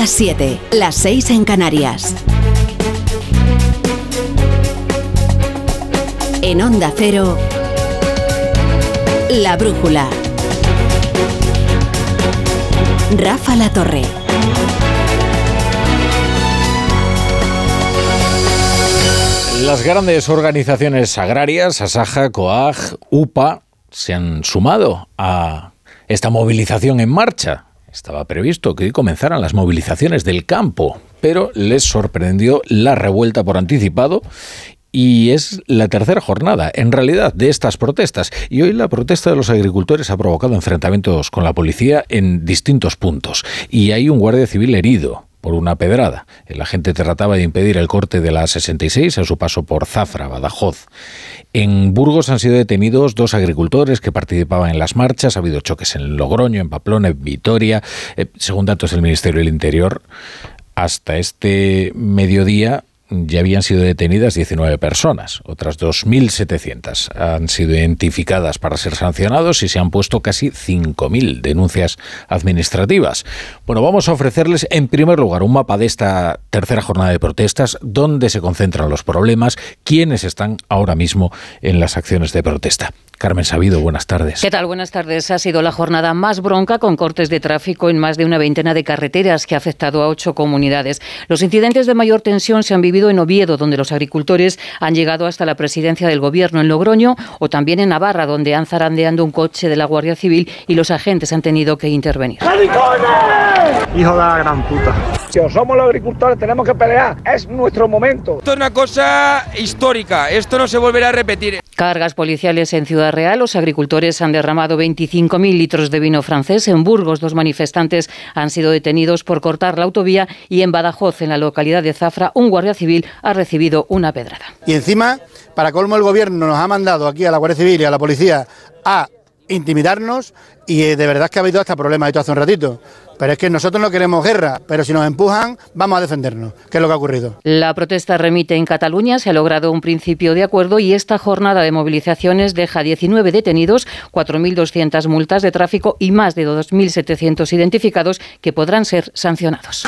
las 7, las 6 en Canarias. En Onda Cero, La Brújula. Rafa La Torre. Las grandes organizaciones agrarias, Asaja, COAG, UPA, se han sumado a esta movilización en marcha. Estaba previsto que comenzaran las movilizaciones del campo, pero les sorprendió la revuelta por anticipado y es la tercera jornada, en realidad, de estas protestas. Y hoy la protesta de los agricultores ha provocado enfrentamientos con la policía en distintos puntos. Y hay un guardia civil herido por una pedrada. El agente trataba de impedir el corte de la 66 a su paso por Zafra, Badajoz. En Burgos han sido detenidos dos agricultores que participaban en las marchas. Ha habido choques en Logroño, en Pamplona, en Vitoria. Eh, según datos del Ministerio del Interior, hasta este mediodía ya habían sido detenidas 19 personas, otras 2.700 han sido identificadas para ser sancionados y se han puesto casi 5.000 denuncias administrativas. Bueno, vamos a ofrecerles en primer lugar un mapa de esta tercera jornada de protestas, dónde se concentran los problemas, quiénes están ahora mismo en las acciones de protesta. Carmen Sabido, buenas tardes. ¿Qué tal? Buenas tardes. Ha sido la jornada más bronca con cortes de tráfico en más de una veintena de carreteras que ha afectado a ocho comunidades. Los incidentes de mayor tensión se han vivido en Oviedo, donde los agricultores han llegado hasta la presidencia del gobierno en Logroño, o también en Navarra, donde han zarandeando un coche de la Guardia Civil y los agentes han tenido que intervenir. Hijo de la gran puta. Si somos los agricultores, tenemos que pelear. Es nuestro momento. Esto es una cosa histórica. Esto no se volverá a repetir. Cargas policiales en Real. Los agricultores han derramado 25.000 litros de vino francés. En Burgos, dos manifestantes han sido detenidos por cortar la autovía. Y en Badajoz, en la localidad de Zafra, un guardia civil ha recibido una pedrada. Y encima, para colmo, el gobierno nos ha mandado aquí a la Guardia Civil y a la policía a intimidarnos y eh, de verdad es que ha habido hasta problemas esto hace un ratito. Pero es que nosotros no queremos guerra, pero si nos empujan, vamos a defendernos, que es lo que ha ocurrido. La protesta remite en Cataluña, se ha logrado un principio de acuerdo y esta jornada de movilizaciones deja 19 detenidos, 4.200 multas de tráfico y más de 2.700 identificados que podrán ser sancionados.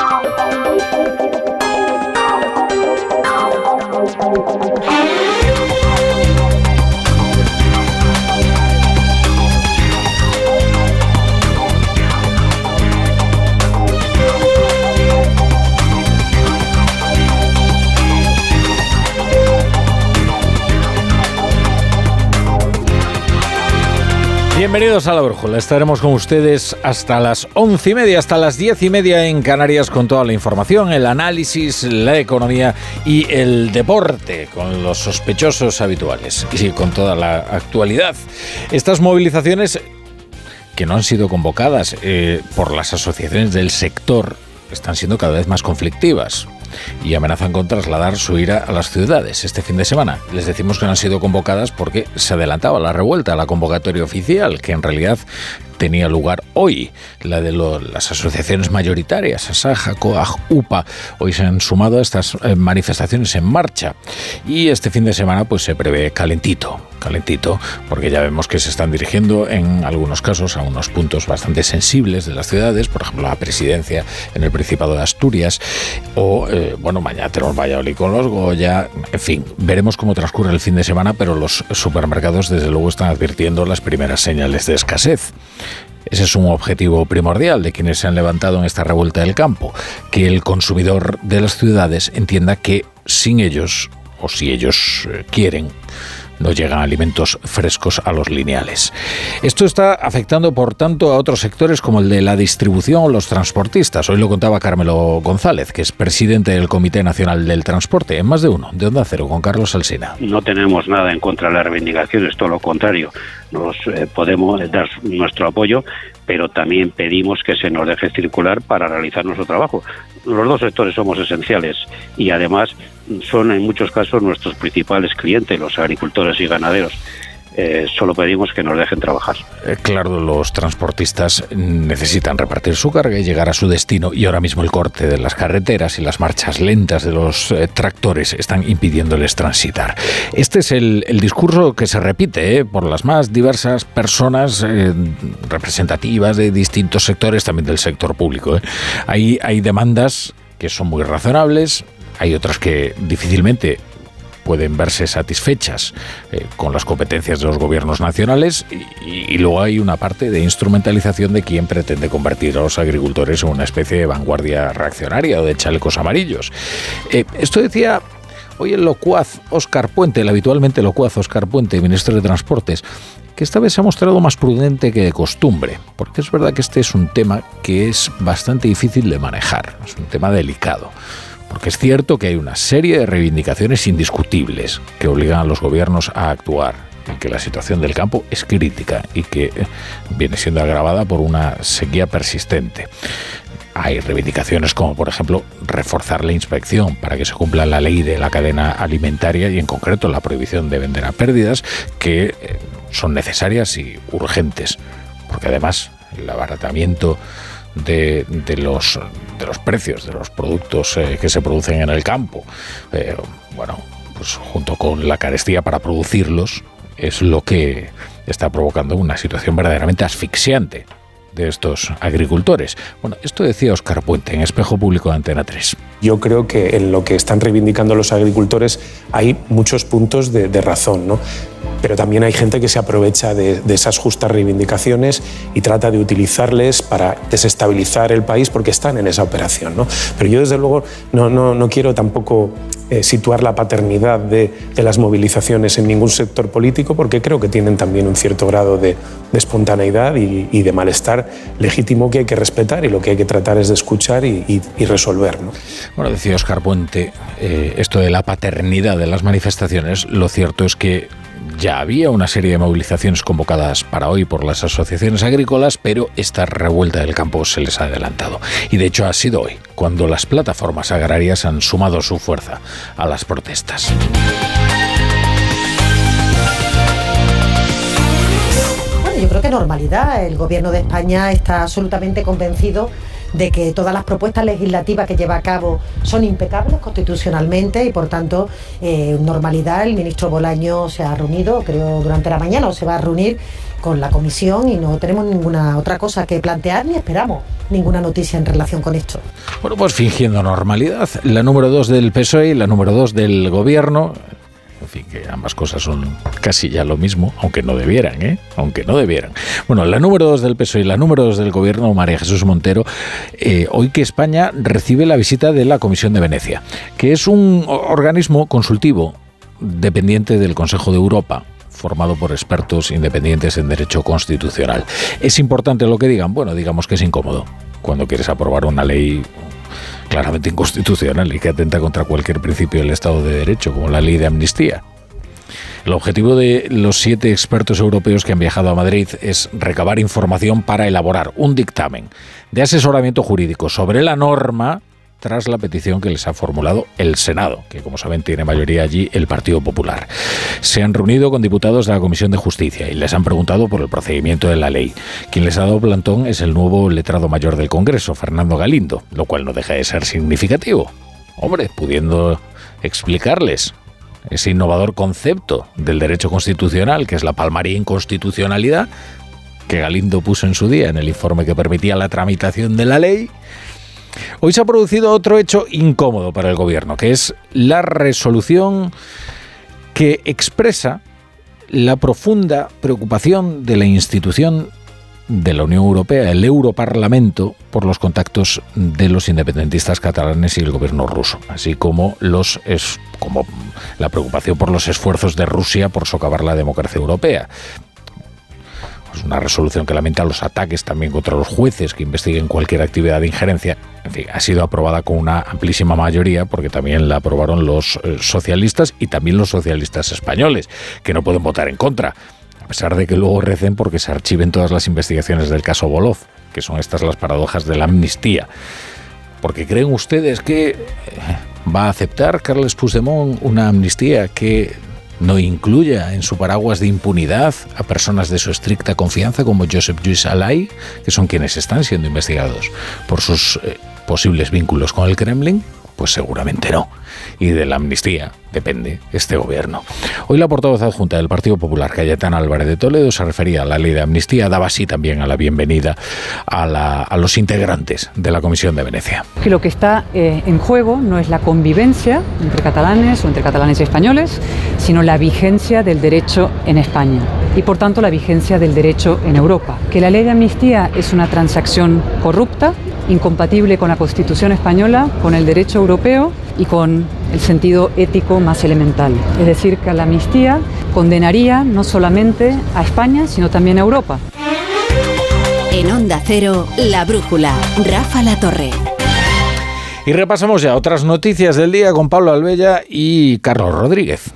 Bienvenidos a la Brújula. Estaremos con ustedes hasta las once y media, hasta las diez y media en Canarias con toda la información, el análisis, la economía y el deporte con los sospechosos habituales y con toda la actualidad. Estas movilizaciones que no han sido convocadas eh, por las asociaciones del sector están siendo cada vez más conflictivas y amenazan con trasladar su ira a las ciudades este fin de semana. Les decimos que no han sido convocadas porque se adelantaba la revuelta, la convocatoria oficial, que en realidad tenía lugar hoy, la de las asociaciones mayoritarias, Asaja, COAG, UPA, hoy se han sumado a estas eh, manifestaciones en marcha. Y este fin de semana pues se prevé calentito, calentito, porque ya vemos que se están dirigiendo en algunos casos a unos puntos bastante sensibles de las ciudades, por ejemplo la presidencia en el Principado de Asturias, o bueno, mañana tenemos Valladolid con los Goya, en fin, veremos cómo transcurre el fin de semana, pero los supermercados desde luego están advirtiendo las primeras señales de escasez. Ese es un objetivo primordial de quienes se han levantado en esta revuelta del campo, que el consumidor de las ciudades entienda que sin ellos, o si ellos eh, quieren, no llegan alimentos frescos a los lineales. Esto está afectando, por tanto, a otros sectores como el de la distribución o los transportistas. Hoy lo contaba Carmelo González, que es presidente del Comité Nacional del Transporte, en más de uno, de Onda Cero, con Carlos Alsina. No tenemos nada en contra de las reivindicaciones, todo lo contrario. Nos eh, podemos dar nuestro apoyo, pero también pedimos que se nos deje circular para realizar nuestro trabajo. Los dos sectores somos esenciales y además son en muchos casos nuestros principales clientes, los agricultores y ganaderos. Eh, solo pedimos que nos dejen trabajar. Eh, claro, los transportistas necesitan repartir su carga y llegar a su destino y ahora mismo el corte de las carreteras y las marchas lentas de los eh, tractores están impidiéndoles transitar. Este es el, discurso que se repite por las más diversas personas representativas de distintos sectores, también del sector público. Hay, hay demandas que son muy razonables, hay otras que difícilmente pueden verse satisfechas eh, con las competencias de los gobiernos nacionales y, luego hay una parte de instrumentalización de quien pretende convertir a los agricultores en una especie de vanguardia reaccionaria o de chalecos amarillos. Eh, esto decía hoy el locuaz Oscar Puente, el habitualmente locuaz Oscar Puente, ministro de Transportes, que esta vez se ha mostrado más prudente que de costumbre, porque es verdad que este es un tema que es bastante difícil de manejar, es un tema delicado. Porque es cierto que hay una serie de reivindicaciones indiscutibles que obligan a los gobiernos a actuar y que la situación del campo es crítica y que eh, viene siendo agravada por una sequía persistente. Hay reivindicaciones como, por ejemplo, reforzar la inspección para que se cumpla la ley de la cadena alimentaria y, en concreto, la prohibición de vender a pérdidas, que eh, son necesarias y urgentes, porque además el abaratamiento de, los, de los precios de los productos eh, que se producen en el campo. Eh, bueno, pues junto con la carestía para producirlos, es lo que está provocando una situación verdaderamente asfixiante de estos agricultores. Bueno, esto decía Oscar Puente en Espejo Público de Antena 3. Yo creo que en lo que están reivindicando los agricultores hay muchos puntos de, de razón. ¿no? Pero también hay gente que se aprovecha de, esas justas reivindicaciones y trata de utilizarles para desestabilizar el país porque están en esa operación. ¿no? Pero yo desde luego no, no, no quiero tampoco eh, situar la paternidad de, de, las movilizaciones en ningún sector político porque creo que tienen también un cierto grado de, de espontaneidad y, de malestar legítimo que hay que respetar y lo que hay que tratar es de escuchar y, resolver. ¿no? Bueno, decía Oscar Puente, eh, esto de la paternidad de las manifestaciones, lo cierto es que ya había una serie de movilizaciones convocadas para hoy por las asociaciones agrícolas, pero esta revuelta del campo se les ha adelantado. Y de hecho ha sido hoy, cuando las plataformas agrarias han sumado su fuerza a las protestas. Bueno, yo creo que normalidad. El gobierno de España está absolutamente convencido de que todas las propuestas legislativas que lleva a cabo son impecables constitucionalmente y por tanto eh, normalidad el ministro Bolaño se ha reunido creo durante la mañana o se va a reunir con la comisión y no tenemos ninguna otra cosa que plantear ni esperamos ninguna noticia en relación con esto. Bueno, pues fingiendo normalidad, la número dos del PSOE y la número dos del gobierno, en fin, que ambas cosas son casi ya lo mismo, aunque no debieran, ¿eh? Aunque no debieran. Bueno, la número dos del PSOE y la número dos del gobierno, María Jesús Montero, eh, hoy que España recibe la visita de la Comisión de Venecia, que es un organismo consultivo dependiente del Consejo de Europa formado por expertos independientes en derecho constitucional. ¿Es importante lo que digan? Bueno, digamos que es incómodo. Cuando quieres aprobar una ley claramente inconstitucional y que atenta contra cualquier principio del Estado de Derecho, como la ley de amnistía. El objetivo de los siete expertos europeos que han viajado a Madrid es recabar información para elaborar un dictamen de asesoramiento jurídico sobre la norma tras la petición que les ha formulado el Senado, que como saben tiene mayoría allí el Partido Popular. Se han reunido con diputados de la Comisión de Justicia y les han preguntado por el procedimiento de la ley. Quien les ha dado plantón es el nuevo letrado mayor del Congreso, Fernando Galindo, lo cual no deja de ser significativo. Hombre, pudiendo explicarles ese innovador concepto del derecho constitucional, que es la palmaría inconstitucionalidad, que Galindo puso en su día en el informe que permitía la tramitación de la ley, Hoy se ha producido otro hecho incómodo para el gobierno, que es la resolución que expresa la profunda preocupación de la institución de la Unión Europea, el Europarlamento, por los contactos de los independentistas catalanes y el gobierno ruso, así como la preocupación por los esfuerzos de Rusia por socavar la democracia europea. Es una resolución que lamenta los ataques también contra los jueces que investiguen cualquier actividad de injerencia. En fin, ha sido aprobada con una amplísima mayoría porque también la aprobaron los eh, socialistas y también los socialistas españoles, que no pueden votar en contra, a pesar de que luego recen porque se archiven todas las investigaciones del caso Bolov, que son estas las paradojas de la amnistía. Porque creen ustedes que eh, va a aceptar Carles Puigdemont una amnistía que no incluya en su paraguas de impunidad a personas de su estricta confianza como Joseph Luis Alay, que son quienes están siendo investigados por sus eh, posibles vínculos con el Kremlin? Pues seguramente no. Y de la amnistía depende este gobierno. Hoy la portavoz adjunta del Partido Popular, Cayetana Álvarez de Toledo, se refería a la ley de amnistía, daba así también a la bienvenida a, los integrantes de la Comisión de Venecia. Que lo que está eh, en juego no es la convivencia entre catalanes o entre catalanes y españoles, sino la vigencia del derecho en España y por tanto la vigencia del derecho en Europa. Que la ley de amnistía es una transacción corrupta, incompatible con la Constitución española, con el derecho europeo y con el sentido ético más elemental. Es decir, que la amnistía condenaría no solamente a España, sino también a Europa. En Onda Cero, La Brújula, Rafa La Torre. Y repasamos ya otras noticias del día con Pablo Albella y Carlos Rodríguez.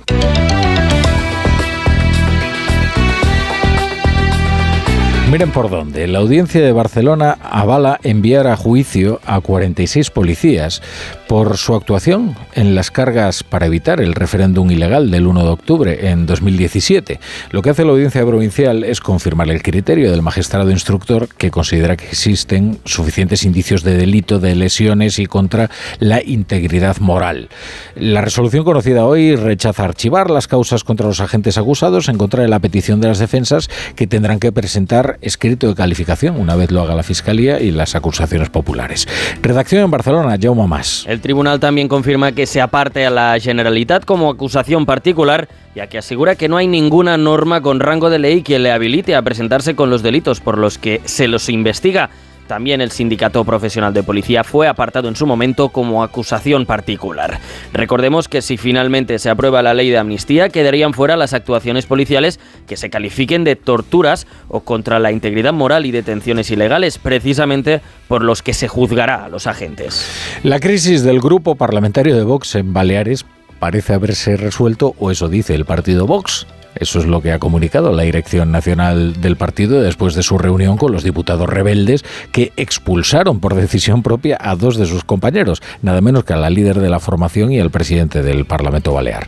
Miren por dónde. La audiencia de Barcelona avala enviar a juicio a 46 policías por su actuación en las cargas para evitar el referéndum ilegal del 1 de octubre en 2017. Lo que hace la audiencia provincial es confirmar el criterio del magistrado instructor que considera que existen suficientes indicios de delito, de lesiones y contra la integridad moral. La resolución conocida hoy rechaza archivar las causas contra los agentes acusados en contra de la petición de las defensas que tendrán que presentar escrito de calificación una vez lo haga la Fiscalía y las acusaciones populares. Redacción en Barcelona, Jaume Más. El tribunal también confirma que se aparte a la Generalitat como acusación particular, ya que asegura que no hay ninguna norma con rango de ley que le habilite a presentarse con los delitos por los que se los investiga. También el Sindicato Profesional de Policía fue apartado en su momento como acusación particular. Recordemos que si finalmente se aprueba la ley de amnistía, quedarían fuera las actuaciones policiales que se califiquen de torturas o contra la integridad moral y detenciones ilegales, precisamente por los que se juzgará a los agentes. La crisis del grupo parlamentario de Vox en Baleares parece haberse resuelto, o eso dice el partido Vox, eso es lo que ha comunicado la dirección nacional del partido después de su reunión con los diputados rebeldes que expulsaron por decisión propia a dos de sus compañeros, nada menos que a la líder de la formación y al presidente del Parlamento Balear.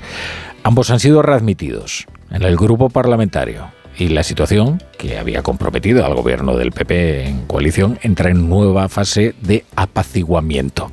Ambos han sido readmitidos en el grupo parlamentario y la situación, que había comprometido al gobierno del PP en coalición, entra en nueva fase de apaciguamiento.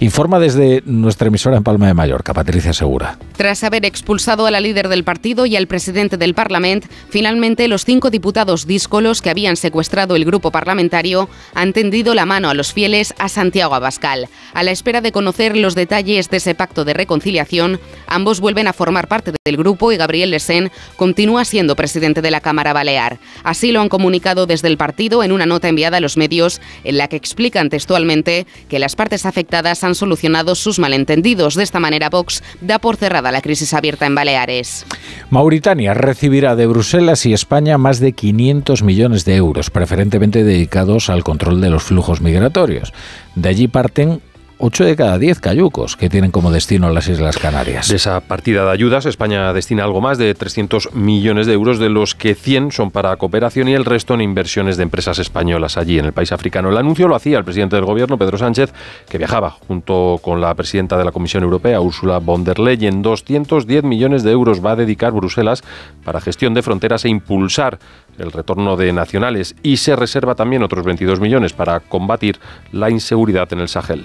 Informa desde nuestra emisora en Palma de Mallorca, Patricia Segura. Tras haber expulsado a la líder del partido y al presidente del Parlamento, finalmente los cinco diputados díscolos que habían secuestrado el grupo parlamentario han tendido la mano a los fieles a Santiago Abascal. A la espera de conocer los detalles de ese pacto de reconciliación, ambos vuelven a formar parte del grupo y Gabriel Lesén continúa siendo presidente de la Cámara Balear. Así lo han comunicado desde el partido en una nota enviada a los medios en la que explican textualmente que las partes afectadas han solucionado sus malentendidos. De esta manera, Vox da por cerrada la crisis abierta en Baleares. Mauritania recibirá de Bruselas y España más de 500 millones de euros, preferentemente dedicados al control de los flujos migratorios. De allí parten 8 de cada 10 cayucos que tienen como destino las Islas Canarias. De esa partida de ayudas, España destina algo más de 300 millones de euros, de los que 100 son para cooperación y el resto en inversiones de empresas españolas allí en el país africano. El anuncio lo hacía el presidente del gobierno, Pedro Sánchez, que viajaba junto con la presidenta de la Comisión Europea, Ursula von der Leyen. 210 millones de euros va a dedicar Bruselas para gestión de fronteras e impulsar el retorno de nacionales y se reserva también otros 22 millones para combatir la inseguridad en el Sahel.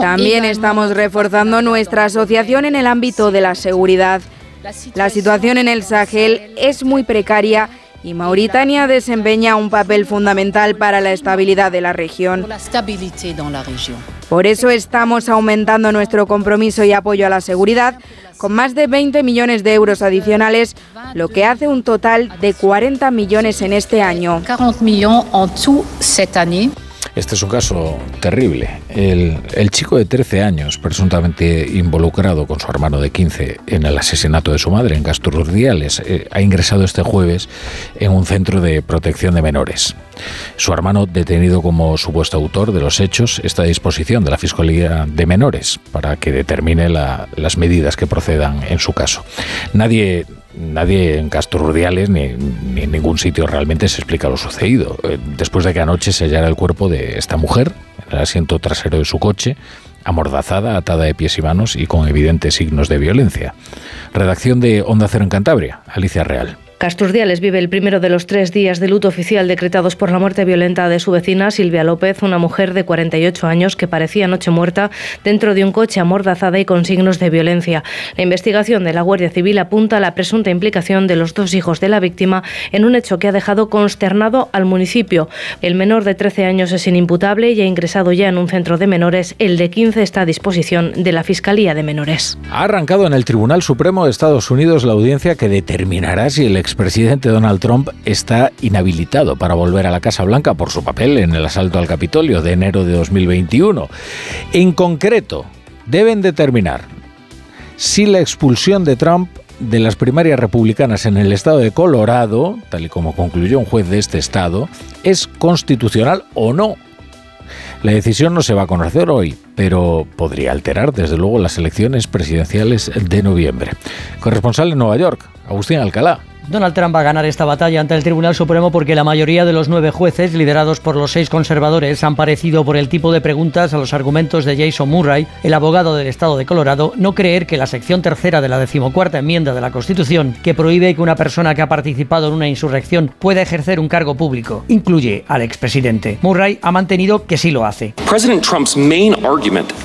También estamos reforzando nuestra asociación en el ámbito de la seguridad. La situación en el Sahel es muy precaria y Mauritania desempeña un papel fundamental para la estabilidad de la región. Por eso estamos aumentando nuestro compromiso y apoyo a la seguridad con más de 20 millones de euros adicionales, lo que hace un total de 40 millones en este año. Este es un caso terrible. El, chico de 13 años, presuntamente involucrado con su hermano de 15 en el asesinato de su madre en Casturdiales, eh, ha ingresado este jueves en un centro de protección de menores. Su hermano, detenido como supuesto autor de los hechos, está a disposición de la Fiscalía de Menores para que determine las medidas que procedan en su caso. Nadie nadie en Castro Rudiales ni, en ningún sitio realmente se explica lo sucedido. Eh, después de que anoche se hallara el cuerpo de esta mujer en el asiento trasero de su coche, amordazada, atada de pies y manos y con evidentes signos de violencia. Redacción de Onda Cero en Cantabria, Alicia Real. Casturdiales vive el primero de los tres días de luto oficial decretados por la muerte violenta de su vecina Silvia López, una mujer de 48 años que parecía noche muerta dentro de un coche amordazada y con signos de violencia. La investigación de la Guardia Civil apunta a la presunta implicación de los dos hijos de la víctima en un hecho que ha dejado consternado al municipio. El menor de 13 años es inimputable y ha ingresado ya en un centro de menores. El de 15 está a disposición de la Fiscalía de Menores. Ha arrancado en el Tribunal Supremo de Estados Unidos la audiencia que determinará si el ex expresidente Donald Trump está inhabilitado para volver a la Casa Blanca por su papel en el asalto al Capitolio de enero de 2021. En concreto, deben determinar si la expulsión de Trump de las primarias republicanas en el estado de Colorado, tal y como concluyó un juez de este estado, es constitucional o no. La decisión no se va a conocer hoy, pero podría alterar desde luego las elecciones presidenciales de noviembre. Corresponsal en Nueva York, Agustín Alcalá. Donald Trump va a ganar esta batalla ante el Tribunal Supremo porque la mayoría de los nueve jueces, liderados por los seis conservadores, han parecido por el tipo de preguntas a los argumentos de Jason Murray, el abogado del estado de Colorado, no creer que la sección tercera de la decimocuarta enmienda de la Constitución, que prohíbe que una persona que ha participado en una insurrección pueda ejercer un cargo público, incluye al expresidente. Murray ha mantenido que sí lo hace.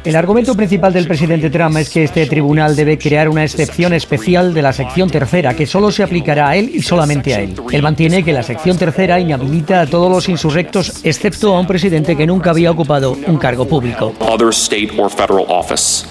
El argumento principal del presidente Trump es que este tribunal debe crear una excepción especial de la sección tercera que solo se aplicará a él y solamente a él. Él mantiene que la sección tercera inhabilita a todos los insurrectos excepto a un presidente que nunca había ocupado un cargo público.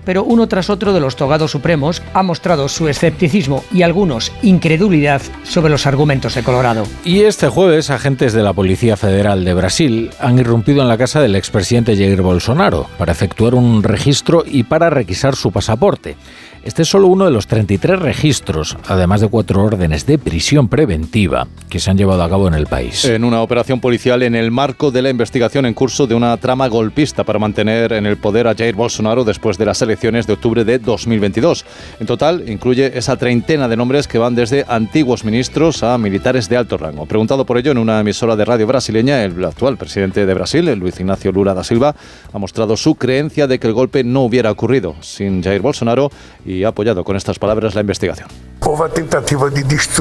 Pero uno tras otro de los togados supremos ha mostrado su escepticismo y algunos incredulidad sobre los argumentos de Colorado. Y este jueves agentes de la Policía Federal de Brasil han irrumpido en la casa del expresidente Jair Bolsonaro para efectuar un registro y para requisar su pasaporte. Este es solo uno de los 33 registros, además de cuatro órdenes de prisión preventiva que se han llevado a cabo en el país. En una operación policial en el marco de la investigación en curso de una trama golpista para mantener en el poder a Jair Bolsonaro después de las elecciones de octubre de 2022. En total, incluye esa treintena de nombres que van desde antiguos ministros a militares de alto rango. Preguntado por ello en una emisora de radio brasileña, el actual presidente de Brasil, Luis Ignacio Lula da Silva, ha mostrado su creencia de que el golpe no hubiera ocurrido sin Jair Bolsonaro y ha apoyado con estas palabras la investigación.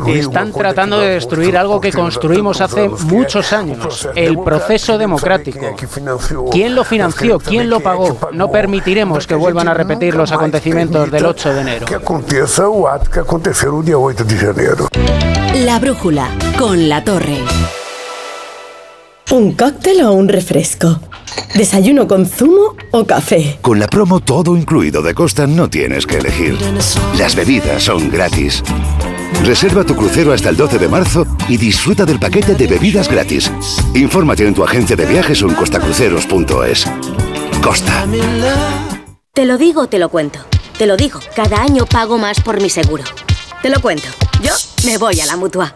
Están tratando de destruir algo que construimos hace muchos años, el proceso democrático. ¿Quién lo financió? ¿Quién lo pagó? No permitiremos que vuelvan a repetir los acontecimientos del 8 de enero. La brújula con la torre. ¿Un cóctel o un refresco? ¿Desayuno con zumo o café? Con la promo todo incluido de Costa no tienes que elegir. Las bebidas son gratis. Reserva tu crucero hasta el 12 de marzo y disfruta del paquete de bebidas gratis. Infórmate en tu agencia de viajes o en costacruceros.es. Costa. Te lo digo, te lo cuento. Te lo digo, cada año pago más por mi seguro. Te lo cuento. Yo me voy a la mutua.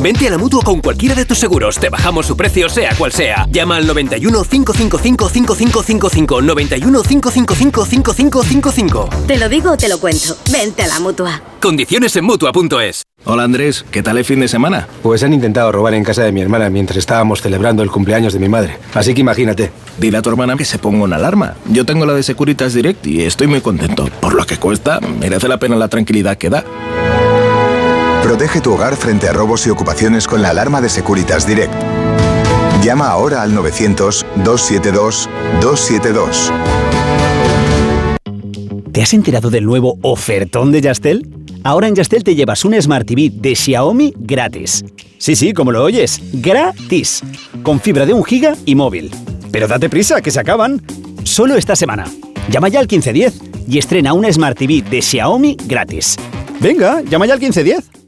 Vente a la mutua con cualquiera de tus seguros. Te bajamos su precio, sea cual sea. Llama al 91 555 5555. 91 555 5555. Te lo digo o te lo cuento. Vente a la mutua. Condiciones en mutua.es. Hola Andrés, ¿qué tal el fin de semana? Pues han intentado robar en casa de mi hermana mientras estábamos celebrando el cumpleaños de mi madre. Así que imagínate. Dile a tu hermana que se ponga una alarma. Yo tengo la de Securitas Direct y estoy muy contento. Por lo que cuesta, merece la pena la tranquilidad que da. Protege tu hogar frente a robos y ocupaciones con la alarma de Securitas Direct. Llama ahora al 900-272-272. ¿Te has enterado del nuevo ofertón de Yastel? Ahora en Yastel te llevas un Smart TV de Xiaomi gratis. Sí, sí, como lo oyes, gratis. Con fibra de un giga y móvil. Pero date prisa, que se acaban. Solo esta semana. Llama ya al 1510 y estrena un Smart TV de Xiaomi gratis. Venga, llama ya al 1510.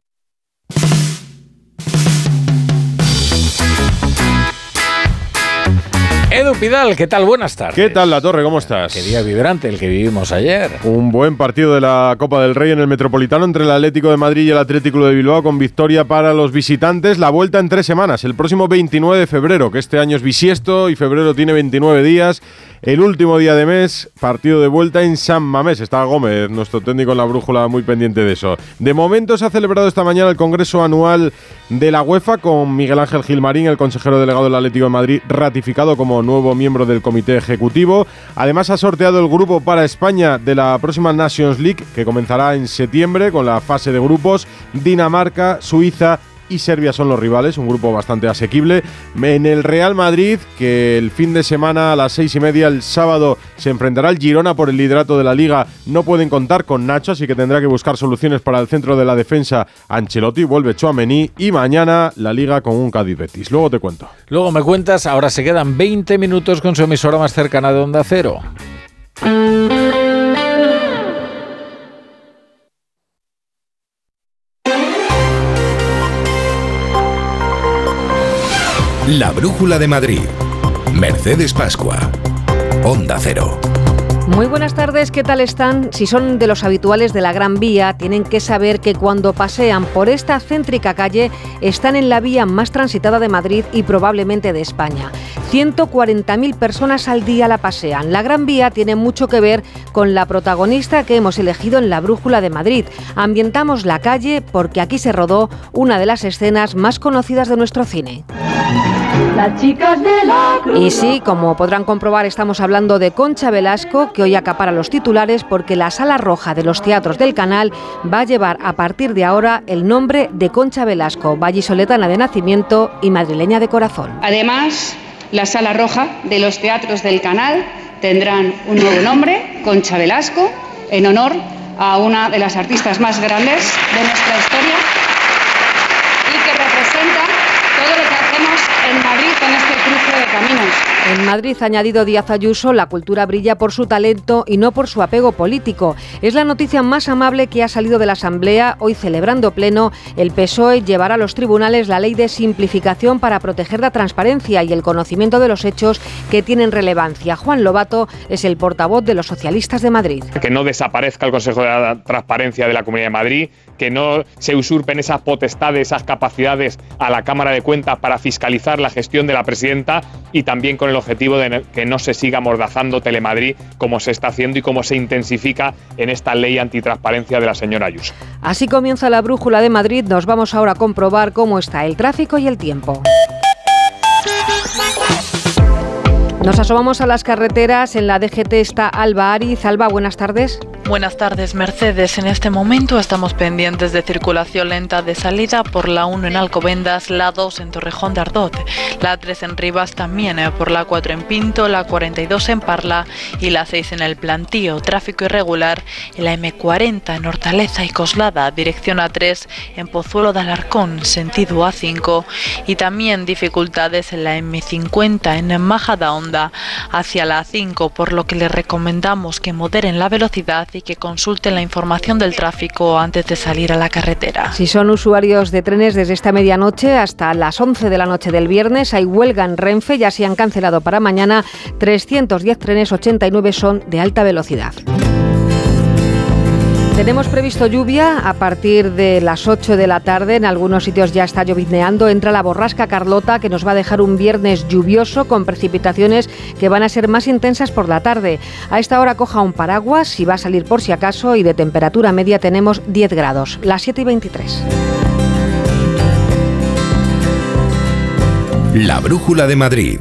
Edu Pidal, ¿qué tal? Buenas tardes. ¿Qué tal, La Torre? ¿Cómo estás? Qué día vibrante el que vivimos ayer. Un buen partido de la Copa del Rey en el Metropolitano entre el Atlético de Madrid y el Atlético de Bilbao con victoria para los visitantes. La vuelta en tres semanas, el próximo 29 de febrero, que este año es bisiesto y febrero tiene 29 días. El último día de mes, partido de vuelta en San Mamés. Está Gómez, nuestro técnico en la brújula, muy pendiente de eso. De momento se ha celebrado esta mañana el Congreso Anual de la UEFA con Miguel Ángel Gilmarín, el consejero delegado del Atlético de Madrid, ratificado como nuevo miembro del comité ejecutivo. Además, ha sorteado el grupo para España de la próxima Nations League, que comenzará en septiembre con la fase de grupos. Dinamarca, Suiza y Serbia son los rivales, un grupo bastante asequible. En el Real Madrid, que el fin de semana a las seis y media, el sábado, se enfrentará al Girona por el liderato de la liga, no pueden contar con Nacho, así que tendrá que buscar soluciones para el centro de la defensa. Ancelotti vuelve Chouameni y mañana la liga con un Cádiz Betis. Luego te cuento. Luego me cuentas, ahora se quedan 20 minutos con su emisora más cercana de Onda Cero. La Brújula de Madrid. Mercedes Pascua. Onda Cero. Muy buenas tardes, ¿qué tal están? Si son de los habituales de la Gran Vía, tienen que saber que cuando pasean por esta céntrica calle están en la vía más transitada de Madrid y probablemente de España. 140.000 personas al día la pasean. La Gran Vía tiene mucho que ver con la protagonista que hemos elegido en la Brújula de Madrid. Ambientamos la calle porque aquí se rodó una de las escenas más conocidas de nuestro cine. Las chicas de la cruz. Y sí, como podrán comprobar, estamos hablando de Concha Velasco, que hoy acapara los titulares porque la Sala Roja de los Teatros del Canal va a llevar a partir de ahora el nombre de Concha Velasco, vallisoletana de nacimiento y madrileña de corazón. Además, la Sala Roja de los Teatros del Canal tendrán un nuevo nombre, Concha Velasco, en honor a una de las artistas más grandes de nuestra historia y que representa todo lo que hacemos en Madrid en este cruce de caminos. En Madrid, ha añadido Díaz Ayuso, la cultura brilla por su talento y no por su apego político. Es la noticia más amable que ha salido de la Asamblea. Hoy, celebrando pleno, el PSOE llevará a los tribunales la ley de simplificación para proteger la transparencia y el conocimiento de los hechos que tienen relevancia. Juan Lobato es el portavoz de los socialistas de Madrid. Que no desaparezca el Consejo de la Transparencia de la Comunidad de Madrid, que no se usurpen esas potestades, esas capacidades a la Cámara de Cuentas para fiscalizar la gestión de la presidenta y también con el objetivo de que no se siga mordazando Telemadrid como se está haciendo y como se intensifica en esta ley antitransparencia de la señora Ayuso. Así comienza la brújula de Madrid. Nos vamos ahora a comprobar cómo está el tráfico y el tiempo. Nos asomamos a las carreteras. En la DGT está Alba Ariz. Alba, buenas tardes. Buenas tardes, Mercedes. En este momento estamos pendientes de circulación lenta de salida por la 1 en Alcobendas, la 2 en Torrejón de Ardot, la 3 en Rivas también, eh, por la 4 en Pinto, la 42 en Parla y la 6 en El Plantío. Tráfico irregular en la M40 en Hortaleza y Coslada, dirección A3 en Pozuelo de Alarcón, sentido A5 y también dificultades en la M50 en Majadahonda hacia la A5, por lo que les recomendamos que moderen la velocidad y que consulten la información del tráfico antes de salir a la carretera. Si son usuarios de trenes desde esta medianoche hasta las 11 de la noche del viernes, hay huelga en Renfe, ya se han cancelado para mañana 310 trenes, 89 son de alta velocidad. Tenemos previsto lluvia a partir de las 8 de la tarde. En algunos sitios ya está llovizneando. Entra la borrasca Carlota que nos va a dejar un viernes lluvioso con precipitaciones que van a ser más intensas por la tarde. A esta hora coja un paraguas si va a salir por si acaso y de temperatura media tenemos 10 grados, las 7 y 23. La Brújula de Madrid.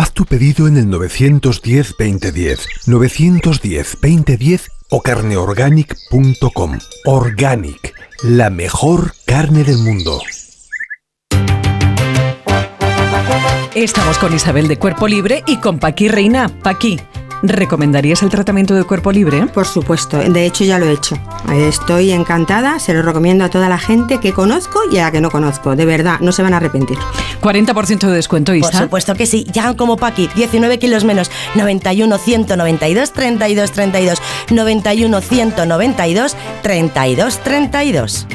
Haz tu pedido en el 910-2010, 910-2010 o carneorganic.com. Organic, la mejor carne del mundo. Estamos con Isabel de Cuerpo Libre y con Paqui Reina. Paqui, ¿recomendarías el tratamiento de cuerpo libre? Por supuesto, de hecho ya lo he hecho. Estoy encantada, se lo recomiendo a toda la gente que conozco y a la que no conozco. De verdad, no se van a arrepentir. 40% de descuento, Isa. Por supuesto que sí, ya como Paqui, 19 kilos menos, 91 192 32 32, 91 192 32 32.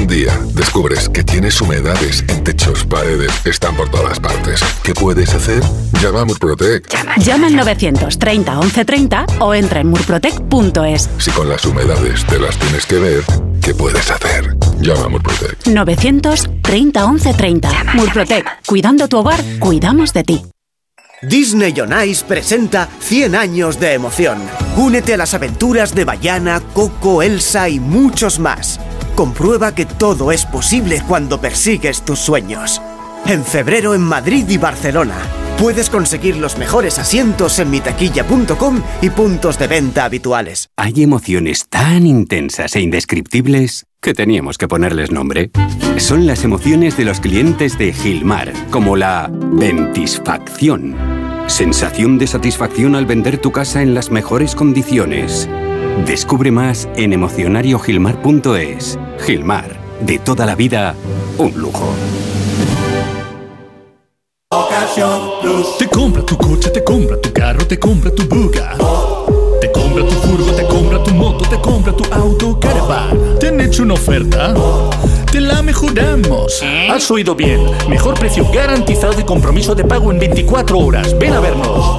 Un día descubres que tienes humedades en techos, paredes, están por todas partes. ¿Qué puedes hacer? Llama a Murprotec. Llama al 930 1130 o entra en murprotec.es. Si con las humedades te las tienes que ver, ¿qué puedes hacer? Llama a Murprotec. 930 1130. Murprotec. Cuidando tu hogar, cuidamos de ti. Disney on Ice presenta 100 años de emoción. Únete a las aventuras de Bayana, Coco, Elsa y muchos más. Comprueba que todo es posible cuando persigues tus sueños. En febrero en Madrid y Barcelona. Puedes conseguir los mejores asientos en mitaquilla.com y puntos de venta habituales. Hay emociones tan intensas e indescriptibles que teníamos que ponerles nombre. Son las emociones de los clientes de Gilmar, como la ventisfacción. Sensación de satisfacción al vender tu casa en las mejores condiciones. Descubre más en emocionariogilmar.es. Gilmar, de toda la vida, un lujo. Te compra tu coche, te compra tu carro, te compra tu buga. Te compra tu furgo, te compra tu moto, te compra tu auto, caravan. ¿Te han hecho una oferta? Te la mejoramos. Has oído bien. Mejor precio garantizado y compromiso de pago en 24 horas. Ven a vernos.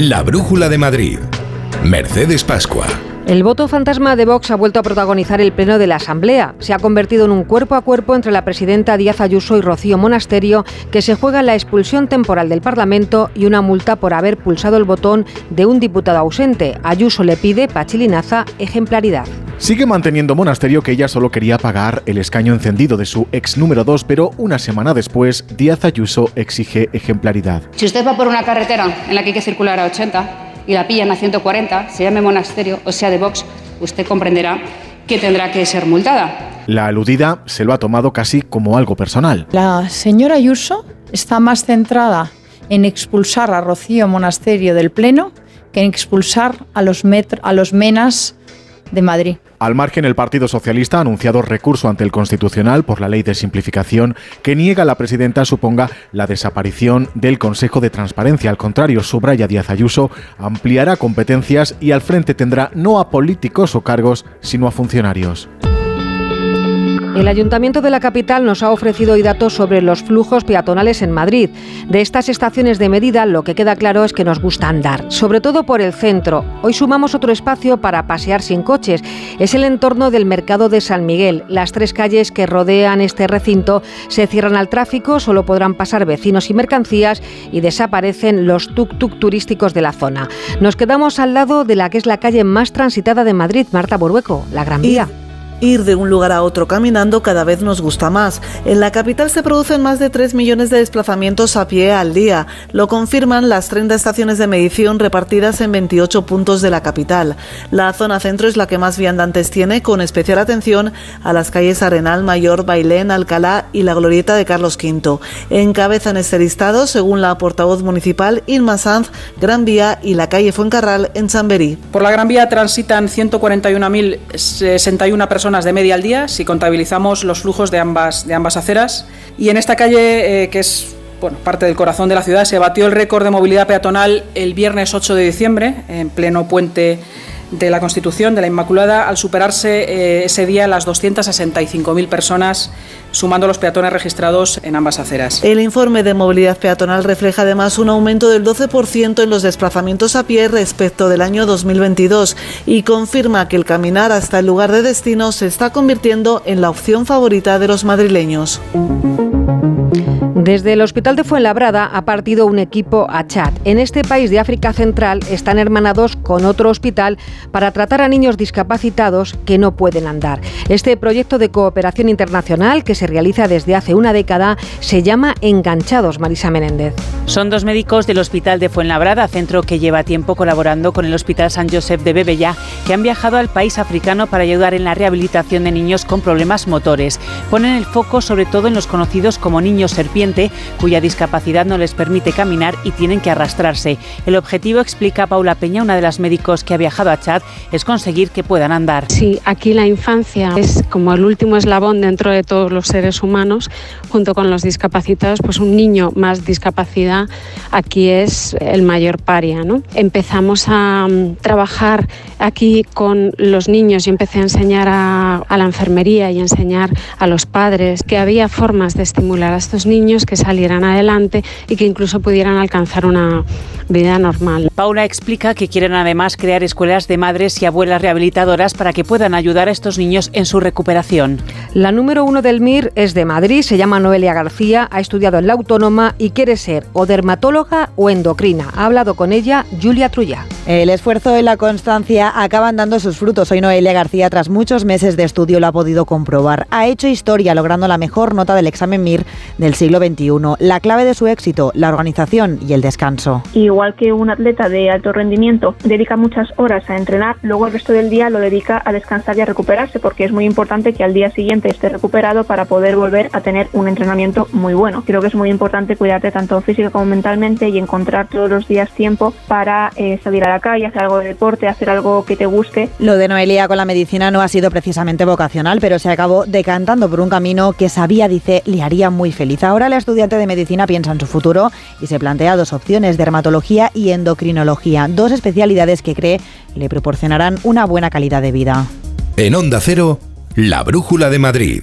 La Brújula de Madrid. Mercedes Pascua. El voto fantasma de Vox ha vuelto a protagonizar el pleno de la Asamblea. Se ha convertido en un cuerpo a cuerpo entre la presidenta Díaz Ayuso y Rocío Monasterio, que se juega la expulsión temporal del Parlamento y una multa por haber pulsado el botón de un diputado ausente. Ayuso le pide, Pachilinaza, ejemplaridad. Sigue manteniendo Monasterio que ella solo quería pagar el escaño encendido de su ex número 2, pero una semana después, Díaz Ayuso exige ejemplaridad. Si usted va por una carretera en la que hay que circular a 80 y la pillan a 140, se llame monasterio o sea de Vox, usted comprenderá que tendrá que ser multada. La aludida se lo ha tomado casi como algo personal. La señora Ayuso está más centrada en expulsar a Rocío Monasterio del Pleno que en expulsar a los, metro, a los menas de Madrid. Al margen, el Partido Socialista ha anunciado recurso ante el Constitucional por la ley de simplificación que niega a la presidenta suponga la desaparición del Consejo de Transparencia. Al contrario, subraya Díaz Ayuso, ampliará competencias y al frente tendrá no a políticos o cargos, sino a funcionarios. El Ayuntamiento de la capital nos ha ofrecido hoy datos sobre los flujos peatonales en Madrid. De estas estaciones de medida, lo que queda claro es que nos gusta andar, sobre todo por el centro. Hoy sumamos otro espacio para pasear sin coches. Es el entorno del Mercado de San Miguel. Las tres calles que rodean este recinto se cierran al tráfico, solo podrán pasar vecinos y mercancías y desaparecen los tuk-tuk turísticos de la zona. Nos quedamos al lado de la que es la calle más transitada de Madrid, Marta Borueco, la Gran Vía. Ir de un lugar a otro caminando cada vez nos gusta más. En la capital se producen más de 3 millones de desplazamientos a pie al día. Lo confirman las 30 estaciones de medición repartidas en 28 puntos de la capital. La zona centro es la que más viandantes tiene, con especial atención a las calles Arenal, Mayor, Bailén, Alcalá y la Glorieta de Carlos V. Encabezan este listado, según la portavoz municipal Irma Sanz, Gran Vía y la calle Fuencarral en Chamberí. Por la Gran Vía transitan 141.061 personas de media al día si contabilizamos los flujos de ambas, de ambas aceras. Y en esta calle, eh, que es bueno, parte del corazón de la ciudad, se batió el récord de movilidad peatonal el viernes 8 de diciembre, en pleno puente de la Constitución, de la Inmaculada, al superarse eh, ese día las 265.000 personas, sumando los peatones registrados en ambas aceras. El informe de movilidad peatonal refleja además un aumento del 12% en los desplazamientos a pie respecto del año 2022 y confirma que el caminar hasta el lugar de destino se está convirtiendo en la opción favorita de los madrileños. Desde el Hospital de Fuenlabrada ha partido un equipo a Chad. En este país de África Central están hermanados con otro hospital para tratar a niños discapacitados que no pueden andar. Este proyecto de cooperación internacional, que se realiza desde hace una década se llama Enganchados, Marisa Menéndez. Son dos médicos del Hospital de Fuenlabrada, centro que lleva tiempo colaborando con el Hospital San Josep de Bebella, que han viajado al país africano para ayudar en la rehabilitación de niños con problemas motores. Ponen el foco sobre todo en los conocidos como niños serpiente, cuya discapacidad no les permite caminar y tienen que arrastrarse. El objetivo, explica Paula Peña, una de las médicos que ha viajado a Chad, es conseguir que puedan andar. Sí, aquí la infancia es como el último eslabón dentro de todos los seres humanos, junto con los discapacitados, pues un niño más discapacidad aquí es el mayor paria. ¿no? Empezamos a mm, trabajar aquí con los niños y empecé a enseñar a, a la enfermería y a enseñar a los padres que había formas de estimular a estos niños que salieran adelante y que incluso pudieran alcanzar una vida normal. Paula explica que quieren además crear escuelas de madres y abuelas rehabilitadoras para que puedan ayudar a estos niños en su recuperación. La número uno del MIR es de Madrid, se llama Noelia García, ha estudiado en la Autónoma y quiere ser o dermatóloga o endocrina. Ha hablado con ella Julia Trulla. El esfuerzo y la constancia acaban dando sus frutos. Hoy Noelia García, tras muchos meses de estudio, lo ha podido comprobar. Ha hecho historia logrando la mejor nota del examen MIR del siglo XXI. La clave de su éxito, la organización y el descanso. Igual que un atleta de alto rendimiento dedica muchas horas a entrenar, luego el resto del día lo dedica a descansar y a recuperarse, porque es muy importante que al día siguiente esté recuperado para poder volver a tener un entrenamiento muy bueno. Creo que es muy importante cuidarte tanto física como mentalmente y encontrar todos los días tiempo para eh, salir a la calle, hacer algo de deporte, hacer algo que te guste. Lo de Noelia con la medicina no ha sido precisamente vocacional, pero se acabó decantando por un camino que sabía, dice, le haría muy feliz. Ahora la estudiante de medicina piensa en su futuro y se plantea dos opciones, dermatología y endocrinología, dos especialidades que cree le proporcionarán una buena calidad de vida. En Onda Cero, la Brújula de Madrid.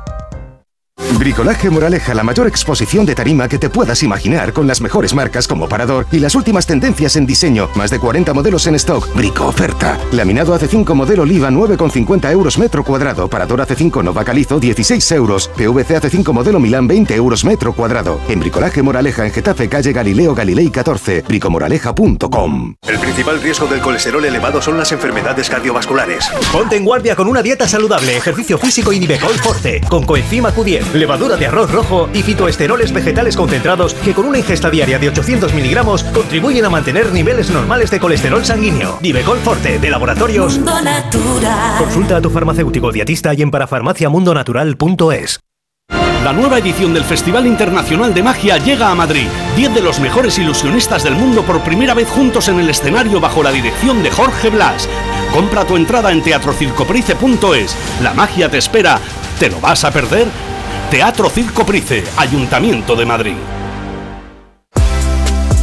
Bricolaje Moraleja, la mayor exposición de tarima que te puedas imaginar, con las mejores marcas como Parador y las últimas tendencias en diseño. Más de 40 modelos en stock. Brico oferta. Laminado AC5 modelo Liva 9,50 euros metro cuadrado. Parador AC5 Nova Calizo 16 euros. PVC AC5 modelo Milán 20 euros metro cuadrado. En Bricolaje Moraleja en Getafe, calle Galileo Galilei 14. Bricomoraleja.com. El principal riesgo del colesterol elevado son las enfermedades cardiovasculares. Ponte en guardia con una dieta saludable, ejercicio físico y Nivecol Forte, con coenzima Q10 levadura de arroz rojo y fitoesteroles vegetales concentrados que con una ingesta diaria de 800 miligramos contribuyen a mantener niveles normales de colesterol sanguíneo. Divecol Forte, de Laboratorios Mundo Natural. Consulta a tu farmacéutico dietista y en parafarmaciamundonatural.es. La nueva edición del Festival Internacional de Magia llega a Madrid. Diez de los mejores ilusionistas del mundo por primera vez juntos en el escenario bajo la dirección de Jorge Blas. Compra tu entrada en teatrocircoprice.es. La magia te espera. ¿Te lo vas a perder? Teatro Circo Price, Ayuntamiento de Madrid.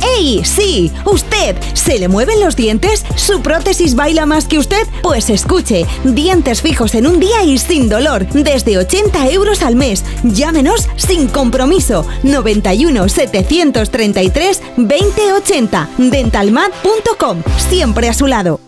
¡Ey! Sí, usted. ¿Se le mueven los dientes? ¿Su prótesis baila más que usted? Pues escuche, dientes fijos en un día y sin dolor, desde 80 euros al mes. Llámenos sin compromiso. 91 733 2080. Dentalmat.com. Siempre a su lado.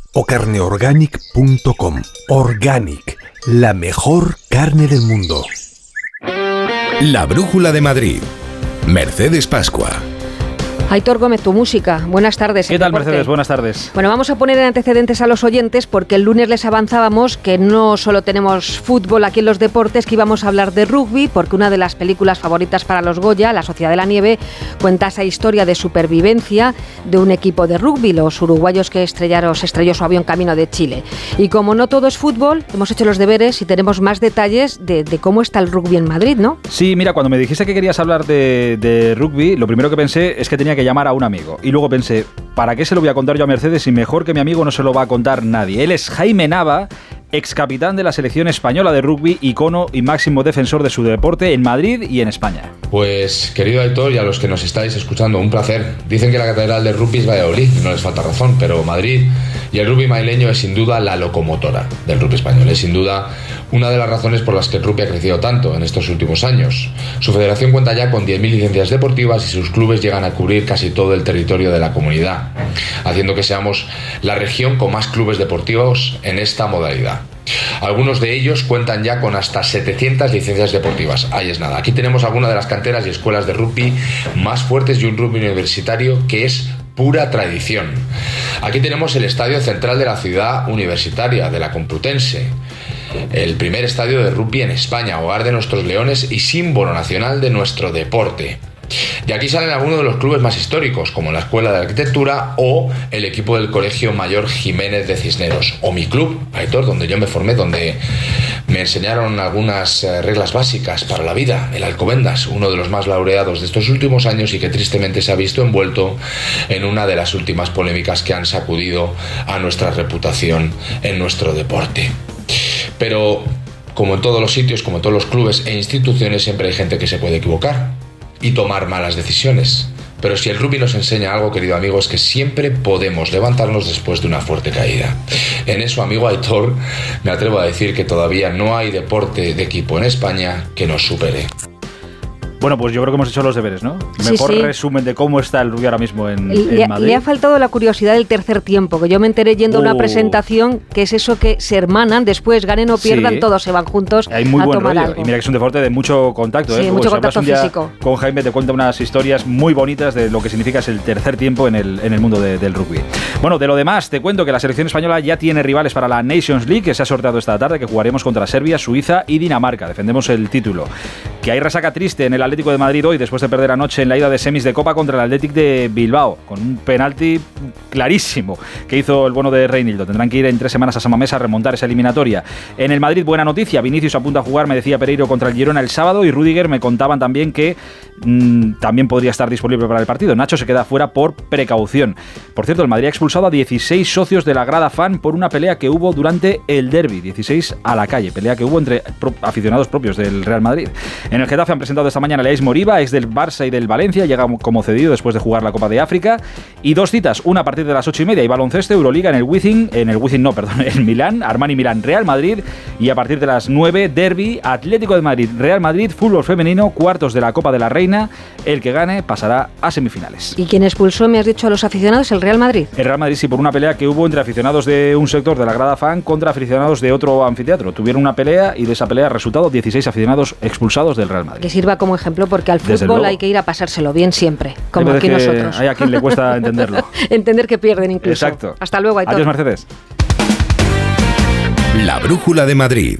o carneorganic.com. Organic, la mejor carne del mundo. La Brújula de Madrid. Mercedes Pascua. Aitor Gómez, tu música. Buenas tardes. ¿Qué tal, Mercedes? Buenas tardes. Bueno, vamos a poner en antecedentes a los oyentes porque el lunes les avanzábamos que no solo tenemos fútbol aquí en los deportes, que íbamos a hablar de rugby, porque una de las películas favoritas para los Goya, La Sociedad de la Nieve, cuenta esa historia de supervivencia de un equipo de rugby, los uruguayos que estrellaron, se estrelló su avión camino de Chile. Y como no todo es fútbol, hemos hecho los deberes y tenemos más detalles de, de cómo está el rugby en Madrid, ¿no? Sí, mira, cuando me dijiste que querías hablar de, de rugby, lo primero que pensé es que tenía que llamar a un amigo. Y luego pensé, ¿para qué se lo voy a contar yo a Mercedes si mejor que mi amigo no se lo va a contar nadie? Él es Jaime Nava, ex capitán de la selección española de rugby, icono y máximo defensor de su deporte en Madrid y en España. Pues, querido Héctor y a los que nos estáis escuchando, un placer. Dicen que la catedral de rugby es Valladolid, no les falta razón, pero Madrid y el rugby madrileño es sin duda la locomotora del rugby español. Es sin duda una de las razones por las que el rugby ha crecido tanto en estos últimos años. Su federación cuenta ya con 10.000 licencias deportivas y sus clubes llegan a cubrir casi todo el territorio de la comunidad, haciendo que seamos la región con más clubes deportivos en esta modalidad. Algunos de ellos cuentan ya con hasta 700 licencias deportivas. Ahí es nada. Aquí tenemos algunas de las canteras y escuelas de rugby más fuertes y un rugby universitario que es pura tradición. Aquí tenemos el estadio central de la ciudad universitaria, de la Complutense. El primer estadio de rugby en España, hogar de nuestros leones y símbolo nacional de nuestro deporte. De aquí salen algunos de los clubes más históricos, como la Escuela de Arquitectura o el equipo del Colegio Mayor Jiménez de Cisneros, o mi club, Aitor, donde yo me formé, donde me enseñaron algunas eh, reglas básicas para la vida, el Alcobendas, uno de los más laureados de estos últimos años y que tristemente se ha visto envuelto en una de las últimas polémicas que han sacudido a nuestra reputación en nuestro deporte. Pero, como en todos los sitios, como en todos los clubes e instituciones, siempre hay gente que se puede equivocar y tomar malas decisiones. Pero si el rugby nos enseña algo, querido amigo, es que siempre podemos levantarnos después de una fuerte caída. En eso, amigo Aitor, me atrevo a decir que todavía no hay deporte de equipo en España que nos supere. Bueno, pues yo creo que hemos hecho los deberes, ¿no? Sí, Mejor sí. resumen de cómo está el rugby ahora mismo en, en Le, Madrid. le ha faltado la curiosidad del tercer tiempo, que yo me enteré yendo a una Oh. presentación que es eso que se hermanan, después ganen o pierdan, Sí. todos se van juntos Hay muy a buen tomar rollo. algo. Y mira que es un deporte de mucho contacto. Sí, ¿eh? mucho Si hablas contacto un día físico. Con Jaime te cuenta unas historias muy bonitas de lo que significa el tercer tiempo en el, en el mundo de- del rugby. Bueno, de lo demás, te cuento que la selección española ya tiene rivales para la Nations League, que se ha sorteado esta tarde, que jugaremos contra Serbia, Suiza y Dinamarca. Defendemos el título. Que hay resaca triste en el Atlético de Madrid hoy, después de perder anoche en la ida de semis de Copa contra el Athletic de Bilbao, con un penalti clarísimo que hizo el bueno de Reinildo. Tendrán que ir en tres semanas a Samamés a remontar esa eliminatoria. En el Madrid, buena noticia. Vinicius apunta a jugar, me decía Pereiro, contra el Girona el sábado y Rudiger me contaban también que mm, también podría estar disponible para el partido. Nacho se queda fuera por precaución. Por cierto, el Madrid ha expulsado a 16 socios de la grada fan por una pelea que hubo durante el derby. 16 a la calle, pelea que hubo entre aficionados propios del Real Madrid. En el Getafe han presentado esta mañana Leis Moriba, ex del Barça y del Valencia, llega como cedido después de jugar la Copa de África. Y dos citas, una a partir de las 8 y media y baloncesto, Euroliga en el Wizzing, en el Wizzing no, perdón, en Milán, Armani Milán, Real Madrid. Y a partir de las 9, Derby, Atlético de Madrid, Real Madrid, fútbol femenino, cuartos de la Copa de la Reina. El que gane pasará a semifinales. ¿Y quién expulsó, me has dicho, a los aficionados? El Real Madrid. El Real Madrid sí, por una pelea que hubo entre aficionados de un sector de la grada fan contra aficionados de otro anfiteatro. Tuvieron una pelea y de esa pelea resultado 16 aficionados expulsados del Real Madrid. Que sirva como ejemplo porque al fútbol hay que ir a pasárselo bien siempre, como Hay aquí que nosotros. Hay a quien le cuesta entenderlo. Entender que pierden incluso. Exacto. Hasta luego, Aitor. Adiós, Mercedes. La Brújula de Madrid.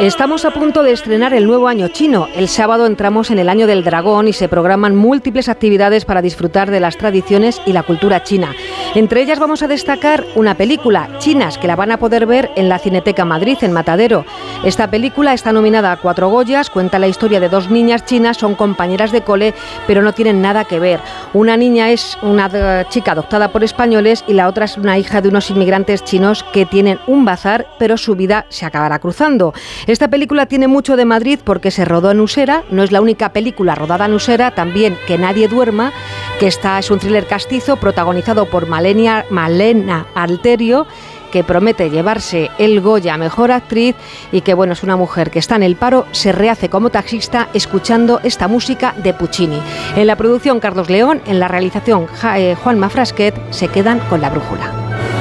Estamos a punto de estrenar el nuevo año chino. El sábado entramos en el año del dragón y se programan múltiples actividades para disfrutar de las tradiciones y la cultura china. Entre ellas vamos a destacar una película, Chinas, que la van a poder ver en la Cineteca Madrid, en Matadero. Esta película está nominada a cuatro Goyas, cuenta la historia de dos niñas chinas, son compañeras de cole, pero no tienen nada que ver. Una niña es una chica adoptada por españoles y la otra es una hija de unos inmigrantes chinos que tienen un bazar, pero su vida se acabará cruzando. Esta película tiene mucho de Madrid porque se rodó en Usera, no es la única película rodada en Usera, también Que nadie duerma, que está, es un thriller castizo protagonizado por Malena Alterio que promete llevarse el Goya Mejor Actriz y que bueno, es una mujer que está en el paro, se rehace como taxista escuchando esta música de Puccini. En la producción Carlos León, en la realización eh, Juan Mafrasquet, se quedan con la brújula.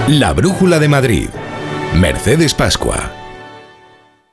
La brújula de Madrid. Mercedes Pascua.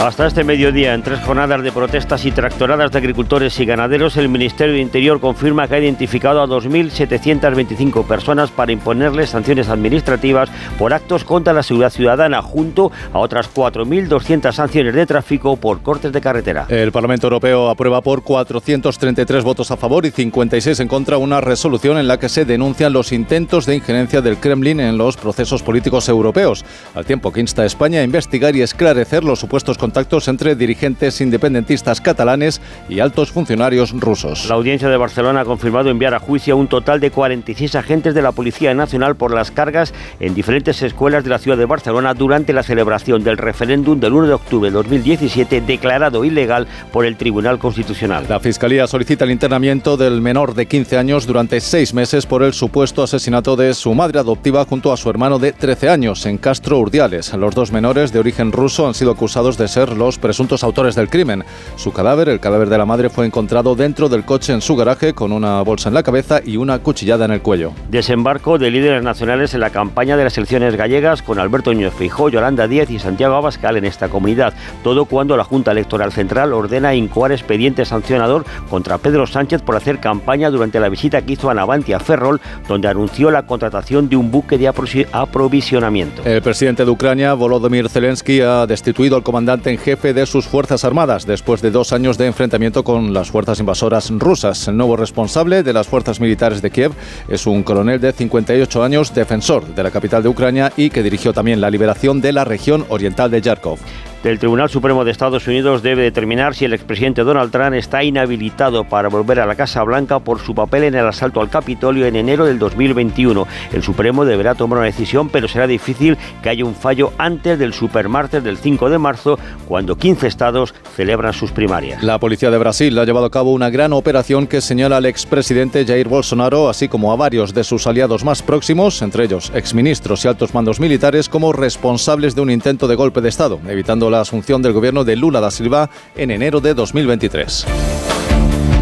Hasta este mediodía, en tres jornadas de protestas y tractoradas de agricultores y ganaderos, el Ministerio de Interior confirma que ha identificado a 2.725 personas para imponerles sanciones administrativas por actos contra la seguridad ciudadana, junto a otras 4.200 sanciones de tráfico por cortes de carretera. El Parlamento Europeo aprueba por 433 votos a favor y 56 en contra una resolución en la que se denuncian los intentos de injerencia del Kremlin en los procesos políticos europeos, al tiempo que insta a España a investigar y esclarecer los supuestos contactos entre dirigentes independentistas catalanes y altos funcionarios rusos. La audiencia de Barcelona ha confirmado enviar a juicio a un total de 46 agentes de la Policía Nacional por las cargas en diferentes escuelas de la ciudad de Barcelona durante la celebración del referéndum del 1 de octubre de 2017 declarado ilegal por el Tribunal Constitucional. La Fiscalía solicita el internamiento del menor de 15 años durante seis meses por el supuesto asesinato de su madre adoptiva junto a su hermano de 13 años en Castro Urdiales. Los dos menores de origen ruso han sido acusados de ser los presuntos autores del crimen. Su cadáver, el cadáver de la madre, fue encontrado dentro del coche en su garaje con una bolsa en la cabeza y una cuchillada en el cuello. Desembarco de líderes nacionales en la campaña de las elecciones gallegas con Alberto Núñez Feijóo, Yolanda Díez y Santiago Abascal en esta comunidad. Todo cuando la Junta Electoral Central ordena incoar expediente sancionador contra Pedro Sánchez por hacer campaña durante la visita que hizo a Navantia Ferrol, donde anunció la contratación de un buque de aprovisionamiento. El presidente de Ucrania, Volodymyr Zelensky, ha destituido al comandante en jefe de sus Fuerzas Armadas después de dos años de enfrentamiento con las fuerzas invasoras rusas. El nuevo responsable de las fuerzas militares de Kiev es un coronel de 58 años, defensor de la capital de Ucrania y que dirigió también la liberación de la región oriental de Yarkov del Tribunal Supremo de Estados Unidos debe determinar si el expresidente Donald Trump está inhabilitado para volver a la Casa Blanca por su papel en el asalto al Capitolio en enero del 2021. El Supremo deberá tomar una decisión, pero será difícil que haya un fallo antes del supermartes del 5 de marzo, cuando 15 estados celebran sus primarias. La policía de Brasil ha llevado a cabo una gran operación que señala al expresidente Jair Bolsonaro, así como a varios de sus aliados más próximos, entre ellos exministros y altos mandos militares, como responsables de un intento de golpe de Estado, evitando la asunción del gobierno de Lula da Silva en enero de 2023.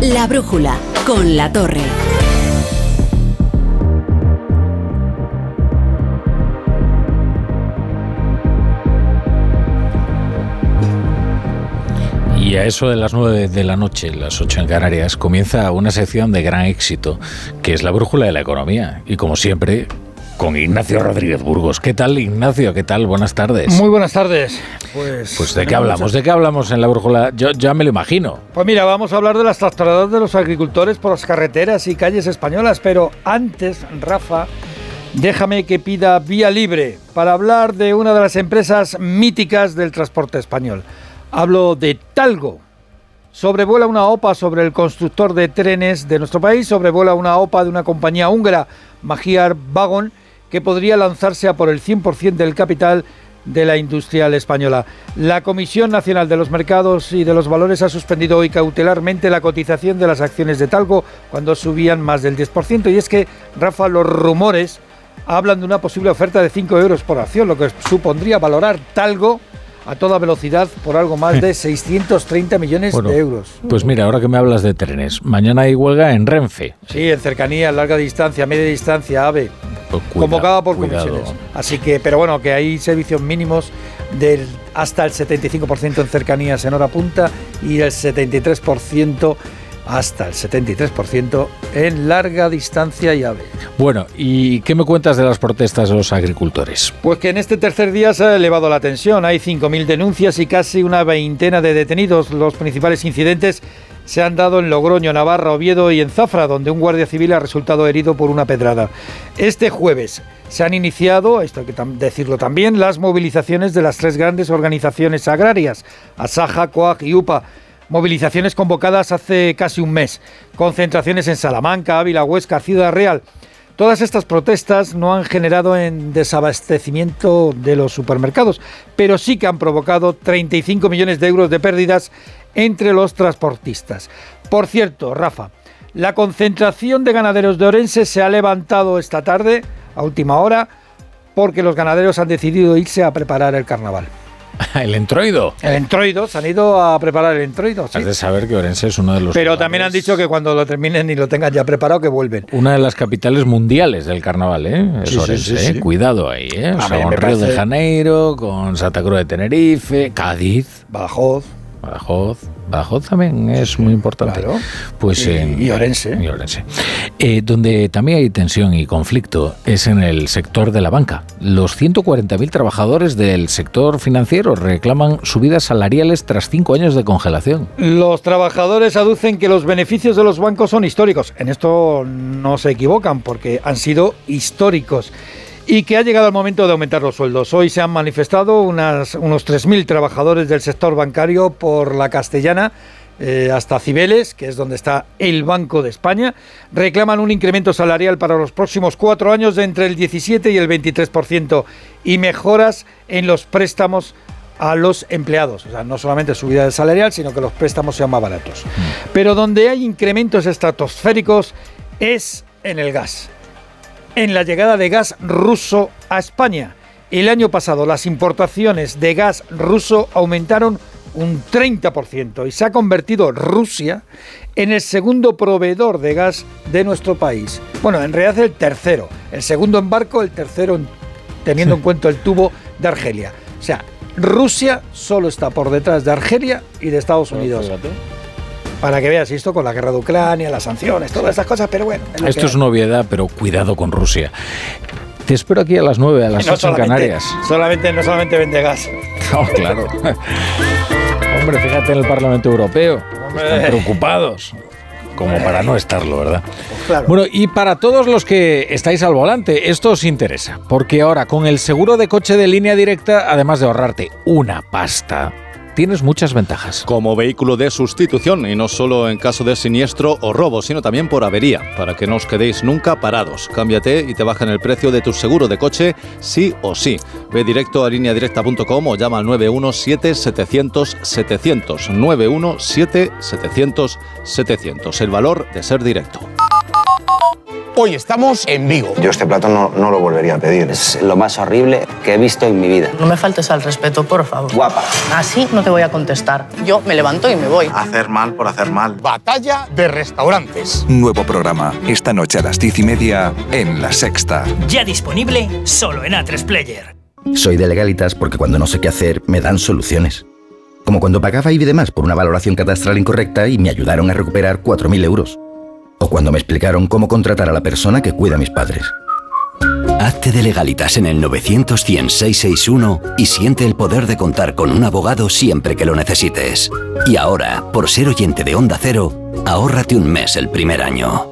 La brújula con la torre. Y a eso de las 9 de la noche, las 8 en Canarias, comienza una sección de gran éxito, que es la brújula de la economía. Y como siempre, con Ignacio Rodríguez Burgos. ¿Qué tal, Ignacio? ¿Qué tal? Buenas tardes. Muy buenas tardes. Pues, pues ¿de qué hablamos? ¿De qué hablamos en la brújula? Yo ya me lo imagino. Pues mira, vamos a hablar de las tractoradas de los agricultores por las carreteras y calles españolas, pero antes, Rafa, déjame que pida vía libre para hablar de una de las empresas míticas del transporte español. Hablo de Talgo. Sobrevuela una OPA sobre el constructor de trenes de nuestro país, sobrevuela una OPA de una compañía húngara, Magyar Wagon, que podría lanzarse a por el 100% del capital de la industrial española. La Comisión Nacional de los Mercados y de los Valores ha suspendido hoy cautelarmente la cotización de las acciones de Talgo cuando subían más del 10%. Y es que, Rafa, los rumores hablan de una posible oferta de 5 euros por acción, lo que supondría valorar Talgo a toda velocidad por algo más de 630 millones Bueno, de euros. Pues mira, ahora que me hablas de trenes, mañana hay huelga en Renfe. Sí, en cercanía, larga distancia, media distancia, AVE, Pues cuida- convocada por cuidado. comisiones. Así que, pero bueno, que hay servicios mínimos del hasta el 75% en cercanías en hora punta y el 73% hasta el 73% en larga distancia y AVE. Bueno, ¿y qué me cuentas de las protestas de los agricultores? Pues que en este tercer día se ha elevado la tensión. Hay 5.000 denuncias y casi una veintena de detenidos. Los principales incidentes se han dado en Logroño, Navarra, Oviedo y en Zafra, donde un guardia civil ha resultado herido por una pedrada. Este jueves se han iniciado, esto hay que tam- decirlo también, las movilizaciones de las tres grandes organizaciones agrarias, Asaja, COAG y UPA. Movilizaciones convocadas hace casi un mes. Concentraciones en Salamanca, Ávila, Huesca, Ciudad Real. Todas estas protestas no han generado en desabastecimiento de los supermercados, pero sí que han provocado 35 millones de euros de pérdidas entre los transportistas. Por cierto, Rafa, la concentración de ganaderos de Orense se ha levantado esta tarde, a última hora, porque los ganaderos han decidido irse a preparar el carnaval. El entroido. El entroido, se han ido a preparar el entroido, sí. Has de saber que Orense es uno de los Pero también han dicho que cuando lo terminen y lo tengan ya preparado, que vuelven. una de las capitales mundiales del carnaval, ¿eh? Es Sí, Orense, sí, ¿eh? Cuidado ahí, ¿eh? O sea, con Río de Janeiro, con Santa Cruz de Tenerife, Cádiz. Badajoz. Badajoz. Badajoz también es muy importante. Pues Y- en- y Orense. y Orense. Eh, donde también hay tensión y conflicto es en el sector de la banca. Los 140.000 trabajadores del sector financiero reclaman subidas salariales tras cinco años de congelación. Los trabajadores aducen que los beneficios de los bancos son históricos. En esto no se equivocan porque han sido históricos. Y que ha llegado el momento de aumentar los sueldos. Hoy se han manifestado unas, unos 3.000 trabajadores del sector bancario por la castellana eh, hasta Cibeles, que es donde está el Banco de España. Reclaman un incremento salarial para los próximos cuatro años de entre el 17 y el 23% y mejoras en los préstamos a los empleados. O sea, no solamente subida del salarial, sino que los préstamos sean más baratos. Pero donde hay incrementos estratosféricos es en el gas. En la llegada de gas ruso a España. El año pasado las importaciones de gas ruso aumentaron un 30% y se ha convertido Rusia en el segundo proveedor de gas de nuestro país. Bueno, en realidad el tercero. El segundo en barco, el tercero en- teniendo en cuenta el tubo de Argelia. O sea, Rusia solo está por detrás de Argelia y de Estados Unidos. Para que veas esto con la guerra de Ucrania, las sanciones, todas esas cosas, pero bueno. Esto es una obviedad, pero cuidado con Rusia. Te espero aquí a las 9, a las No 8 en Canarias. Solamente, no solamente vende gas. No, claro. Hombre, fíjate en el Parlamento Europeo. Están preocupados. Como para no estarlo, ¿verdad? Claro. Bueno, y para todos los que estáis al volante, esto os interesa, porque ahora con el seguro de coche de línea directa, además de ahorrarte una pasta, tienes muchas ventajas. Como vehículo de sustitución y no solo en caso de siniestro o robo, sino también por avería, para que no os quedéis nunca parados. Cámbiate y te bajan el precio de tu seguro de coche sí o sí. Ve directo a lineadirecta.com o llama al 917-700-700. 917-700-700. El valor de ser directo. Hoy estamos en Vigo. Yo este plato no, no lo volvería a pedir. Es lo más horrible que he visto en mi vida. No me faltes al respeto, por favor. Guapa. Así no te voy a contestar. Yo me levanto y me voy. Hacer mal por hacer mal. Batalla de restaurantes. Nuevo programa, esta noche a las diez y media en La Sexta. Ya disponible solo en A3 Player. Soy de legalitas porque cuando no sé qué hacer me dan soluciones. Como cuando pagaba IBI de más por una valoración catastral incorrecta y me ayudaron a recuperar 4.000 euros. O cuando me explicaron cómo contratar a la persona que cuida a mis padres. Hazte de legalitas en el 900 100 661 y siente el poder de contar con un abogado siempre que lo necesites. Y ahora, por ser oyente de Onda Cero, ahórrate un mes el primer año.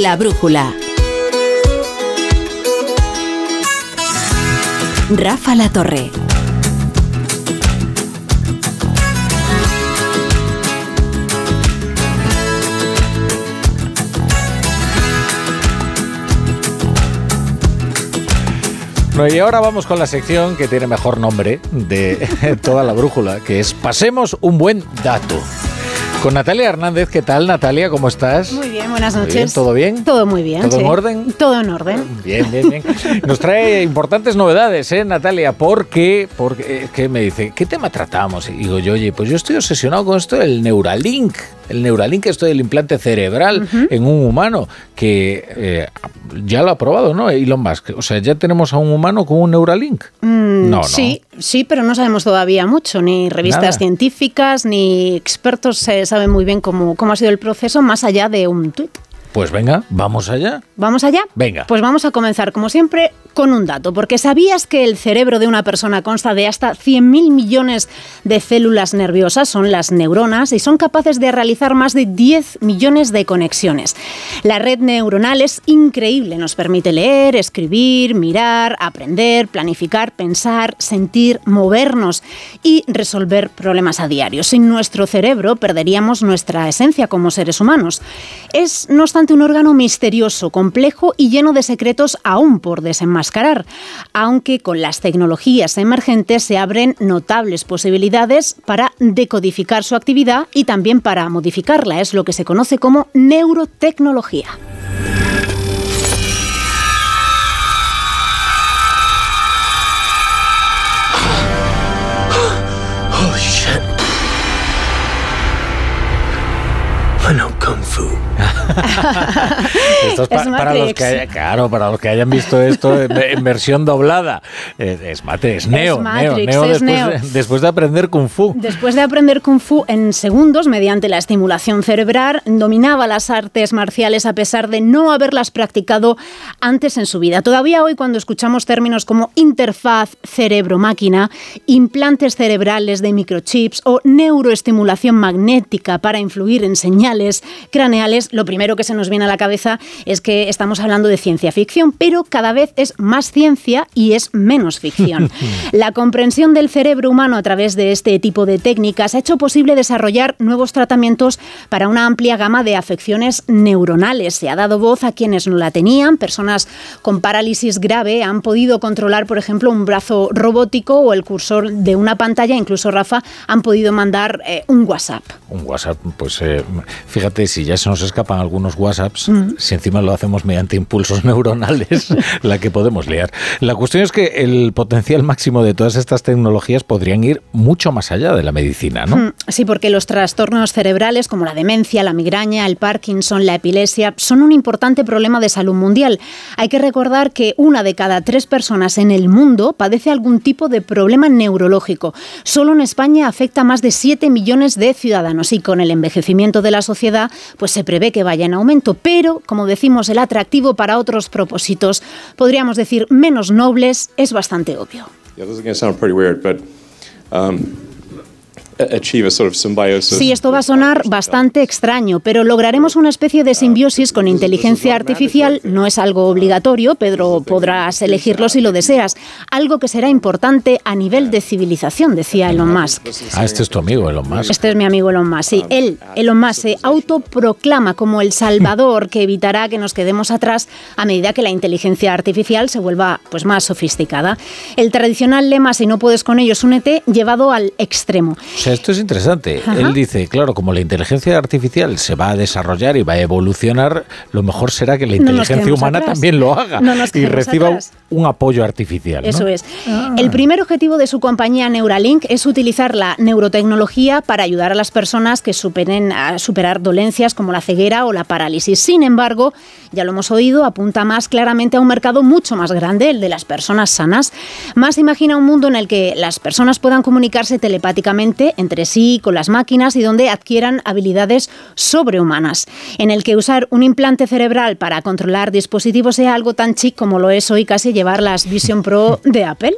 La brújula. Rafa La Torre. Bueno, y ahora vamos con la sección que tiene mejor nombre de toda la brújula, que es Pasemos un buen dato. Con Natalia Hernández, ¿qué tal Natalia? ¿Cómo estás? Muy bien, buenas noches. bien, ¿Todo bien? Todo muy bien. ¿Todo sí. en orden? Todo en orden. Bien, bien, bien. Nos trae importantes novedades, ¿eh, Natalia? Porque, porque eh, que me dice, ¿qué tema tratamos? Y digo yo, oye, pues yo estoy obsesionado con esto del Neuralink. El Neuralink, esto del implante cerebral en un humano, que eh, ya lo ha probado, ¿no? Elon Musk. O sea, ya tenemos a un humano con un Neuralink. Mm, No, no. Sí, sí, pero no sabemos todavía mucho. Ni revistas Nada. científicas, ni expertos se saben muy bien cómo, cómo ha sido el proceso, más allá de un tuit. Pues venga, vamos allá. ¿Vamos allá? Venga. Pues vamos a comenzar, como siempre, con un dato, porque ¿sabías que el cerebro de una persona consta de hasta 100.000 millones de células nerviosas? Son las neuronas y son capaces de realizar más de 10 millones de conexiones. La red neuronal es increíble, nos permite leer, escribir, mirar, aprender, planificar, pensar, sentir, movernos y resolver problemas a diario. Sin nuestro cerebro perderíamos nuestra esencia como seres humanos. Es, no obstante, un órgano misterioso, complejo y lleno de secretos aún por desenmascarar, aunque con las tecnologías emergentes se abren notables posibilidades para decodificar su actividad y también para modificarla. Es lo que se conoce como neurotecnología. Kung Fu. Esto es, pa- Es para los que haya- claro, para los que hayan visto esto en, en versión doblada. Es, es Matrix, Neo, Matrix, Neo, Neo es después, Neo. De, después de aprender Kung Fu. Después de aprender Kung Fu en segundos mediante la estimulación cerebral, dominaba las artes marciales a pesar de no haberlas practicado antes en su vida. Todavía hoy cuando escuchamos términos como interfaz cerebro-máquina, implantes cerebrales de microchips o neuroestimulación magnética para influir en señales craneales, lo primero que se nos viene a la cabeza es que estamos hablando de ciencia ficción, pero cada vez es más ciencia y es menos ficción. La comprensión del cerebro humano a través de este tipo de técnicas ha hecho posible desarrollar nuevos tratamientos para una amplia gama de afecciones neuronales. Se ha dado voz a quienes no la tenían. Personas con parálisis grave han podido controlar, por ejemplo, un brazo robótico o el cursor de una pantalla. Incluso, Rafa, han podido mandar eh, un WhatsApp. Un WhatsApp, pues eh, fíjate, si ya se nos escapan algunos WhatsApps, Mm. si encima lo hacemos mediante impulsos neuronales, la que podemos liar. La cuestión es que el potencial máximo de todas estas tecnologías podrían ir mucho más allá de la medicina, ¿no? Mm, Sí, porque los trastornos cerebrales como la demencia, la migraña, el Parkinson, la epilepsia son un importante problema de salud mundial. Hay que recordar que una de cada tres personas en el mundo padece algún tipo de problema neurológico. Solo en España afecta a más de 7 millones de ciudadanos y con el envejecimiento de la sociedad pues se prevé que vaya en aumento. Pero, como decimos, el atractivo para otros propósitos, podríamos decir menos nobles, es bastante obvio. Achieve a sort of symbiosis. Sí, esto va a sonar bastante extraño, pero lograremos una especie de simbiosis con inteligencia artificial. No es algo obligatorio, pero podrás elegirlo si lo deseas. Algo que será importante a nivel de civilización, decía Elon Musk. Ah, este es tu amigo, Elon Musk. Este es mi amigo Elon Musk. Sí, él, Elon Musk, se autoproclama como el salvador que evitará que nos quedemos atrás a medida que la inteligencia artificial se vuelva pues, más sofisticada. El tradicional lema, si no puedes con ellos, únete, llevado al extremo. O sea, esto es interesante. Ajá. Él dice, claro, como la inteligencia artificial se va a desarrollar y va a evolucionar, lo mejor será que la No inteligencia quedemos humana atrás. también lo haga No y reciba atrás. un apoyo artificial. ¿no? Eso es. El primer objetivo de su compañía Neuralink es utilizar la neurotecnología para ayudar a las personas que superen a superar dolencias como la ceguera o la parálisis. Sin embargo, ya lo hemos oído, apunta más claramente a un mercado mucho más grande, el de las personas sanas. Más imagina un mundo en el que las personas puedan comunicarse telepáticamente entre sí, con las máquinas y donde adquieran habilidades sobrehumanas, en el que usar un implante cerebral para controlar dispositivos sea algo tan chic como lo es hoy casi llevar las Vision Pro de Apple.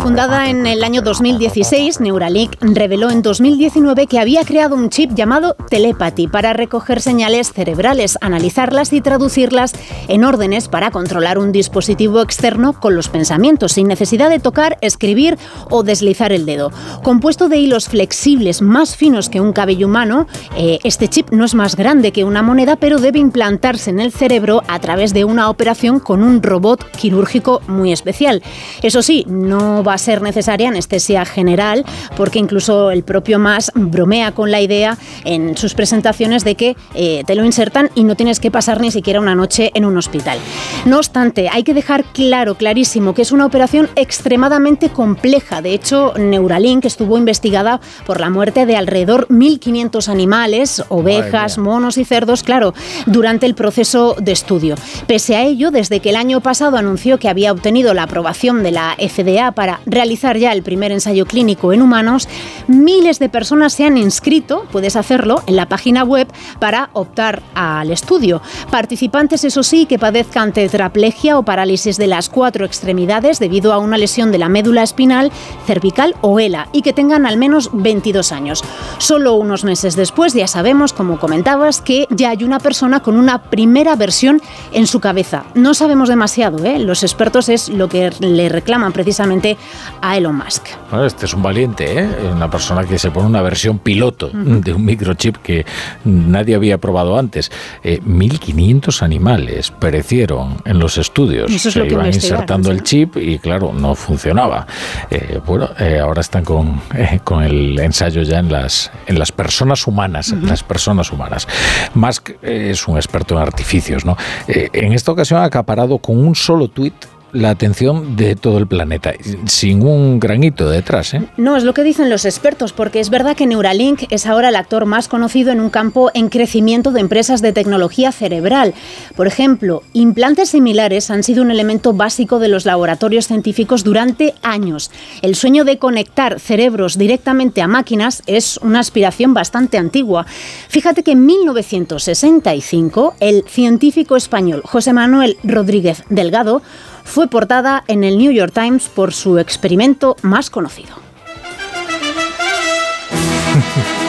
Fundada en el año 2016, Neuralink reveló en 2019 que había creado un chip llamado Telepathy para recoger señales cerebrales, analizarlas y traducirlas en órdenes para controlar un dispositivo externo con los pensamientos, sin necesidad de tocar, escribir o deslizar el dedo. Compuesto de hilos flexibles más finos que un cabello humano, eh, este chip no es más grande que una moneda, pero debe implantarse en el cerebro a través de una operación con un robot quirúrgico muy especial. Eso sí, no va a ser necesaria anestesia general, porque incluso el propio Mas bromea con la idea en sus presentaciones de que eh, te lo insertan y no tienes que pasar ni siquiera una noche en un hospital. No obstante, hay que dejar claro, clarísimo, que es una operación extremadamente compleja. De hecho, Neuralink estuvo investigada por la muerte de alrededor 1.500 animales, ovejas, monos y cerdos, claro, durante el proceso de estudio. Pese a ello, desde que el año pasado anunció que había obtenido la aprobación de la FDA para realizar ya el primer ensayo clínico en humanos, miles de personas se han inscrito, puedes hacerlo, en la página web para optar al estudio. Participantes, eso sí, que padezcan tetraplegia o parálisis de las cuatro extremidades debido a una lesión de la médula espinal, cervical o ELA y que tengan al menos 22 años. Solo unos meses después ya sabemos, como comentabas, que ya hay una persona con una primera versión en su cabeza. No sabemos demasiado, ¿eh? los expertos es lo que le reclaman precisamente a Elon Musk. Bueno, este es un valiente, ¿eh? una persona que se pone una versión piloto de un microchip que nadie había probado antes. Eh, 1.500 animales perecieron en los estudios. Eso es se lo iban insertando el chip y claro, no funcionaba. Eh, bueno, eh, ahora están con, eh, con el ensayo ya en las, en las personas humanas, en las personas humanas. Musk es un experto en artificios, ¿no? Eh, en esta ocasión ha acaparado con un solo tuit la atención de todo el planeta, sin un granito detrás, ¿eh? No, es lo que dicen los expertos, porque es verdad que Neuralink es ahora el actor más conocido en un campo en crecimiento de empresas de tecnología cerebral. Por ejemplo, implantes similares han sido un elemento básico de los laboratorios científicos durante años. El sueño de conectar cerebros directamente a máquinas es una aspiración bastante antigua. Fíjate que en 1965 el científico español José Manuel Rodríguez Delgado fue portada en el New York Times por su experimento más conocido.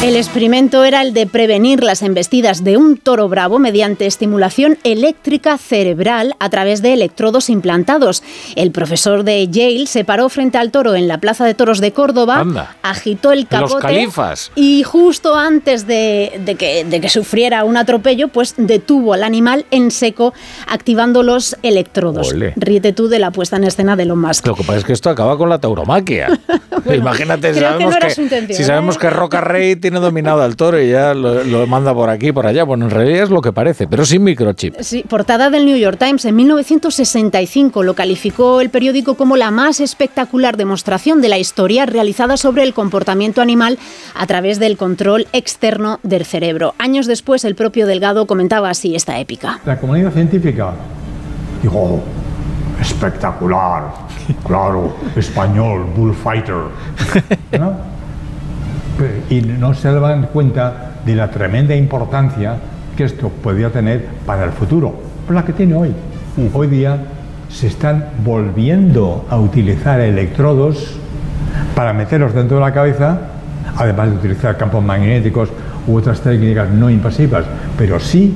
El experimento era el de prevenir las embestidas de un toro bravo mediante estimulación eléctrica cerebral a través de electrodos implantados. El profesor de Yale se paró frente al toro en la Plaza de Toros de Córdoba, Anda. agitó el capote y justo antes de, de que, de que sufriera un atropello, pues detuvo al animal en seco activando los electrodos. Ole. Ríete tú de la puesta en escena de Elon Musk. Lo que pasa es que esto acaba con la tauromaquia. Imagínate, que no que, si sabemos ¿eh? que Roca Rey tiene dominado al toro y ya lo, lo manda por aquí por allá. Bueno, en realidad es lo que parece, pero sin microchip. Sí, portada del New York Times en 1965 lo calificó el periódico como la más espectacular demostración de la historia realizada sobre el comportamiento animal a través del control externo del cerebro. Años después, el propio Delgado comentaba así esta épica. La comunidad científica dijo, "Oh, espectacular, claro, español, bullfighter. ¿no? Y no se daban cuenta de la tremenda importancia que esto podía tener para el futuro, por la que tiene hoy. Hoy día se están volviendo a utilizar electrodos para meterlos dentro de la cabeza, además de utilizar campos magnéticos u otras técnicas no invasivas, pero sí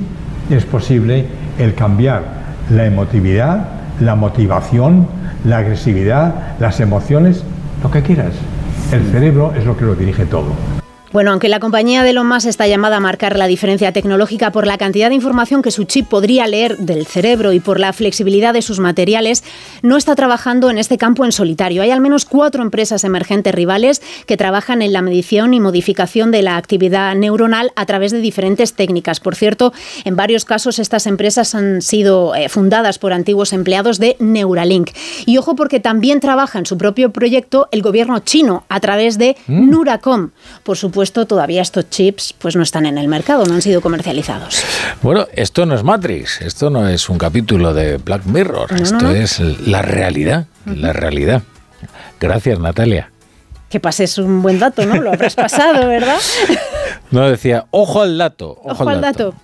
es posible el cambiar la emotividad, la motivación, la agresividad, las emociones, lo que quieras. El cerebro es lo que lo dirige todo. Bueno, aunque la compañía de Elon Musk está llamada a marcar la diferencia tecnológica por la cantidad de información que su chip podría leer del cerebro y por la flexibilidad de sus materiales, no está trabajando en este campo en solitario. Hay al menos cuatro empresas emergentes rivales que trabajan en la medición y modificación de la actividad neuronal a través de diferentes técnicas. Por cierto, en varios casos estas empresas han sido eh, fundadas por antiguos empleados de Neuralink. Y ojo porque también trabaja en su propio proyecto el gobierno chino a través de Nuracom. Por supuesto, supuesto, todavía estos chips pues no están en el mercado, no han sido comercializados. Bueno, esto no es Matrix, esto no es un capítulo de Black Mirror, No, esto no, no. es la realidad, la realidad. Gracias, Natalia. Que pases un buen dato, ¿no? Lo habrás pasado, ¿verdad? No, decía, ojo al dato. Ojo, Ojo al dato.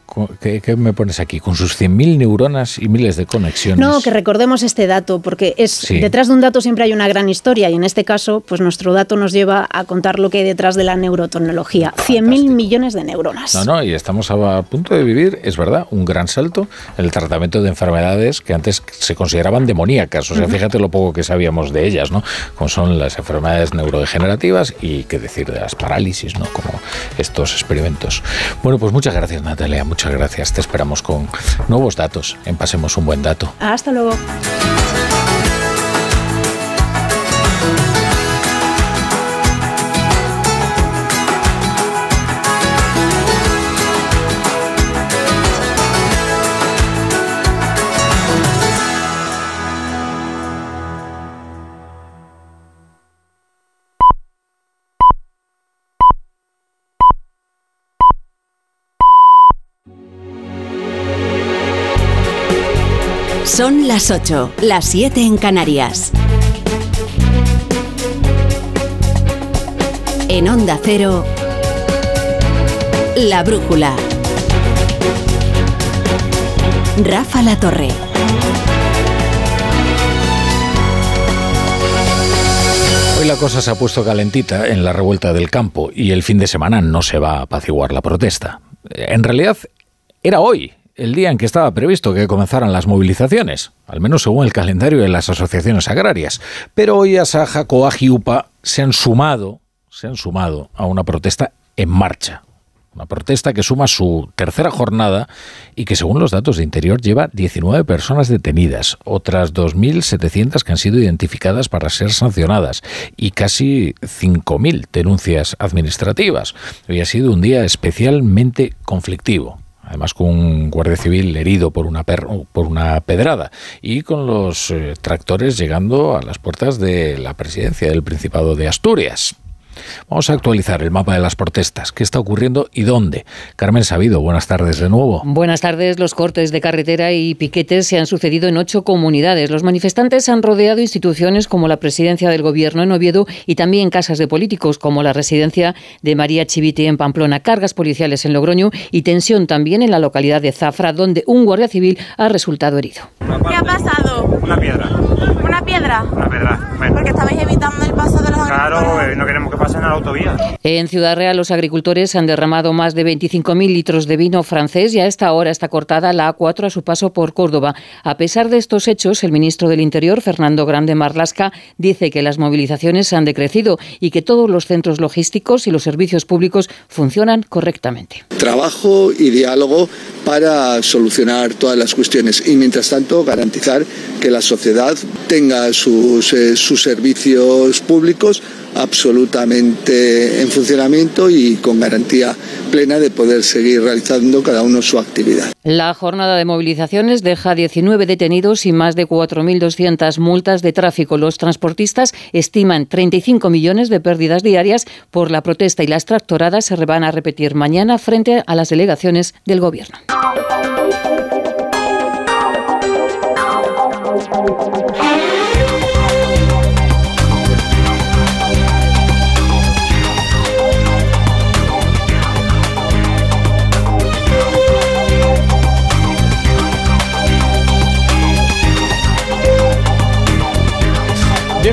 ¿Qué, qué me pones aquí? Con sus 100.000 neuronas y miles de conexiones. No, que recordemos este dato, porque es Sí. detrás de un dato siempre hay una gran historia y en este caso, pues nuestro dato nos lleva a contar lo que hay detrás de la neurotecnología. 100.000 millones de neuronas. No, no, y estamos a punto de vivir, es verdad, un gran salto en el tratamiento de enfermedades que antes se consideraban demoníacas. O sea, Ujú. fíjate lo poco que sabíamos de ellas, ¿no? Como son las enfermedades neurodegenerativas y qué decir de las parálisis, ¿no? Como estos experimentos. Bueno, pues muchas gracias, Natalia, muchas gracias. Te esperamos con nuevos datos en Pasemos un buen dato. Hasta luego. Las 8, las 7 en Canarias. En Onda Cero, La Brújula. Rafa La Torre. Hoy la cosa se ha puesto calentita en la revuelta del campo y el fin de semana no se va a apaciguar la protesta. En realidad, era hoy, el día en que estaba previsto que comenzaran las movilizaciones, al menos según el calendario de las asociaciones agrarias. Pero hoy Asaja, Coag y UPA se han sumado, se han sumado a una protesta en marcha. Una protesta que suma su tercera jornada y que según los datos de Interior lleva 19 personas detenidas, otras 2.700 que han sido identificadas para ser sancionadas y casi 5.000 denuncias administrativas. Hoy ha sido un día especialmente conflictivo. Además con un guardia civil herido por una, por una pedrada y con los eh, tractores llegando a las puertas de la presidencia del Principado de Asturias. Vamos a actualizar el mapa de las protestas. ¿Qué está ocurriendo y dónde? Carmen Sabido, buenas tardes de nuevo. Buenas tardes. Los cortes de carretera y piquetes se han sucedido en ocho comunidades. Los manifestantes han rodeado instituciones como la presidencia del gobierno en Oviedo y también casas de políticos como la residencia de María Chivite en Pamplona, cargas policiales en Logroño y tensión también en la localidad de Zafra, donde un guardia civil ha resultado herido. ¿Qué ha pasado? Una piedra, ¿Una piedra? una piedra. Bueno, Porque estabais evitando el paso de los claro, eh, no queremos que pasen a la autovía. En Ciudad Real, los agricultores han derramado más de 25.000 litros de vino francés y a esta hora está cortada la A4 a su paso por Córdoba. A pesar de estos hechos, el ministro del Interior, Fernando Grande Marlasca, dice que las movilizaciones han decrecido y que todos los centros logísticos y los servicios públicos funcionan correctamente. trabajo y diálogo para solucionar todas las cuestiones y mientras tanto garantizar que la sociedad tenga sus, eh, sus servicios públicos absolutamente en funcionamiento y con garantía plena de poder seguir realizando cada uno su actividad. La jornada de movilizaciones deja 19 detenidos y más de 4.200 multas de tráfico. Los transportistas estiman 35 millones de pérdidas diarias por la protesta y las tractoradas se van a repetir mañana frente a las delegaciones del Gobierno.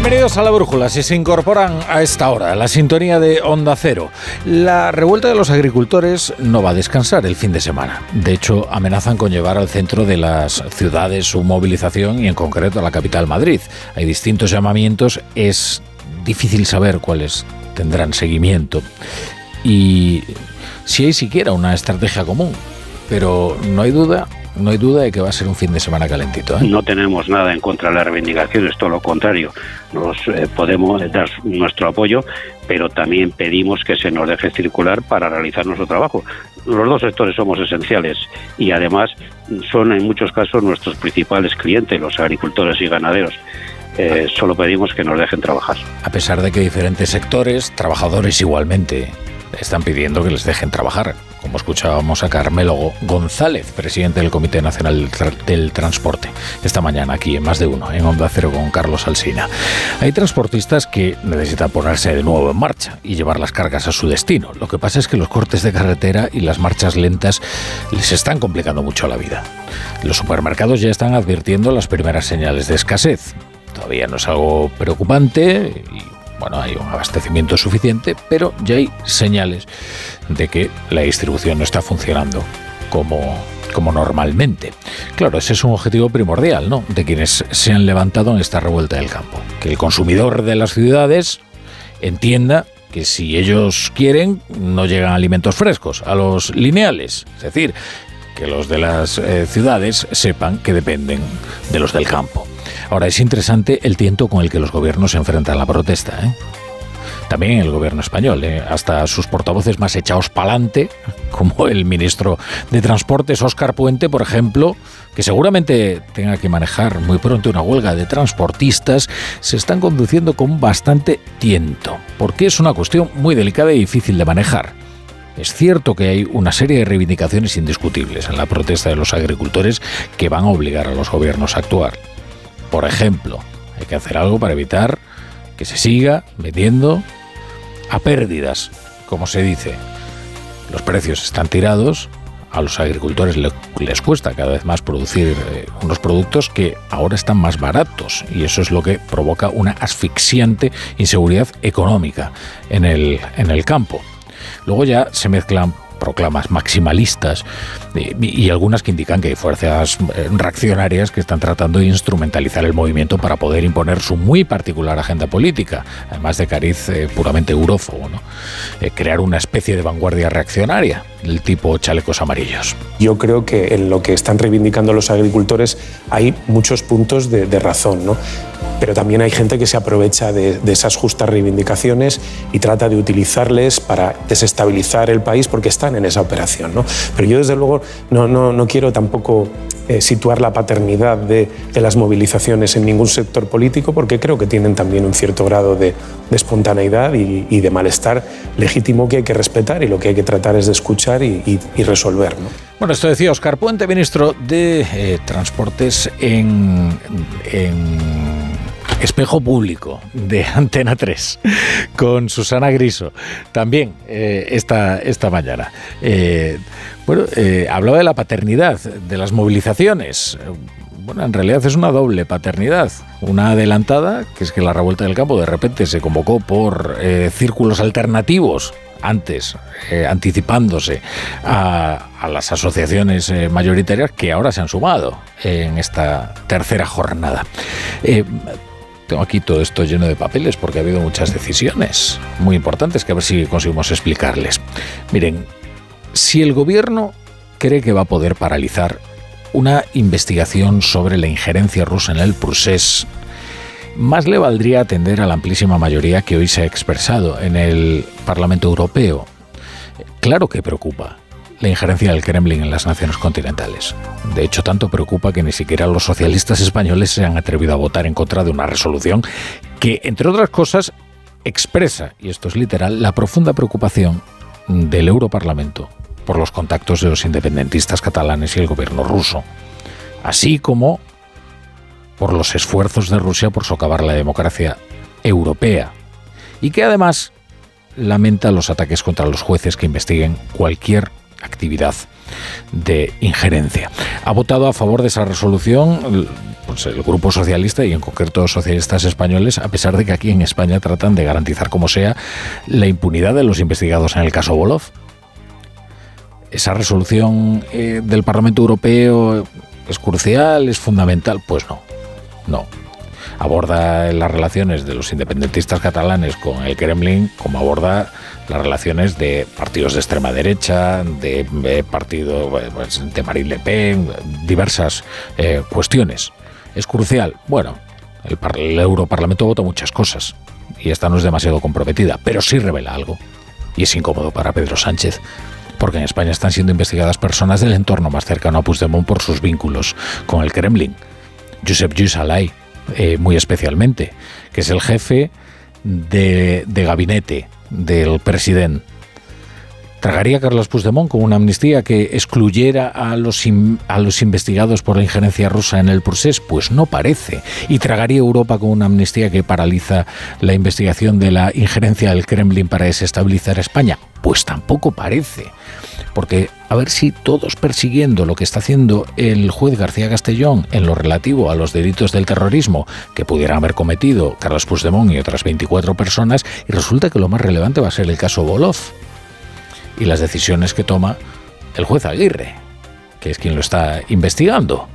Bienvenidos a la Brújula, si se incorporan a esta hora, la sintonía de Onda Cero. La revuelta de los agricultores no va a descansar el fin de semana. De hecho, amenazan con llevar al centro de las ciudades su movilización y en concreto a la capital Madrid. Hay distintos llamamientos, es difícil saber cuáles tendrán seguimiento y si hay siquiera una estrategia común. Pero no hay duda, no hay duda de que va a ser un fin de semana calentito. ¿eh? No tenemos nada en contra de las reivindicaciones, todo lo contrario. Nos eh, podemos dar nuestro apoyo, pero también pedimos que se nos deje circular para realizar nuestro trabajo. Los dos sectores somos esenciales y además son en muchos casos nuestros principales clientes, los agricultores y ganaderos. Eh, solo pedimos que nos dejen trabajar. a pesar de que diferentes sectores, trabajadores igualmente están pidiendo que les dejen trabajar, como escuchábamos a Carmelo González, presidente del Comité Nacional del, Tra- del Transporte, esta mañana aquí en Más de Uno, en Onda Cero con Carlos Alsina. Hay transportistas que necesitan ponerse de nuevo en marcha y llevar las cargas a su destino. Lo que pasa es que los cortes de carretera y las marchas lentas les están complicando mucho la vida. Los supermercados ya están advirtiendo las primeras señales de escasez. Todavía no es algo preocupante y bueno, hay un abastecimiento suficiente, pero ya hay señales de que la distribución no está funcionando como, como normalmente. Claro, ese es un objetivo primordial, ¿no? De quienes se han levantado en esta revuelta del campo. Que el consumidor de las ciudades entienda que si ellos quieren, no llegan alimentos frescos a los lineales. Es decir, que los de las eh, ciudades sepan que dependen de los del campo. Ahora, es interesante el tiento con el que los gobiernos se enfrentan a la protesta. ¿eh? También el gobierno español, ¿eh? hasta sus portavoces más echados pa'lante, como el ministro de Transportes, Óscar Puente, por ejemplo, que seguramente tenga que manejar muy pronto una huelga de transportistas, se están conduciendo con bastante tiento, porque es una cuestión muy delicada y difícil de manejar. Es cierto que hay una serie de reivindicaciones indiscutibles en la protesta de los agricultores que van a obligar a los gobiernos a actuar. Por ejemplo, hay que hacer algo para evitar que se siga vendiendo a pérdidas, como se dice. Los precios están tirados, a los agricultores le- les cuesta cada vez más producir eh, unos productos que ahora están más baratos y eso es lo que provoca una asfixiante inseguridad económica en el, en el campo. Luego ya se mezclan proclamas maximalistas eh, y, algunas que indican que hay fuerzas eh, reaccionarias que están tratando de instrumentalizar el movimiento para poder imponer su muy particular agenda política, además de cariz eh, puramente eurófobo, ¿no? Crear una especie de vanguardia reaccionaria del tipo chalecos amarillos. Yo creo que en lo que están reivindicando los agricultores hay muchos puntos de, de razón, ¿no? Pero también hay gente que se aprovecha de, de esas justas reivindicaciones y trata de utilizarles para desestabilizar el país porque están en esa operación. ¿no? Pero yo desde luego no, no, no quiero tampoco eh, situar la paternidad de, de las movilizaciones en ningún sector político porque creo que tienen también un cierto grado de, de espontaneidad y, y de malestar legítimo que hay que respetar y lo que hay que tratar es de escuchar y, y- y resolver. ¿no? Bueno, esto decía Oscar Puente, ministro de eh, Transportes en, en Espejo Público de Antena 3, con Susana Griso, también eh, esta, esta mañana. Eh, bueno, eh, hablaba de la paternidad, de las movilizaciones. Bueno, en realidad es una doble paternidad. Una adelantada, que es que la revuelta del campo de repente se convocó por círculos alternativos antes, anticipándose a, las asociaciones mayoritarias que ahora se han sumado en esta tercera jornada. Tengo aquí todo esto lleno de papeles porque ha habido muchas decisiones muy importantes que a ver si conseguimos explicarles. Miren, si el gobierno cree que va a poder paralizar una investigación sobre la injerencia rusa en el procés, más le valdría atender a la amplísima mayoría que hoy se ha expresado en el Parlamento Europeo. Claro que preocupa la injerencia del Kremlin en las naciones continentales. De hecho, tanto preocupa que ni siquiera los socialistas españoles se han atrevido a votar en contra de una resolución que, entre otras cosas, expresa, y esto es literal, la profunda preocupación del Europarlamento por los contactos de los independentistas catalanes y el gobierno ruso, así como por los esfuerzos de Rusia por socavar la democracia europea, y que además lamenta los ataques contra los jueces que investiguen cualquier actividad de injerencia. Ha votado a favor de esa resolución el, pues, el Grupo Socialista y en concreto socialistas españoles, a pesar de que aquí en España tratan de garantizar como sea la impunidad de los investigados en el caso Bolov. Esa resolución eh, del Parlamento Europeo es crucial, es fundamental. Pues no, no. Aborda las relaciones de los independentistas catalanes con el Kremlin como aborda las relaciones de partidos de extrema derecha, de, de partido eh, pues, de Marine Le Pen, diversas eh, cuestiones. Es crucial. Bueno, el, par- el Europarlamento vota muchas cosas y esta no es demasiado comprometida, pero sí revela algo. Y es incómodo para Pedro Sánchez porque en España están siendo investigadas personas del entorno más cercano a Puigdemont por sus vínculos con el Kremlin. Josep Lluís eh, muy especialmente, que es el jefe de, de gabinete del presidente ¿Tragaría Carlos Puigdemont con una amnistía que excluyera a los, a los investigados por la injerencia rusa en el procés? Pues no parece. ¿Y tragaría Europa con una amnistía que paraliza la investigación de la injerencia del Kremlin para desestabilizar España? Pues tampoco parece. Porque a ver si todos persiguiendo lo que está haciendo el juez García Castellón en lo relativo a los delitos del terrorismo que pudieran haber cometido Carlos Puigdemont y otras 24 personas, y resulta que lo más relevante va a ser el caso Bolov y las decisiones que toma el juez Aguirre, que es quien lo está investigando.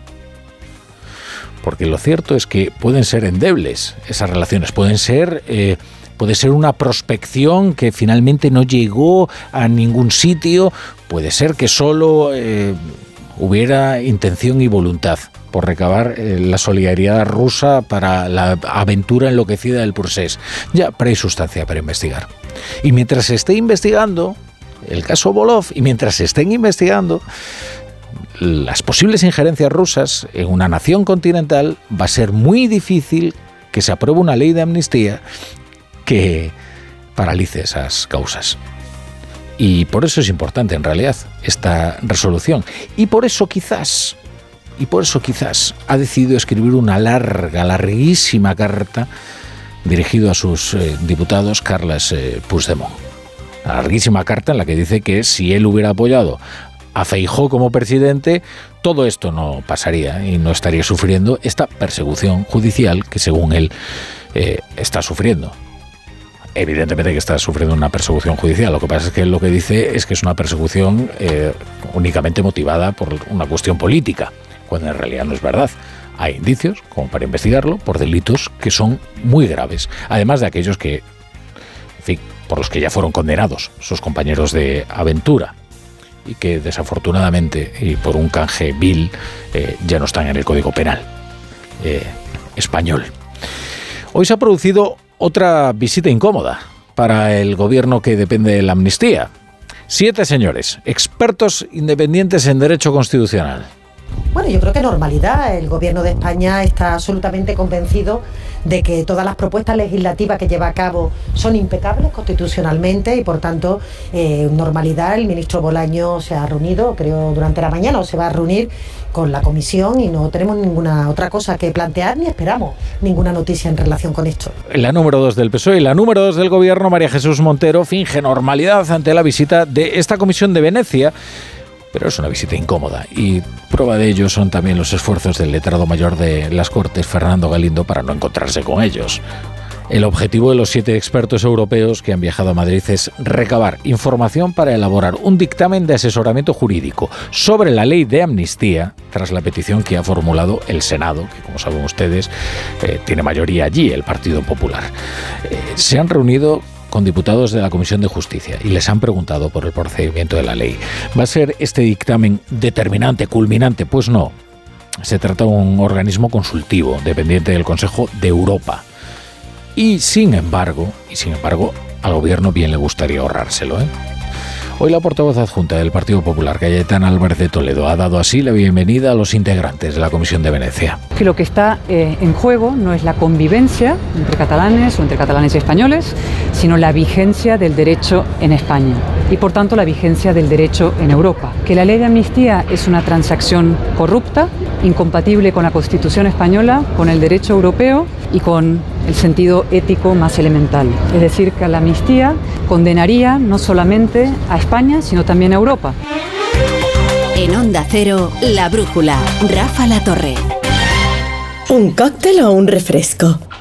Porque lo cierto es que pueden ser endebles esas relaciones, pueden ser... Eh, puede ser una prospección que finalmente no llegó a ningún sitio, puede ser que solo eh, hubiera intención y voluntad por recabar eh, la solidaridad rusa para la aventura enloquecida del Pursés. Ya, pero hay sustancia para investigar. Y mientras se esté investigando el caso Bolov y mientras se estén investigando las posibles injerencias rusas en una nación continental, va a ser muy difícil que se apruebe una ley de amnistía que paralice esas causas. Y por eso es importante en realidad esta resolución. Y por eso quizás, y por eso quizás ha decidido escribir una larga, larguísima carta dirigido a sus eh, diputados Carles eh. Larguísima carta en la que dice que si él hubiera apoyado a Feijó como presidente, todo esto no pasaría y no estaría sufriendo esta persecución judicial que según él eh, está sufriendo evidentemente que está sufriendo una persecución judicial. Lo que pasa es que lo que dice es que es una persecución eh, únicamente motivada por una cuestión política, cuando en realidad no es verdad. Hay indicios, como para investigarlo, por delitos que son muy graves, además de aquellos que, en fin, por los que ya fueron condenados sus compañeros de aventura y que desafortunadamente y por un canje vil eh, ya no están en el Código Penal eh, español. Hoy se ha producido otra visita incómoda para el gobierno que depende de la amnistía. Siete señores, expertos independientes en derecho constitucional. Bueno, yo creo que normalidad. El gobierno de España está absolutamente convencido de que todas las propuestas legislativas que lleva a cabo son impecables constitucionalmente y por tanto eh, normalidad. El ministro Bolaño se ha reunido, creo, durante la mañana o se va a reunir con la comisión y no tenemos ninguna otra cosa que plantear ni esperamos ninguna noticia en relación con esto. La número dos del PSOE y la número dos del gobierno, María Jesús Montero, finge normalidad ante la visita de esta comisión de Venecia pero es una visita incómoda y prueba de ello son también los esfuerzos del letrado mayor de las Cortes, Fernando Galindo, para no encontrarse con ellos. El objetivo de los siete expertos europeos que han viajado a Madrid es recabar información para elaborar un dictamen de asesoramiento jurídico sobre la ley de amnistía tras la petición que ha formulado el Senado, que como saben ustedes eh, tiene mayoría allí, el Partido Popular. Eh, se han reunido con diputados de la Comisión de Justicia y les han preguntado por el procedimiento de la ley. ¿Va a ser este dictamen determinante, culminante? Pues no. Se trata de un organismo consultivo, dependiente del Consejo de Europa. Y sin embargo, y sin embargo, al gobierno bien le gustaría ahorrárselo, ¿eh? Hoy la portavoz adjunta del Partido Popular, Cayetana Álvarez de Toledo, ha dado así la bienvenida a los integrantes de la Comisión de Venecia. Que lo que está eh, en juego no es la convivencia entre catalanes o entre catalanes y españoles, sino la vigencia del derecho en España y por tanto la vigencia del derecho en Europa. Que la ley de amnistía es una transacción corrupta, incompatible con la Constitución española, con el derecho europeo y con el sentido ético más elemental. Es decir, que la amnistía condenaría no solamente a España, sino también a Europa. En Onda Cero, La Brújula, Rafa La Torre. ¿Un cóctel o un refresco?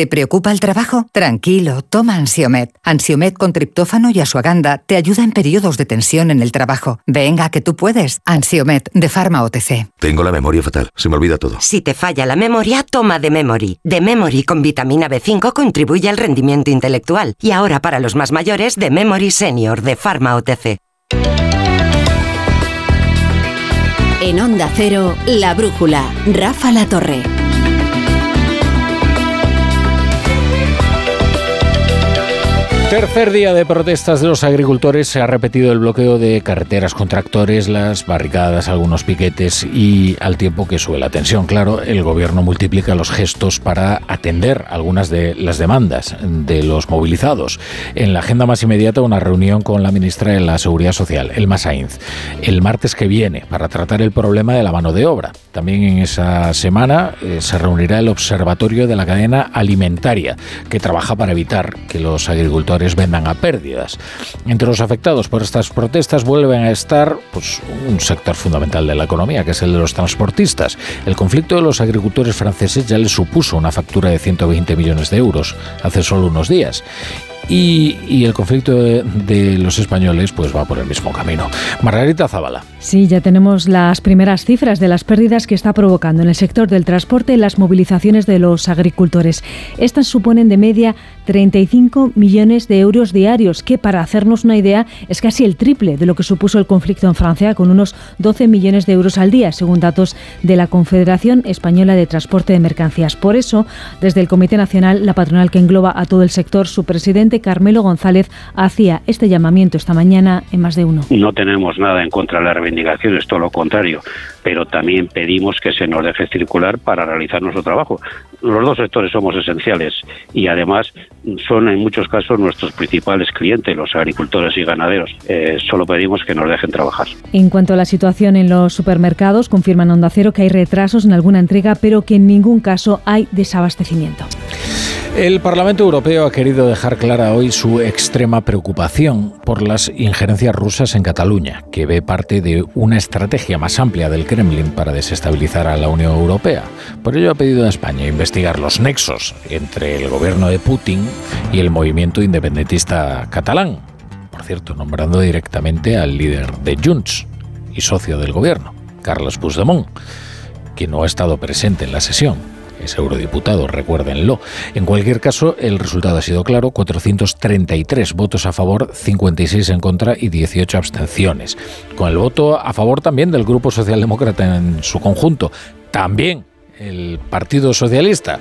¿Te preocupa el trabajo? Tranquilo, toma Ansiomet. Ansiomet con triptófano y asuaganda te ayuda en periodos de tensión en el trabajo. Venga, que tú puedes. Ansiomet de Pharma OTC. Tengo la memoria fatal, se me olvida todo. Si te falla la memoria, toma de Memory. De Memory con vitamina B5 contribuye al rendimiento intelectual. Y ahora para los más mayores, de Memory Senior de Pharma OTC. En Onda Cero, La Brújula, Rafa La Torre. Tercer día de protestas de los agricultores. Se ha repetido el bloqueo de carreteras con tractores, las barricadas, algunos piquetes y al tiempo que sube la tensión. Claro, el gobierno multiplica los gestos para atender algunas de las demandas de los movilizados. En la agenda más inmediata, una reunión con la ministra de la Seguridad Social, Elma Sainz, el martes que viene para tratar el problema de la mano de obra. También en esa semana eh, se reunirá el Observatorio de la Cadena Alimentaria, que trabaja para evitar que los agricultores vendan a pérdidas. Entre los afectados por estas protestas vuelven a estar pues, un sector fundamental de la economía, que es el de los transportistas. El conflicto de los agricultores franceses ya les supuso una factura de 120 millones de euros hace solo unos días. Y, y, el conflicto de, de, los españoles pues va por el mismo camino. Margarita Zavala. Sí, ya tenemos las primeras cifras de las pérdidas que está provocando en el sector del transporte las movilizaciones de los agricultores. Estas suponen de media 35 millones de euros diarios, que para hacernos una idea es casi el triple de lo que supuso el conflicto en Francia, con unos 12 millones de euros al día, según datos de la Confederación Española de Transporte de Mercancías. Por eso, desde el Comité Nacional, la patronal que engloba a todo el sector, su presidente Carmelo González hacía este llamamiento esta mañana en más de uno. No tenemos nada en contra de las reivindicaciones, todo lo contrario, pero también pedimos que se nos deje circular para realizar nuestro trabajo. Los dos sectores somos esenciales y además son en muchos casos nuestros principales clientes, los agricultores y ganaderos. Eh, solo pedimos que nos dejen trabajar. En cuanto a la situación en los supermercados, confirman Onda Cero que hay retrasos en alguna entrega, pero que en ningún caso hay desabastecimiento. El Parlamento Europeo ha querido dejar clara hoy su extrema preocupación por las injerencias rusas en Cataluña, que ve parte de una estrategia más amplia del Kremlin para desestabilizar a la Unión Europea. Por ello ha pedido a España investigar los nexos entre el gobierno de Putin y el movimiento independentista catalán. Por cierto, nombrando directamente al líder de Junts y socio del gobierno, Carlos Puigdemont, que no ha estado presente en la sesión es eurodiputado, recuérdenlo. En cualquier caso, el resultado ha sido claro, 433 votos a favor, 56 en contra y 18 abstenciones. Con el voto a favor también del Grupo Socialdemócrata en su conjunto, también el Partido Socialista,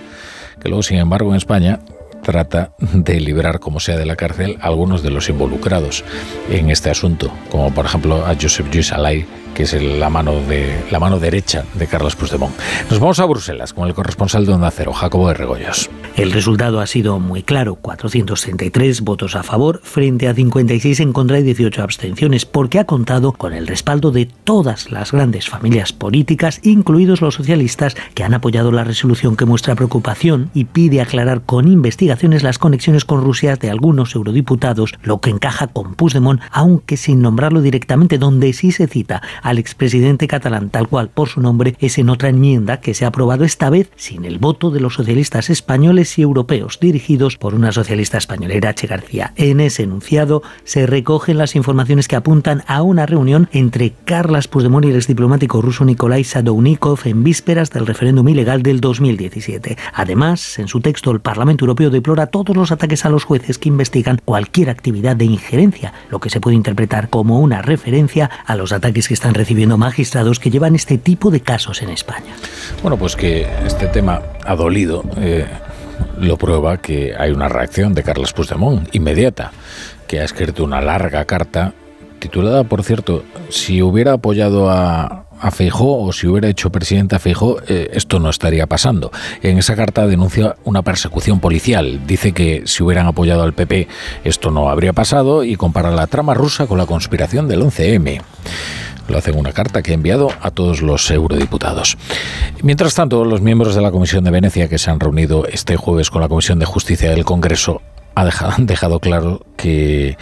que luego, sin embargo, en España trata de librar como sea de la cárcel a algunos de los involucrados en este asunto, como por ejemplo a Joseph Lluís Alay, es la mano, de, la mano derecha de Carlos Puigdemont. Nos vamos a Bruselas con el corresponsal de Onda Cero, Jacobo de Regoyos. El resultado ha sido muy claro, 433 votos a favor frente a 56 en contra y 18 abstenciones, porque ha contado con el respaldo de todas las grandes familias políticas, incluidos los socialistas, que han apoyado la resolución que muestra preocupación y pide aclarar con investigaciones las conexiones con Rusia de algunos eurodiputados, lo que encaja con Puigdemont, aunque sin nombrarlo directamente, donde sí se cita al expresidente catalán tal cual por su nombre es en otra enmienda que se ha aprobado esta vez sin el voto de los socialistas españoles y europeos dirigidos por una socialista española, Irache García. En ese enunciado se recogen las informaciones que apuntan a una reunión entre Carlas Puigdemont y el exdiplomático ruso Nikolai Sadounikov en vísperas del referéndum ilegal del 2017. Además, en su texto el Parlamento Europeo deplora todos los ataques a los jueces que investigan cualquier actividad de injerencia, lo que se puede interpretar como una referencia a los ataques que están recibiendo magistrados que llevan este tipo de casos en España. Bueno, pues que este tema ha dolido. Eh, lo prueba que hay una reacción de Carlos Puigdemont inmediata, que ha escrito una larga carta titulada, por cierto, si hubiera apoyado a a Feijó o si hubiera hecho presidente a Feijó, eh, esto no estaría pasando. En esa carta denuncia una persecución policial. Dice que si hubieran apoyado al PP esto no habría pasado y compara la trama rusa con la conspiración del 11M. Lo hace en una carta que ha enviado a todos los eurodiputados. Mientras tanto, los miembros de la Comisión de Venecia que se han reunido este jueves con la Comisión de Justicia del Congreso han dejado claro que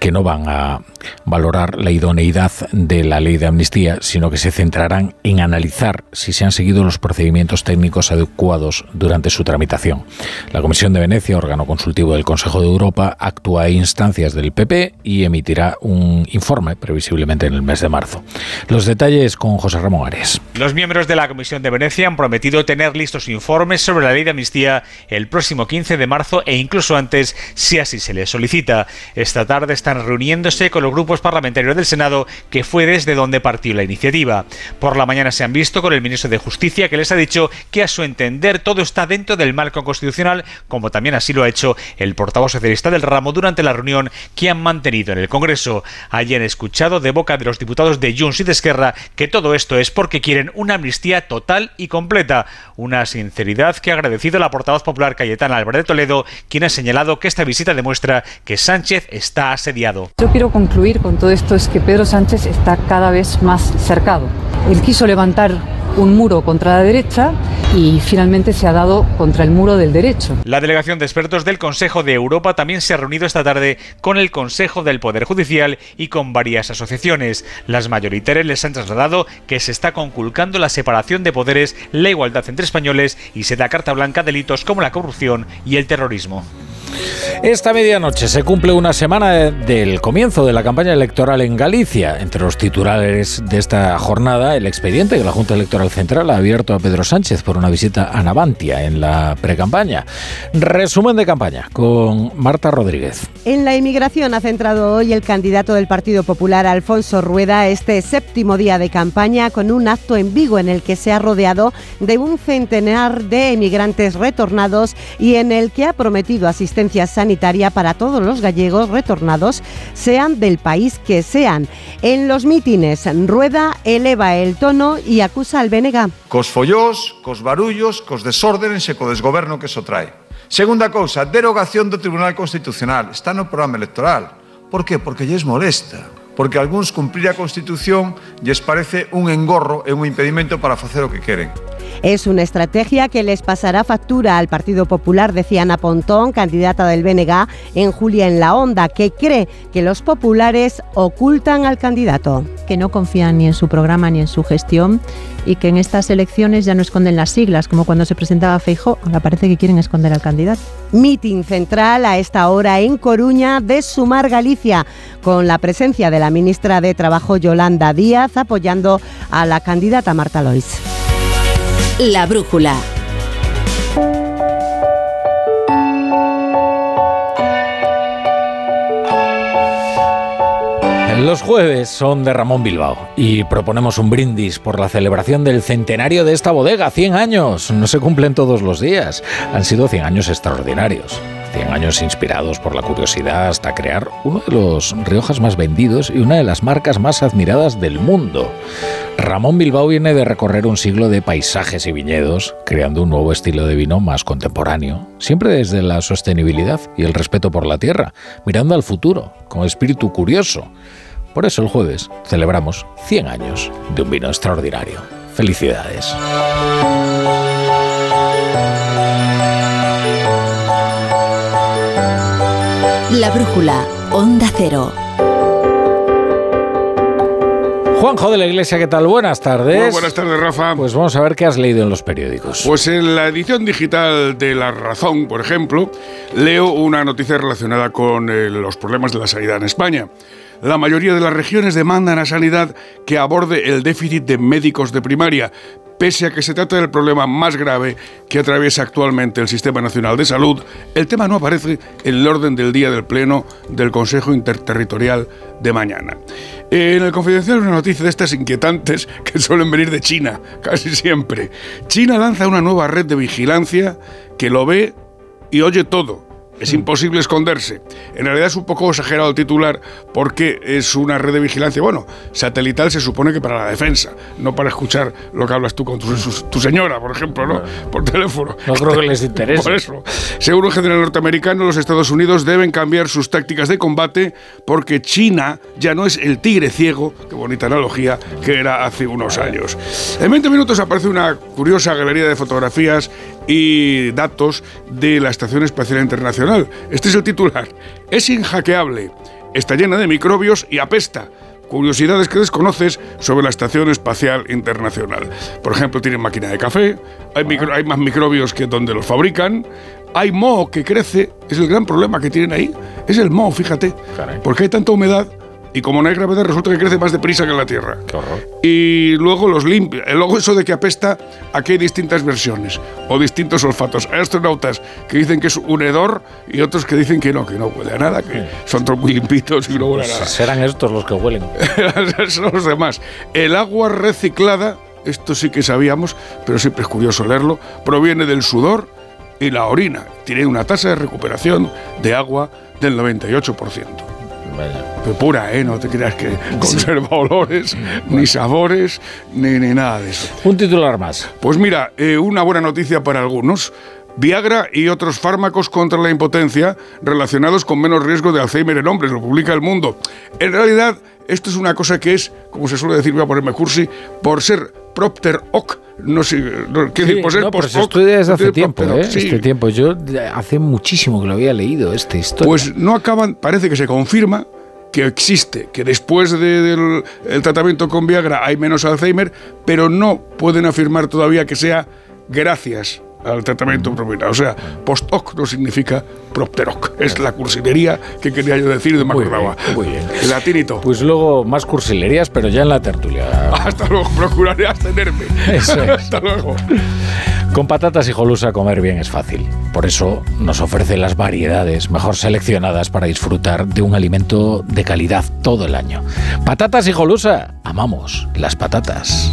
que no van a valorar la idoneidad de la ley de amnistía, sino que se centrarán en analizar si se han seguido los procedimientos técnicos adecuados durante su tramitación. La Comisión de Venecia, órgano consultivo del Consejo de Europa, actúa a instancias del PP y emitirá un informe previsiblemente en el mes de marzo. Los detalles con José Ramón Ares. Los miembros de la Comisión de Venecia han prometido tener listos informes sobre la ley de amnistía el próximo 15 de marzo e incluso antes si así se les solicita. Esta tarde está reuniéndose con los grupos parlamentarios del Senado, que fue desde donde partió la iniciativa. Por la mañana se han visto con el ministro de Justicia, que les ha dicho que a su entender todo está dentro del marco constitucional, como también así lo ha hecho el portavoz socialista del ramo durante la reunión que han mantenido en el Congreso. Han escuchado de boca de los diputados de Junts y de Esquerra que todo esto es porque quieren una amnistía total y completa, una sinceridad que ha agradecido la portavoz popular Cayetana Álvarez de Toledo, quien ha señalado que esta visita demuestra que Sánchez está asediado. Yo quiero concluir con todo esto es que Pedro Sánchez está cada vez más cercado. Él quiso levantar un muro contra la derecha y finalmente se ha dado contra el muro del derecho. La delegación de expertos del Consejo de Europa también se ha reunido esta tarde con el Consejo del Poder Judicial y con varias asociaciones. Las mayoritarias les han trasladado que se está conculcando la separación de poderes, la igualdad entre españoles y se da carta blanca a delitos como la corrupción y el terrorismo. Esta medianoche se cumple una semana del comienzo de la campaña electoral en Galicia. Entre los titulares de esta jornada, el expediente que la Junta Electoral Central ha abierto a Pedro Sánchez por una visita a Navantia en la precampaña. Resumen de campaña con Marta Rodríguez. En la inmigración ha centrado hoy el candidato del Partido Popular, Alfonso Rueda, este séptimo día de campaña con un acto en Vigo en el que se ha rodeado de un centenar de emigrantes retornados y en el que ha prometido asistencia sanitaria para todos los gallegos retornados, sean del país que sean. En los mítines, Rueda eleva el tono y acusa al BNG. Cos follós, cos barullos, cos desórdenes e co desgoberno que eso trae. Segunda cousa, derogación do Tribunal Constitucional. Está no programa electoral. Por qué? Porque lles molesta. Porque a algúns cumprir a Constitución lles parece un engorro e un impedimento para facer o que queren. Es una estrategia que les pasará factura al Partido Popular, decía Ana Pontón, candidata del BNG en Julia en la Onda, que cree que los populares ocultan al candidato. Que no confían ni en su programa ni en su gestión y que en estas elecciones ya no esconden las siglas, como cuando se presentaba Feijó, ahora parece que quieren esconder al candidato. Meeting central a esta hora en Coruña de Sumar Galicia, con la presencia de la ministra de Trabajo Yolanda Díaz apoyando a la candidata Marta Lois. La brújula. Los jueves son de Ramón Bilbao y proponemos un brindis por la celebración del centenario de esta bodega. 100 años, no se cumplen todos los días. Han sido 100 años extraordinarios. 100 años inspirados por la curiosidad hasta crear uno de los Riojas más vendidos y una de las marcas más admiradas del mundo. Ramón Bilbao viene de recorrer un siglo de paisajes y viñedos, creando un nuevo estilo de vino más contemporáneo, siempre desde la sostenibilidad y el respeto por la tierra, mirando al futuro, con espíritu curioso. Por eso el jueves celebramos 100 años de un vino extraordinario. Felicidades. La brújula, onda cero. Juanjo de la Iglesia, ¿qué tal? Buenas tardes. Muy buenas tardes, Rafa. Pues vamos a ver qué has leído en los periódicos. Pues en la edición digital de La Razón, por ejemplo, leo una noticia relacionada con eh, los problemas de la sanidad en España. La mayoría de las regiones demandan a Sanidad que aborde el déficit de médicos de primaria, pese a que se trata del problema más grave que atraviesa actualmente el Sistema Nacional de Salud, el tema no aparece en el orden del día del Pleno del Consejo Interterritorial de mañana. En el Confidencial una noticia de estas inquietantes que suelen venir de China, casi siempre. China lanza una nueva red de vigilancia que lo ve y oye todo Es imposible esconderse. En realidad es un poco exagerado el titular porque es una red de vigilancia, bueno, satelital se supone que para la defensa, no para escuchar lo que hablas tú con tu, su- tu señora, por ejemplo, ¿no? Por teléfono. No creo que les interese. Por eso. Según un general norteamericano, los Estados Unidos deben cambiar sus tácticas de combate porque China ya no es el tigre ciego, qué bonita analogía, que era hace unos años. En 20 minutos aparece una curiosa galería de fotografías y datos de la Estación Espacial Internacional. Este es el titular. Es inhackeable, está llena de microbios y apesta. Curiosidades que desconoces sobre la Estación Espacial Internacional. Por ejemplo, tienen máquina de café, hay, micro- hay más microbios que donde los fabrican, hay moho que crece, es el gran problema que tienen ahí, es el moho, fíjate, porque hay tanta humedad y como no hay gravedad resulta que crece más deprisa que en la Tierra. Y luego los limpia. Luego eso de que apesta, aquí hay distintas versiones o distintos olfatos. Hay astronautas que dicen que es un hedor y otros que dicen que no, que no huele a nada, que son todos muy limpitos y no huele a nada. Serán estos los que huelen. son los demás. El agua reciclada, esto sí que sabíamos, pero siempre es curioso leerlo, proviene del sudor y la orina. Tiene una tasa de recuperación de agua del 98%. Pero pura, ¿eh? No te creas que conserva olores, ni sabores, ni, ni nada de eso. Un titular más. Pues mira, eh, una buena noticia para algunos. Viagra y otros fármacos contra la impotencia relacionados con menos riesgo de Alzheimer en hombres, lo publica El Mundo. En realidad, esto es una cosa que es, como se suele decir, voy a ponerme cursi, por ser propter hoc, no sé, no, quiero decir, por ser no, pero post se estudia desde hace tiempo, ¿eh? sí. Este tiempo. Yo hace muchísimo que lo había leído, esta historia. Pues no acaban, parece que se confirma que existe, que después de- del el tratamiento con Viagra hay menos Alzheimer, pero no pueden afirmar todavía que sea gracias al tratamiento propio. O sea, post hoc no significa propter hoc. Es la cursilería que quería yo decir de me Muy bien, muy bien. Latinito. Pues luego más cursilerías, pero ya en la tertulia. Hasta luego, procuraré abstenerme. Eso es. Hasta luego. Con patatas y jolusa comer bien es fácil. Por eso nos ofrece las variedades mejor seleccionadas para disfrutar de un alimento de calidad todo el año. Patatas y jolusa. Amamos las patatas.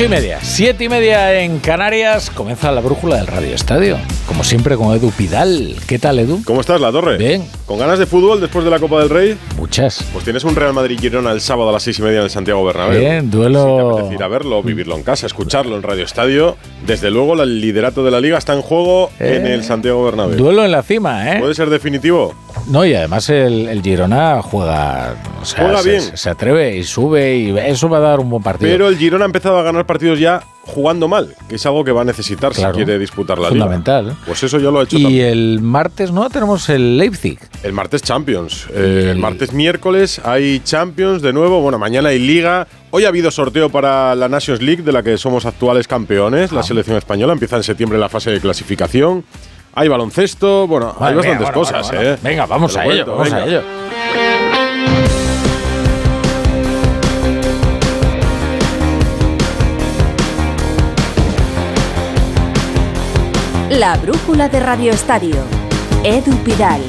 Ocho y media, siete y media en Canarias. Comienza la brújula del Radio Estadio. Como siempre con Edu Pidal. ¿Qué tal, Edu? ¿Cómo estás, La Torre? Bien. ¿Con ganas de fútbol después de la Copa del Rey? Muchas. Pues tienes un Real Madrid-Girona el sábado a las seis y media en el Santiago Bernabéu. Bien, duelo- Si te ir a verlo, vivirlo en casa, escucharlo en Radio Estadio. Desde luego, el liderato de la Liga está en juego Eh, en el Santiago Bernabéu. Duelo en la cima, ¿eh? ¿Puede ser definitivo? No, y además el, el Girona juega. O sea, Juega se, bien. Se, atreve y sube y eso va a dar un buen partido. Pero el Girona ha empezado a ganar partidos ya jugando mal, que es algo que va a necesitar Claro. si quiere disputar la Fundamental. Liga. Pues eso ya lo ha hecho y también. el martes, ¿no? Tenemos el Leipzig. El martes Champions. Eh, el martes miércoles hay Champions de nuevo. Bueno, mañana hay Liga. Hoy ha habido sorteo para la Nations League, de la que somos actuales campeones. Ah. La selección española empieza en septiembre la fase de clasificación. Hay baloncesto. Bueno, hay Vale, venga, bastantes bueno, cosas, bueno, bueno. ¿eh? Venga, vamos a ello, vamos a venga. ello. La brújula de Radio Estadio. Edu Pidal.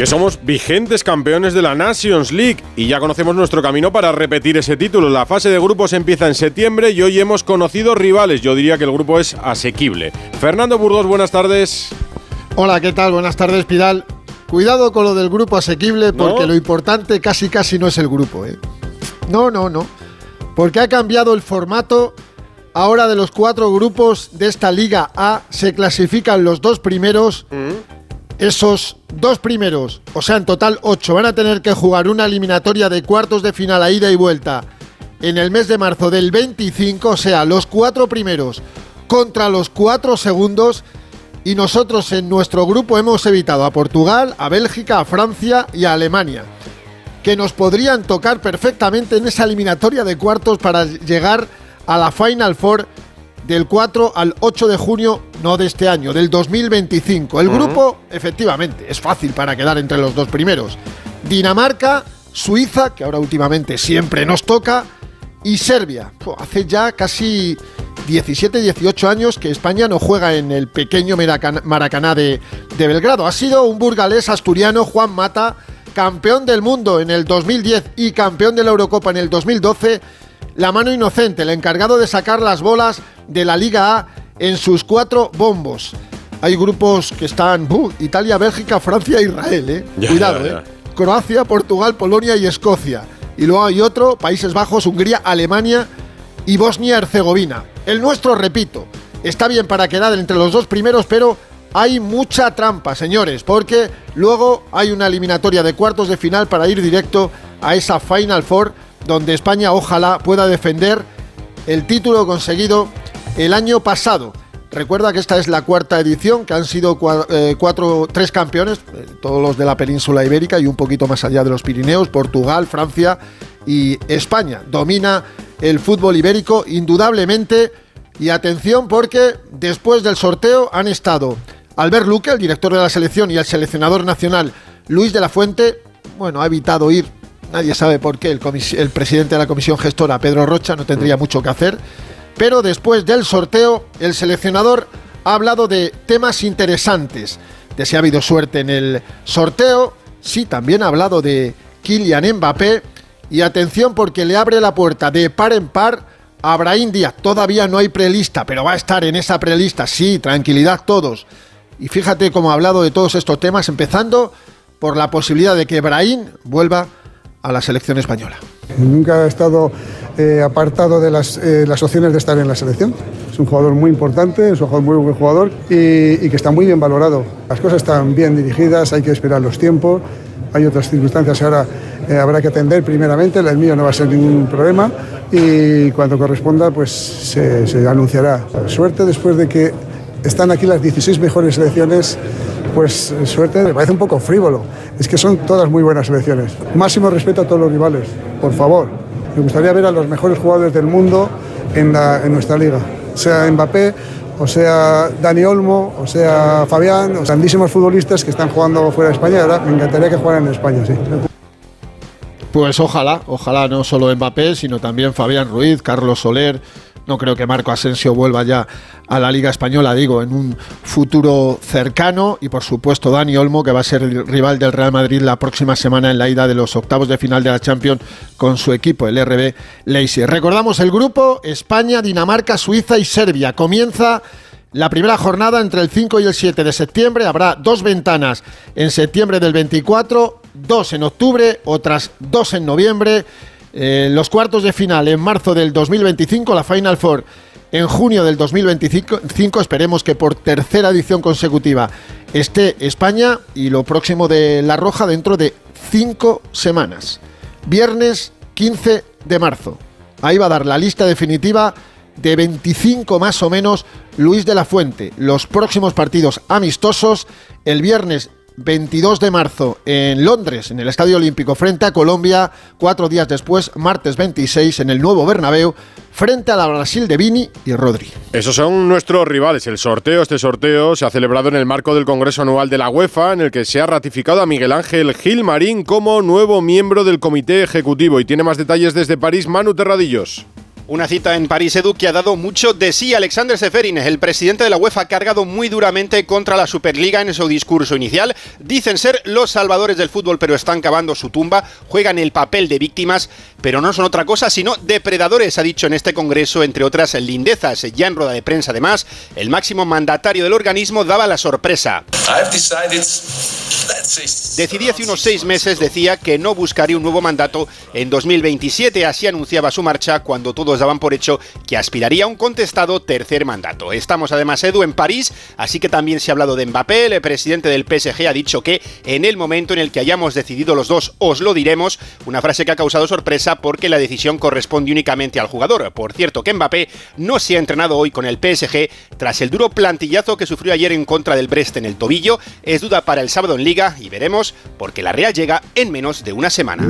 Que somos vigentes campeones de la Nations League y ya conocemos nuestro camino para repetir ese título. La fase de grupos empieza en septiembre y hoy hemos conocido rivales. Yo diría que el grupo es asequible. Fernando Burgos, buenas tardes. Hola, ¿qué tal? Buenas tardes, Pidal. Cuidado con lo del grupo asequible porque lo importante casi casi no es el grupo. ¿eh? No, no, no. Porque ha cambiado el formato. Ahora de los cuatro grupos de esta Liga A se clasifican los dos primeros. Esos dos primeros, o sea, en total ocho, van a tener que jugar una eliminatoria de cuartos de final a ida y vuelta en el mes de marzo del 25, o sea, los cuatro primeros contra los cuatro segundos. Y nosotros en nuestro grupo hemos evitado a Portugal, a Bélgica, a Francia y a Alemania, que nos podrían tocar perfectamente en esa eliminatoria de cuartos para llegar a la Final Four del 4 al 8 de junio, no de este año, del 2025. El Ujú. grupo, efectivamente, es fácil para quedar entre los dos primeros. Dinamarca, Suiza, que ahora últimamente siempre nos toca, y Serbia. Puh, hace ya casi 17, 18 años que España no juega en el pequeño Maracan- Maracaná de, de Belgrado. Ha sido un burgalés asturiano, Juan Mata, campeón del mundo en el 2010 y campeón de la Eurocopa en el 2012. La mano inocente, el encargado de sacar las bolas de la Liga A en sus cuatro bombos. Hay grupos que están buh, Italia, Bélgica, Francia Israel, ¿eh? Ya, Cuidado, ya, ya. ¿eh? Croacia, Portugal, Polonia y Escocia. Y luego hay otro, Países Bajos, Hungría, Alemania y Bosnia-Herzegovina. El nuestro, repito, está bien para quedar entre los dos primeros, pero hay mucha trampa, señores, porque luego hay una eliminatoria de cuartos de final para ir directo a esa Final Four, donde España ojalá pueda defender el título conseguido el año pasado. Recuerda que esta es la cuarta edición, que han sido eh, cuatro, tres campeones, eh, todos los de la península ibérica y un poquito más allá de los Pirineos, Portugal, Francia y España. Domina el fútbol ibérico indudablemente. Y atención porque después del sorteo han estado Albert Luque, el director de la selección, y el seleccionador nacional Luis de la Fuente. Bueno, ha evitado ir, nadie sabe por qué, el, presidente de la comisión gestora, Pedro Rocha, no tendría mucho que hacer. Pero después del sorteo, el seleccionador ha hablado de temas interesantes. De si ha habido suerte en el sorteo. Sí, también ha hablado de Kylian Mbappé. Y atención porque le abre la puerta de par en par a Brahim Díaz. Todavía no hay prelista, pero va a estar en esa prelista. Sí, tranquilidad todos. Y fíjate cómo ha hablado de todos estos temas, empezando por la posibilidad de que Brahim vuelva a la selección española. Nunca ha estado eh, apartado de las, eh, las opciones de estar en la selección. Es un jugador muy importante, es un jugador muy buen jugador y, que está muy bien valorado. Las cosas están bien dirigidas, hay que esperar los tiempos. Hay otras circunstancias ahora eh, habrá que atender primeramente. El mío no va a ser ningún problema y cuando corresponda pues se, se anunciará. Suerte después de que están aquí las 16 mejores selecciones, pues suerte, me parece un poco frívolo. Es que son todas muy buenas selecciones. Máximo respeto a todos los rivales, por favor. Me gustaría ver a los mejores jugadores del mundo en, nuestra liga. Sea Mbappé, o sea Dani Olmo, o sea Fabián, o grandísimos futbolistas que están jugando fuera de España. Ahora me encantaría que jugaran en España, sí. Pues ojalá, ojalá no solo Mbappé, sino también Fabián Ruiz, Carlos Soler. No creo que Marco Asensio vuelva ya a la Liga Española, digo, en un futuro cercano. Y por supuesto Dani Olmo, que va a ser el rival del Real Madrid la próxima semana en la ida de los octavos de final de la Champions con su equipo, el RB Leipzig. Recordamos el grupo España, Dinamarca, Suiza y Serbia. Comienza la primera jornada entre el 5 y el 7 de septiembre. Habrá dos ventanas en septiembre del 24, dos en octubre, otras dos en noviembre. Eh, los cuartos de final en marzo del 2025, la Final Four en junio del 2025. cinco, Esperemos que por tercera edición consecutiva esté España y lo próximo de La Roja dentro de cinco semanas. Viernes 15 de marzo. Ahí va a dar la lista definitiva de 25 más o menos Luis de la Fuente. Los próximos partidos amistosos el viernes 22 de marzo en Londres, en el Estadio Olímpico, frente a Colombia. Cuatro días después, martes 26, en el nuevo Bernabéu, frente a la Brasil de Vini y Rodri. Esos son nuestros rivales. El sorteo, este sorteo se ha celebrado en el marco del Congreso Anual de la UEFA, en el que se ha ratificado a Miguel Ángel Gil Marín como nuevo miembro del Comité Ejecutivo. Y tiene más detalles desde París, Manu Terradillos. Una cita en París Edu que ha dado mucho de sí. Alexander Seferin, el presidente de la UEFA, ha cargado muy duramente contra la Superliga en su discurso inicial. Dicen ser los salvadores del fútbol, pero están cavando su tumba. Juegan el papel de víctimas, pero no son otra cosa sino depredadores, ha dicho en este congreso, entre otras lindezas. Ya en rueda de prensa, además, el máximo mandatario del organismo daba la sorpresa. Decidí hace unos seis meses, decía, que no buscaría un nuevo mandato en 2027. Así anunciaba su marcha cuando todos daban por hecho que aspiraría a un contestado tercer mandato. Estamos además, Edu, en París, así que también se ha hablado de Mbappé. El presidente del PSG ha dicho que en el momento en el que hayamos decidido los dos, os lo diremos. Una frase que ha causado sorpresa porque la decisión corresponde únicamente al jugador. Por cierto, que Mbappé no se ha entrenado hoy con el PSG tras el duro plantillazo que sufrió ayer en contra del Brest en el tobillo. Es duda para el sábado en Liga y veremos porque la Real llega en menos de una semana.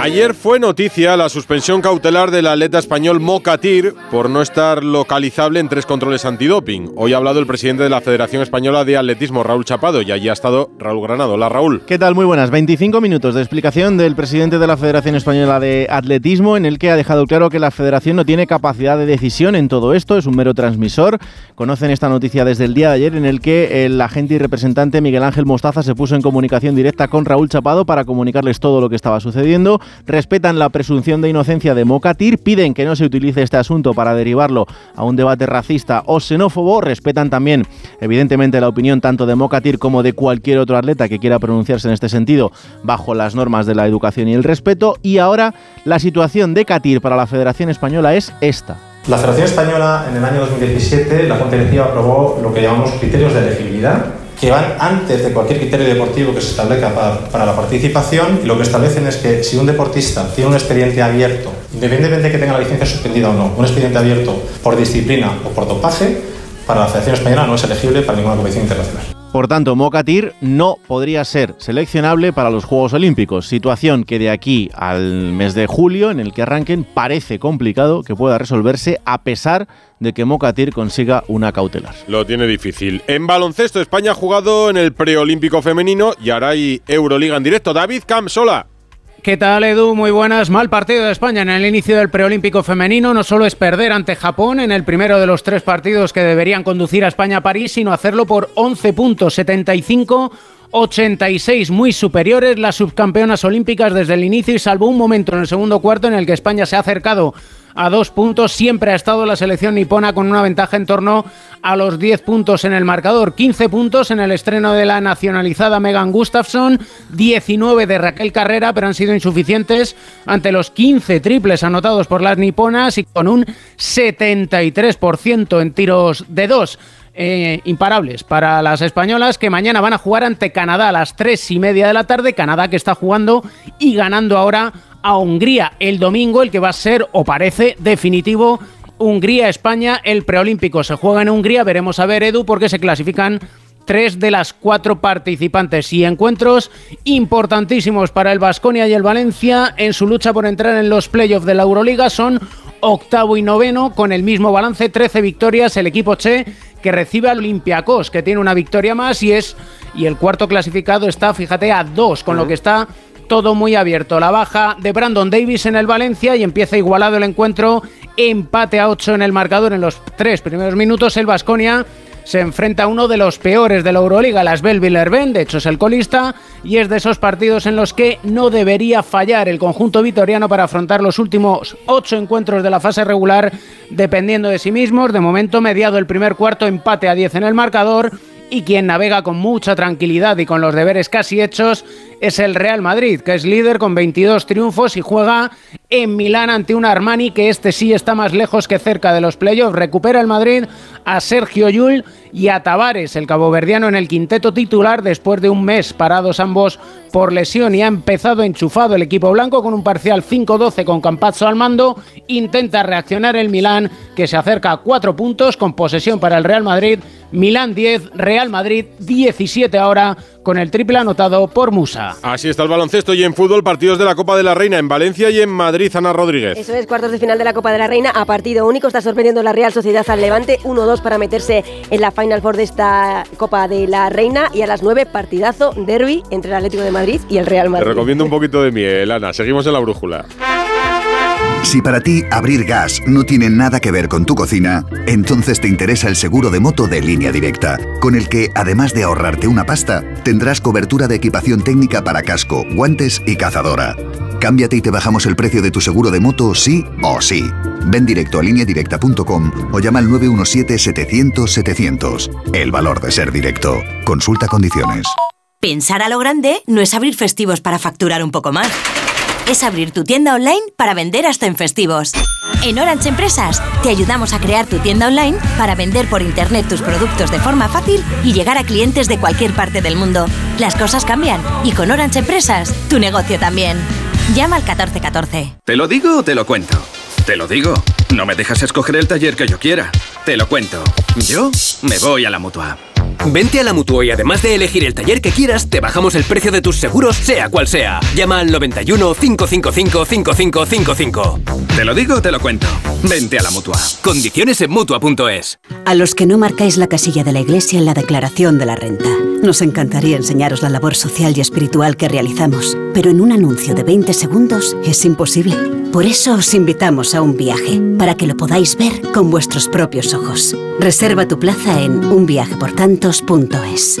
Ayer fue noticia la suspensión cautelar del atleta español Mocatir por no estar localizable en tres controles antidoping. Hoy ha hablado el presidente de la Federación Española de Atletismo, Raúl Chapado, y allí ha estado Raúl Granado. Hola Raúl. ¿Qué tal? Muy buenas. 25 minutos de explicación del presidente de la Federación Española de Atletismo en el que ha dejado claro que la federación no tiene capacidad de decisión en todo esto, es un mero transmisor. Conocen esta noticia desde el día de ayer en el que el agente y representante Miguel Ángel Mostaza se puso en comunicación directa con Raúl Chapado para comunicarles todo lo que estaba sucediendo. Respetan la presunción de inocencia de Mocatir, piden que no se utilice este asunto para derivarlo a un debate racista o xenófobo. Respetan también, evidentemente, la opinión tanto de Mocatir como de cualquier otro atleta que quiera pronunciarse en este sentido bajo las normas de la educación y el respeto. Y ahora la situación de Catir para la Federación Española es esta. La Federación Española en el año 2017, la Junta Directiva aprobó lo que llamamos criterios de elegibilidad, que van antes de cualquier criterio deportivo que se establezca para, para, la participación y lo que establecen es que si un deportista tiene un expediente abierto, independientemente de que tenga la licencia suspendida o no, un expediente abierto por disciplina o por dopaje, para la Federación Española no es elegible para ninguna competición internacional. Por tanto, Mocatir no podría ser seleccionable para los Juegos Olímpicos, situación que de aquí al mes de julio, en el que arranquen, parece complicado que pueda resolverse a pesar de que Mocatir consiga una cautelar. Lo tiene difícil. En baloncesto, España ha jugado en el preolímpico femenino y ahora hay Euroliga en directo. David Camsola. ¿Qué tal, Edu? Muy buenas. Mal partido de España en el inicio del preolímpico femenino. No solo es perder ante Japón en el primero de los tres partidos que deberían conducir a España a París, sino hacerlo por 11 puntos, 75 86 muy superiores las subcampeonas olímpicas desde el inicio y salvo un momento en el segundo cuarto en el que España se ha acercado a dos puntos. Siempre ha estado la selección nipona con una ventaja en torno a los 10 puntos en el marcador. 15 puntos en el estreno de la nacionalizada Megan Gustafsson, 19 de Raquel Carrera, pero han sido insuficientes ante los 15 triples anotados por las niponas y con un 73% en tiros de dos. Eh, imparables para las españolas que mañana van a jugar ante Canadá a las 3 y media de la tarde. Canadá que está jugando y ganando ahora a Hungría el domingo, el que va a ser o parece definitivo. Hungría-España, el preolímpico se juega en Hungría. Veremos a ver, Edu, porque se clasifican tres de las cuatro participantes y encuentros importantísimos para el Vasconia y el Valencia en su lucha por entrar en los playoffs de la Euroliga. Son octavo y noveno con el mismo balance, 13 victorias. El equipo Che que recibe al Olympiacos, que tiene una victoria más y es y el cuarto clasificado está, fíjate, a dos, con lo que está todo muy abierto. La baja de Brandon Davis en el Valencia y empieza igualado el encuentro. Empate a 8 en el marcador en los tres primeros minutos. El Vasconia se enfrenta a uno de los peores de la Euroliga, las Belville de hecho es el colista, y es de esos partidos en los que no debería fallar el conjunto vitoriano para afrontar los últimos ocho encuentros de la fase regular, dependiendo de sí mismos. De momento, mediado el primer cuarto, empate a 10 en el marcador y quien navega con mucha tranquilidad y con los deberes casi hechos es el Real Madrid, que es líder con 22 triunfos y juega en Milán ante un Armani que este sí está más lejos que cerca de los playoffs. Recupera el Madrid a Sergio Yul y a Tavares, el caboverdiano en el quinteto titular después de un mes parados ambos por lesión y ha empezado enchufado el equipo blanco con un parcial 5-12 con Campazzo al mando. Intenta reaccionar el Milán que se acerca a cuatro puntos con posesión para el Real Madrid. Milán 10, Real Madrid 17 ahora con el triple anotado por Musa. Así está el baloncesto y en fútbol partidos de la Copa de la Reina en Valencia y en Madrid, Ana Rodríguez. Eso es, cuartos de final de la Copa de la Reina a partido único. Está sorprendiendo la Real Sociedad al Levante 1-2 para meterse en la Final Four de esta Copa de la Reina y a las 9 partidazo derby entre el Atlético de Madrid y el Real Madrid. Te recomiendo un poquito de miel, Ana. Seguimos en la brújula. Si para ti abrir gas no tiene nada que ver con tu cocina, entonces te interesa el seguro de moto de línea directa, con el que, además de ahorrarte una pasta, tendrás cobertura de equipación técnica para casco, guantes y cazadora. Cámbiate y te bajamos el precio de tu seguro de moto sí o sí. Ven directo a lineadirecta.com o llama al 917-700-700. El valor de ser directo. Consulta condiciones. Pensar a lo grande no es abrir festivos para facturar un poco más. Es abrir tu tienda online para vender hasta en festivos. En Orange Empresas te ayudamos a crear tu tienda online para vender por internet tus productos de forma fácil y llegar a clientes de cualquier parte del mundo. Las cosas cambian y con Orange Empresas tu negocio también. Llama al 1414. ¿Te lo digo o te lo cuento? Te lo digo. No me dejas escoger el taller que yo quiera. Te lo cuento. Yo me voy a la mutua. Vente a la Mutua y además de elegir el taller que quieras, te bajamos el precio de tus seguros, sea cual sea. Llama al 91 555 5555. Te lo digo, te lo cuento. Vente a la Mutua. Condiciones en Mutua.es. A los que no marcáis la casilla de la iglesia en la declaración de la renta. Nos encantaría enseñaros la labor social y espiritual que realizamos, pero en un anuncio de 20 segundos es imposible. Por eso os invitamos a un viaje, para que lo podáis ver con vuestros propios ojos. Reserva tu plaza en unviajeportantos.es.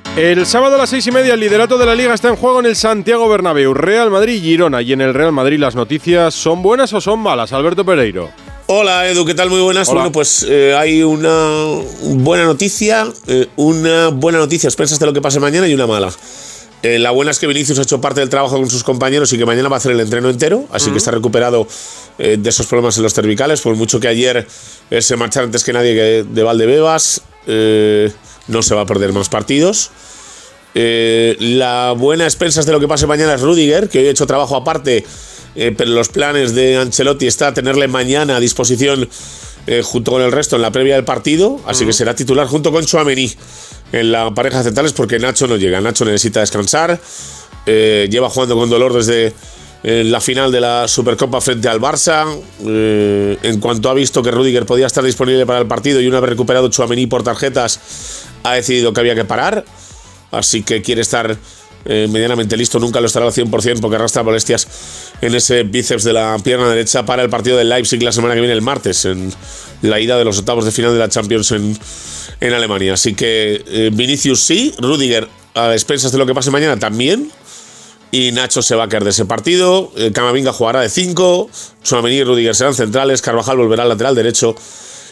El sábado a las seis y media el liderato de la liga está en juego en el Santiago Bernabéu, Real Madrid y Girona. Y en el Real Madrid las noticias son buenas o son malas, Alberto Pereiro. Hola Edu, ¿qué tal? Muy buenas. Bueno, pues eh, hay una buena noticia, eh, una buena noticia, expensas de lo que pase mañana y una mala. Eh, la buena es que Vinicius ha hecho parte del trabajo con sus compañeros y que mañana va a hacer el entreno entero, así que está recuperado de esos problemas en los cervicales, por mucho que ayer se marchara antes que nadie de Valdebebas, no se va a perder más partidos. la buena expensas de lo que pase mañana es Rudiger, que hoy ha hecho trabajo aparte eh, pero los planes de Ancelotti está tenerle mañana a disposición eh, junto con el resto en la previa del partido, así que será titular junto con Chouameni en la pareja centrales porque Nacho no llega, Nacho necesita descansar, eh, lleva jugando con dolor desde la final de la Supercopa frente al Barça, en cuanto ha visto que Rudiger podía estar disponible para el partido y una vez recuperado Chouameni por tarjetas, ha decidido que había que parar, así que quiere estar eh, medianamente listo, nunca lo estará al 100% porque arrastra molestias en ese bíceps de la pierna derecha para el partido del Leipzig la semana que viene, el martes, en la ida de los octavos de final de la Champions en, en Alemania. Así que eh, Vinicius sí, Rudiger a expensas de lo que pase mañana también. Y Nacho se va a caer de ese partido. Eh, Camavinga jugará de 5. Suamení y Rudiger serán centrales. Carvajal volverá al lateral derecho.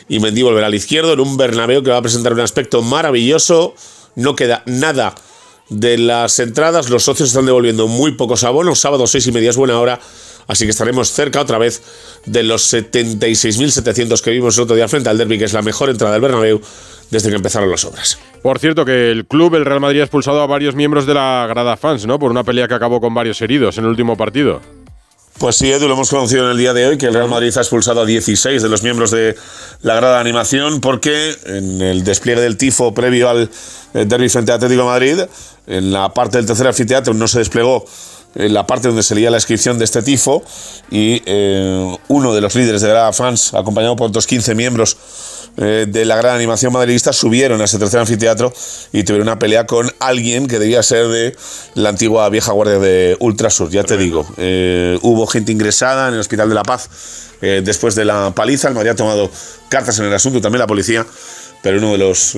Y Mendy volverá al izquierdo en un Bernabéu que va a presentar un aspecto maravilloso. No queda nada de las entradas. Los socios están devolviendo muy pocos abonos. Sábado seis y media es buena hora. Así que estaremos cerca otra vez de los 76.700 que vimos el otro día frente al Derby, que es la mejor entrada del Bernabéu desde que empezaron las obras. Por cierto, que el club, el Real Madrid, ha expulsado a varios miembros de la grada fans, ¿no? Por una pelea que acabó con varios heridos en el último partido. Pues sí, Edu, lo hemos conocido en el día de hoy, que el Real Madrid ha expulsado a 16 de los miembros de la grada de animación porque en el despliegue del tifo previo al eh, derby frente a Atlético de Madrid, en la parte del tercer anfiteatro no se desplegó la parte donde se leía la inscripción de este tifo y eh, uno de los líderes de la fans, acompañado por otros 15 miembros eh, de la gran animación madridista, subieron a ese tercer anfiteatro y tuvieron una pelea con alguien que debía ser de la antigua vieja guardia de Ultrasur, ya te digo. Eh, hubo gente ingresada en el Hospital de la Paz después de la paliza, el Madrid ha tomado cartas en el asunto, también la policía, pero uno de los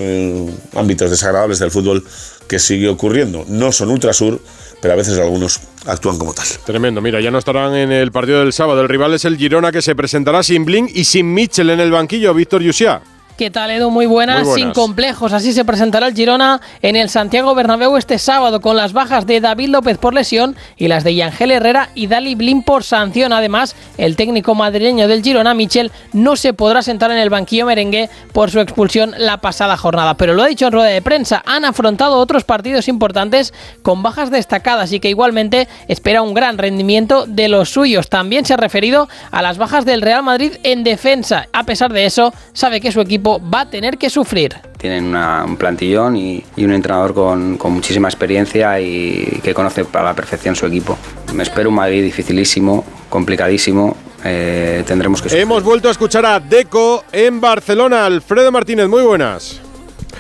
ámbitos desagradables del fútbol que sigue ocurriendo. No son Ultrasur, pero a veces algunos actúan como tal. Tremendo, mira, ya no estarán en el partido del sábado. El rival es el Girona que se presentará sin Blink y sin Mitchell en el banquillo, Víctor Yusia. ¿Qué tal, Edu? Muy buenas, Muy buenas. sin complejos. Así se presentará el Girona en el Santiago Bernabéu este sábado con las bajas de David López por lesión y las de Yangel Herrera y Dali Blin por sanción. Además, el técnico madrileño del Girona, Michel, no se podrá sentar en el banquillo merengue por su expulsión la pasada jornada. Pero lo ha dicho en rueda de prensa, han afrontado otros partidos importantes con bajas destacadas y que igualmente espera un gran rendimiento de los suyos. También se ha referido a las bajas del Real Madrid en defensa. A pesar de eso, sabe que su equipo va a tener que sufrir. Tienen una- un plantillón y, y un entrenador con, con muchísima experiencia y que conoce a la perfección su equipo. Me espero un Madrid dificilísimo, complicadísimo. eh, tendremos que sufrir. Hemos vuelto a escuchar a Deco en Barcelona. Alfredo Martínez, muy buenas.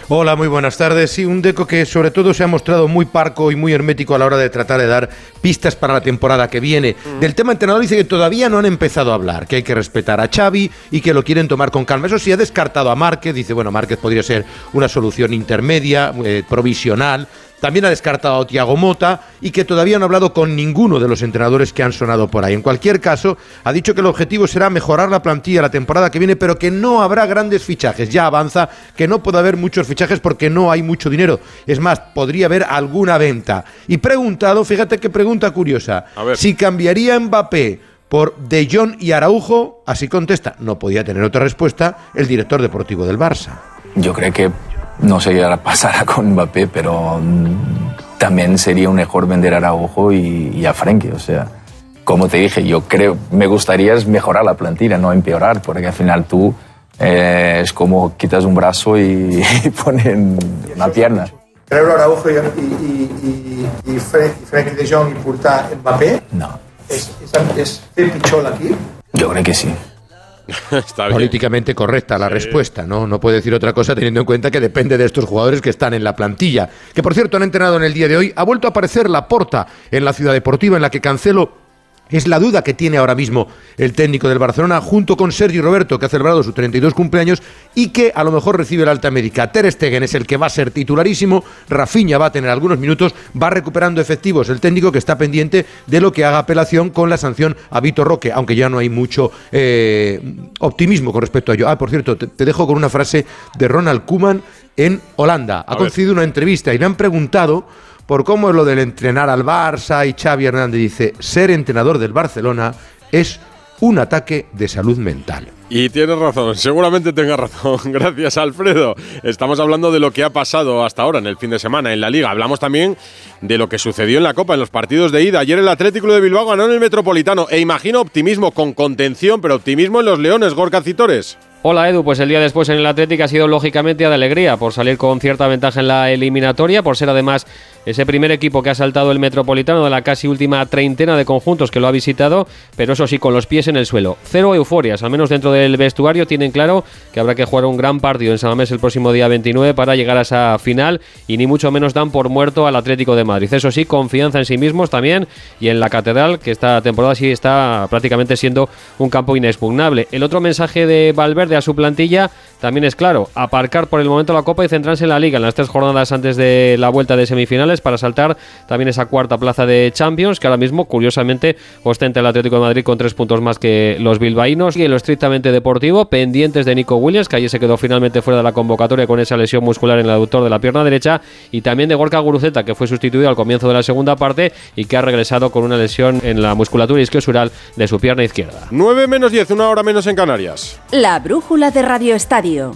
Hola, muy buenas tardes. Sí, un Deco que sobre todo se ha mostrado muy parco y muy hermético a la hora de tratar de dar pistas para la temporada que viene. Del tema entrenador dice que todavía no han empezado a hablar, que hay que respetar a Xavi y que lo quieren tomar con calma. Eso sí, ha descartado a Márquez, dice, bueno, Márquez podría ser una solución intermedia, eh, provisional. También ha descartado a Tiago Mota y que todavía no ha hablado con ninguno de los entrenadores que han sonado por ahí. En cualquier caso, ha dicho que el objetivo será mejorar la plantilla la temporada que viene, pero que no habrá grandes fichajes. Ya avanza que no puede haber muchos fichajes porque no hay mucho dinero. Es más, podría haber alguna venta. Y preguntado, fíjate qué pregunta curiosa, si cambiaría Mbappé por De Jong y Araujo, así contesta, no podía tener otra respuesta, el director deportivo del Barça. Yo creo que no sé qué pasará con Mbappé, pero mm, también sería un mejor vender a Araujo y, y a Frenkie. O sea, como te dije, yo creo, me gustaría es mejorar la plantilla, no empeorar, porque al final tú eh, es como quitas un brazo y, y ponen una pierna. treure Araujo i Fre- i Frenkie de Jong portar Mbappé No. és fer pitjor l'equip? Yo creo que sí. Políticamente correcta la respuesta, ¿no? No puede decir otra cosa teniendo en cuenta que depende de estos jugadores que están en la plantilla. Que por cierto han entrenado en el día de hoy. Ha vuelto a aparecer la porta en la ciudad deportiva en la que Cancelo es la duda que tiene ahora mismo el técnico del Barcelona junto con Sergio Roberto que ha celebrado su 32 cumpleaños y que a lo mejor recibe la alta médica. Ter Stegen es el que va a ser titularísimo, Rafinha va a tener algunos minutos, va recuperando efectivos el técnico que está pendiente de lo que haga apelación con la sanción a Vitor Roque, aunque ya no hay mucho eh, optimismo con respecto a ello. Ah, por cierto, te, te dejo con una frase de Ronald Koeman en Holanda. Ha concedido una entrevista y le han preguntado por cómo es lo del entrenar al Barça y Xavi Hernández dice, ser entrenador del Barcelona es un ataque de salud mental. Y tienes razón, seguramente tenga razón. Gracias, Alfredo. Estamos hablando de lo que ha pasado hasta ahora en el fin de semana en la Liga. Hablamos también de lo que sucedió en la Copa, en los partidos de ida. Ayer el Atlético de Bilbao ganó en el Metropolitano. E imagino optimismo con contención, pero optimismo en los Leones, Gorka Citores. Hola Edu, pues el día después en el Atlético ha sido lógicamente de alegría por salir con cierta ventaja en la eliminatoria, por ser además ese primer equipo que ha saltado el Metropolitano de la casi última treintena de conjuntos que lo ha visitado, pero eso sí, con los pies en el suelo. Cero euforias, al menos dentro del vestuario tienen claro que habrá que jugar un gran partido en San Mamés el próximo día 29 para llegar a esa final y ni mucho menos dan por muerto al Atlético de Madrid. Eso sí, confianza en sí mismos también y en la Catedral, que esta temporada sí está prácticamente siendo un campo inexpugnable. El otro mensaje de Valverde a su plantilla también es claro, aparcar por el momento la Copa y centrarse en la Liga en las tres jornadas antes de la vuelta de semifinales para saltar también esa cuarta plaza de Champions que ahora mismo curiosamente ostenta el Atlético de Madrid con tres puntos más que los bilbaínos y en lo estrictamente deportivo pendientes de Nico Williams que allí se quedó finalmente fuera de la convocatoria con esa lesión muscular en el aductor de la pierna derecha y también de Gorka Guruceta que fue sustituido al comienzo de la segunda parte y que ha regresado con una lesión en la musculatura isquiosural de su pierna izquierda. 9 menos 10, una hora menos en Canarias. La brújula de Radio Estadio.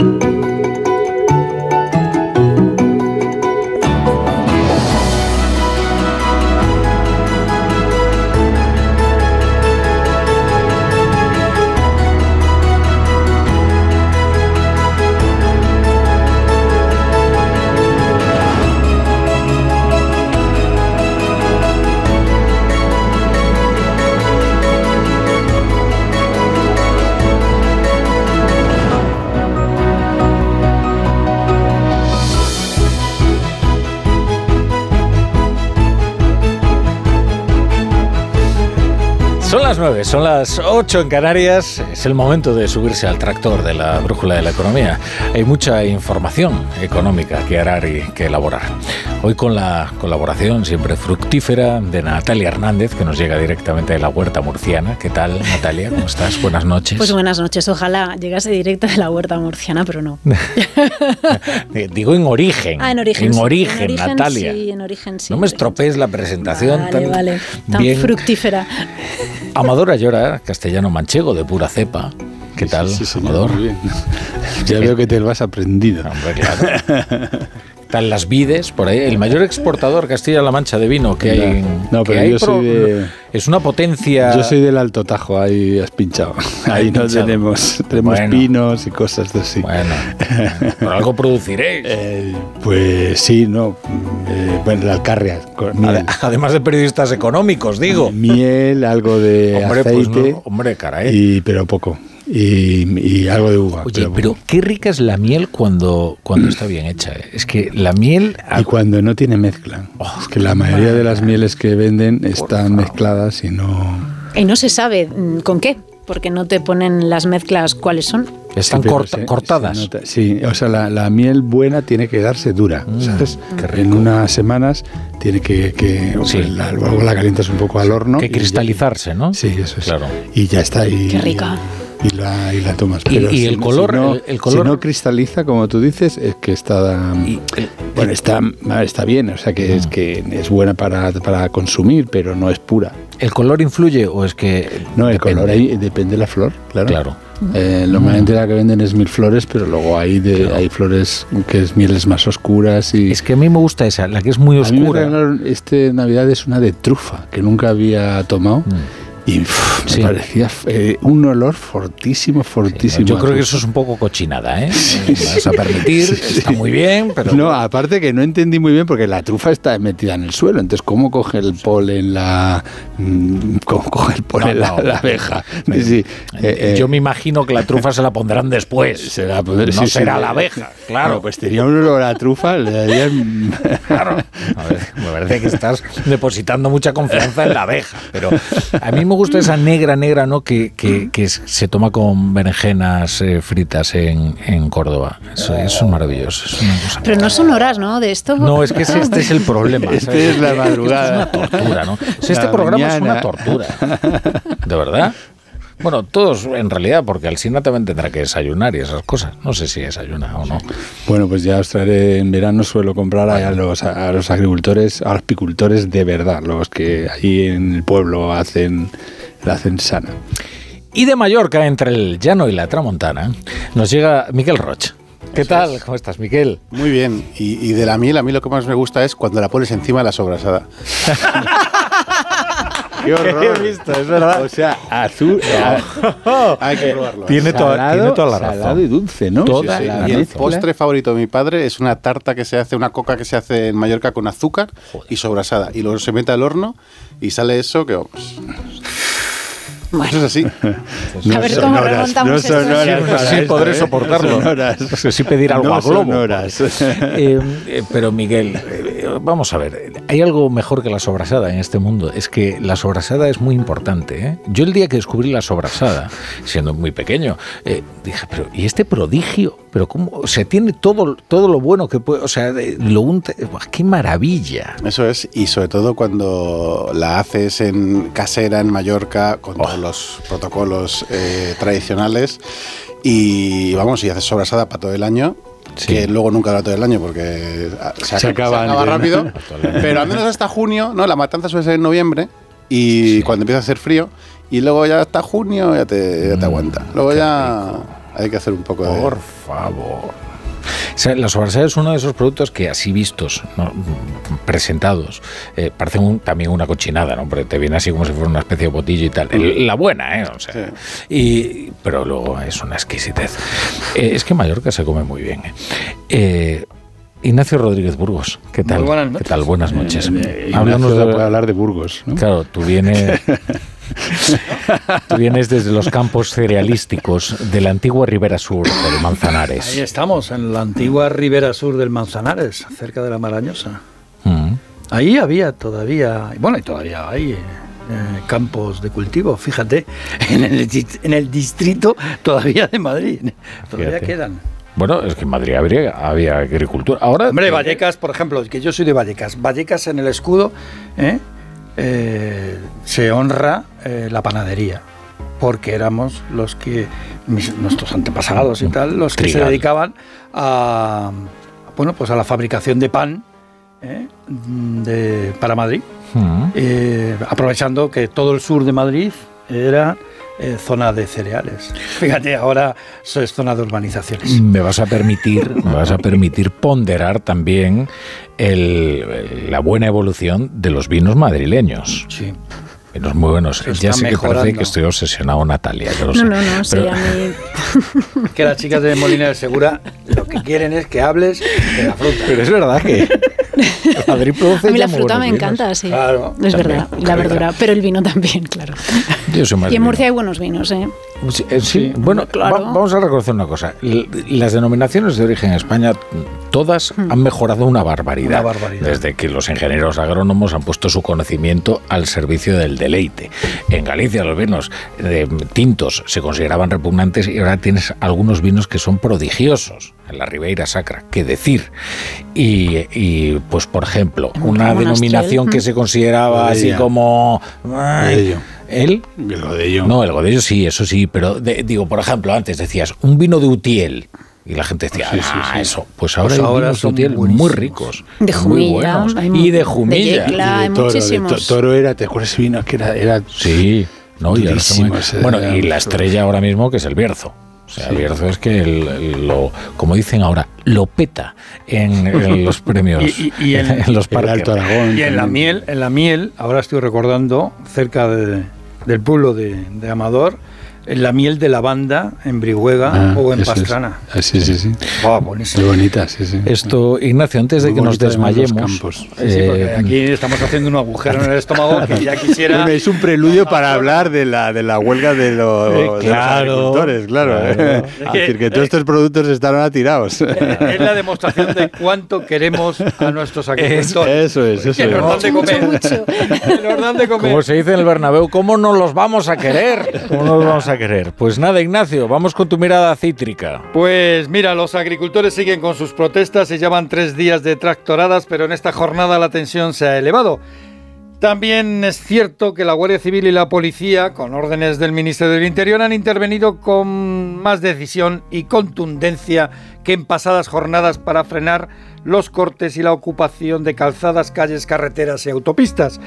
Las las 9, son las 8 en Canarias. Es el momento de subirse al tractor de la brújula de la economía. Hay mucha información económica que arar y que elaborar. Hoy con la colaboración siempre fructífera de Natalia Hernández, que nos llega directamente de la huerta murciana. ¿Qué tal, Natalia? ¿Cómo estás? Buenas noches. Pues buenas noches. Ojalá llegase directa de la huerta murciana, pero no. Eh, Digo en origen. Ah, en origen. En sí. origen, En origen, Natalia. Sí, en origen sí. No me estropees la presentación Vale, tan vale. Tan bien. fructífera. Amador Ayora, castellano manchego de pura cepa. ¿Qué tal, Amador? muy bien. Ya veo que te lo has aprendido. Hombre, claro. Están las vides por ahí. El mayor exportador Castilla-La Mancha de vino que hay. No, pero yo soy de- Es una potencia. Yo soy del Alto Tajo, ahí has pinchado. Ahí no pinchado. tenemos, tenemos Bueno. pinos y cosas de así. Bueno, por algo produciréis. pues sí, no. eh, bueno, la alcarria. miel. Además de periodistas económicos, digo. Miel, algo de Hombre, pues aceite. no, hombre, caray. y, pero poco. Y, y algo de uva. Oye, pero qué rica es la miel cuando, cuando está bien hecha. ¿eh? Es que la miel. Y cuando no tiene mezcla. Oh, es que la mayoría de las mieles que venden están mezcladas y no. Y no se sabe mm, con qué, porque no te ponen las mezclas cuáles son. Están Sí, pero corta- se- cortadas. se nota- sí, o sea, la, la miel buena tiene que darse dura, ¿sabes? En unas semanas tiene que, que Sí. pues, la- luego la calientas un poco al horno. Que y ya- cristalizarse, ¿no? Sí, eso es. Claro. Y ya está. Y, Qué rica. Y la, y la tomas. Y- Pero y si el no- color- si no, el- el color- si no cristaliza, como tú dices, es que está. bueno, está, está bien, o sea, que es que es buena para, para consumir, pero no es pura. ¿El color influye o es que.? No, el depende? color ahí depende de la flor, claro. Claro. Eh, normalmente la que venden es mil flores, pero luego hay de, hay flores que es mieles más oscuras y. Es que a mí me gusta esa, la que es muy A mí me oscura. este Navidad es una de trufa que nunca había tomado. Y me. Sí. parecía eh, un olor fortísimo, fortísimo. Yo creo que trufa. eso es un poco cochinada, ¿eh? Me vas a permitir, está muy bien, pero. No, aparte que no entendí muy bien porque la trufa está metida en el suelo. Entonces, ¿cómo coge el polen la. mm, ¿Cómo coge el polen No, la, no. la abeja? Sí, eh, eh, Yo me imagino que la trufa se la pondrán después. se la pondré- no sí, sí, será eh, la abeja, claro. Pues tenía un olor a trufa, le darían. Claro. A ver, me parece que estás depositando mucha confianza en la abeja. Pero a mí me gusta esa negra, negra, ¿no? Que, que- que se toma con berenjenas eh, fritas en, en Córdoba. Eso, eso es maravilloso. es una cosa- Pero no son horas, ¿no? De esto. No, es que ese- este es el problema. Este ¿sabes? es la madrugada. Esto es una tortura, ¿no? O sea, este La programa es una tortura. ¿De verdad? Bueno, todos en realidad, porque Alcina también tendrá que desayunar y esas cosas. No sé si desayuna o no. Bueno, pues ya os traeré en verano, suelo comprar a los, a los agricultores, a los apicultores de verdad, los que ahí en el pueblo hacen, la hacen sana. Y de Mallorca, entre el llano y la tramontana, nos llega Miquel Roch. ¿Qué tal? ¿Cómo estás, Miquel? Muy bien. Y, y de la miel, a mí lo que más me gusta es cuando la pones encima de la sobrasada. ¡Qué horror! He visto, es verdad. O sea, azul. Hay que probarlo. ¿eh? Tiene toda- Salado, tiene toda la razón. salado y dulce, ¿no? Toda sí. la Y el postre favorito de mi padre es una tarta que se hace, una coca que se hace en Mallorca con azúcar y sobrasada. Y luego se mete al horno y sale eso que vamos. Eso es así. A ver cómo remontamos no esto. horas Sí, para sí, esto, podré ¿eh? soportarlo. No son horas. Sí, pedir algo No a Globo. horas. Eh, eh, pero Miguel, eh, vamos a ver, hay algo mejor que la sobrasada en este mundo. Es que la sobrasada es muy importante. ¿eh? Yo el día que descubrí la sobrasada, siendo muy pequeño, eh, dije, pero ¿y este prodigio? Pero cómo, o sea, tiene todo, todo lo bueno que puede, o sea, lo unta, ¡buah, qué maravilla. Eso es, y sobre todo cuando la haces en casera en Mallorca con todos los protocolos eh, tradicionales y vamos, y haces sobrasada para todo el año. Que luego nunca dura todo el año porque ah, se, Se acaba, se acaba rápido. Pero al menos hasta junio, ¿no? La matanza suele ser en noviembre y cuando empieza a hacer frío. Y luego ya hasta junio ya te, ya te aguanta. Luego ya hay que hacer un poco de. Por favor. O sea, la sobrasada es uno de esos productos que así vistos, ¿no? presentados, eh, parecen un- también una cochinada, ¿no? Porque te viene así como si fuera una especie de botillo y tal. El- la buena, ¿eh? O sea, y, pero luego es una exquisitez. Eh, es que en Mallorca se come muy bien. ¿eh? Eh, Ignacio Rodríguez Burgos, ¿qué tal? Muy buenas ¿Qué noches. tal? Buenas noches. Ignacio Háblanos de- puede hablar de Burgos. ¿no? Claro, tú vienes, tú vienes desde los campos cerealísticos de la antigua Ribera Sur del Manzanares. Ahí estamos, en la antigua ribera sur del Manzanares, cerca de la Marañosa. Mm. Ahí había todavía, bueno, y todavía hay, campos de cultivo. Fíjate, en el, en el distrito todavía de Madrid. Todavía Fíjate. quedan. Bueno, es que en Madrid habría, había agricultura. Ahora. Hombre, Vallecas, por ejemplo, que yo soy de Vallecas. Vallecas en el escudo ¿eh? Eh, se honra eh, la panadería. Porque éramos los que, mis- nuestros antepasados y tal, los que se dedicaban a, bueno, pues a la fabricación de pan ¿eh? de- para Madrid. Mm. Eh, aprovechando que todo el sur de Madrid era eh, zona de cereales. Fíjate, ahora es zona de urbanizaciones. Me vas a permitir, me vas a permitir ponderar también el- la buena evolución de los vinos madrileños. Sí. Vinos muy buenos. Se Ya sé que parece mejorando. que estoy obsesionado, Natalia. yo lo No, sé. no, no, Pero- mí Que las chicas de Molina de Segura lo que quieren es que hables de la fruta. Pero es verdad que Madrid produce A mí la fruta me vinos. encanta, sí. Claro. es También, verdad, la verdura, pero el vino también, claro. Yo soy más Y en vino. Murcia hay buenos vinos, ¿eh? Sí, eh, sí, bueno, claro. va- vamos a reconocer una cosa. L- Las denominaciones de origen en España, todas han mejorado una barbaridad, Una barbaridad. Desde que los ingenieros agrónomos han puesto su conocimiento al servicio del deleite. En Galicia los vinos eh, tintos se consideraban repugnantes y ahora tienes algunos vinos que son prodigiosos. En la Ribeira Sacra, qué decir. Y, y, pues, por ejemplo, una denominación que mm. se consideraba así como... ay. ¿El? El godello. No, el Godello sí, eso sí, pero de- digo, por ejemplo, antes decías un vino de Utiel. Y la gente decía, Sí, sí, ah, sí. eso. Pues ahora Pues ahora de son Utiel muy ricos. De muy Jumilla, buenos. hay Y de de Jumilla. Yecla. hay de toro, de muchísimos. to- toro era, ¿te acuerdas ese vino que era, era Sí, no, y muy- Bueno, era y la estrella ahora mismo que es el Bierzo. O sea, el Bierzo es que el- el- lo, como dicen ahora, lo peta en, en los premios, Y- y- y en- en los el parques. Alto Aragón. Y en la miel, en la miel, ahora estoy recordando, cerca de- del pueblo de, de Amador, la miel de lavanda en Brihuega Ah, o en eso es. Pastrana. Ah, sí, sí, sí. Muy buenísimo. bonita, sí, sí. Esto, Ignacio, antes de Muy que nos desmayemos, campos. Sí, eh, aquí estamos haciendo un agujero en el estómago que ya quisiera. Bueno, es un preludio para hablar de la, de la huelga de, los- Eh, de los claro, agricultores, claro. claro. Es decir, que todos estos productos están ahora tirados. Es la demostración de cuánto queremos a nuestros agricultores. Eso es, eso que nos dan es. de comer. Que nos dan de comer. Como se dice en el Bernabéu, ¿cómo no los vamos a querer? ¿Cómo no los vamos a querer? Pues nada, Ignacio, vamos con tu mirada cítrica. Pues mira, los agricultores siguen con sus protestas y llevan tres días de tractoradas, pero en esta jornada la tensión se ha elevado. También es cierto que la Guardia Civil y la Policía, con órdenes del Ministerio del Interior, han intervenido con más decisión y contundencia que en pasadas jornadas para frenar los cortes y la ocupación de calzadas, calles, carreteras y autopistas.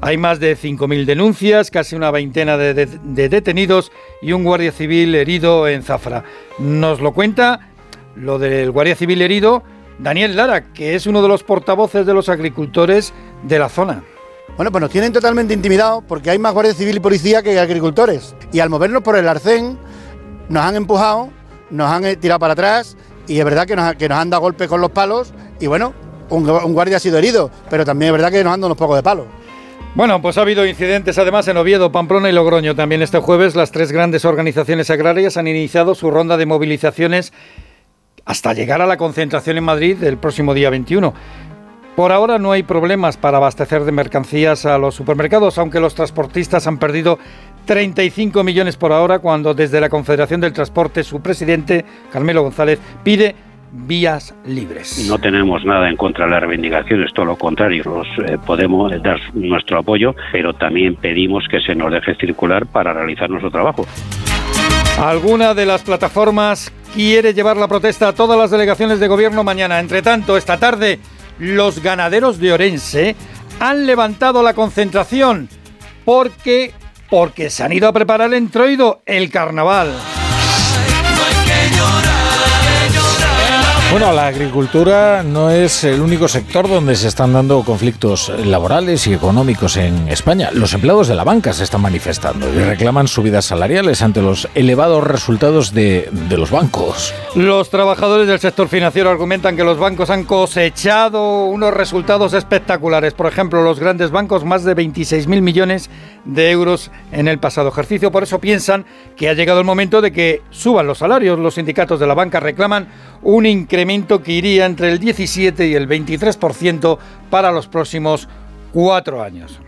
Hay más de 5.000 denuncias, casi una veintena de, de- de detenidos y un guardia civil herido en Zafra. Nos lo cuenta lo del guardia civil herido, Daniel Lara, que es uno de los portavoces de los agricultores de la zona. Bueno, pues nos tienen totalmente intimidados porque hay más guardia civil y policía que agricultores. Y al movernos por el arcén, nos han empujado, nos han eh, tirado para atrás y es verdad que nos, que nos han dado golpes con los palos y bueno, un guardia ha sido herido, pero también es verdad que nos han dado unos pocos de palos. Bueno, pues ha habido incidentes además en Oviedo, Pamplona y Logroño. También este jueves las tres grandes organizaciones agrarias han iniciado su ronda de movilizaciones hasta llegar a la concentración en Madrid el próximo día 21. Por ahora no hay problemas para abastecer de mercancías a los supermercados, aunque los transportistas han perdido 35 millones por hora cuando desde la Confederación del Transporte su presidente, Carmelo González, pide vías libres. No tenemos nada en contra de las reivindicaciones, todo lo contrario, nos eh, podemos dar nuestro apoyo, pero también pedimos que se nos deje circular para realizar nuestro trabajo. Alguna de las plataformas quiere llevar la protesta a todas las delegaciones de gobierno mañana. Entre tanto, esta tarde, los ganaderos de Orense han levantado la concentración porque porque se han ido a preparar el entroido, el carnaval. Bueno, la agricultura no es el único sector donde se están dando conflictos laborales y económicos en España. Los empleados de la banca se están manifestando y reclaman subidas salariales ante los elevados resultados de, de los bancos. Los trabajadores del sector financiero argumentan que los bancos han cosechado unos resultados espectaculares. Por ejemplo, los grandes bancos más de 26.000 millones de euros en el pasado ejercicio. Por eso piensan que ha llegado el momento de que suban los salarios. Los sindicatos de la banca reclaman un incremento que iría entre el 17 y el 23% para los próximos cuatro años.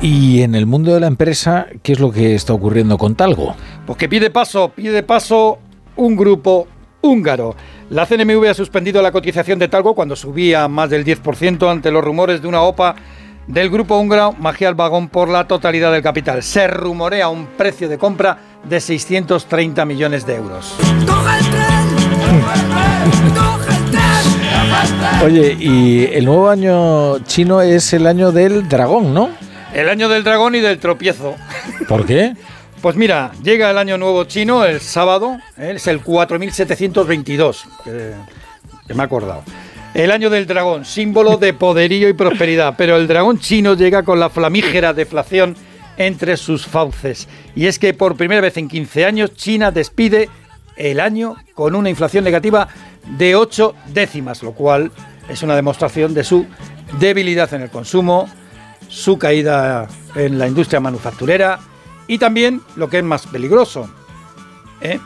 Y en el mundo de la empresa, ¿qué es lo que está ocurriendo con Talgo? Pues que pide paso, pide paso un grupo húngaro. La CNMV ha suspendido la cotización de Talgo cuando subía más del 10% ante los rumores de una OPA del grupo húngaro Magial Vagón por la totalidad del capital. Se rumorea un precio de compra de 630 millones de euros. Oye, y el nuevo año chino es el año del dragón, ¿no? El año del dragón y del tropiezo. ¿Por qué? Pues mira, llega el año nuevo chino el sábado, ¿eh? es el 4722, que, que me he acordado. El año del dragón, símbolo de poderío y prosperidad, pero el dragón chino llega con la flamígera deflación entre sus fauces. Y es que por primera vez en 15 años China despide el año con una inflación negativa de 8 décimas, lo cual es una demostración de su debilidad en el consumo, su caída en la industria manufacturera y también lo que es más peligroso. ¿eh?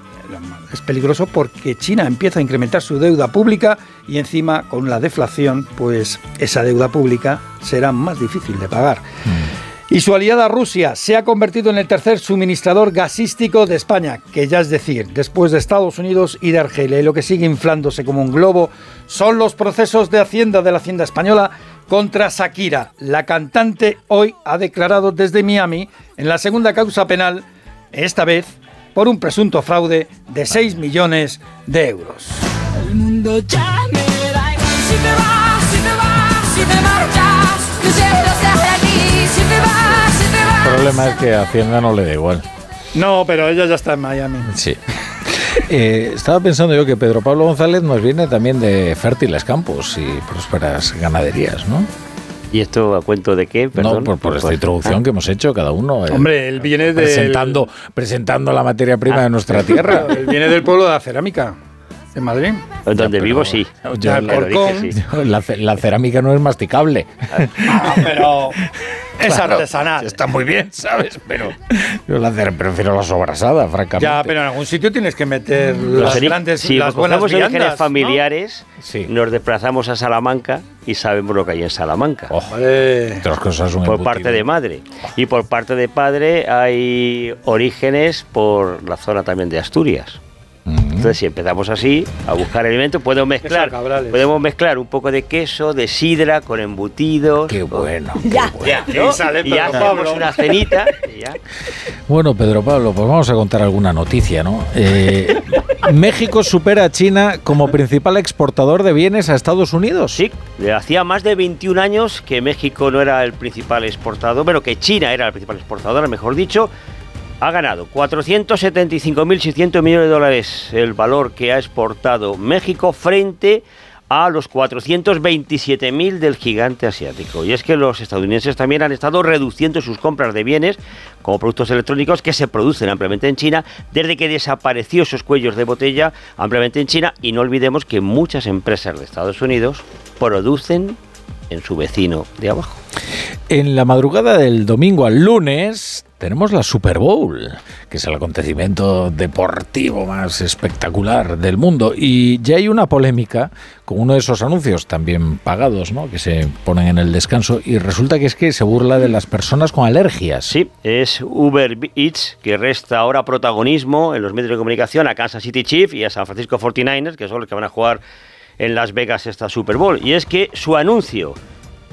Es peligroso porque China empieza a incrementar su deuda pública y encima con la deflación, pues esa deuda pública será más difícil de pagar. Y su aliada Rusia se ha convertido en el tercer suministrador gasístico de España, que ya es decir, después de Estados Unidos y de Argelia. Y lo que sigue inflándose como un globo son los procesos de Hacienda de la Hacienda Española contra Shakira. La cantante hoy ha declarado desde Miami en la segunda causa penal, esta vez por un presunto fraude de 6 millones de euros. El mundo ya me da igual si te vas, si te vas, si te marchas. Yo siempre estaré aquí si te vas, si te vas. El problema es que a Hacienda no le da igual. No, pero ella ya está en Miami. Sí. Eh, estaba pensando yo que Pedro Pablo González nos viene también de fértiles campos y prósperas ganaderías, ¿no? ¿Y esto a cuento de qué? Perdón. No, por, por esta introducción que hemos hecho cada uno. eh, Hombre, él viene del- presentando, presentando la materia prima de nuestra tierra. Él viene del pueblo de la cerámica, de Madrid. Donde vivo, sí. Yo- la, la ce- la cerámica no es masticable. Ah, pero es Claro, artesanal. Está muy bien, ¿sabes? Pero yo la prefiero la sobrasada, francamente. Ya, pero en algún sitio tienes que meter Los las grandes, si las buenas cogemos orígenes viandas, ¿no? familiares, nos desplazamos a Salamanca y sabemos lo que hay en Salamanca. Otras cosas un por embutido. parte de madre. Y por parte de padre hay orígenes por la zona también de Asturias. Entonces, si empezamos así a buscar alimentos, podemos mezclar, podemos mezclar un poco de queso, de sidra con embutidos. Qué bueno. Ya, ya, ¿no? Y sale Y ya Pedro hacemos Pablo. una cenita. y ya. Bueno, Pedro Pablo, pues vamos a contar alguna noticia, ¿no? Eh, México supera a China como principal exportador de bienes a Estados Unidos. Sí, hacía más de 21 años que México no era el principal exportador, bueno, que China era el principal exportador, mejor dicho. Ha ganado 475.600 millones de dólares el valor que ha exportado México frente a los 427.000 del gigante asiático. Y es que los estadounidenses también han estado reduciendo sus compras de bienes como productos electrónicos que se producen ampliamente en China desde que desapareció esos cuellos de botella ampliamente en China. Y no olvidemos que muchas empresas de Estados Unidos producen en su vecino de abajo. En la madrugada del domingo al lunes tenemos la Super Bowl, que es el acontecimiento deportivo más espectacular del mundo. Y ya hay una polémica con uno de esos anuncios también pagados, ¿no? Que se ponen en el descanso y resulta que es que se burla de las personas con alergias. Sí, es Uber Eats que resta ahora protagonismo en los medios de comunicación a Kansas City Chiefs y a San Francisco 49ers, que son los que van a jugar en Las Vegas esta Super Bowl. Y es que su anuncio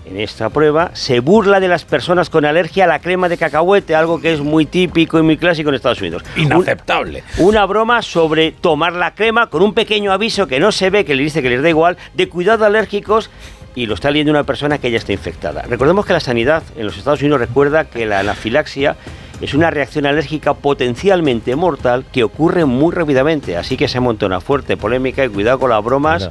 en esta prueba se burla de las personas con alergia a la crema de cacahuete, algo que es muy típico y muy clásico en Estados Unidos. Inaceptable. Un- una broma sobre tomar la crema con un pequeño aviso que no se ve, que le dice que les da igual, de cuidado alérgicos. Y lo está leyendo una persona que ya está infectada. Recordemos que la sanidad en los Estados Unidos recuerda que la anafilaxia es una reacción alérgica potencialmente mortal que ocurre muy rápidamente. Así que se monta una fuerte polémica y cuidado con las bromas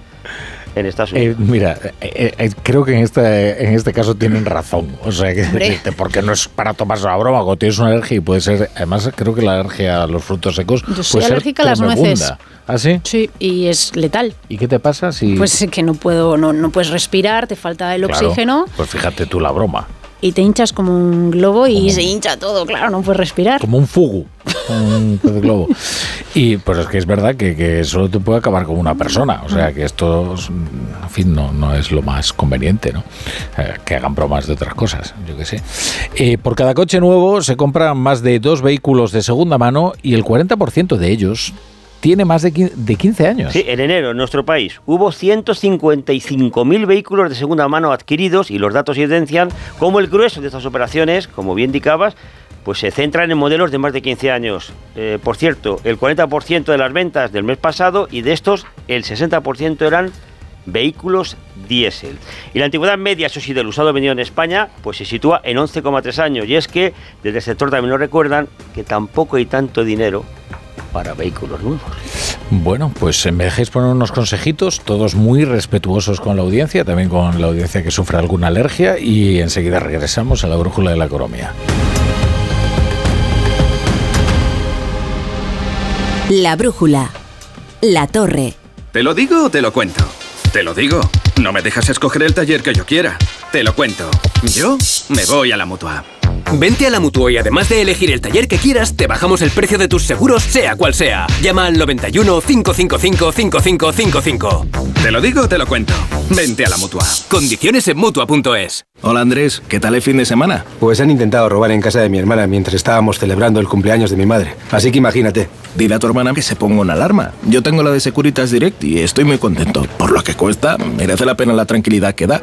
en Estados Unidos. Eh, mira, eh, eh, creo que en este, en este caso tienen razón. O sea, que, porque no es para tomarse la broma. Cuando tienes una alergia y puede ser, además creo que la alergia a los frutos secos Yo puede soy ser alérgica a las nueces. ¿Ah, sí? Sí, y es letal. ¿Y qué te pasa si...? Pues que no puedo, no, no puedes respirar, te falta el Claro, oxígeno. Pues fíjate tú la broma. Y te hinchas como un globo y se hincha todo, claro, no puedes respirar. Como un fugu, un pez globo. Y pues es que es verdad que, que solo te puede acabar como una persona. O sea que esto, es, en fin, no, no es lo más conveniente, ¿no? Eh, que hagan bromas de otras cosas, yo qué sé. Eh, por cada coche nuevo se compran más de dos vehículos de segunda mano y el 40% de ellos tiene más de quin- de 15 años. Sí, en enero en nuestro país hubo 155.000 vehículos de segunda mano adquiridos y los datos evidencian cómo el grueso de estas operaciones, como bien indicabas, pues se centran en modelos de más de 15 años. Eh, por cierto, el 40% de las ventas del mes pasado y de estos el 60% eran vehículos diésel. Y la antigüedad media, eso sí, del usado vendido en España, pues se sitúa en 11,3 años. Y es que desde el sector también nos recuerdan que tampoco hay tanto dinero para vehículos nuevos. Bueno, pues me dejéis poner unos consejitos, todos muy respetuosos con la audiencia, también con la audiencia que sufre alguna alergia y enseguida regresamos a la brújula de la economía. La brújula. La torre. ¿Te lo digo o te lo cuento? Te lo digo. No me dejas escoger el taller que yo quiera. Te lo cuento. Yo me voy a la mutua. Vente a la Mutua y además de elegir el taller que quieras, te bajamos el precio de tus seguros, sea cual sea. Llama al 91 555 5555. Te lo digo o te lo cuento. Vente a la mutua. Condiciones en Mutua.es. Hola Andrés, ¿qué tal el fin de semana? Pues han intentado robar en casa de mi hermana mientras estábamos celebrando el cumpleaños de mi madre. Así que imagínate. Dile a tu hermana que se ponga una alarma. Yo tengo la de Securitas Direct y estoy muy contento. Por lo que cuesta, merece la pena la tranquilidad que da.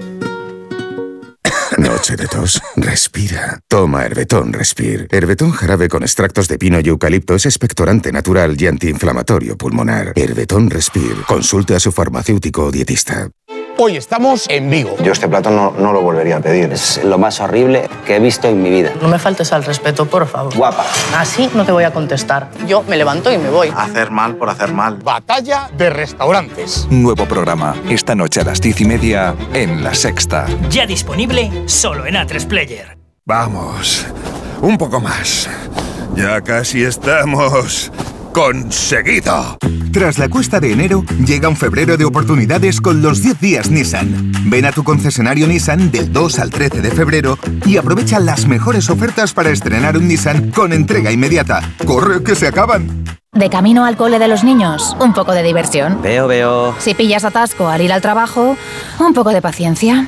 Respira. Toma Herbetón Respir. Herbetón jarabe con extractos de pino y eucalipto es expectorante natural y antiinflamatorio pulmonar. Herbetón Respir. Consulte a su farmacéutico o dietista. Hoy estamos en Vigo. Yo este plato no, no lo volvería a pedir. Es lo más horrible que he visto en mi vida. No me faltes al respeto, por favor. Guapa. Así no te voy a contestar. Yo me levanto y me voy. Hacer mal por hacer mal. Batalla de restaurantes. Nuevo programa, esta noche a las diez y media en La Sexta. Ya disponible solo en A3 Player. Vamos. Un poco más. Ya casi estamos. ¡Conseguido! Tras la cuesta de enero, llega un febrero de oportunidades con los 10 días Nissan. Ven a tu concesionario Nissan del 2 al 13 de febrero y aprovecha las mejores ofertas para estrenar un Nissan con entrega inmediata. ¡Corre, que se acaban! De camino al cole de los niños, un poco de diversión. Veo, veo. Si pillas atasco al ir al trabajo, un poco de paciencia.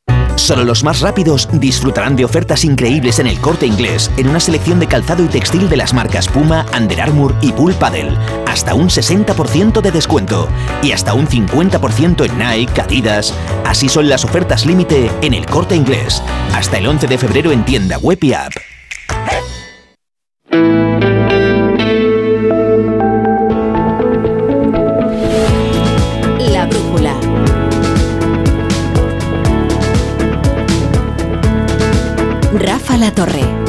Solo los más rápidos disfrutarán de ofertas increíbles en el corte inglés en una selección de calzado y textil de las marcas Puma, Under Armour y Bull Paddle. Hasta un 60% de descuento y hasta un 50% en Nike, Adidas. Así son las ofertas límite en el corte inglés. Hasta el 11 de febrero en tienda web y app. Rafa La Torre.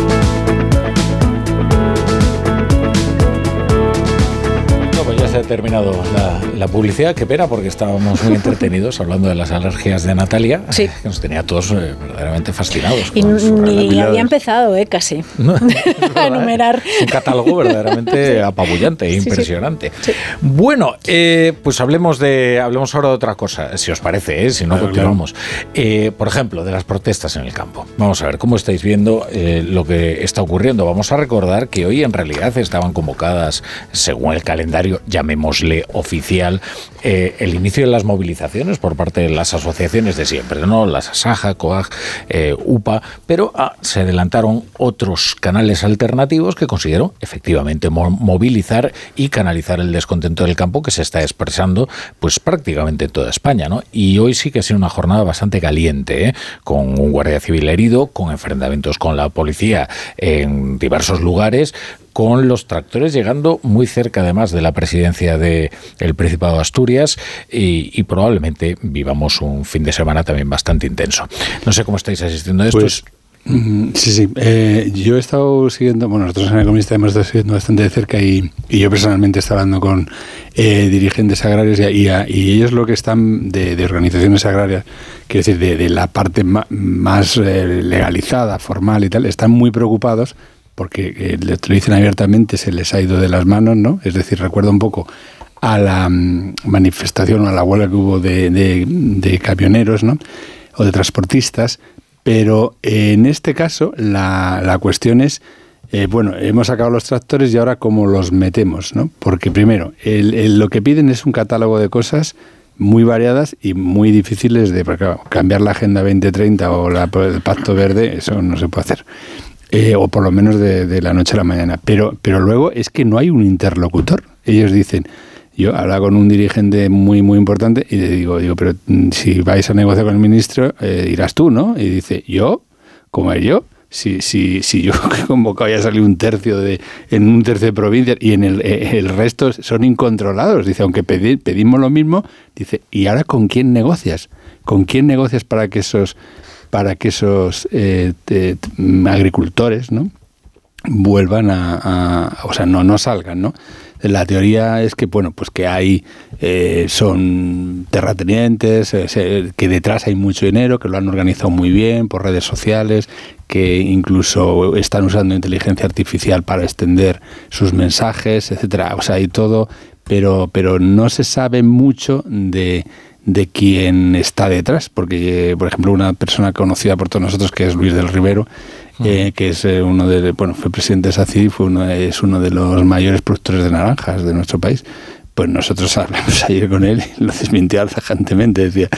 Terminado la, la publicidad. Qué pena, porque estábamos muy entretenidos hablando de las alergias de Natalia, Sí. que nos tenía todos eh, verdaderamente fascinados. Y ni había empezado, ¿eh? Casi. a enumerar. un catálogo verdaderamente apabullante e Sí, sí. impresionante. Bueno, eh, pues hablemos de hablemos ahora de otra cosa, si os parece, ¿eh? si no Claro, continuamos. Eh, por ejemplo, de las protestas en el campo. Vamos a ver cómo estáis viendo eh, lo que está ocurriendo. Vamos a recordar que hoy en realidad estaban convocadas, según el calendario, llamémosle oficial, eh, el inicio de las movilizaciones por parte de las asociaciones de siempre, ¿no? Las ASAJA, COAG, eh, UPA, pero ah, se adelantaron otros canales alternativos que consiguieron efectivamente mo- movilizar y canalizar el descontento del campo que se está expresando pues prácticamente en toda España, ¿no? Y hoy sí que ha sido una jornada bastante caliente, ¿eh? con un guardia civil herido, con enfrentamientos con la policía en diversos lugares, con los tractores llegando muy cerca además de la presidencia del Principado de Asturias y, probablemente vivamos un fin de semana también bastante intenso. No sé cómo estáis asistiendo a esto. Pues, mm, sí, sí. Eh, yo he estado siguiendo, bueno, nosotros en el Economista hemos estado siguiendo bastante de cerca y, yo personalmente he estado hablando con eh, dirigentes agrarios y ellos lo que están de, de organizaciones agrarias, quiero decir, de, de la parte ma- más eh, legalizada, formal y tal, están muy preocupados porque eh, lo dicen abiertamente, se les ha ido de las manos, ¿no? Es decir, recuerdo un poco a la mm, manifestación o a la huelga que hubo de, de- de camioneros, ¿no? O de transportistas, pero eh, en este caso la, la cuestión es, eh, bueno, hemos sacado los tractores y ahora cómo los metemos, ¿no? Porque primero, el- el- lo que piden es un catálogo de cosas muy variadas y muy difíciles de claro, cambiar la Agenda 2030 o la- el Pacto Verde, eso no se puede hacer. Eh, o por lo menos de, la noche a la mañana. Pero, pero luego es que no hay un interlocutor. Ellos dicen, yo hablaba con un dirigente muy, muy importante y le digo, digo, pero mm, si vais a negociar con el ministro, eh, irás tú, ¿no? Y dice, ¿yo? ¿Cómo es yo? Si, si, si yo he convocado ya salió un tercio de, en un tercio de provincias y en el, eh, el resto son incontrolados. Dice, aunque pedi- pedimos lo mismo, dice, ¿y ahora con quién negocias? ¿Con quién negocias para que esos para que esos eh, agricultores, ¿no? vuelvan a, o sea, no, no salgan, ¿no? La teoría es que, bueno, pues que hay, eh, son terratenientes, eh, que detrás hay mucho dinero, que lo han organizado muy bien por redes sociales, que incluso están usando inteligencia artificial para extender sus mensajes, etcétera. O sea, hay todo, pero, pero no se sabe mucho de, de quién está detrás, porque, por ejemplo, una persona conocida por todos nosotros, que es Luis del Rivero, eh, que es eh, uno de, bueno, fue presidente de SACID, fue uno, es uno de los mayores productores de naranjas de nuestro país. Pues nosotros hablamos ayer con él y lo desmintió tajantemente. Decía,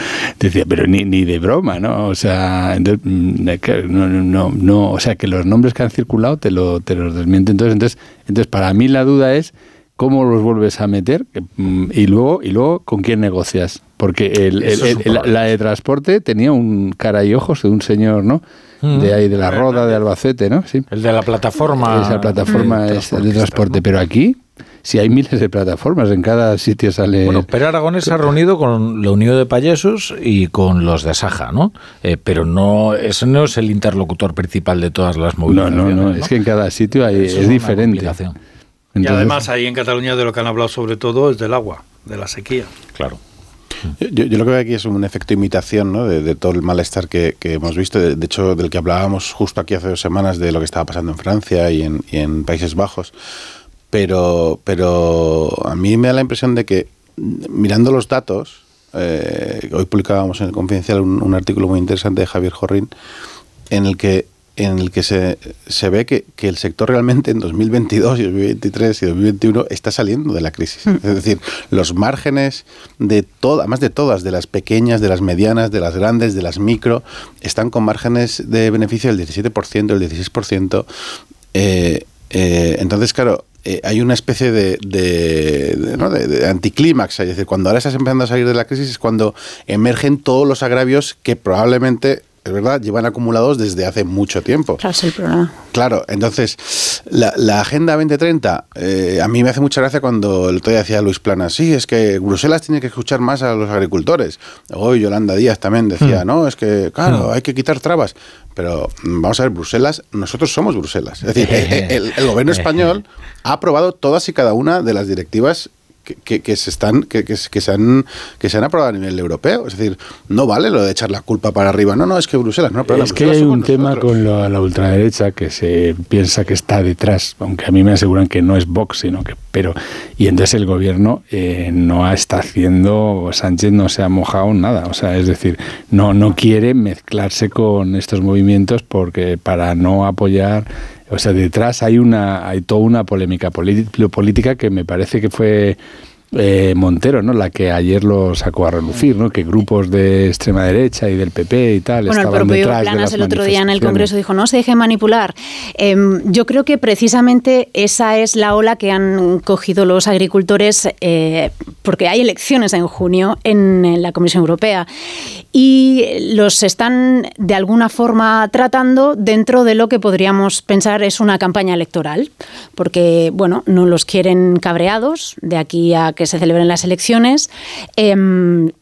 decía, pero ni, ni de broma, ¿no? O sea, entonces, mm, no, no, no, o sea, que los nombres que han circulado te, lo, te los desmienten. Entonces, entonces, entonces, para mí la duda es cómo los vuelves a meter mm, y luego y luego con quién negocias. Porque el, el- Eso es un el- la, de transporte tenía un cara y ojos de un señor, ¿no? Mm. De ahí, de la Roda, de Albacete, ¿no? Sí. El de la plataforma. Esa plataforma de es de transporte. Pero aquí, si hay miles de plataformas, en cada sitio sale... Bueno, Pere Aragonés se ha reunido con la Unión de Payesos y con los de Saja, ¿no? Eh, pero no, ese no es el interlocutor principal de todas las no, movilizaciones. no, no, es que en cada sitio hay, Eso es, una diferente. complicación. Y además ahí en Cataluña de lo que han hablado sobre todo es del agua, de la sequía. Claro. Yo, yo lo que veo aquí es un efecto imitación ¿no? de, de todo el malestar que, que hemos visto, de, de hecho del que hablábamos justo aquí hace dos semanas de lo que estaba pasando en Francia y en, y en Países Bajos. Pero, pero a mí me da la impresión de que mm, mirando los datos, eh, hoy publicábamos en el Confidencial un, un artículo muy interesante de Javier Jorrín en el que en el que se, se ve que, que el sector realmente en 2022 y 2023 y 2021 está saliendo de la crisis. Es decir, los márgenes de todas, además de todas, de las pequeñas, de las medianas, de las grandes, de las micro, están con márgenes de beneficio del 17%, del 16%. Eh, eh, entonces, claro, eh, hay una especie de, de, de, ¿no? de- de anticlímax. Es decir, cuando ahora estás empezando a salir de la crisis es cuando emergen todos los agravios que probablemente, es verdad, llevan acumulados desde hace mucho tiempo. Claro, es el problema. Claro, entonces la, la Agenda 2030, eh, a mí me hace mucha gracia cuando el otro día decía Luis Plana, sí, es que Bruselas tiene que escuchar más a los agricultores. Hoy Yolanda Díaz también decía, Hmm. no, es que, claro, Hmm. hay que quitar trabas. Pero mm, vamos a ver, Bruselas, nosotros somos Bruselas. Es decir, el, el gobierno español ha aprobado todas y cada una de las directivas que, que, se están que, que, se han que se han aprobado a nivel europeo. Es decir, no vale lo de echar la culpa para arriba. No, no, es que Bruselas no. Pero es que hay un tema con la ultraderecha que se piensa que está detrás, aunque a mí me aseguran que no es Vox, sino que pero y entonces el gobierno eh, no está haciendo Sánchez no se ha mojado nada, o sea, es decir, no no quiere mezclarse con estos movimientos porque para no apoyar o sea, detrás hay una hay toda una polémica política que me parece que fue eh, Montero, ¿no? La que ayer lo sacó a relucir, ¿no? Que grupos de extrema derecha y del PP y tal bueno, estaban el propio detrás Planas de el otro día en el Congreso dijo no se deje manipular. Em, yo creo que precisamente esa es la ola que han cogido los agricultores eh, porque hay elecciones en junio en, en la Comisión Europea y los están de alguna forma tratando dentro de lo que podríamos pensar es una campaña electoral, porque bueno, no los quieren cabreados de aquí a que se celebren las elecciones. Eh,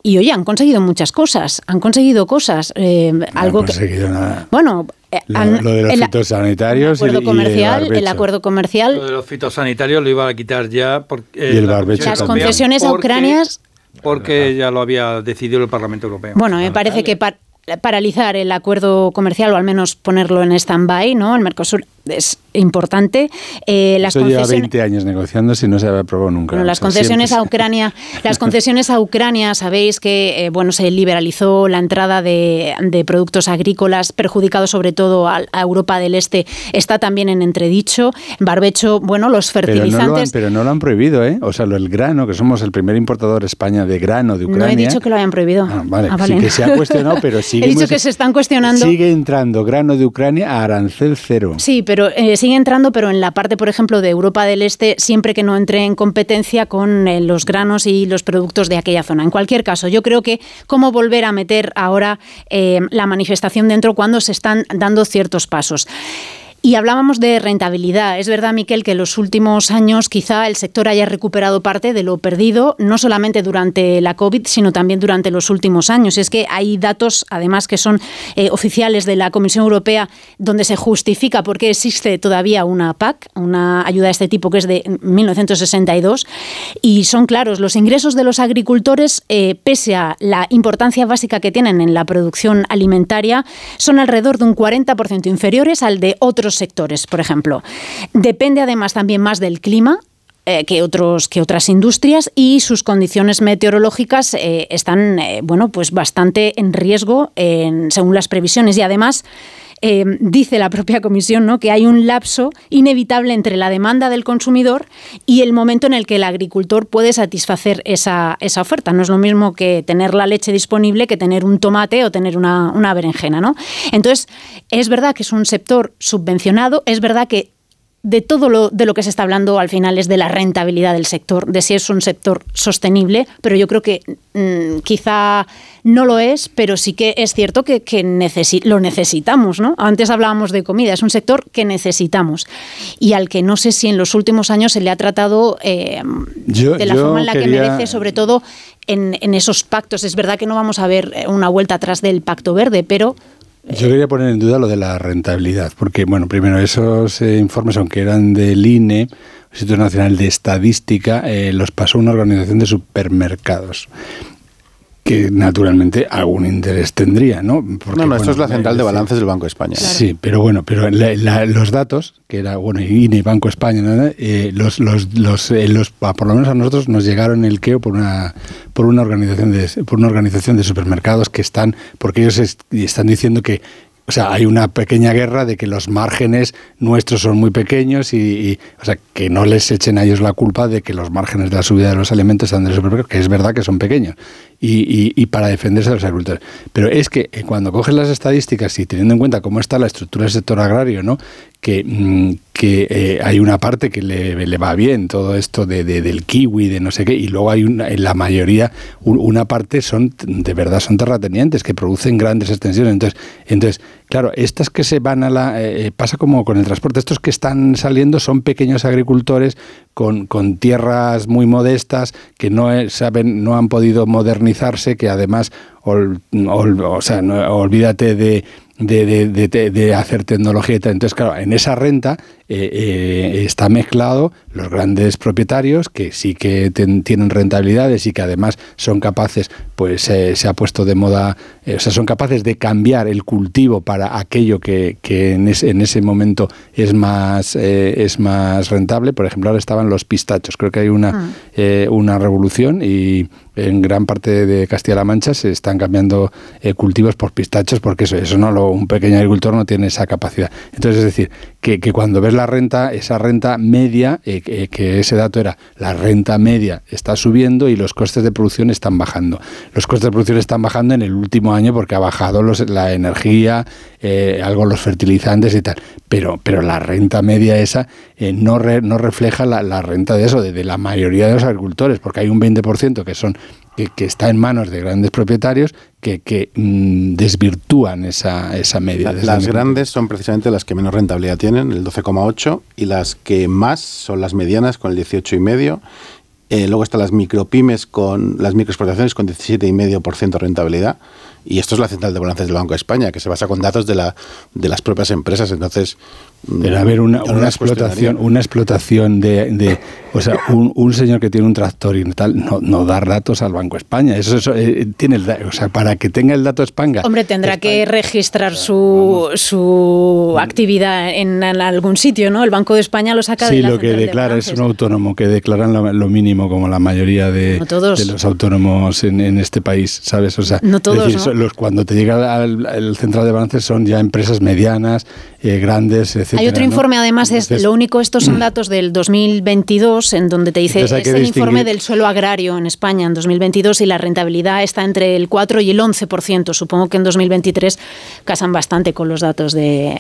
y oye, han conseguido muchas cosas, han conseguido cosas. Eh, no algo han conseguido que, nada. Bueno, eh, lo, lo, de los el, fitosanitarios el acuerdo y, comercial, y el, el, acuerdo comercial. Lo de los fitosanitarios lo iba a quitar ya porque y el barbecho las concesiones a ucranias porque ya lo había decidido el Parlamento Europeo. Bueno, me parece que par paralizar el acuerdo comercial o al menos ponerlo en stand-by, ¿no? El Mercosur es importante. Eh, las Eso lleva 20 años negociando si no se había aprobado nunca. Bueno, las concesiones siempre. a Ucrania, las concesiones a Ucrania, sabéis que eh, bueno se liberalizó la entrada de, de, productos agrícolas, perjudicado sobre todo a, a, Europa del Este, está también en entredicho. En barbecho, bueno, los fertilizantes. Pero no, han, pero no lo han, prohibido, ¿eh? O sea, lo, el grano, que somos el primer importador España de grano de Ucrania. No he dicho que lo hayan prohibido. Ah, vale, ah, vale. Sí que se ha cuestionado, pero sigue. he dicho que se están cuestionando. Sigue entrando grano de Ucrania a arancel cero. Sí, pero eh, sigue entrando, pero en la parte, por ejemplo, de Europa del Este, siempre que no entre en competencia con eh, los granos y los productos de aquella zona. En cualquier caso, yo creo que cómo volver a meter ahora eh, la manifestación dentro cuando se están dando ciertos pasos. Y hablábamos de rentabilidad. Es verdad, Miquel, que en los últimos años quizá el sector haya recuperado parte de lo perdido, no solamente durante la COVID, sino también durante los últimos años. Es que hay datos, además, que son eh, oficiales de la Comisión Europea, donde se justifica por qué existe todavía una PAC, una ayuda de este tipo que es de 1962. Y son claros, los ingresos de los agricultores, eh, pese a la importancia básica que tienen en la producción alimentaria, son alrededor de un 40% inferiores al de otros sectores, por ejemplo. Depende además también más del clima, eh, que, otros, que otras industrias y sus condiciones meteorológicas eh, están eh, bueno, pues bastante en riesgo según las previsiones y además eh, dice la propia comisión ¿no? que hay un lapso inevitable entre la demanda del consumidor y el momento en el que el agricultor puede satisfacer esa, esa oferta. No es lo mismo que tener la leche disponible que tener un tomate o tener una, una berenjena. ¿no? Entonces, es verdad que es un sector subvencionado, es verdad que de todo lo de lo que se está hablando al final es de la rentabilidad del sector, de si es un sector sostenible, pero yo creo que mmm, quizá no lo es, pero sí que es cierto que, que necesi lo necesitamos, ¿no? Antes hablábamos de comida, es un sector que necesitamos y al que no sé si en los últimos años se le ha tratado eh, yo, de la forma en la quería... que merece, sobre todo en, en esos pactos. Es verdad que no vamos a ver una vuelta atrás del Pacto Verde, pero yo quería poner en duda lo de la rentabilidad, porque, bueno, primero, esos eh, informes, aunque eran del INE, Instituto Nacional de Estadística, eh, los pasó una organización de supermercados que naturalmente algún interés tendría, ¿no? Porque, no, no, esto es la central de balances del Banco de España. Claro. Sí, pero bueno, pero la, la, los datos, que era, bueno, INE y Banco de España, ¿no? eh, los, los, los, eh, los, por lo menos a nosotros nos llegaron el queo por una, por una organización de, por una organización de supermercados que están, porque ellos es, están diciendo que o sea, hay una pequeña guerra de que los márgenes nuestros son muy pequeños y, o sea, que no les echen a ellos la culpa de que los márgenes de la subida de los alimentos sean de los supermercados, que es verdad que son pequeños, y, y, y, para defenderse de los agricultores. Pero es que eh, cuando coges las estadísticas y teniendo en cuenta cómo está la estructura del sector agrario, ¿no? Que, mmm, que eh, hay una parte que le, le, va bien, todo esto de, de, del kiwi, de no sé qué, y luego hay una, en la mayoría, un, una parte son, de verdad, son terratenientes que producen grandes extensiones. Entonces, entonces claro, estas que se van a la... Eh, pasa como con el transporte, estos que están saliendo son pequeños agricultores con, con tierras muy modestas que no saben, no han podido modernizarse, que además, ol, ol, o sea, olvídate de de, de, de, de, hacer tecnología y tal. Entonces, claro, en esa renta eh, eh, está mezclado los grandes propietarios que sí que tienen rentabilidades y que además son capaces, pues eh, se ha puesto de moda, o sea, son capaces de cambiar el cultivo para aquello que, que en, ese, en, ese, momento es más, es más rentable. Por ejemplo, ahora estaban los pistachos. Creo que hay una, ah. una revolución y en gran parte de Castilla-La Mancha se están cambiando cultivos por pistachos porque eso, eso no lo, un pequeño agricultor no tiene esa capacidad. Entonces, es decir, que, cuando ves la renta, esa renta media, eh, eh, que ese dato era la renta media está subiendo y los costes de producción están bajando. Los costes de producción están bajando en el último año porque ha bajado la energía, algo los fertilizantes y tal. Pero, pero la renta media esa no, no refleja la, renta de eso, de, la mayoría de los agricultores, porque hay un 20% que son que, está en manos de grandes propietarios que, mm, desvirtúan esa, esa media. las grandes son precisamente las que menos rentabilidad tienen, el 12,8, y las que más son las medianas con el 18,5. Eh, luego están las micropymes con las microexportaciones con 17,5% de rentabilidad y esto es la central de balances del Banco de España, que se basa con datos de, la, de las propias empresas. Entonces, pero a ver, una, una explotación, una explotación de, o sea, un, señor que tiene un tractor y tal, no, no dar datos al Banco de España. Eso, eso eh, tiene el, o sea, para que tenga el dato España. Hombre, tendrá que registrar su, su actividad en, algún sitio, ¿no? El Banco de España lo saca sí, de la lo que declara es un autónomo que declaran lo, mínimo como la mayoría de, de los autónomos en, en, este país, ¿sabes? O sea, no todos, los, cuando te llega al, central de balances son ya empresas medianas, eh, grandes, etc. Hay otro informe, además, es lo único, estos son datos del 2022, en donde te dice, es el informe del suelo agrario en España en 2022 y la rentabilidad está entre el 4 y el 11%. Supongo que en 2023 casan bastante con los datos de...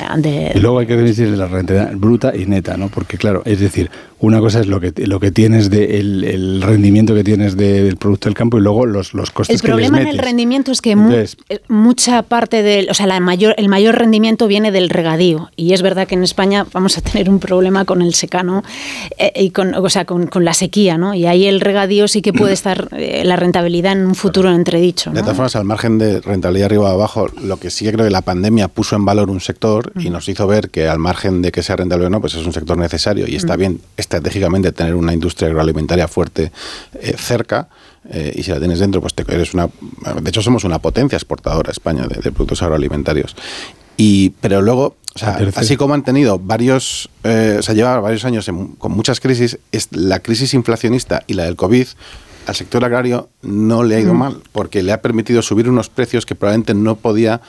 y luego hay que decir la rentabilidad bruta y neta, ¿no? Porque claro, es decir, una cosa es lo que, lo que tienes de el, rendimiento que tienes del producto del campo y luego los, los costes que El problema en el rendimiento es que eh, mucha parte del, o sea, la mayor, el mayor rendimiento viene del regadío. Y es verdad que en España vamos a tener un problema con el secano eh, y con, o sea, con, con, la sequía, ¿no? Y ahí el regadío sí que puede estar eh, la rentabilidad en un futuro entredicho. De todas formas, al margen de rentabilidad arriba o abajo, lo que sí que creo que la pandemia puso en valor un sector y nos hizo ver que al margen de que sea rentable o no, pues es un sector necesario y está bien estratégicamente tener una industria agroalimentaria fuerte eh, cerca. Eh, y si la tienes dentro, pues te, eres una. De hecho, somos una potencia exportadora España de, productos agroalimentarios. Y, pero luego, así como han tenido varios, eh, o sea, lleva varios años con muchas crisis, es la crisis inflacionista y la del COVID al sector agrario no le ha ido mal, porque le ha permitido subir unos precios que probablemente no podía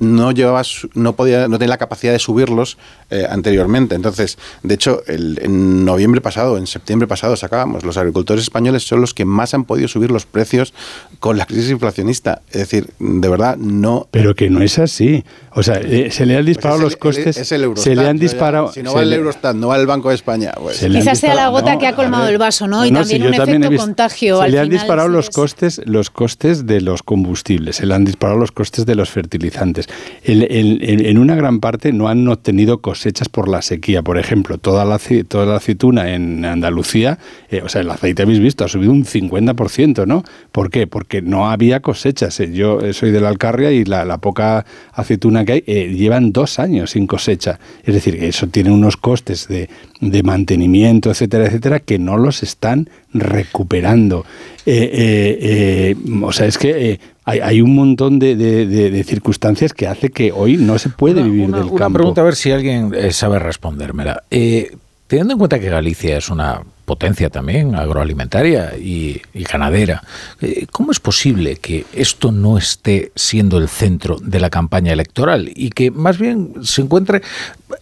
no llevaba, no podía, no tenía la capacidad de subirlos eh, anteriormente. Entonces, de hecho, el, en noviembre pasado, en septiembre pasado, sacábamos, los agricultores españoles son los que más han podido subir los precios con la crisis inflacionista. Es decir, de verdad, no. Pero que no es así. O sea, eh, se le han disparado pues los costes. Es el se le han disparado. si no va el Eurostat, no va el Banco de España. Pues. Quizás sea la gota que ha colmado el vaso, ¿no? Y también un efecto contagio. Se le han disparado los costes, los costes de los combustibles, se le han disparado los costes de los fertilizantes en una gran parte no han obtenido cosechas por la sequía. Por ejemplo, toda la, toda la aceituna en Andalucía, eh, o sea, el aceite habéis visto, ha subido un 50%, ¿no? ¿Por qué? Porque no había cosechas. Eh, yo eh, soy de la Alcarria y la, poca aceituna que hay llevan dos años sin cosecha. Es decir, eso tiene unos costes de, de mantenimiento, etcétera, etcétera, que no los están recuperando. O sea, es que hay, un montón de, circunstancias que hace que hoy no se puede vivir del campo. Una pregunta, a ver si alguien eh, sabe respondérmela. Eh, teniendo en cuenta que Galicia es una potencia también agroalimentaria y, ganadera. Eh, ¿Cómo es posible que esto no esté siendo el centro de la campaña electoral y que más bien se encuentre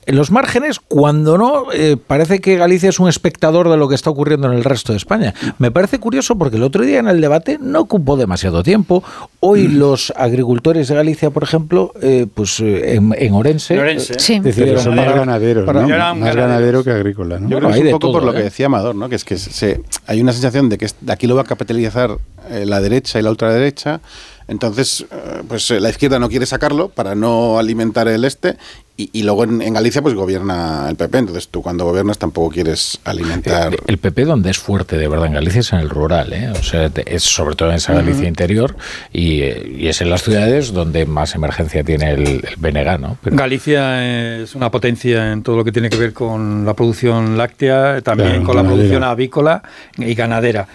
en los márgenes cuando no eh, parece que Galicia es un espectador de lo que está ocurriendo en el resto de España? Me parece curioso porque el otro día en el debate no ocupó demasiado tiempo. Hoy mm. los agricultores de Galicia, por ejemplo, eh, pues en, Orense, decidieron son más ganaderos, más ganadero que agrícola. Yo creo que es un poco por lo que decía Amador, que es que se, hay una sensación de que aquí lo va a capitalizar eh, la derecha y la ultraderecha. Entonces, eh, pues eh, la izquierda no quiere sacarlo para no alimentar el este y, luego en, Galicia pues gobierna el PP. Entonces tú cuando gobiernas tampoco quieres alimentar... El, PP donde es fuerte de verdad en Galicia es en el rural, ¿eh? o sea, es sobre todo en esa Galicia interior y, es en las ciudades donde más emergencia tiene el, el BNG, ¿no? Galicia es una potencia en todo lo que tiene que ver con la producción láctea, también con la producción avícola y ganadera.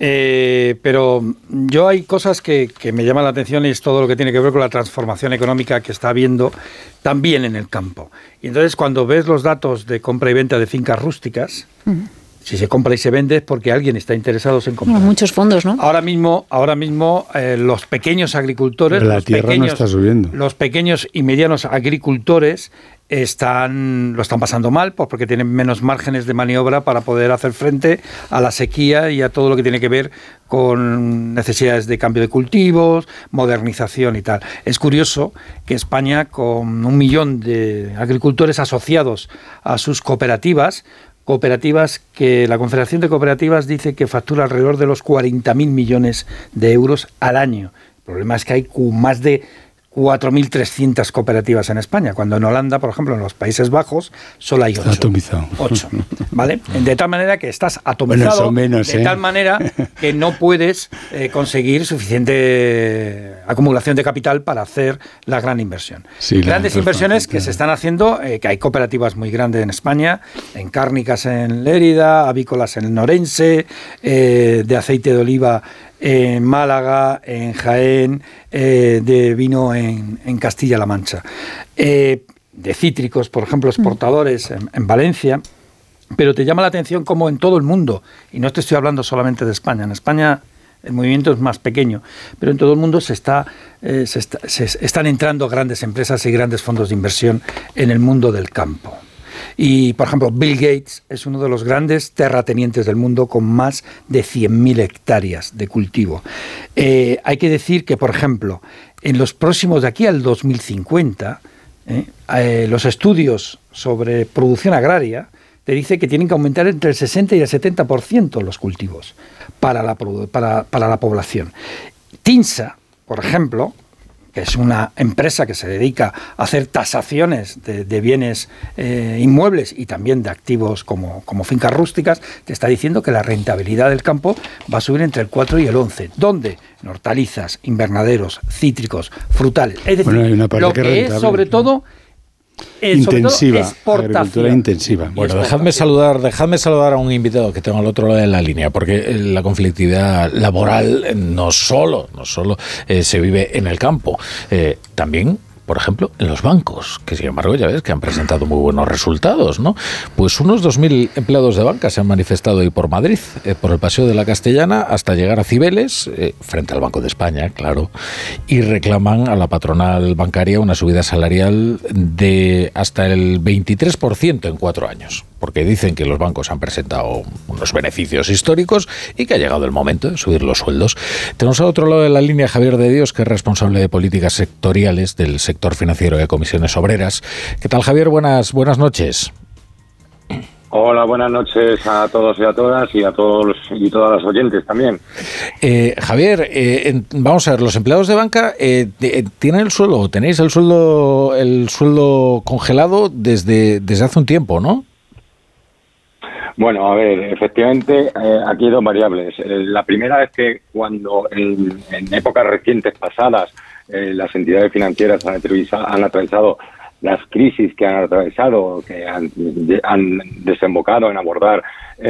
Eh, pero yo hay cosas que, me llaman la atención y es todo lo que tiene que ver con la transformación económica que está habiendo también en el campo. Y entonces cuando ves los datos de compra y venta de fincas rústicas, si se compra y se vende es porque alguien está interesado en comprar. muchos fondos, ¿no? Ahora mismo, ahora mismo eh, los pequeños agricultores, la los, tierra pequeños, no está subiendo. los pequeños y medianos agricultores están, lo están pasando mal pues porque tienen menos márgenes de maniobra para poder hacer frente a la sequía y a todo lo que tiene que ver con necesidades de cambio de cultivos, modernización y tal. Es curioso que España, con un millón de agricultores asociados a sus cooperativas, cooperativas que la Confederación de Cooperativas dice que factura alrededor de los 40.000 millones de euros al año. El problema es que hay más de 4.300 cooperativas en España, cuando en Holanda, por ejemplo, en los Países Bajos, solo hay 8. Atomizado. 8, ¿vale? De tal manera que estás atomizado, de ¿eh? tal manera que no puedes eh, conseguir suficiente acumulación de capital para hacer la gran inversión. Grandes inversiones que se están haciendo, eh, que hay cooperativas muy grandes en España, en cárnicas en Lérida, avícolas en el Norense, de aceite de oliva en Málaga, en Jaén, eh, de vino en, Castilla-La Mancha. Eh, de cítricos, por ejemplo, exportadores en, Valencia. Pero te llama la atención como en todo el mundo, y no te estoy hablando solamente de España, en España el movimiento es más pequeño, pero en todo el mundo se, está, eh, se están entrando grandes empresas y grandes fondos de inversión en el mundo del campo. Y, por ejemplo, Bill Gates es uno de los grandes terratenientes del mundo con más de 100.000 hectáreas de cultivo. Eh, hay que decir que, por ejemplo, en los próximos de aquí al 2050, eh, eh, los estudios sobre producción agraria te dice que tienen que aumentar entre el 60 y el 70% los cultivos para la, para, para la población. TINSA, por ejemplo, que es una empresa que se dedica a hacer tasaciones de, bienes eh, inmuebles y también de activos como, como, fincas rústicas, te está diciendo que la rentabilidad del campo va a subir entre el 4 y el 11. ¿Dónde? En hortalizas, invernaderos, cítricos, frutales. Es decir, lo que es sobre todo eh, intensiva, agricultura intensiva. Bueno, dejadme saludar, dejadme saludar a un invitado que tengo al otro lado de la línea, porque eh, la conflictividad laboral no solo, no solo eh, se vive en el campo, también por ejemplo, en los bancos, que sin embargo ya ves que han presentado muy buenos resultados, ¿no? Pues unos 2.000 empleados de banca se han manifestado hoy por Madrid, eh, por el Paseo de la Castellana, hasta llegar a Cibeles, eh, frente al Banco de España, claro, y reclaman a la patronal bancaria una subida salarial de hasta el 23% en cuatro años porque dicen que los bancos han presentado unos beneficios históricos y que ha llegado el momento de subir los sueldos. Tenemos al otro lado de la línea Javier de Dios, que es responsable de políticas sectoriales del sector financiero de comisiones obreras. ¿Qué tal, Javier? Buenas, buenas noches. Hola, buenas noches a todos y a todas y a todos y todas las oyentes también. Eh, Javier, eh, vamos a ver, los empleados de banca eh, tienen el sueldo, tenéis el sueldo, el sueldo congelado desde, desde hace un tiempo, ¿no? Bueno, a ver, efectivamente, eh, aquí hay dos variables. Eh, la primera es que cuando en, épocas recientes pasadas eh, las entidades financieras han, atravesado las crisis que han atravesado, que han, desembocado en abordar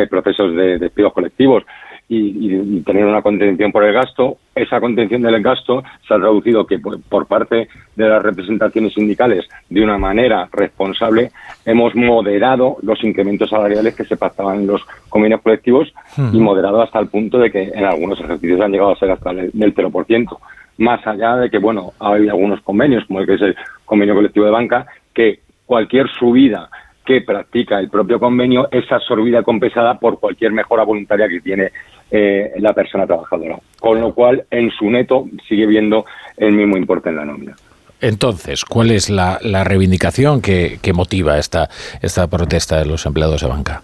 procesos de despidos colectivos, y, tener una contención por el gasto. Esa contención del gasto se ha traducido que por, parte de las representaciones sindicales, de una manera responsable, hemos moderado los incrementos salariales que se pactaban en los convenios colectivos hmm. y moderado hasta el punto de que en algunos ejercicios han llegado a ser hasta el, del 0%. Más allá de que, bueno, hay algunos convenios, como el que es el convenio colectivo de banca, que cualquier subida que practica el propio convenio es absorbida y compensada por cualquier mejora voluntaria que tiene eh, la persona trabajadora. Con lo cual, en su neto sigue viendo el mismo importe en la nómina. Entonces, ¿cuál es la, reivindicación que, motiva esta, esta protesta de los empleados de banca?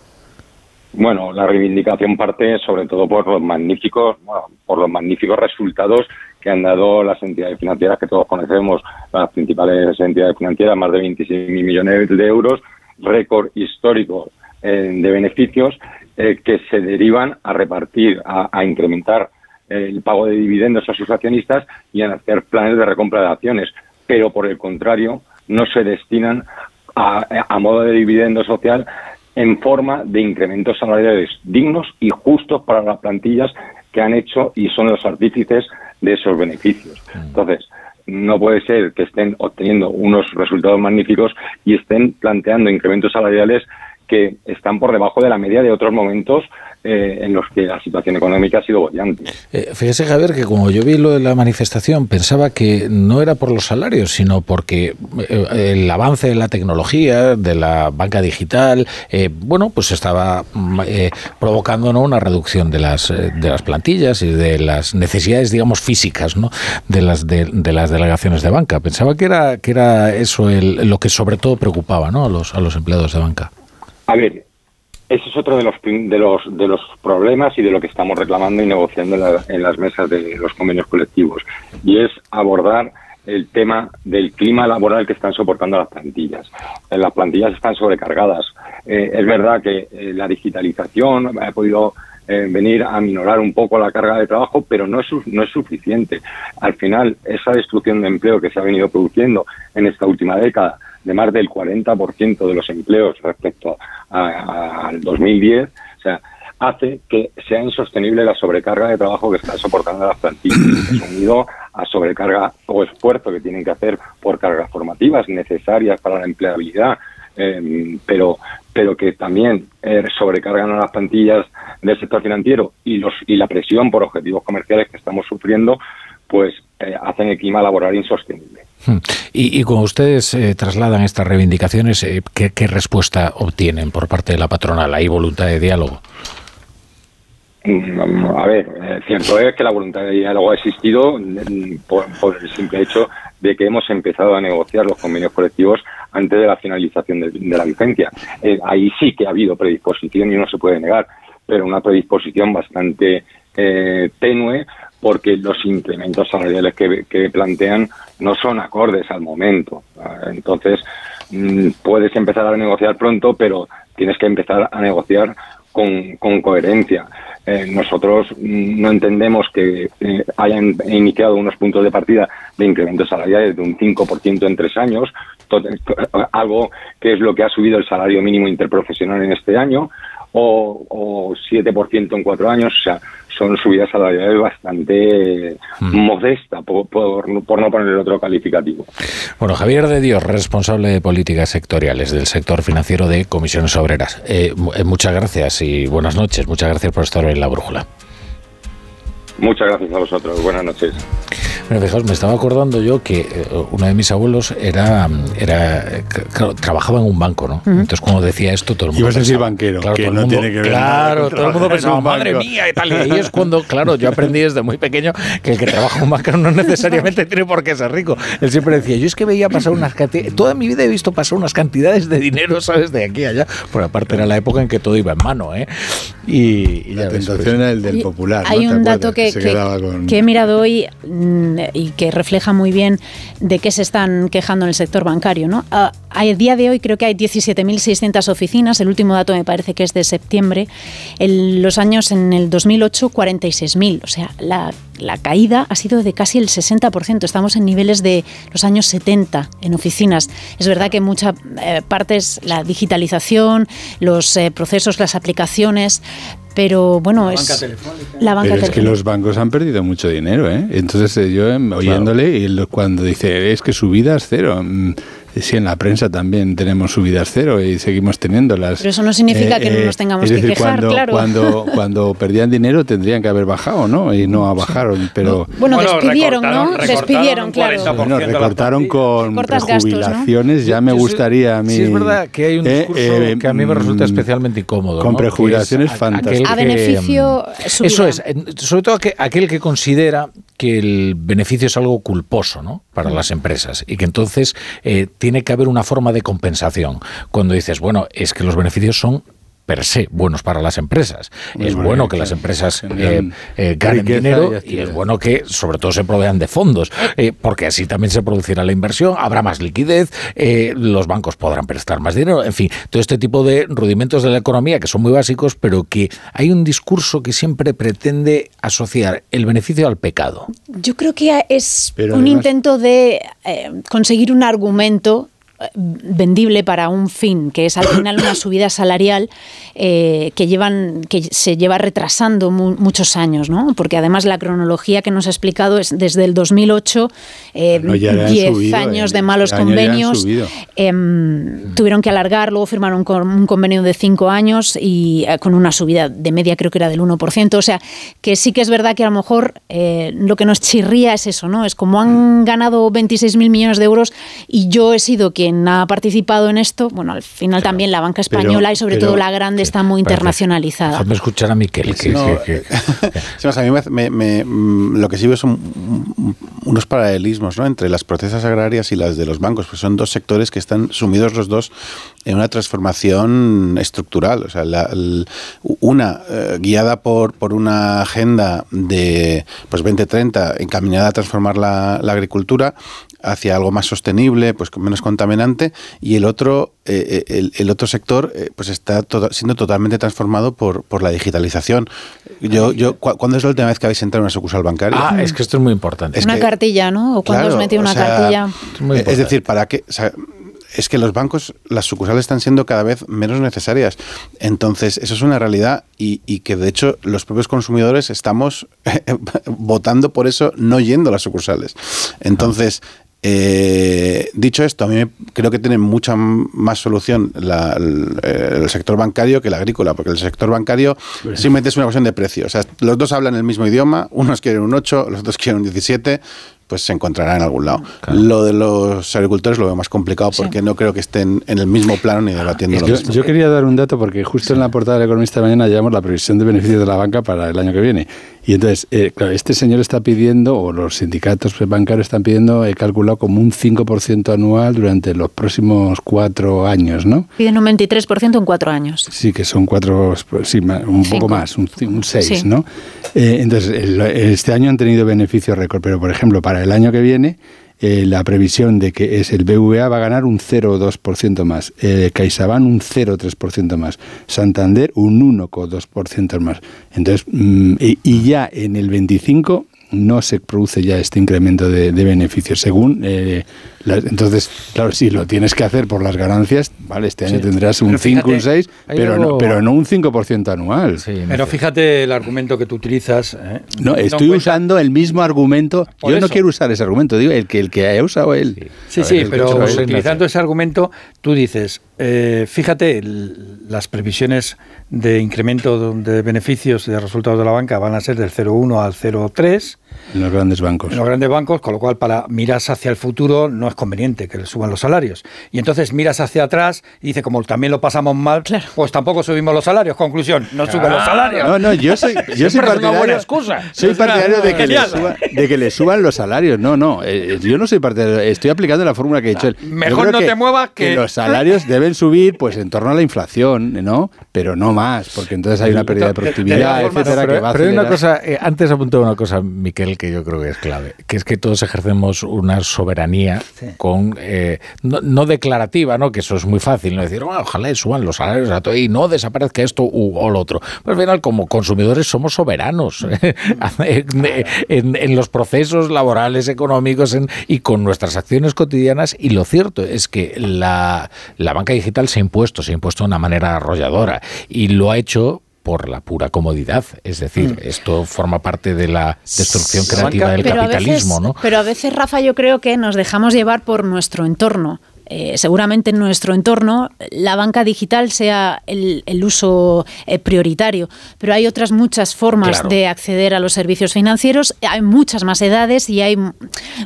Bueno, la reivindicación parte sobre todo por los magníficos, por los magníficos resultados que han dado las entidades financieras que todos conocemos, las principales entidades financieras, más de 26 millones de euros, récord histórico eh, de beneficios eh, que se derivan a repartir, a, incrementar el pago de dividendos a sus accionistas y a hacer planes de recompra de acciones. Pero por el contrario, no se destinan a, a modo de dividendo social en forma de incrementos salariales dignos y justos para las plantillas que han hecho y son los artífices de esos beneficios. Mm. Entonces, no puede ser que estén obteniendo unos resultados magníficos y estén planteando incrementos salariales que están por debajo de la media de otros momentos eh, en los que la situación económica ha sido bollante. Eh, fíjese, Javier, que como yo vi lo de la manifestación, pensaba que no era por los salarios, sino porque eh, el avance de la tecnología, de la banca digital, bueno, pues estaba mm, provocando ¿no? una reducción de las, de las plantillas y de las necesidades, digamos, físicas ¿no? de, las, de, las delegaciones de banca. Pensaba que era, que era eso lo que sobre todo preocupaba ¿no? a, los, a los empleados de banca. A ver, ese es otro de los, de los, de los problemas y de lo que estamos reclamando y negociando en, las mesas de los convenios colectivos. Y es abordar el tema del clima laboral que están soportando las plantillas. Eh, las plantillas están sobrecargadas. Eh, es verdad que eh, la digitalización ha podido venir a minorar un poco la carga de trabajo, pero no es, no es suficiente. Al final, esa destrucción de empleo que se ha venido produciendo en esta última década de más del 40% de los empleos respecto al 2010, o sea, hace que sea insostenible la sobrecarga de trabajo que están soportando las plantillas, unido a sobrecarga o esfuerzo que tienen que hacer por cargas formativas necesarias para la empleabilidad, em, pero pero que también eh, sobrecargan a las plantillas del sector financiero y los y la presión por objetivos comerciales que estamos sufriendo, pues eh, hacen el clima laboral insostenible. Hmm. Y, y cuando ustedes eh, trasladan estas reivindicaciones, eh, ¿qué, respuesta obtienen por parte de la patronal? ¿Hay voluntad de diálogo? Mm, a ver, cierto es que la voluntad de diálogo ha existido mm, por, el simple hecho de que hemos empezado a negociar los convenios colectivos antes de la finalización de, la vigencia. ahí sí que ha habido predisposición y no se puede negar, pero una predisposición bastante tenue porque los incrementos salariales que, plantean no son acordes al momento. Entonces, mm, puedes empezar a negociar pronto, pero tienes que empezar a negociar con, coherencia. Eh, nosotros mm, no entendemos que eh, hayan iniciado unos puntos de partida de incrementos salariales de un 5% en tres años, algo que es lo que ha subido el salario mínimo interprofesional en este año, o, o 7% en cuatro años. O sea, son subidas salariales bastante mm. modestas, por, por, no poner otro calificativo. Bueno, Javier de Dios, responsable de políticas sectoriales del sector financiero de comisiones obreras. Eh, eh, muchas gracias y buenas noches. Muchas gracias por estar en la brújula. Muchas gracias a vosotros. Buenas noches. Bueno, fijaos, me estaba acordando yo que eh, uno de mis abuelos era, era trabajaba en un banco, ¿no? Entonces, cuando decía esto, todo el mundo. Ibas a decir banquero, claro, que no tiene que ver. Claro, todo el mundo pensaba, madre mía, y tal. Y ahí es cuando, claro, yo aprendí desde muy pequeño que el que trabaja en un banco no necesariamente tiene por qué ser rico. Él siempre decía, yo es que veía pasar unas cantidades. Toda mi vida he visto pasar unas cantidades de dinero, ¿sabes? De aquí a allá. Por aparte, era la época en que todo iba en mano, ¿eh? Y, la tentación era el del popular. Hay un dato que, que, he mirado hoy y que refleja muy bien de qué se están quejando en el sector bancario. ¿no? A, día de hoy creo que hay 17.600 oficinas, el último dato me parece que es de septiembre. En los años en el 2008, 46.000. O sea, la, caída ha sido de casi el 60%. Estamos en niveles de los años 70 en oficinas. Es verdad que mucha eh, parte es la digitalización, los eh, procesos, las aplicaciones, pero bueno, la es banca telefónica. la banca Pero es que los bancos han perdido mucho dinero, ¿eh? Entonces eh, yo em, oyéndole y cuando dice es que su vida es cero, mm, Sí, en la prensa también tenemos subidas cero y seguimos teniéndolas. Pero eso no significa que no eh, nos tengamos que quejar, cuando, claro. Cuando, cuando perdían dinero tendrían que haber bajado, ¿no? Y no bajaron, pero... Bueno, despidieron, ¿no? Despidieron, claro. Bueno, recortaron con prejubilaciones, ya me gustaría a mí... Sí, es verdad que hay un eh, discurso eh, que a mí me resulta mm, especialmente incómodo. Con prejubilaciones fantásticas. A beneficio Eso es, sobre todo aquel que considera que el beneficio es algo culposo ¿no? para las empresas y que entonces tiene que haber una forma de compensación. Cuando dices, bueno, es que los beneficios son per se buenos para las empresas. es bueno que las empresas eh, eh, ganen dinero y, es bueno que sobre todo se provean de fondos, eh, porque así también se producirá la inversión, habrá más liquidez, los bancos podrán prestar más dinero, en fin, todo este tipo de rudimentos de la economía que son muy básicos, pero que hay un discurso que siempre pretende asociar el beneficio al pecado. Yo creo que es un intento de conseguir un argumento vendible para un fin, que es al final una subida salarial eh, que, llevan, que se lleva retrasando muchos años, ¿no? porque además la cronología que nos ha explicado es desde el 2008, 10 eh, años de malos convenios, em, tuvieron que alargar, luego firmaron un convenio de 5 años y eh, con una subida de media creo que era del 1%, o sea que sí que es verdad que a lo mejor lo que nos chirría es eso, ¿no? es como han ganado 26.000 millones de euros y yo he sido quien ha participado en esto, bueno, al final también la banca española y sobre todo la grande está muy internacionalizada. Déjame escuchar a Miquel. Que, a mí me, mm, lo que sí veo son unos paralelismos ¿no? entre las procesas agrarias y las de los bancos, pues son dos sectores que están sumidos los dos en una transformación estructural. O sea, una eh, guiada por, por una agenda de pues 2030 encaminada a transformar la, la agricultura hacia algo más sostenible, pues menos contaminante, y el otro, eh, eh, el, otro sector, eh, pues está siendo totalmente transformado por, por la digitalización. Yo, yo, ¿Cuándo es la última vez que habéis entrado en una sucursal bancaria? Ah, es que esto es muy importante. una cartilla, ¿no? ¿O cuándo os metido una cartilla? Es, decir, para qué es que los bancos, las sucursales están siendo cada vez menos necesarias. Entonces, eso es una realidad y, y que de hecho los propios consumidores estamos votando por eso, no yendo a las sucursales. Entonces, eh, dicho esto, a mí creo que tiene mucha más solución el, sector bancario que el agrícola, porque el sector bancario simplemente es una cuestión de precio. O sea, los dos hablan el mismo idioma, unos quieren un 8, los otros quieren un 17, pues se encontrará en algún lado. Lo de los agricultores lo veo más complicado porque no creo que estén en el mismo plano ni debatiendo lo yo, mismo. Yo quería dar un dato porque justo en la portada del Economista de mañana llevamos la previsión de beneficios de la banca para el año que viene. Y entonces, eh, claro, este señor está pidiendo, o los sindicatos bancarios están pidiendo, he calculado como un 5% anual durante los próximos cuatro años, ¿no? Piden un 23% en cuatro años. Sí, que son cuatro, sí, un poco más, un, un 6, ¿no? Eh, entonces, este año han tenido beneficios récord, pero por ejemplo, para el año que viene, eh, la previsión de que es el BVA va a ganar un 0,2% más, eh, CaixaBank un 0,3% más, Santander un 1,2% más. Entonces, mm, y, ya en el 25 no se produce ya este incremento de, beneficios según eh, entonces claro si lo tienes que hacer por las ganancias vale este año tendrás un 5 un 6 pero no, pero no un 5% anual. Pero fíjate el argumento que tú utilizas ¿eh? no estoy usando el mismo argumento. Yo no quiero usar ese argumento digo el que el que haya usado él. Sí sí, pero utilizando ese argumento tú dices eh, fíjate las previsiones de incremento de beneficios de resultados de la banca van a ser del 0,1 al 0,3 en los grandes bancos. En los grandes bancos, con lo cual para miras hacia el futuro no es conveniente que le suban los salarios. Y entonces miras hacia atrás y dice, como también lo pasamos mal, pues tampoco subimos los salarios. Conclusión, no suben los salarios. No, no, yo soy, yo soy partidario, soy partidario de, que le de que le suban los salarios. No, no, eh, yo no soy partidario, estoy aplicando la fórmula que he dicho él. Mejor no te muevas que... que... los salarios deben subir pues en torno a la inflación, ¿no? Pero no más, porque entonces hay una pérdida de productividad, etcétera, que va a Pero hay una cosa, eh, antes apuntado una cosa, Miquel, que yo creo que es clave, que es que todos ejercemos una soberanía con eh, no, declarativa, ¿no? Que eso es muy fácil, no decir, oh, ojalá suban los salarios a todo y no desaparezca esto o lo otro. Pues al final, como consumidores somos soberanos en, los procesos laborales, económicos y con nuestras acciones cotidianas. Y lo cierto es que la, la banca digital se ha impuesto, se ha impuesto de una manera arrolladora y lo ha hecho por la pura comodidad. Es decir, mm. esto forma parte de la destrucción creativa del capitalismo, ¿no? Pero a veces, Rafa, yo creo que nos dejamos llevar por nuestro entorno. Eh, seguramente en nuestro entorno la banca digital sea el, uso eh, prioritario, pero hay otras muchas formas de acceder a los servicios financieros, hay muchas más edades y hay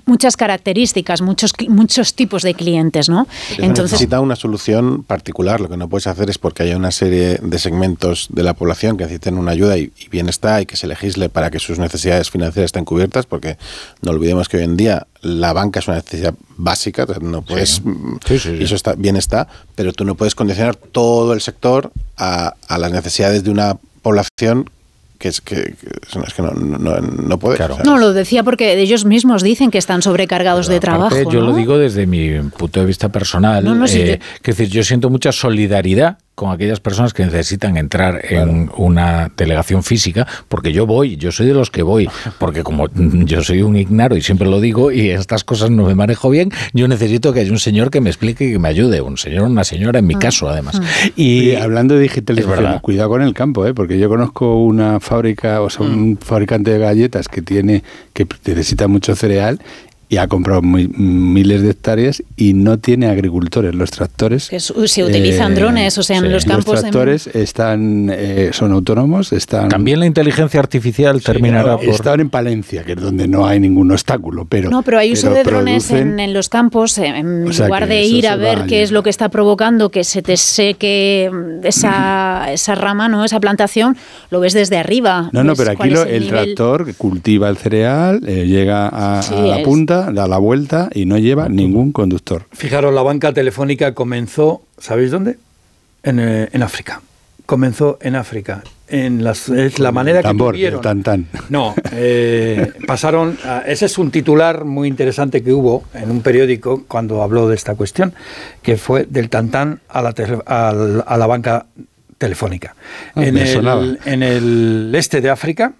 muchas características, muchos, muchos tipos de clientes. ¿no? Entonces necesita una solución particular, lo que no puedes hacer es porque haya una serie de segmentos de la población que necesiten una ayuda y, y bien está y que se legisle para que sus necesidades financieras estén cubiertas, porque no olvidemos que hoy en día la banca es una necesidad básica, no puedes, y eso está, bien está, pero tú no puedes condicionar todo el sector a, a las necesidades de una población que es que, es que no, no, no puede. No, lo decía porque ellos mismos dicen que están sobrecargados de trabajo. Yo lo digo desde mi punto de vista personal. No, eh, que decir, yo siento mucha solidaridad con aquellas personas que necesitan entrar en una delegación física, porque yo voy, yo soy de los que voy, porque como yo soy un ignaro y siempre lo digo y estas cosas no me manejo bien, yo necesito que haya un señor que me explique y que me ayude, un señor o una señora en mi ah. caso además. Ah. Y, hablando de digitalización, cuidado con el campo, ¿eh? porque yo conozco una fábrica, o sea, un mm. fabricante de galletas que tiene que necesita mucho cereal y ha comprado miles de hectáreas y no tiene agricultores. Los tractores... Que se utilizan eh, drones, o sea, en los campos... Los tractores están, eh, son autónomos, están... También la inteligencia artificial terminará por... Están en Palencia, que es donde no hay ningún obstáculo, pero... No, pero hay uso de drones en, los campos, en lugar de ir a ver qué es lo que está provocando que se te seque esa, esa rama, ¿no? esa plantación, lo ves desde arriba. No, no, pero aquí el, tractor cultiva el cereal, eh, llega a, la punta da la vuelta y no lleva ningún conductor. Fijaros, la banca telefónica comenzó, ¿sabéis dónde? En, eh, África. Comenzó en África. En las, es la manera que tuvieron. tan, tan. No, eh, pasaron. ese es un titular muy interesante que hubo en un periódico cuando habló de esta cuestión, que fue del tantán a la, a, la banca telefónica. Ah, en, el, en, el, este de África,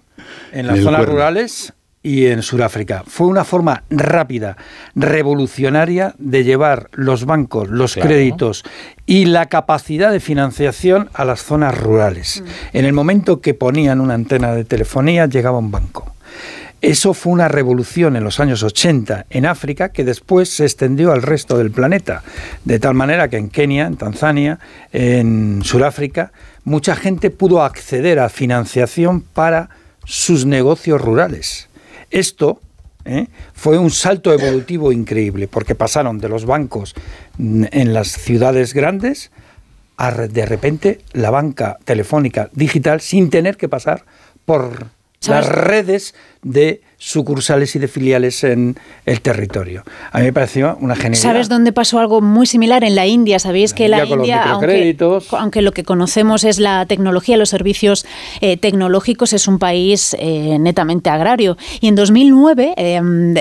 en las zonas rurales, y en Sudáfrica. Fue una forma rápida, revolucionaria de llevar los bancos, los créditos y la capacidad de financiación a las zonas rurales. Mm. En el momento que ponían una antena de telefonía, llegaba un banco. Eso fue una revolución en los años 80 en África que después se extendió al resto del planeta. De tal manera que en Kenia, en Tanzania, en Sudáfrica, mucha gente pudo acceder a financiación para sus negocios rurales. Esto ¿eh? fue un salto evolutivo increíble, porque pasaron de los bancos en las ciudades grandes a de repente la banca telefónica digital sin tener que pasar por las redes de sucursales y de filiales en el territorio. A mí me pareció una genialidad. ¿Sabes dónde pasó algo muy similar? En la India. Sabéis que la India, aunque, lo que conocemos es la tecnología, los servicios eh, tecnológicos, es un país eh, netamente agrario. Y en 2009 em,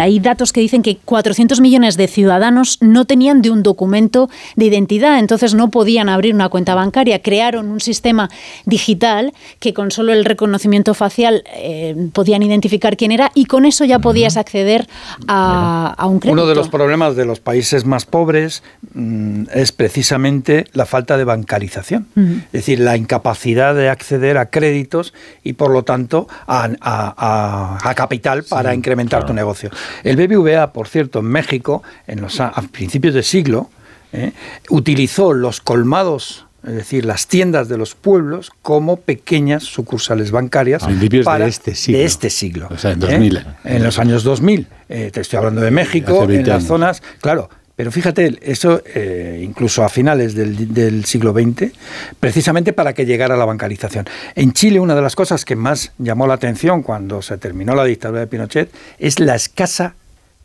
hay datos que dicen que 400 millones de ciudadanos no tenían de un documento de identidad, entonces no podían abrir una cuenta bancaria. Crearon un sistema digital que con solo el reconocimiento facial eh, podían identificar quién era y con eso ya podías acceder a, un crédito. Uno de los problemas de los países más pobres mm, es precisamente la falta de bancarización, es decir, la incapacidad de acceder a créditos y por lo tanto a, capital para incrementar tu negocio. El BBVA, por cierto, en México, en los, a principios de siglo, eh, utilizó los colmados es decir, las tiendas de los pueblos como pequeñas sucursales bancarias para, de este siglo. De este siglo o sea, en 2000. ¿eh? En los años 2000. Eh, te estoy hablando de México, en las zonas... Claro, pero fíjate, eso eh, incluso a finales del, del, siglo XX, precisamente para que llegara la bancarización. En Chile, una de las cosas que más llamó la atención cuando se terminó la dictadura de Pinochet es la escasa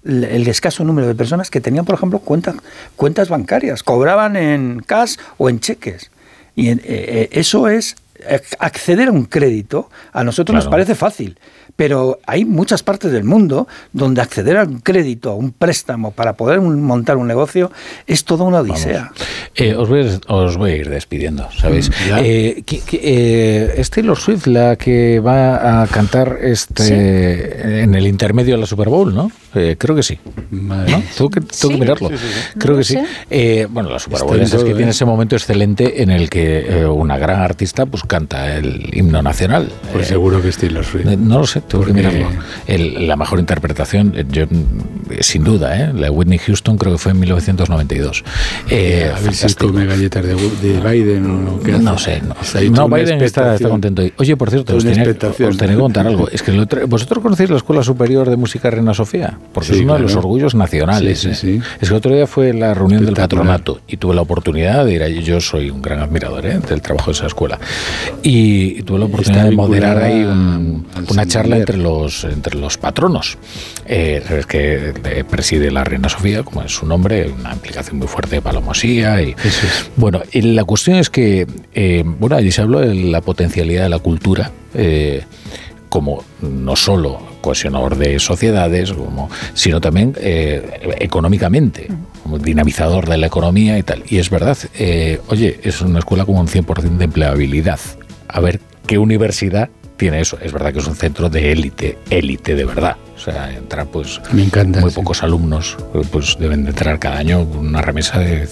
el escaso número de personas que tenían, por ejemplo, cuentas, cuentas bancarias, cobraban en cash o en cheques. Y eh, eh, eso es acceder a un crédito, a nosotros nos parece fácil, pero hay muchas partes del mundo donde acceder a un crédito, a un préstamo para poder montar un negocio es toda una odisea. Eh, os, voy, a ir despidiendo, ¿sabéis? Mm, eh, eh, es Taylor Swift la que va a cantar este en el intermedio de la Super Bowl, ¿no? creo que sí. ¿No? Tengo que, mirarlo. creo que sí. bueno, la Super Bowl es que tiene ese momento excelente en el que una gran artista pues canta el himno nacional. Pues seguro que es Taylor Swift. no lo sé tengo que mirarlo. la mejor interpretación, eh, yo, sin duda, ¿eh? la de Whitney Houston creo que fue en 1992. Eh, a ver si come galletas de, Biden o qué No sé, no. Biden está, contento. Oye, por cierto, os tenía, que contar algo. Es que vosotros conocéis la Escuela Superior de Música Reina Sofía. porque es uno de los orgullos nacionales. ¿eh? Es que otro día fue la reunión del patronato y tuve la oportunidad de ir allí. Yo soy un gran admirador ¿eh? del trabajo de esa escuela. Y, tuve la oportunidad de moderar ahí una charla entre los, entre los patronos. Eh, que preside la Reina Sofía, como es su nombre, una implicación muy fuerte de Palomosía. Y, bueno, y la cuestión es que, bueno, allí se habló de la potencialidad de la cultura como no solo cohesionador de sociedades, como, sino también eh, económicamente, como dinamizador de la economía y tal. Y es verdad, eh, oye, es una escuela con un 100% de empleabilidad. A ver qué universidad tiene eso. Es verdad que es un centro de élite, élite de verdad. O sea, entra pues Me encanta, muy pocos alumnos, pues deben de entrar cada año una remesa de,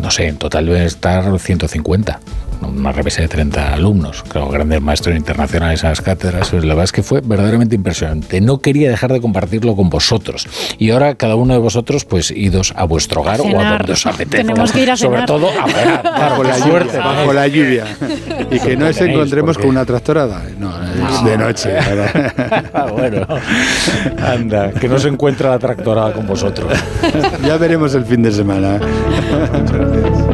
no sé, en total deben estar 150 una remesa de 30 alumnos, claro, grandes maestros internacionales en las cátedras. La verdad es que fue verdaderamente impresionante. No quería dejar de compartirlo con vosotros. Y ahora cada uno de vosotros, pues idos a vuestro hogar o a donde os apetezca. Tenemos que ir a Sobre todo a cenar. bajo la lluvia. Bajo la lluvia. Y que no nos encontremos con una tractorada. No, es de noche. ah, bueno. Anda, que no se encuentra la tractorada con vosotros. ya veremos el fin de semana. Muchas gracias.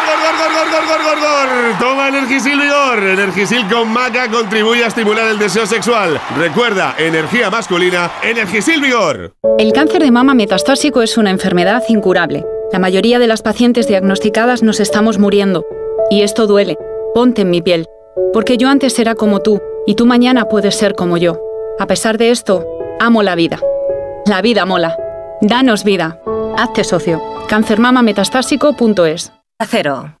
Toma Energisil Vigor. Energisil con maca contribuye a estimular el deseo sexual. Recuerda, energía masculina, Energisil Vigor. El cáncer de mama metastásico es una enfermedad incurable. La mayoría de las pacientes diagnosticadas nos estamos muriendo. Y esto duele. Ponte en mi piel. Porque yo antes era como tú, y tú mañana puedes ser como yo. A pesar de esto, amo la vida. La vida mola. Danos vida. Hazte socio. Cancermamametastásico.es. Acero.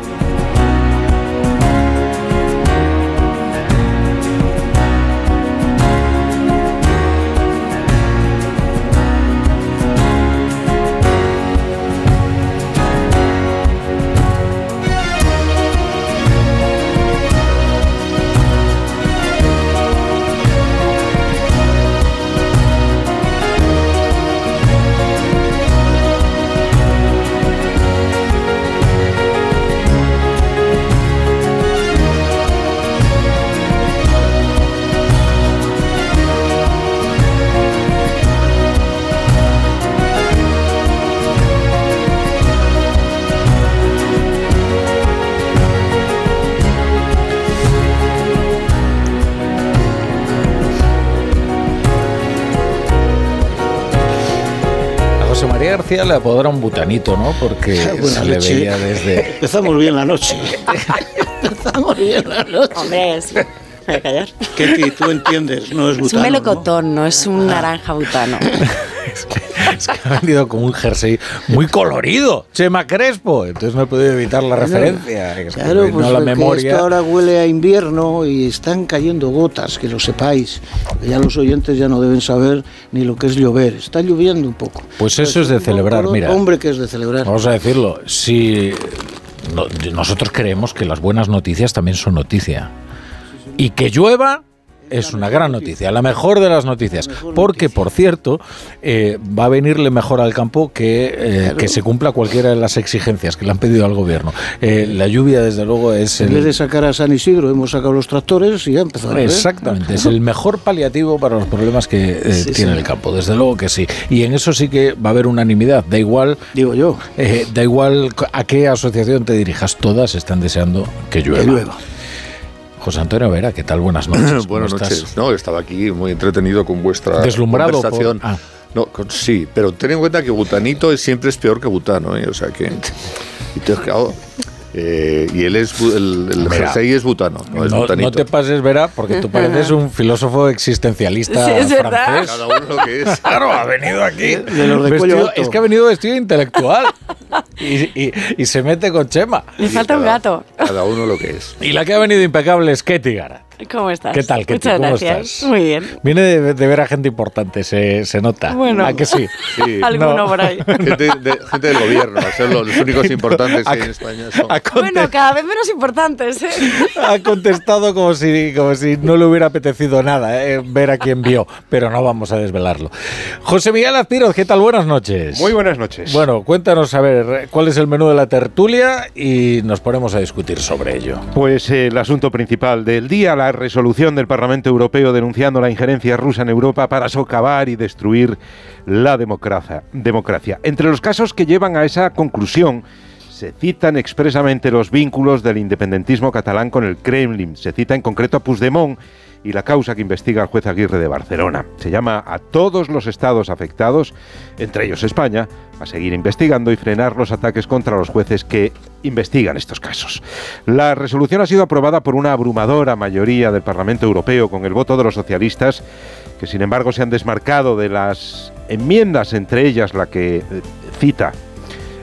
García le apodaron butanito, ¿no? Porque se le noche. veía desde... Empezamos bien la noche. Empezamos bien la noche. Hombre, es... Voy a callar. Ketty, tú entiendes, no es Es un butano. melocotón, no es un naranja butano. Es que ha venido con un jersey muy colorido, Chema Crespo. Entonces no he podido evitar la referencia. Es que Claro, me pues la memoria. esto ahora huele a invierno y están cayendo gotas, que lo sepáis. Ya los oyentes ya no deben saber ni lo que es llover. Está lloviendo un poco. Pues eso es de celebrar, mira. Hombre, que es de celebrar. Vamos a decirlo, si no- nosotros creemos que las buenas noticias también son noticia. Y que llueva es una gran noticia, la mejor de las noticias, porque por cierto eh, va a venirle mejor al campo que, eh, que se cumpla cualquiera de las exigencias que le han pedido al gobierno. Eh, la lluvia desde luego es... En vez de sacar a San Isidro hemos sacado los tractores y ya empezó. Exactamente, es el mejor paliativo para los problemas que tiene el campo, desde luego que sí. Y en eso sí que va a haber unanimidad, da igual... Digo yo. da igual a qué asociación te dirijas, todas están deseando que llueva. Que llueva. José Antonio Vera, ¿qué tal? Buenas noches. Buenas noches. No, estaba aquí muy entretenido con vuestra Deslumbrado conversación. Ah. No, sí, pero ten en cuenta que butanito siempre es peor que butano, ¿eh? o sea que... Y te, claro, eh, y él es el, el jersey es butano, no, es no, te pases, Vera, porque tú pareces un filósofo existencialista sí, es francés. Cada uno lo que es. Claro, ha venido aquí. es que ha venido vestido intelectual y, y, se mete con Chema. Le falta un gato. Cada uno lo que es. Y la que ha venido impecable es Ketty Gara. ¿Cómo estás? ¿Qué tal? ¿Qué Muchas ¿Cómo gracias. estás? Muy bien. Viene de, de, ver a gente importante, se, se nota. Bueno, ¿A que sí? sí. Alguno por ahí. Gente, de, gente, del gobierno, son los, únicos importantes que hay en España. Son. Bueno, cada vez menos importantes. ¿eh? Ha contestado como si, como si no le hubiera apetecido nada ¿eh? ver a quién vio, pero no vamos a desvelarlo. José Miguel Azpiroz, ¿qué tal? Buenas noches. Muy buenas noches. Bueno, cuéntanos a ver cuál es el menú de la tertulia y nos ponemos a discutir sobre ello. Pues eh, el asunto principal del día, la resolución del Parlamento Europeo denunciando la injerencia rusa en Europa para socavar y destruir la democracia. Entre los casos que llevan a esa conclusión, se citan expresamente los vínculos del independentismo catalán con el Kremlin. Se cita en concreto a Puigdemont y la causa que investiga el juez Aguirre de Barcelona. Se llama a todos los estados afectados, entre ellos España, a seguir investigando y frenar los ataques contra los jueces que investigan estos casos. La resolución ha sido aprobada por una abrumadora mayoría del Parlamento Europeo con el voto de los socialistas, que sin embargo se han desmarcado de las enmiendas, entre ellas la que eh, cita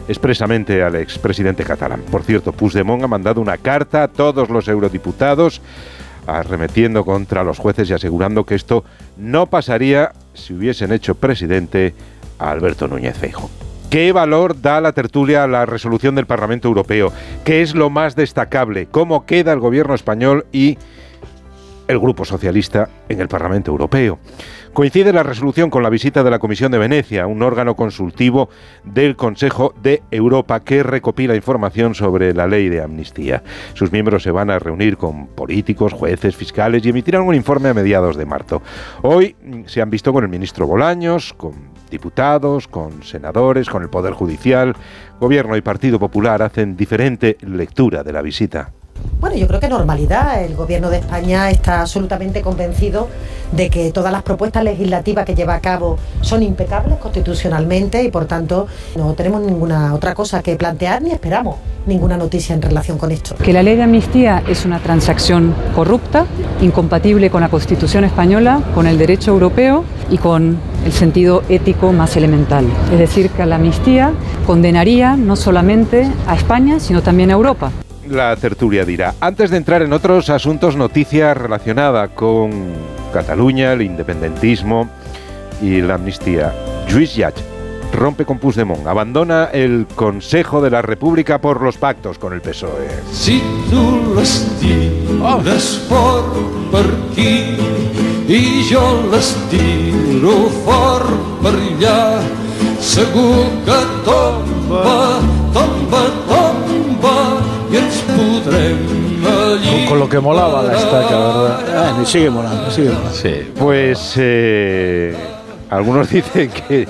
expresamente al expresidente catalán. Por cierto, Puigdemont ha mandado una carta a todos los eurodiputados arremetiendo contra los jueces y asegurando que esto no pasaría si hubiesen hecho presidente a Alberto Núñez Feijo. ¿Qué valor da la tertulia a la resolución del Parlamento Europeo? ¿Qué es lo más destacable? ¿Cómo queda el gobierno español y el Grupo Socialista en el Parlamento Europeo? Coincide la resolución con la visita de la Comisión de Venecia, un órgano consultivo del Consejo de Europa que recopila información sobre la ley de amnistía. Sus miembros se van a reunir con políticos, jueces, fiscales y emitirán un informe a mediados de marzo. Hoy mm, se han visto con el ministro Bolaños, con diputados, con senadores, con el Poder Judicial. Gobierno y Partido Popular hacen diferente lectura de la visita. Bueno, yo creo que normalidad. El Gobierno de España está absolutamente convencido de que todas las propuestas legislativas que lleva a cabo son impecables constitucionalmente y por tanto no tenemos ninguna otra cosa que plantear ni esperamos ninguna noticia en relación con esto. Que la ley de amnistía es una transacción corrupta, incompatible con la Constitución española, con el derecho europeo y con el sentido ético más elemental. Es decir, que la amnistía condenaría no solamente a España, sino también a Europa la tertulia dirá. Antes de entrar en otros asuntos, noticias relacionada con Cataluña, el independentismo y la amnistía. Lluís Llach rompe con Puigdemont, abandona el Consejo de la República por los pactos con el PSOE. Si tú les tires por per aquí y yo les tiro por per allá, segur que tomba, tomba, tomba, con lo que molaba la estaca, ¿verdad? Ah, sigue molando, sigue molando. Sí, pues eh, algunos dicen que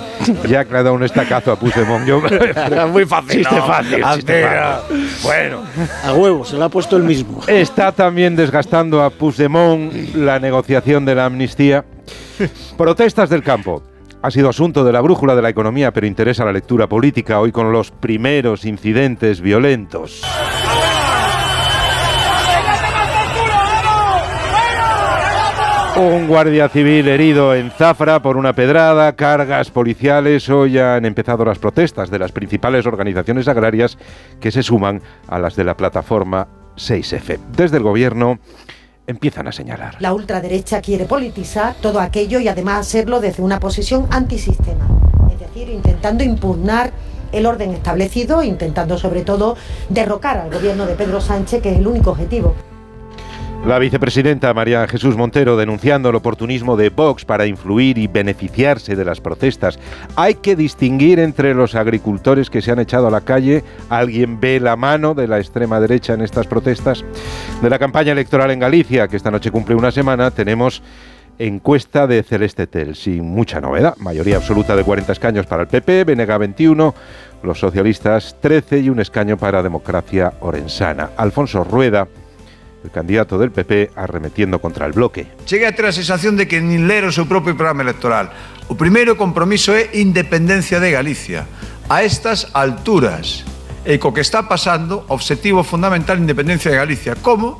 ya le ha dado un estacazo a Puigdemont. Yo, muy fácil. Chiste fácil. Chiste fácil. Bueno. A huevo, se lo ha puesto el mismo. Está también desgastando a Puigdemont la negociación de la amnistía. Protestas del campo ha sido asunto de la brújula de la economía, pero interesa la lectura política hoy con los primeros incidentes violentos. Un guardia civil herido en Zafra por una pedrada, cargas policiales. Hoy han empezado las protestas de las principales organizaciones agrarias que se suman a las de la plataforma 6F. Desde el gobierno empiezan a señalar. La ultraderecha quiere politizar todo aquello y además hacerlo desde una posición antisistema, es decir, intentando impugnar el orden establecido, intentando sobre todo derrocar al gobierno de Pedro Sánchez, que es el único objetivo. La vicepresidenta María Jesús Montero denunciando el oportunismo de Vox para influir y beneficiarse de las protestas. Hay que distinguir entre los agricultores que se han echado a la calle. ¿Alguien ve la mano de la extrema derecha en estas protestas? De la campaña electoral en Galicia, que esta noche cumple una semana, tenemos encuesta de Celeste Tel, sin mucha novedad. Mayoría absoluta de 40 escaños para el PP, Benega 21, los socialistas 13 y un escaño para Democracia Orensana. Alfonso Rueda el candidato del PP arremetiendo contra el bloque. Cheguei a ter a sensación de que nin ler o seu propio programa electoral. O primeiro compromiso é independencia de Galicia. A estas alturas, e co que está pasando, objetivo fundamental independencia de Galicia. Como?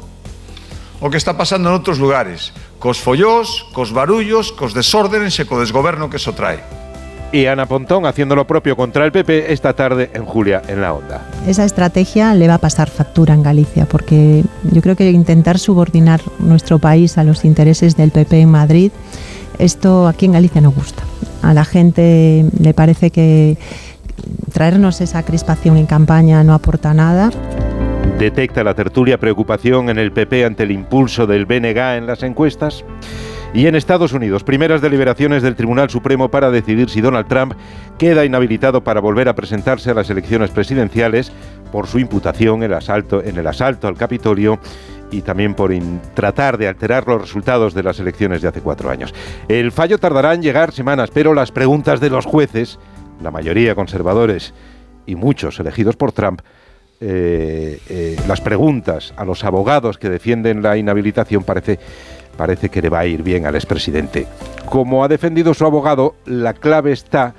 O que está pasando en outros lugares. Cos follós, cos barullos, cos desórdenes e co desgoberno que eso trae y Ana Pontón haciendo lo propio contra el PP esta tarde en Julia en la Onda. Esa estrategia le va a pasar factura en Galicia porque yo creo que intentar subordinar nuestro país a los intereses del PP en Madrid, esto aquí en Galicia no gusta. A la gente le parece que traernos esa crispación en campaña no aporta nada. Detecta la tertulia preocupación en el PP ante el impulso del BNG en las encuestas. Y en Estados Unidos, primeras deliberaciones del Tribunal Supremo para decidir si Donald Trump queda inhabilitado para volver a presentarse a las elecciones presidenciales por su imputación en el asalto, en el asalto al Capitolio y también por tratar de alterar los resultados de las elecciones de hace cuatro años. El fallo tardará en llegar semanas, pero las preguntas de los jueces, la mayoría conservadores y muchos elegidos por Trump, eh, eh, las preguntas a los abogados que defienden la inhabilitación parece parece que le va a ir bien al expresidente. Como ha defendido su abogado, la clave está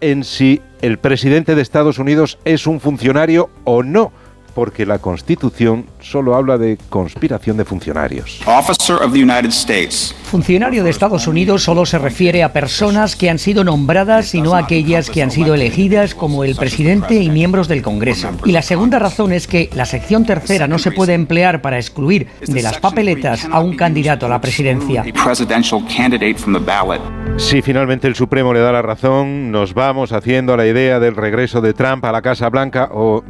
en si el presidente de Estados Unidos es un funcionario o no porque la Constitución solo habla de conspiración de funcionarios. Funcionario de Estados Unidos solo se refiere a personas que han sido nombradas y no a aquellas que han sido elegidas como el presidente y miembros del Congreso. Y la segunda razón es que la sección tercera no se puede emplear para excluir de las papeletas a un candidato a la presidencia. Si finalmente el Supremo le da la razón, nos vamos haciendo a la idea del regreso de Trump a la Casa Blanca o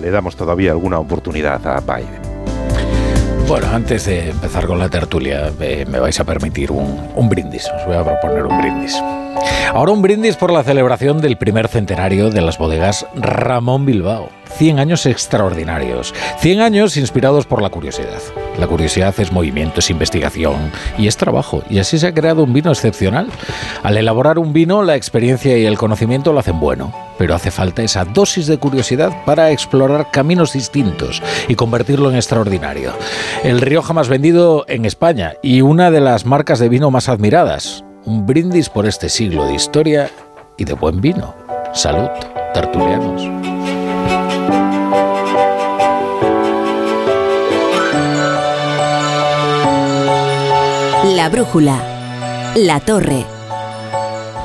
le damos todavía alguna oportunidad a Biden. Bueno, antes de empezar con la tertulia, eh, me vais a permitir un, un, brindis. Os voy a proponer un brindis. Ahora un brindis por la celebración del primer centenario de las bodegas Ramón Bilbao. 100 años extraordinarios, 100 años inspirados por la curiosidad. La curiosidad es movimiento, es investigación y es trabajo, y así se ha creado un vino excepcional. Al elaborar un vino, la experiencia y el conocimiento lo hacen bueno, pero hace falta esa dosis de curiosidad para explorar caminos distintos y convertirlo en extraordinario. El Rioja más vendido en España y una de las marcas de vino más admiradas. Un brindis por este siglo de historia y de buen vino. Salud, tertulianos. La brújula. La torre.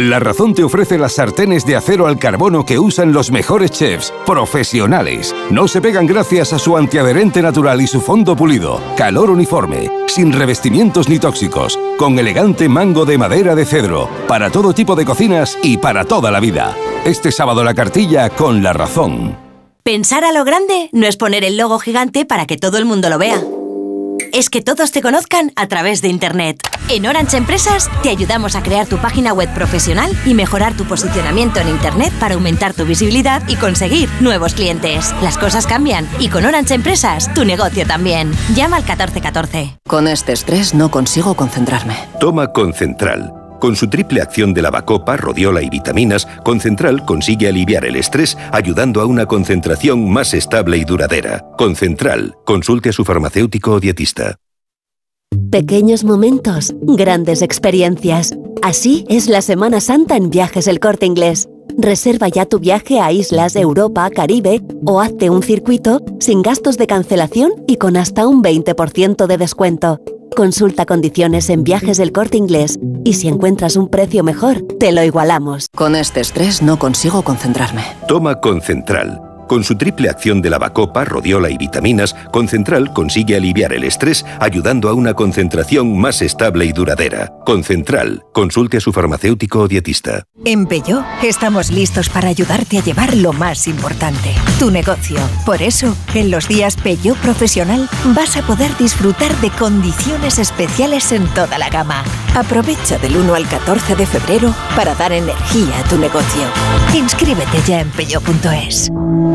La Razón te ofrece las sartenes de acero al carbono que usan los mejores chefs, profesionales. No se pegan gracias a su antiadherente natural y su fondo pulido. Calor uniforme, sin revestimientos ni tóxicos, con elegante mango de madera de cedro, para todo tipo de cocinas y para toda la vida. Este sábado la cartilla con La Razón. Pensar a lo grande no es poner el logo gigante para que todo el mundo lo vea es que todos te conozcan a través de Internet. En Orange Empresas te ayudamos a crear tu página web profesional y mejorar tu posicionamiento en Internet para aumentar tu visibilidad y conseguir nuevos clientes. Las cosas cambian y con Orange Empresas tu negocio también. Llama al 1414. Con este estrés no consigo concentrarme. Toma Concentral. Con su triple acción de lavacopa, rodiola y vitaminas, Concentral consigue aliviar el estrés ayudando a una concentración más estable y duradera. Concentral, consulte a su farmacéutico o dietista. Pequeños momentos, grandes experiencias. Así es la Semana Santa en Viajes El Corte Inglés. Reserva ya tu viaje a islas, Europa, Caribe o hazte un circuito sin gastos de cancelación y con hasta un 20% de descuento. Consulta condiciones en viajes del corte inglés y si encuentras un precio mejor, te lo igualamos. Con este estrés no consigo concentrarme. Toma Concentral. Con su triple acción de lavacopa, rodiola y vitaminas, Concentral consigue aliviar el estrés ayudando a una concentración más estable y duradera. Concentral, consulte a su farmacéutico o dietista. En Peugeot estamos listos para ayudarte a llevar lo más importante, tu negocio. Por eso, en los días Peugeot Profesional vas a poder disfrutar de condiciones especiales en toda la gama. Aprovecha del 1 al 14 de febrero para dar energía a tu negocio. Inscríbete ya en peugeot.es.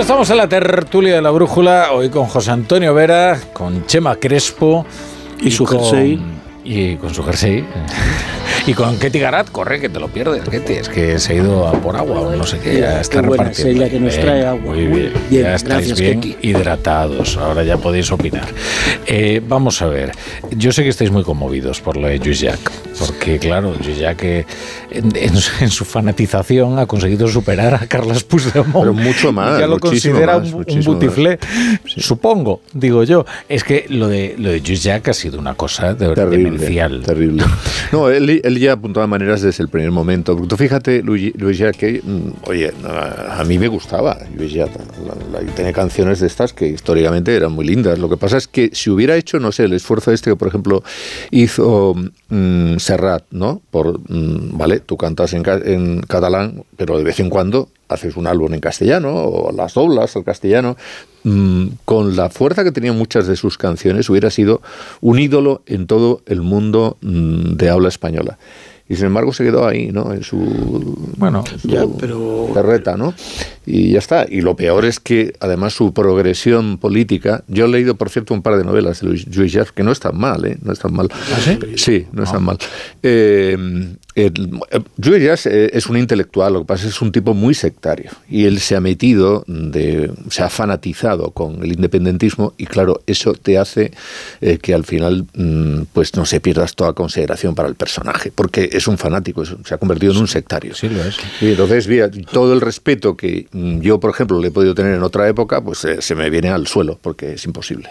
Bueno, estamos en la tertulia de la brújula, hoy con José Antonio Vera, con Chema Crespo Y su con- jersey. Y con su jersey. Y con Ketty Garat, corre que te lo pierdes, Ketty. Es que se ha ido a por agua o no sé qué. Ya Qué está buena es repartiendo. que nos Bien, trae agua. Muy bien. bien, ya estáis gracias, bien Ketty. hidratados. Ahora ya podéis opinar. Eh, vamos a ver. Yo sé que estáis muy conmovidos por lo de Llach. Porque, claro, eh, en, en su- en su fanatización ha conseguido superar a Carles Puigdemont. Pero mucho más, Ya lo considera más, un, un butiflé. Supongo, digo yo. Es que lo de, lo de Llach ha sido una cosa de, demencial. Terrible. No, él, él ya apuntaba maneras desde el primer momento. Porque tú fíjate, Luis, Luis Llach, que, mm, oye, a, a mí me gustaba Luis Llach. La- la- Tiene canciones de estas que históricamente eran muy lindas. Lo que pasa es que si hubiera hecho, no sé, el esfuerzo este que, por ejemplo, hizo mm, Serrat, ¿no? Por, mm, vale, tú cantas en, en catalán, pero de vez en cuando haces un álbum en castellano o las doblas al castellano. Mm, con la fuerza que tenían muchas de sus canciones, hubiera sido un ídolo en todo el mundo mm, de habla española. Y sin embargo se quedó ahí, ¿no? En su, bueno, ya, pero carreta, ¿no? Y ya está. Y lo peor es que, además, su progresión política. Yo he leído, por cierto, un par de novelas de Luis Llach, que no están mal, ¿eh? No están mal. sí? no están mal. Eh, el- eh, eh, es un intelectual, lo que pasa es que es un tipo muy sectario. Y él se ha metido, de, se ha fanatizado con el independentismo, y claro, eso te hace eh, que al final, mm, pues no se pierdas toda consideración para el personaje, porque es un fanático, se ha convertido en un sectario. Sí, lo es. Y entonces, mira, todo el respeto que yo, por ejemplo, le he podido tener en otra época, pues eh, se me viene al suelo, porque es imposible.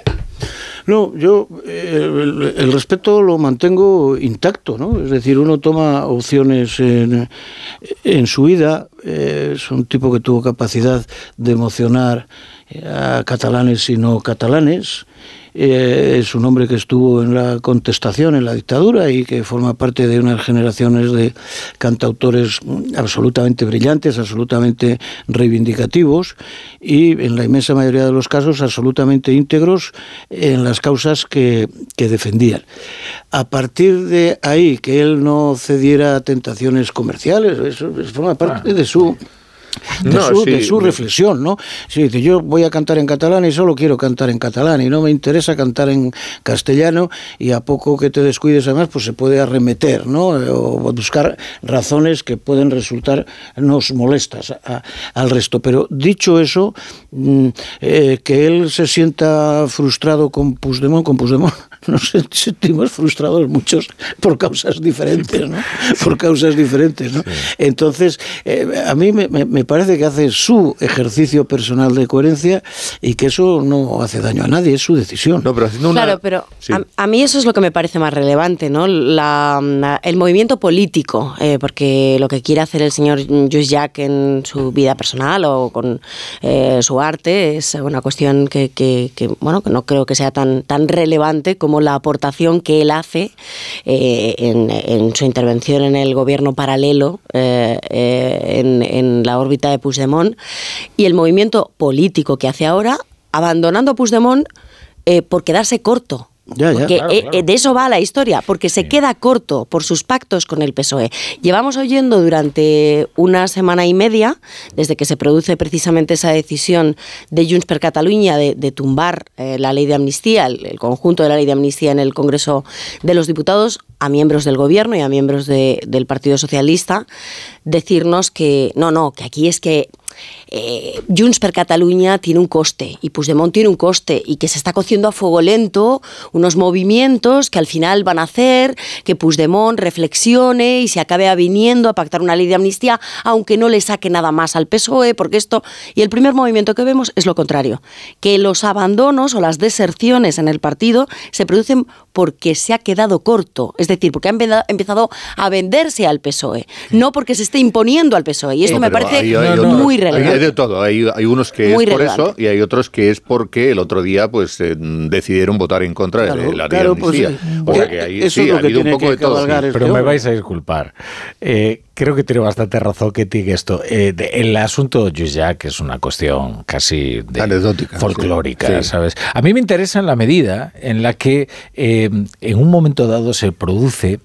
No, yo eh, el, el respeto lo mantengo intacto, ¿no? Es decir, uno toma opciones en, en su vida, eh, es un tipo que tuvo capacidad de emocionar a catalanes y no catalanes, eh, es un hombre que estuvo en la contestación, en la dictadura y que forma parte de unas generaciones de cantautores absolutamente brillantes, absolutamente reivindicativos y en la inmensa mayoría de los casos absolutamente íntegros en las causas que, que defendían. A partir de ahí, que él no cediera a tentaciones comerciales, eso, eso forma parte de su de, No, su, sí, de su reflexión, ¿no? Si dice, yo voy a cantar en catalán y solo quiero cantar en catalán y no me interesa cantar en castellano y a poco que te descuides además, pues se puede arremeter, ¿no? O buscar razones que pueden resultarnos molestas a- al resto. Pero dicho eso, mm, eh, que él se sienta frustrado con Puigdemont, con Puigdemont nos sentimos frustrados muchos por causas diferentes, ¿no? Por causas diferentes, ¿no? Entonces, eh, a mí me, parece que hace su ejercicio personal de coherencia y que eso no hace daño a nadie, es su decisión. No, pero haciendo Claro, pero a, a mí eso es lo que me parece más relevante, ¿no? La- la- el movimiento político, eh, porque lo que quiere hacer el señor Lluís Llach en su vida personal o con eh, su arte es una cuestión que, que- que, bueno, que no creo que sea tan, tan relevante como la aportación que él hace eh, en, su intervención en el gobierno paralelo eh, eh, en, en la órbita de Puigdemont y el movimiento político que hace ahora, abandonando a Puigdemont por quedarse corto Ya, ya. Porque Claro, eh, claro. eh, de eso va la historia, porque se queda corto por sus pactos con el PSOE. Llevamos oyendo durante una semana y media, desde que se produce precisamente esa decisión de Junts per Catalunya de, de tumbar eh, la ley de amnistía, el, el conjunto de la ley de amnistía en el Congreso de los Diputados, a miembros del Gobierno y a miembros de- del Partido Socialista, decirnos que no, no, que aquí es que eh, Junts per Catalunya tiene un coste y Puigdemont tiene un coste y que se está cociendo a fuego lento unos movimientos que al final van a hacer que Puigdemont reflexione y se acabe aviniendo a pactar una ley de amnistía, aunque no le saque nada más al PSOE, porque esto... Y el primer movimiento que vemos es lo contrario, que los abandonos o las deserciones en el partido se producen porque se ha quedado corto, es decir, porque ha empe- empezado a venderse al PSOE, no porque se esté imponiendo al PSOE. Y esto No, me parece hay- hay otros- muy relevante. Hay de todo. Hay, hay unos que Muy es por eso y hay otros que es porque el otro día pues eh, decidieron votar en contra de la ley claro, de pues, eh, o sea que ahí eso sí, es lo ha que habido un tiene poco que de todo. este Pero me vais a disculpar. Eh, creo que tiene bastante razón que diga esto. Eh, de- el asunto Jacques es una cuestión casi de- Anecdótica, folclórica, sí. ¿sabes? A mí me interesa en la medida en la que eh, en un momento dado se produce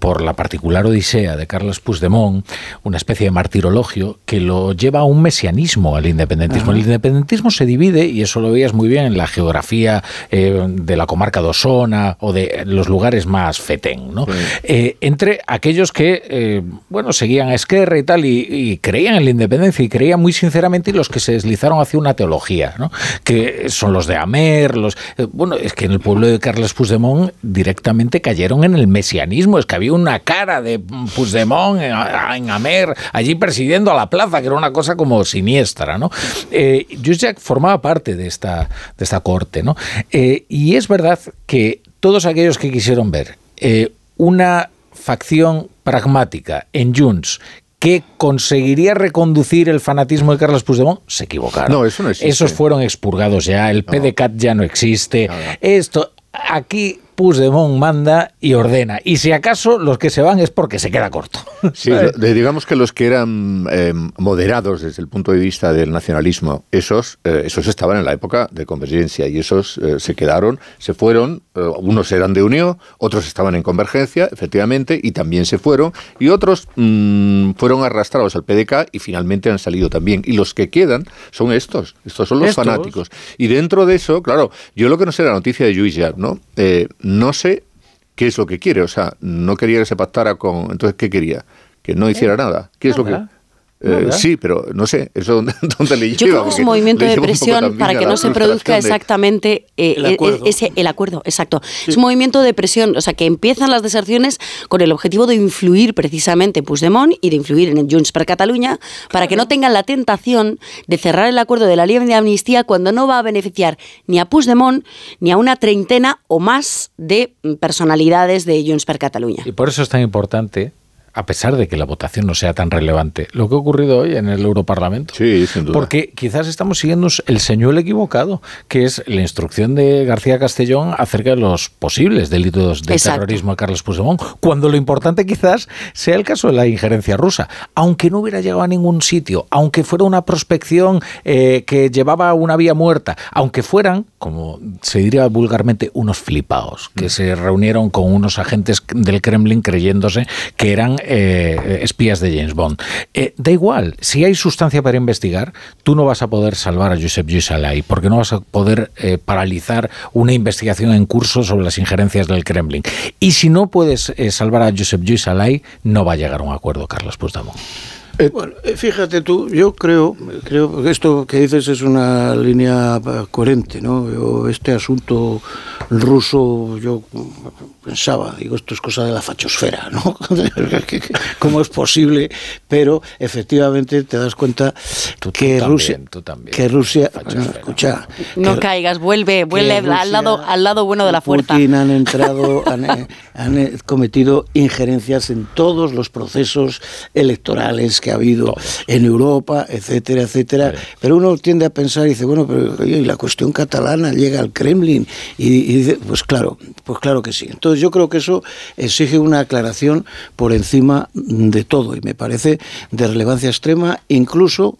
por la particular odisea de Carlos Puigdemont, una especie de martirologio que lo lleva a un mesianismo al independentismo. El independentismo se divide, y eso lo veías muy bien en la geografía eh, de la comarca de Osona o de los lugares más fetén, ¿no? Eh, entre aquellos que, eh, bueno, seguían a Esquerra y tal, y, y creían en la independencia y creían muy sinceramente, y los que se deslizaron hacia una teología, ¿no? Que son los de Amer, los... bueno, es que en el pueblo de Carles Puigdemont directamente cayeron en el mesianismo, es que había una cara de Puigdemont en, en Amer, allí presidiendo a la plaza, que era una cosa como siniestra, ¿no? Eh, Jacques formaba parte de esta, de esta corte, ¿no? Eh, y es verdad que todos aquellos que quisieron ver eh, una facción pragmática en Junts que conseguiría reconducir el fanatismo de Carlos Puigdemont, se equivocaron. No, eso no existe. Esos fueron expurgados ya, el PDCAT ya no existe. Esto, aquí Puigdemont manda y ordena. Y si acaso los que se van es porque se queda corto. Sí, digamos que los que eran eh, moderados desde el punto de vista del nacionalismo, esos, eh, esos estaban en la época de convergencia y esos eh, se quedaron, se fueron, eh, unos eran de unión, otros estaban en convergencia, efectivamente, y también se fueron, y otros mm, fueron arrastrados al PDK y finalmente han salido también. Y los que quedan son estos, estos son los Estos. fanáticos. Y dentro de eso, claro, yo lo que no sé la noticia de Lluís Llach, ¿no? Eh, no sé qué es lo que quiere. O sea, no quería que se pactara con. Entonces, ¿qué quería? Que no hiciera nada. ¿Qué es lo que.? Eh, sí, pero no sé, eso dónde, dónde le lleva. Yo creo que es un movimiento de presión para a que la no se produzca exactamente eh, El eh, acuerdo. ese el acuerdo, exacto. Es un movimiento de presión, o sea, que empiezan las deserciones con el objetivo de influir precisamente en Puigdemont y de influir en Junts per Catalunya para que no tengan la tentación de cerrar el acuerdo de la ley de amnistía cuando no va a beneficiar ni a Puigdemont ni a una treintena o más de mm, personalidades de Junts per Catalunya. Y por eso es tan importante, a pesar de que la votación no sea tan relevante, lo que ha ocurrido hoy en el Europarlamento. Sí, sin duda. Porque quizás estamos siguiendo el señuelo equivocado, que es la instrucción de García Castellón acerca de los posibles delitos de Exacto. terrorismo de Carlos Puigdemont, cuando lo importante quizás sea el caso de la injerencia rusa. Aunque no hubiera llegado a ningún sitio, aunque fuera una prospección eh, que llevaba a una vía muerta, aunque fueran, como se diría vulgarmente, unos flipaos, que se reunieron con unos agentes del Kremlin creyéndose que eran eh, espías de James Bond. Eh, da igual, si hay sustancia para investigar, tú no vas a poder salvar a Josep Lluís Alay, porque no vas a poder eh, paralizar una investigación en curso sobre las injerencias del Kremlin. Y si no puedes eh, salvar a Josep Lluís Alay, no va a llegar a un acuerdo, Carlos Puigdemont. Bueno, eh, fíjate tú, yo creo, creo que esto que dices es una línea eh, coherente, ¿no? Yo, este asunto ruso, yo pensaba, digo, esto es cosa de la fachosfera, ¿no? ¿Cómo es posible? Pero efectivamente te das cuenta que también, Rusia, tú también. que Rusia, no, escucha, No que- caigas, vuelve, vuelve Rusia al lado, al lado bueno de la fuerza. Putin han entrado, han, eh, han, eh, cometido injerencias en todos los procesos electorales que ha habido en Europa, etcétera, etcétera. Pero uno tiende a pensar y dice, bueno, pero oye, y la cuestión catalana llega al Kremlin y, y dice, pues claro, pues claro que sí. Entonces yo creo que eso exige una aclaración por encima de todo y me parece de relevancia extrema, incluso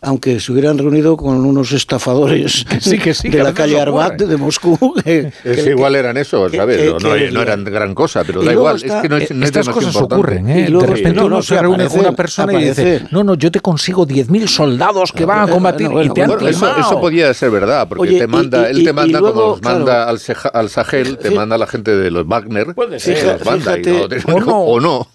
aunque se hubieran reunido con unos estafadores sí, que sí, de la calle Arbat de Moscú. Que, es que, igual eran eso, ¿sabes? Que, no, no, eran gran cosa, pero da igual. Está, es que no es, no estas es cosas importante. ocurren, ¿eh? de repente uno se reúne con una persona y dice, no, no, yo te consigo 10.000 soldados que van a combatir bueno, y te bueno, han eso, eso, podía ser verdad, porque Oye, te manda, y- él y- te y manda luego, como nos manda al, Seja- al Sahel, te manda a la gente de los Wagner, y y o no.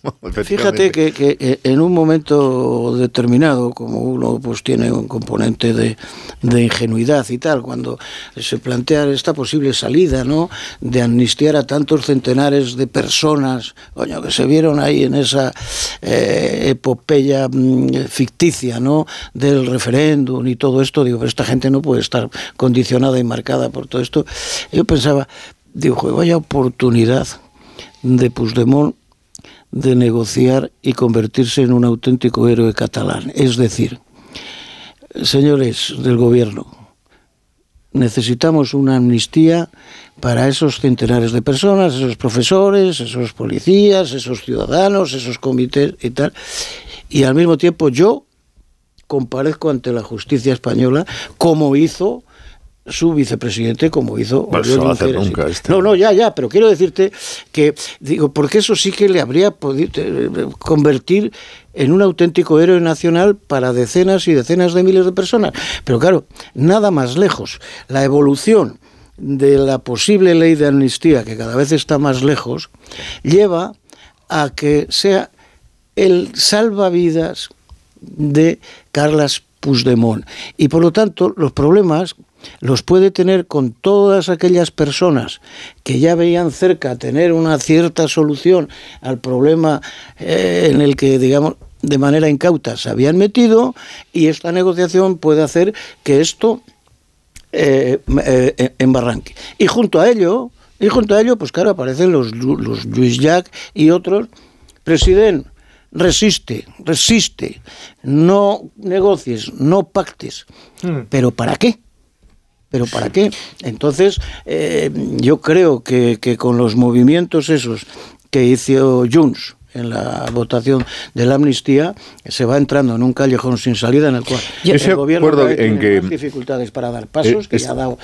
Fíjate que, eh, en un momento determinado, como uno pues tiene un componente de, ingenuidad y tal, cuando se plantea esta posible salida, ¿no? De amnistiar a tantos centenares de personas, coño, que se vieron ahí en esa eh, epopeya mm, ficticia, ¿no? Del referéndum y todo esto, digo, esta gente no puede estar condicionada y marcada por todo esto. Yo pensaba, digo, "Joder, vaya oportunidad de Puigdemont de negociar y convertirse en un auténtico héroe catalán. Es decir, señores del gobierno, necesitamos una amnistía para esos centenares de personas, esos profesores, esos policías, esos ciudadanos, esos comités y tal. Y al mismo tiempo yo comparezco ante la justicia española como hizo su vicepresidente como hizo Oriol eso no hacer nunca este. No, no, ya, ya, pero quiero decirte que, digo, porque eso sí que le habría podido convertir en un auténtico héroe nacional para decenas y decenas de miles de personas. Pero claro, nada más lejos. La evolución de la posible ley de amnistía, que cada vez está más lejos, lleva a que sea el salvavidas de Carlas Puigdemont. Y por lo tanto, los problemas los puede tener con todas aquellas personas que ya veían cerca tener una cierta solución al problema eh, en el que, digamos, de manera incauta se habían metido y esta negociación puede hacer que esto eh, eh, embarranque. Y junto a ello, y junto a ello, pues claro, aparecen los, los Luis Jack y otros. Presidente, resiste, resiste, no negocies, no pactes. ¿Pero para qué? ¿Pero para qué? Entonces, eh, yo creo que, que con los movimientos esos que hizo Junts en la votación de la amnistía, se va entrando en un callejón sin salida en el cual Yo el gobierno tiene que- más dificultades para dar pasos, que es- ya ha dado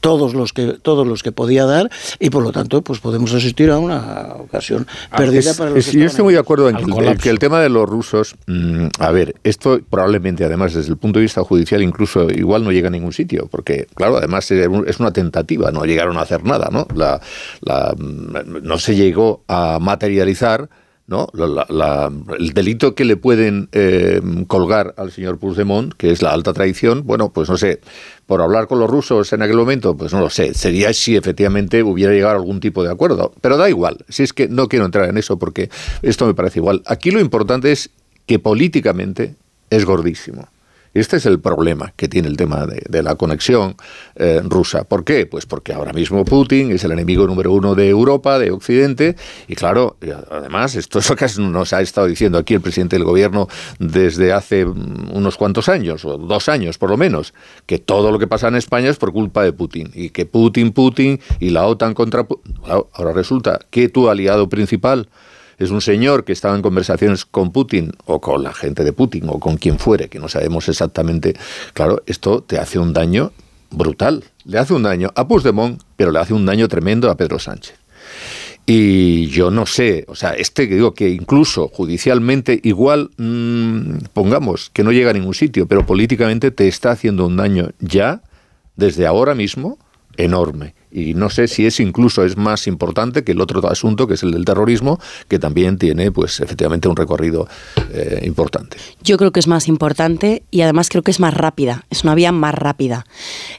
todos los que todos los que podía dar y por lo tanto pues podemos asistir a una ocasión perdida Ah, Es- para los es- que yo estoy muy de acuerdo en que, el tema de los rusos, mm, a ver, esto probablemente además desde el punto de vista judicial incluso igual no llega a ningún sitio, porque claro, además es una tentativa, no llegaron a hacer nada, ¿no? La, la, mm, no se llegó a materializar. ¿No? La- la- el delito que le pueden eh, colgar al señor Puigdemont, que es la alta traición, bueno, pues no sé, por hablar con los rusos en aquel momento, pues no lo sé, sería si efectivamente hubiera llegado a algún tipo de acuerdo, pero da igual, si es que no quiero entrar en eso porque esto me parece igual. Aquí lo importante es que políticamente es gordísimo. Este es el problema que tiene el tema de, la conexión eh, rusa. ¿Por qué? Pues porque ahora mismo Putin es el enemigo número uno de Europa, de Occidente, y claro, además, esto es lo que nos ha estado diciendo aquí el presidente del gobierno desde hace mm, unos cuantos años, o dos años por lo menos, que todo lo que pasa en España es por culpa de Putin, y que Putin, Putin y la OTAN contra Putin. Ahora resulta que tu aliado principal es un señor que estaba en conversaciones con Putin o con la gente de Putin o con quien fuere, que no sabemos exactamente, claro, esto te hace un daño brutal. Le hace un daño a Puigdemont, pero le hace un daño tremendo a Pedro Sánchez. Y yo no sé, o sea, este que digo que incluso judicialmente igual, mmm, pongamos que no llega a ningún sitio, pero políticamente te está haciendo un daño ya, desde ahora mismo, enorme. Y no sé si es incluso es más importante que el otro asunto, que es el del terrorismo, que también tiene, pues, efectivamente un recorrido eh, importante. Yo creo que es más importante y además creo que es más rápida, es una vía más rápida.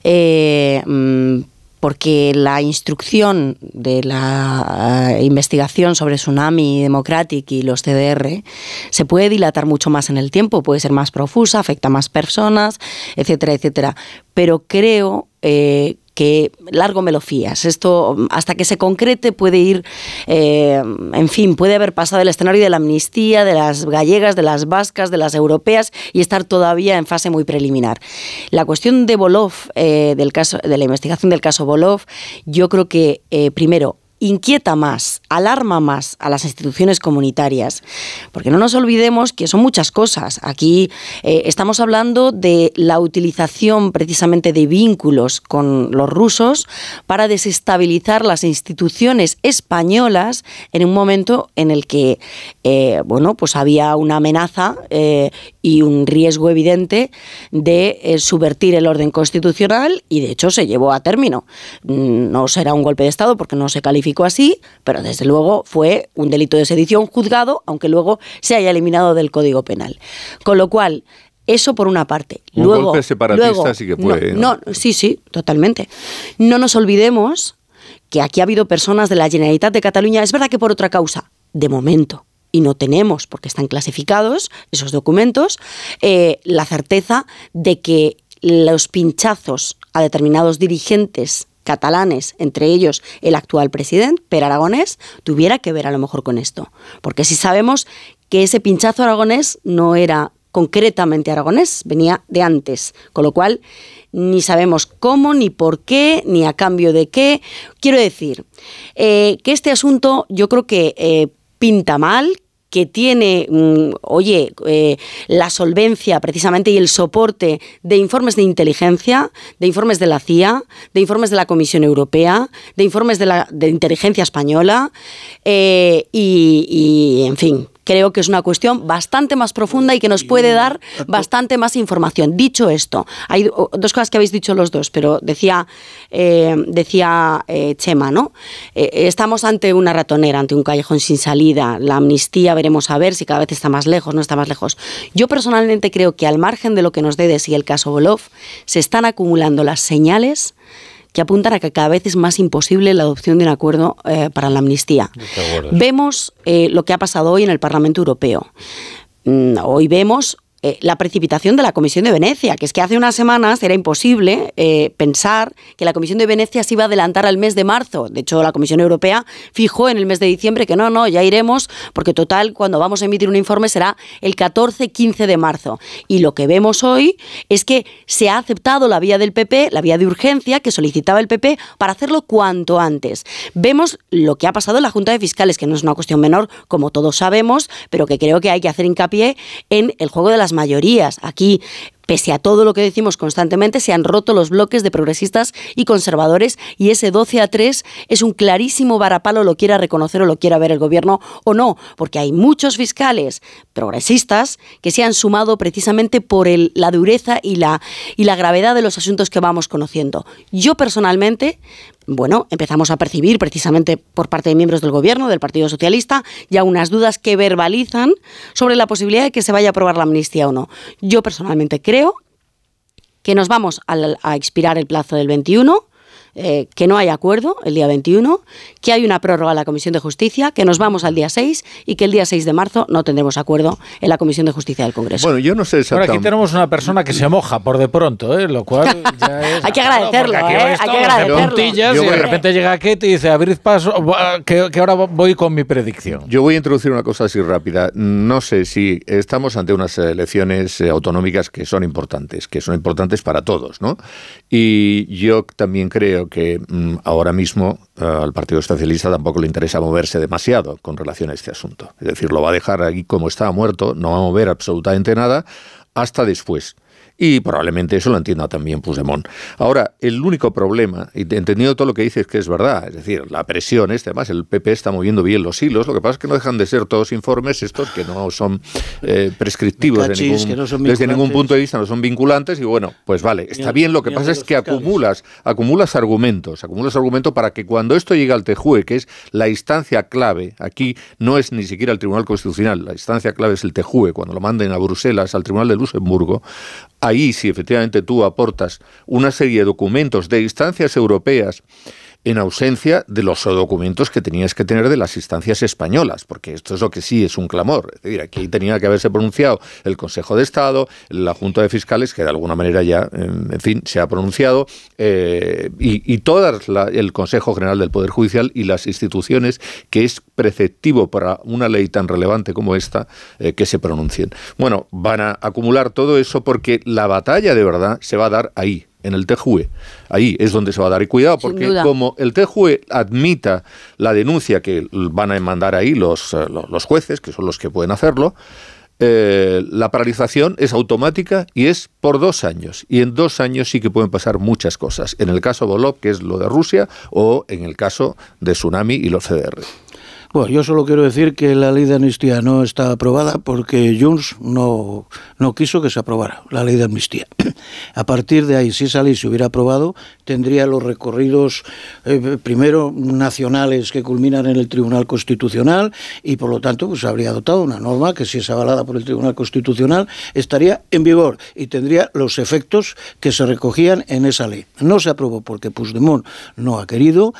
Eh, mm, porque la instrucción de la eh, investigación sobre Tsunami Democratic y los CDR se puede dilatar mucho más en el tiempo, puede ser más profusa, afecta a más personas, etcétera, etcétera. Pero creo eh, que largo me lo fías. Esto, hasta que se concrete, puede ir, eh, en fin, puede haber pasado el escenario de la amnistía, de las gallegas, de las vascas, de las europeas y estar todavía en fase muy preliminar. La cuestión de Bolov, eh, del caso, de la investigación del caso Bolov, yo creo que, eh, primero, inquieta más, alarma más a las instituciones comunitarias, porque no nos olvidemos que son muchas cosas. Aquí eh, estamos hablando de la utilización precisamente de vínculos con los rusos para desestabilizar las instituciones españolas en un momento en el que eh, bueno, pues había una amenaza eh, y un riesgo evidente de subvertir el orden constitucional y de hecho se llevó a término. Mm, no será un golpe de Estado porque no se califica así, pero desde luego fue un delito de sedición juzgado, aunque luego se haya eliminado del Código Penal. Con lo cual, eso por una parte. Un luego, golpe separatista sí que puede. No, sí, sí, totalmente. No nos olvidemos que aquí ha habido personas de la Generalitat de Cataluña, es verdad que por otra causa, de momento, y no tenemos, porque están clasificados esos documentos, eh, la certeza de que los pinchazos a determinados dirigentes catalanes, entre ellos el actual presidente, Per Aragonés, tuviera que ver a lo mejor con esto. Porque si sabemos que ese pinchazo aragonés no era concretamente aragonés, venía de antes, con lo cual ni sabemos cómo, ni por qué, ni a cambio de qué. Quiero decir eh, que este asunto yo creo que eh, pinta mal, que tiene, mm, oye, eh, la solvencia precisamente y el soporte de informes de inteligencia, de informes de la CIA, de informes de la Comisión Europea, de informes de la de inteligencia española eh, y, y, en fin, creo que es una cuestión bastante más profunda y que nos puede dar bastante más información. Dicho esto, hay dos cosas que habéis dicho los dos, pero decía, eh, decía eh, Chema, ¿no? Eh, estamos ante una ratonera, ante un callejón sin salida. La amnistía veremos a ver si cada vez está más lejos, no está más lejos. Yo personalmente creo que al margen de lo que nos dé de sí el caso Bolov, se están acumulando las señales que apuntan a que cada vez es más imposible la adopción de un acuerdo eh, para la amnistía. Vemos eh, lo que ha pasado hoy en el Parlamento Europeo. Mm, hoy vemos eh, la precipitación de la Comisión de Venecia, que es que hace unas semanas era imposible eh, pensar que la Comisión de Venecia se iba a adelantar al mes de marzo. De hecho, la Comisión Europea fijó en el mes de diciembre que no, no, ya iremos, porque total, cuando vamos a emitir un informe será el 14-15 de marzo. Y lo que vemos hoy es que se ha aceptado la vía del PP, la vía de urgencia que solicitaba el PP para hacerlo cuanto antes. Vemos lo que ha pasado en la Junta de Fiscales, que no es una cuestión menor, como todos sabemos, pero que creo que hay que hacer hincapié en el juego de las mayorías. Aquí pese a todo lo que decimos constantemente, se han roto los bloques de progresistas y conservadores y ese 12 a 3 es un clarísimo varapalo, lo quiera reconocer o lo quiera ver el gobierno o no, porque hay muchos fiscales progresistas que se han sumado precisamente por el, la dureza y la, y la gravedad de los asuntos que vamos conociendo. Yo personalmente bueno, empezamos a percibir precisamente por parte de miembros del gobierno, del Partido Socialista, ya unas dudas que verbalizan sobre la posibilidad de que se vaya a aprobar la amnistía o no. Yo personalmente creo que nos vamos a, a expirar el plazo del 21 eh, que no hay acuerdo el día 21, que hay una prórroga a la Comisión de Justicia, que nos vamos al día 6 y que el día 6 de marzo no tendremos acuerdo en la Comisión de Justicia del Congreso. Bueno, yo no sé exactamente. Ahora aquí tenemos una persona que se moja por de pronto, ¿eh? lo cual ya es... hay que agradecerlo, ¿eh? hay que agradecerlo. y de repente llega Kate y dice, abrid paso, que, que ahora voy con mi predicción. Yo voy a introducir una cosa así rápida. No sé si estamos ante unas elecciones eh, autonómicas que son importantes, que son importantes para todos, ¿no? Y yo también creo que mm, ahora mismo eh, al Partido Socialista tampoco le interesa moverse demasiado con relación a este asunto. Es decir, lo va a dejar aquí como está muerto, no va a mover absolutamente nada hasta después. Y probablemente eso lo entienda también Puigdemont. Ahora, el único problema, y entendiendo todo lo que dices que es verdad, es decir, la presión, este, además el PP está moviendo bien los hilos, lo que pasa es que no dejan de ser todos informes estos que no son eh, prescriptivos desde ningún punto de vista, no son vinculantes, y bueno, pues vale, está bien, lo que pasa es que acumulas, acumulas argumentos, acumulas argumentos para que cuando esto llegue al TEJUE, que es la instancia clave, aquí no es ni siquiera el Tribunal Constitucional, la instancia clave es el TEJUE, cuando lo manden a Bruselas, al Tribunal de Luxemburgo, ahí si efectivamente tú aportas una serie de documentos de instancias europeas en ausencia de los documentos que tenías que tener de las instancias españolas, porque esto es lo que sí es un clamor. Es decir, aquí tenía que haberse pronunciado el Consejo de Estado, la Junta de Fiscales, que de alguna manera ya, en fin, se ha pronunciado, eh, y, todo el Consejo General del Poder Judicial y las instituciones, que es preceptivo para una ley tan relevante como esta, eh, que se pronuncien. Bueno, van a acumular todo eso porque la batalla de verdad se va a dar ahí, en el TJUE. Ahí es donde se va a dar cuidado, porque como el TJUE admita la denuncia que van a mandar ahí los, eh, lo- los jueces, que son los que pueden hacerlo, eh, la paralización es automática y es por dos años. Y en dos años sí que pueden pasar muchas cosas. En el caso Volov, que es lo de Rusia, o en el caso de Tsunami y los CDR. Bueno, yo solo quiero decir que la ley de amnistía no está aprobada porque Junts no, no quiso que se aprobara la ley de amnistía. A partir de ahí, si esa ley se hubiera aprobado, tendría los recorridos eh, primero nacionales que culminan en el Tribunal Constitucional y por lo tanto pues habría adoptado una norma que si es avalada por el Tribunal Constitucional estaría en vigor y tendría los efectos que se recogían en esa ley. No se aprobó porque Puigdemont no ha querido.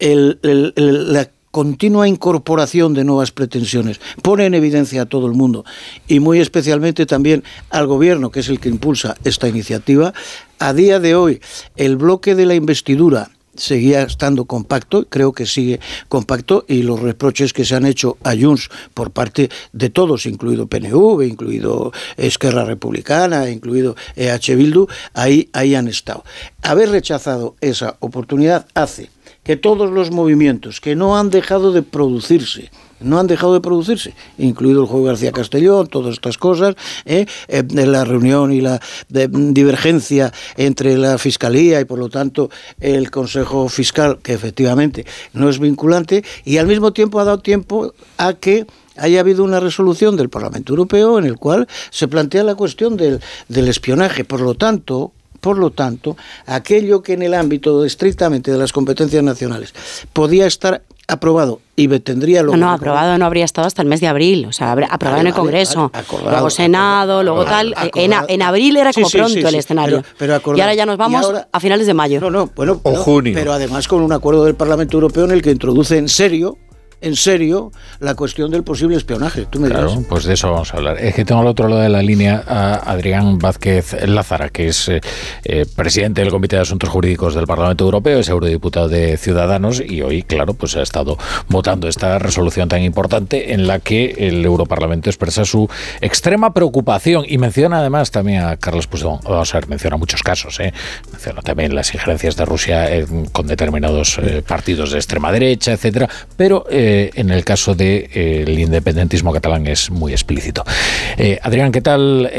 El- el- continua incorporación de nuevas pretensiones pone en evidencia a todo el mundo y muy especialmente también al gobierno, que es el que impulsa esta iniciativa. A día de hoy, el bloque de la investidura seguía estando compacto, creo que sigue compacto, y los reproches que se han hecho a Junts por parte de todos, incluido PNV, incluido Esquerra Republicana, incluido EH Bildu, ahí, ahí han estado. Haber rechazado esa oportunidad hace que todos los movimientos que no han dejado de producirse, no han dejado de producirse, incluido el juego García Castellón, todas estas cosas, ¿eh? Eh, la reunión y la de- divergencia entre la Fiscalía y por lo tanto el Consejo Fiscal, que efectivamente no es vinculante, y al mismo tiempo ha dado tiempo a que haya habido una resolución del Parlamento Europeo en el cual se plantea la cuestión del, del espionaje. Por lo tanto, por lo tanto, aquello que en el ámbito estrictamente de las competencias nacionales podía estar aprobado y tendría No, luego no, aprobado no habría estado hasta el mes de abril, o sea, habrá- aprobado Vale, en el Congreso, vale, acordado, luego Senado, luego tal. En, en abril era como sí, pronto sí, el escenario. pero- pero acordado. y ahora ya nos vamos ahora- a finales de mayo. No, no, bueno, O pero, junio. pero además con un acuerdo del Parlamento Europeo en el que introduce en serio, en serio, la cuestión del posible espionaje. Tú me dirás. Claro, pues de eso vamos a hablar. Es que tengo al otro lado de la línea a Adrián Vázquez Lázara, que es eh, eh, presidente del Comité de Asuntos Jurídicos del Parlamento Europeo, es eurodiputado de Ciudadanos y hoy, claro, pues ha estado votando esta resolución tan importante en la que el Europarlamento expresa su extrema preocupación y menciona además también a Carlos Puigdemont. Vamos a ver, menciona muchos casos, ¿eh? menciona también las injerencias de Rusia eh, con determinados eh, partidos de extrema derecha, etcétera, pero eh, en el caso del de, eh, el independentismo catalán es muy explícito. Eh, Adrián, ¿qué tal?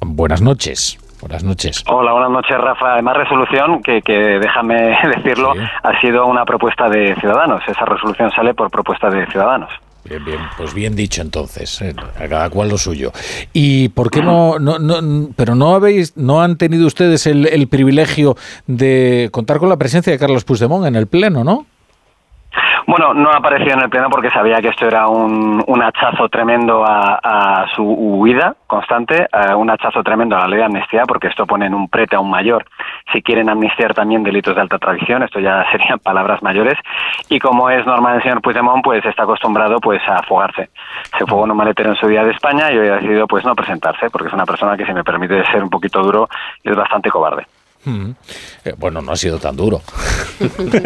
Buenas noches. Buenas noches. Hola, buenas noches, Rafa. Además, resolución que, que déjame decirlo, ha sido una propuesta de Ciudadanos. Esa resolución sale por propuesta de Ciudadanos. Bien, bien, pues bien dicho entonces, eh, a cada cual lo suyo. ¿Y por qué no, no, no pero no habéis, no han tenido ustedes el, el privilegio de contar con la presencia de Carlos Puigdemont en el pleno, no? Bueno, no apareció en el pleno porque sabía que esto era un, un hachazo tremendo a, a su huida constante, eh, un hachazo tremendo a la ley de amnistía, porque esto pone en un prete aún mayor. Si quieren amnistiar también delitos de alta tradición, esto ya serían palabras mayores. Y como es normal el señor Puigdemont, pues está acostumbrado pues a fugarse. Se fugó en un maletero en su día de España y hoy ha decidido pues no presentarse, porque es una persona que, si me permite ser un poquito duro, es bastante cobarde. Mm. Eh, bueno, no ha sido tan duro.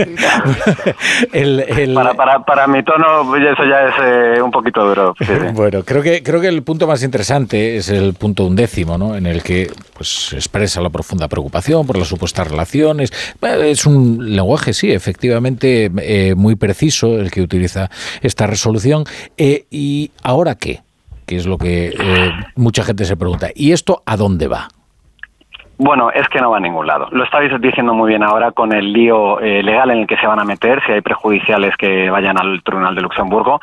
El- el- Para, para, para mi tono, eso ya es eh, un poquito duro. sí, sí. Bueno, creo que creo que el punto más interesante es el punto undécimo, ¿no? En el que pues expresa la profunda preocupación por las supuestas relaciones. Es un lenguaje, sí, efectivamente eh, muy preciso el que utiliza esta resolución. Eh, ¿Y ahora qué? Que es lo que eh, mucha gente se pregunta. ¿Y esto a dónde va? Bueno, es que no va a ningún lado. Lo estáis diciendo muy bien ahora con el lío eh, legal en el que se van a meter, si hay prejudiciales que vayan al Tribunal de Luxemburgo.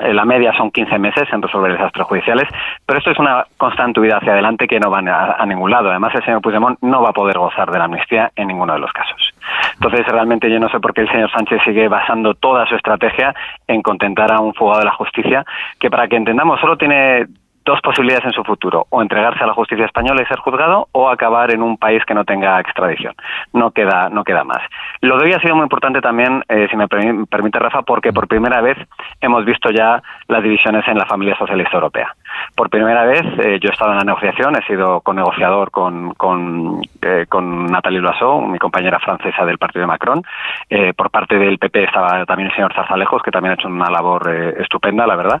Eh, la media son 15 meses en resolver esas prejudiciales, pero esto es una constante huida hacia adelante que no va a, a ningún lado. Además, el señor Puigdemont no va a poder gozar de la amnistía en ninguno de los casos. Entonces, realmente yo no sé por qué el señor Sánchez sigue basando toda su estrategia en contentar a un fugado de la justicia, que para que entendamos solo tiene dos posibilidades en su futuro, o entregarse a la justicia española y ser juzgado, o acabar en un país que no tenga extradición. No queda, no queda más. Lo de hoy ha sido muy importante también, eh, si me permi- permite Rafa, porque por primera vez hemos visto ya las divisiones en la familia socialista europea. Por primera vez eh, yo he estado en la negociación, he sido co-negociador con, con, eh, con Nathalie Loiseau, mi compañera francesa del partido de Macron. Eh, por parte del PP estaba también el señor Zarzalejos, que también ha hecho una labor estupenda, la verdad.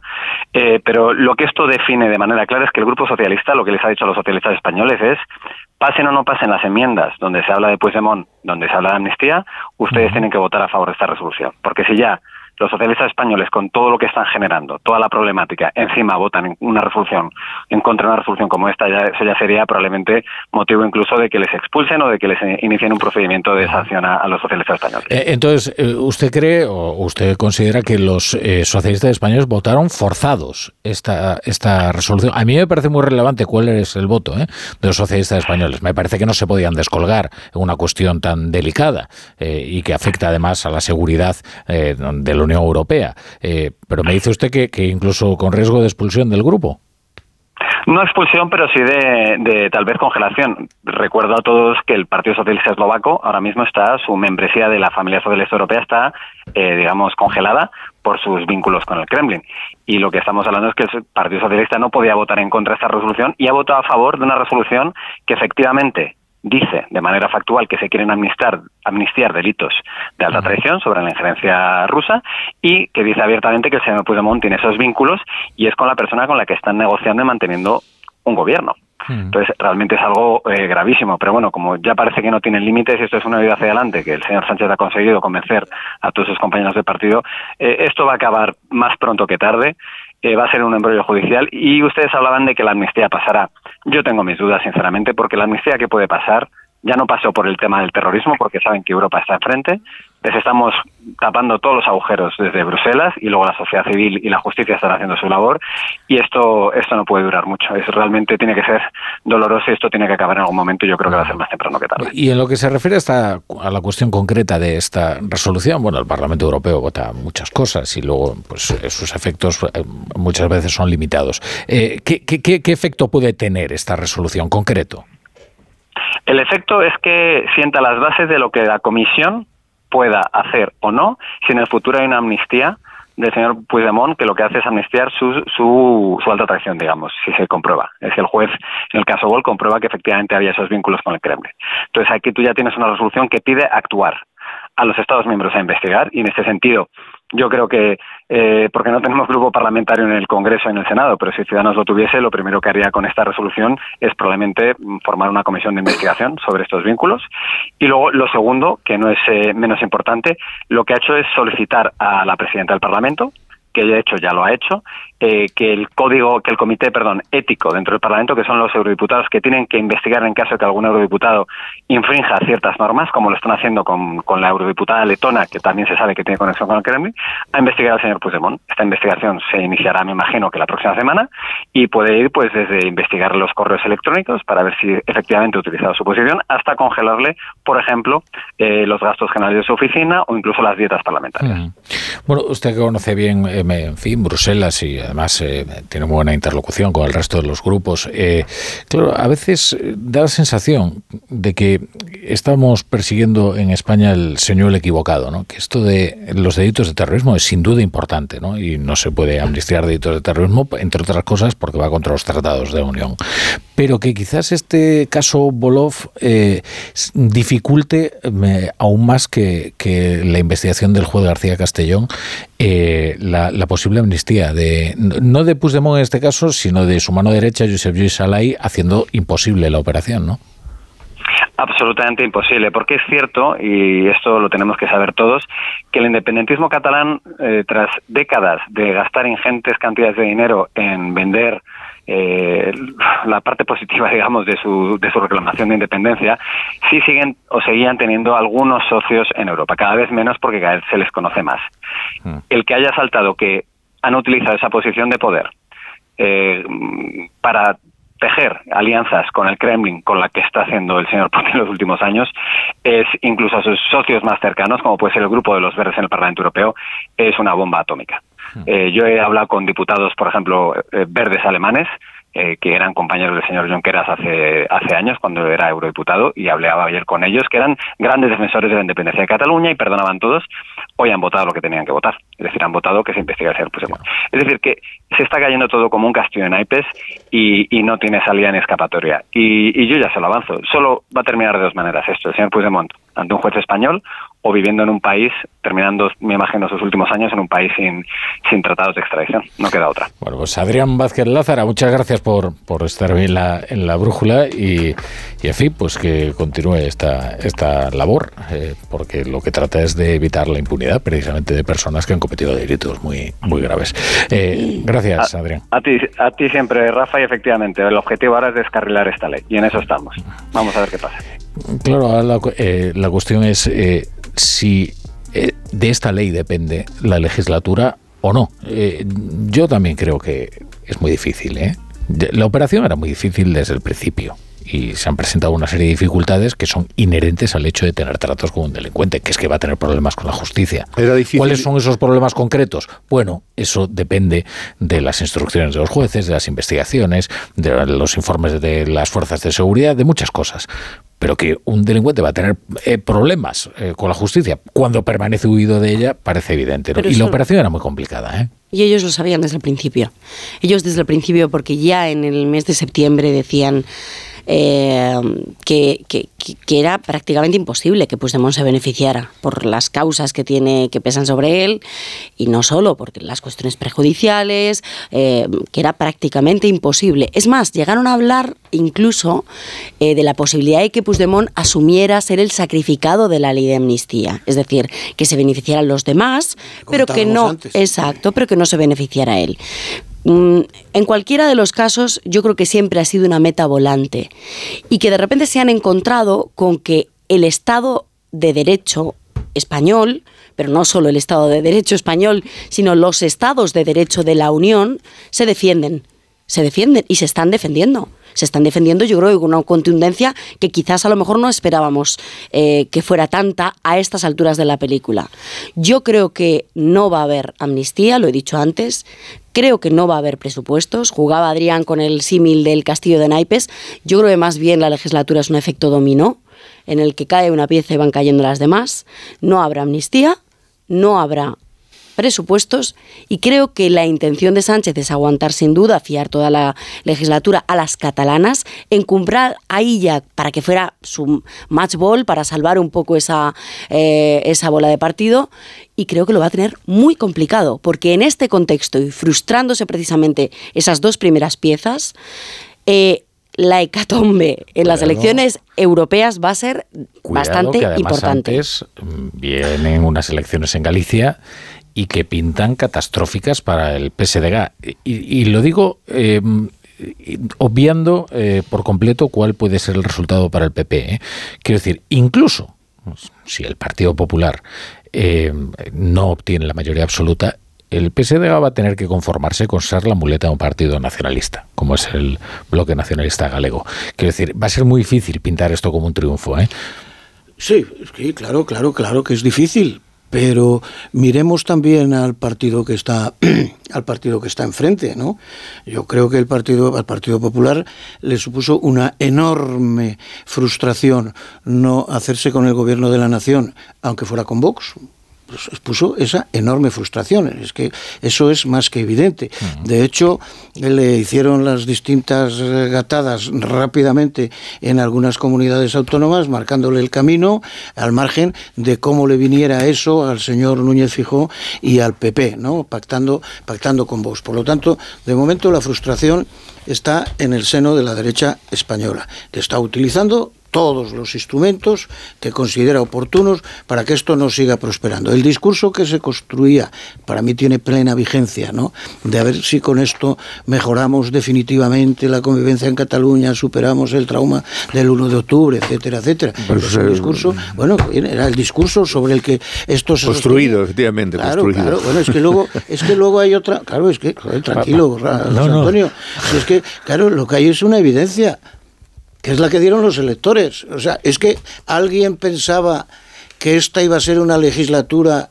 pero lo que esto define de manera clara es que el Grupo Socialista, lo que les ha dicho a los socialistas españoles es pasen o no pasen las enmiendas donde se habla de Puigdemont, donde se habla de amnistía, ustedes tienen que votar a favor de esta resolución. Porque si ya los socialistas españoles, con todo lo que están generando, toda la problemática, encima votan una resolución, en contra de una resolución como esta, ya, eso ya sería probablemente motivo incluso de que les expulsen o de que les inicien un procedimiento de sanción a, los socialistas españoles. Eh, entonces, eh, ¿usted cree o usted considera que los eh, socialistas españoles votaron forzados esta, esta resolución? A mí me parece muy relevante cuál es el voto de los socialistas españoles. Me parece que no se podían descolgar en una cuestión tan delicada y que afecta además a la seguridad de la Unión Europea. Eh, pero me dice usted que, incluso con riesgo de expulsión del grupo. No expulsión, pero sí de, tal vez congelación. Recuerdo a todos que el Partido Socialista Eslovaco ahora mismo está, su membresía de la familia socialista europea está, eh, digamos, congelada por sus vínculos con el Kremlin. Y lo que estamos hablando es que el Partido Socialista no podía votar en contra de esta resolución y ha votado a favor de una resolución que efectivamente dice de manera factual que se quieren amnistiar, amnistiar delitos de alta traición sobre la injerencia rusa y que dice abiertamente que el señor Puigdemont tiene esos vínculos y es con la persona con la que están negociando y manteniendo un gobierno. Entonces, realmente es algo eh, gravísimo. Pero bueno, como ya parece que no tienen límites y esto es una vida hacia adelante, que el señor Sánchez ha conseguido convencer a todos sus compañeros de partido, eh, esto va a acabar más pronto que tarde. Eh, va a ser un embrollo judicial y ustedes hablaban de que la amnistía pasará. Yo tengo mis dudas, sinceramente, porque la amnistía que puede pasar ya no pasó por el tema del terrorismo, porque saben que Europa está enfrente, les estamos tapando todos los agujeros desde Bruselas y luego la sociedad civil y la justicia están haciendo su labor y esto esto no puede durar mucho. Es realmente tiene que ser doloroso y esto tiene que acabar en algún momento. Yo creo que va a ser más temprano que tarde. Y en lo que se refiere a, a la cuestión concreta de esta resolución, bueno, el Parlamento Europeo vota muchas cosas y luego pues sus efectos eh, muchas veces son limitados. Eh, ¿qué, qué, qué efecto puede tener esta resolución concreto? El efecto es que sienta las bases de lo que la Comisión pueda hacer o no si en el futuro hay una amnistía del señor Puigdemont que lo que hace es amnistiar su, su, su alta traición, digamos, si se comprueba. Es que el juez, en el caso Gol, comprueba que efectivamente había esos vínculos con el Kremlin. Entonces aquí tú ya tienes una resolución que pide actuar a los Estados miembros a investigar y en este sentido yo creo que, eh, porque no tenemos grupo parlamentario en el Congreso y en el Senado, pero si Ciudadanos lo tuviese, lo primero que haría con esta resolución es probablemente formar una comisión de investigación sobre estos vínculos. Y luego, lo segundo, que no es eh, menos importante, lo que ha hecho es solicitar a la presidenta del Parlamento, que de hecho ya lo ha hecho, eh, que el código, que el comité, perdón, ético dentro del Parlamento, que son los eurodiputados que tienen que investigar en caso de que algún eurodiputado infrinja ciertas normas, como lo están haciendo con, con la eurodiputada letona, que también se sabe que tiene conexión con el Kremlin, a investigar al señor Puigdemont. Esta investigación se iniciará, me imagino, que la próxima semana y puede ir, pues, desde investigar los correos electrónicos para ver si efectivamente ha utilizado su posición, hasta congelarle, por ejemplo, eh, los gastos generales de su oficina o incluso las dietas parlamentarias. Bueno, usted que conoce bien, eh, en fin, Bruselas y además eh, tiene muy buena interlocución con el resto de los grupos. Eh, claro, a veces eh, da la sensación de que estamos persiguiendo en España el señor equivocado, ¿no? que esto de los delitos de terrorismo es sin duda importante ¿no? y no se puede amnistiar delitos de terrorismo, entre otras cosas, porque va contra los tratados de Unión. Pero que quizás este caso Bolov dificulte aún más que, la investigación del juez García Castellón la, la posible amnistía de no de Puigdemont en este caso, sino de su mano derecha, Josep Lluís Salai, haciendo imposible la operación, ¿no? Absolutamente imposible, porque es cierto, y esto lo tenemos que saber todos, que el independentismo catalán, eh, tras décadas de gastar ingentes cantidades de dinero en vender eh, la parte positiva, digamos, de su, de su reclamación de independencia, sí siguen o seguían teniendo algunos socios en Europa, cada vez menos porque cada vez se les conoce más. Hmm. El que haya saltado que han utilizado esa posición de poder eh, para tejer alianzas con el Kremlin, con la que está haciendo el señor Putin en los últimos años, es incluso a sus socios más cercanos, como puede ser el grupo de los verdes en el Parlamento Europeo, es una bomba atómica. Eh, yo he hablado con diputados, por ejemplo, eh, verdes alemanes, eh, que eran compañeros del señor Junqueras hace, hace años, cuando era eurodiputado, y hablaba ayer con ellos, que eran grandes defensores de la independencia de Cataluña y perdonaban todos, hoy han votado lo que tenían que votar. Es decir, han votado que se investigue al señor Puigdemont. Es decir, que se está cayendo todo como un castillo de naipes y, y no tiene salida ni escapatoria. Y, y yo ya se lo avanzo. Solo va a terminar de dos maneras esto. El señor Puigdemont ante un juez español o viviendo en un país, terminando, me imagino, sus últimos años en un país sin, sin tratados de extradición. No queda otra. Bueno, pues Adrián Vázquez Lázara, muchas gracias por, por estar hoy en la, en la brújula y, y, en fin, pues que continúe esta, esta labor, eh, porque lo que trata es de evitar la impunidad precisamente de personas que han cometido delitos muy, muy graves. Eh, gracias, a, Adrián. A ti, a ti siempre, Rafa, y efectivamente, el objetivo ahora es descarrilar esta ley y en eso estamos. Vamos a ver qué pasa. Claro, la, eh, la cuestión es eh, si eh, de esta ley depende la legislatura o no. Yo también creo que es muy difícil. ¿eh? La operación era muy difícil desde el principio y se han presentado una serie de dificultades que son inherentes al hecho de tener tratos con un delincuente, que es que va a tener problemas con la justicia. ¿Cuáles son esos problemas concretos? Bueno, eso depende de las instrucciones de los jueces, de las investigaciones, de los informes de las fuerzas de seguridad, de muchas cosas pero que un delincuente va a tener eh, problemas eh, con la justicia cuando permanece huido de ella parece evidente. ¿no? Y la operación era muy complicada. ¿eh? Y ellos lo sabían desde el principio. Ellos desde el principio, porque ya en el mes de septiembre decían eh, que, que, que, era prácticamente imposible que Puigdemont se beneficiara por las causas que tiene que pesan sobre él y no solo porque las cuestiones prejudiciales eh, que era prácticamente imposible es más llegaron a hablar incluso eh, de la posibilidad de que Puigdemont asumiera ser el sacrificado de la ley de amnistía es decir que se beneficiaran los demás pero que no antes. exacto pero que no se beneficiara él en cualquiera de los casos, yo creo que siempre ha sido una meta volante. Y que de repente se han encontrado con que el Estado de Derecho español, pero no solo el Estado de Derecho español, sino los estados de derecho de la Unión, se defienden, se defienden y se están defendiendo. Se están defendiendo, yo creo, con una contundencia que quizás a lo mejor no esperábamos eh, que fuera tanta a estas alturas de la película. Yo creo que no va a haber amnistía, lo he dicho antes, Creo que no va a haber presupuestos. Jugaba Adrián con el símil del castillo de naipes. Yo creo que más bien la legislatura es un efecto dominó, en el que cae una pieza y van cayendo las demás. No habrá amnistía, no habrá presupuestos y creo que la intención de Sánchez es aguantar sin duda, fiar toda la legislatura a las catalanas, encumbrar ahí ya para que fuera su match ball, para salvar un poco esa, eh, esa bola de partido y creo que lo va a tener muy complicado, porque en este contexto y frustrándose precisamente esas dos primeras piezas, eh, la hecatombe en las elecciones europeas va a ser Cuidado, bastante que importante. Antes mm, vienen unas elecciones en Galicia y que pintan catastróficas para el PSDG. Y, lo digo eh, obviando eh, por completo cuál puede ser el resultado para el PP. ¿eh? Quiero decir, incluso pues, si el Partido Popular eh, no obtiene la mayoría absoluta, el PSDG va a tener que conformarse con ser la muleta de un partido nacionalista, como es el bloque nacionalista galego. Quiero decir, va a ser muy difícil pintar esto como un triunfo. ¿eh? Sí, sí, claro, claro, claro que es difícil. Pero miremos también al partido que está al partido que está enfrente, ¿no? Yo creo que el partido al Partido Popular le supuso una enorme frustración no hacerse con el gobierno de la nación, aunque fuera con Vox, expuso esa enorme frustración. Es que eso es más que evidente. De hecho, le hicieron las distintas gatadas rápidamente en algunas comunidades autónomas, marcándole el camino al margen de cómo le viniera eso al señor Núñez Fijó y al PP, ¿no? pactando, pactando con vos. Por lo tanto, de momento la frustración está en el seno de la derecha española, que está utilizando todos los instrumentos que considera oportunos para que esto no siga prosperando. El discurso que se construía para mí tiene plena vigencia, ¿no? De a ver si con esto mejoramos definitivamente la convivencia en Cataluña, superamos el trauma del 1 de octubre, etcétera, etcétera. Pues, es un eh, discurso, bueno, era el discurso sobre el que esto se Construido, efectivamente, Claro, construido. claro. Bueno, es que luego, es que luego hay otra, claro, es que, joder, tranquilo, Ra- No, José no. Antonio, si es que, claro, lo que hay es una evidencia, que es la que dieron los electores. O sea, es que alguien pensaba que esta iba a ser una legislatura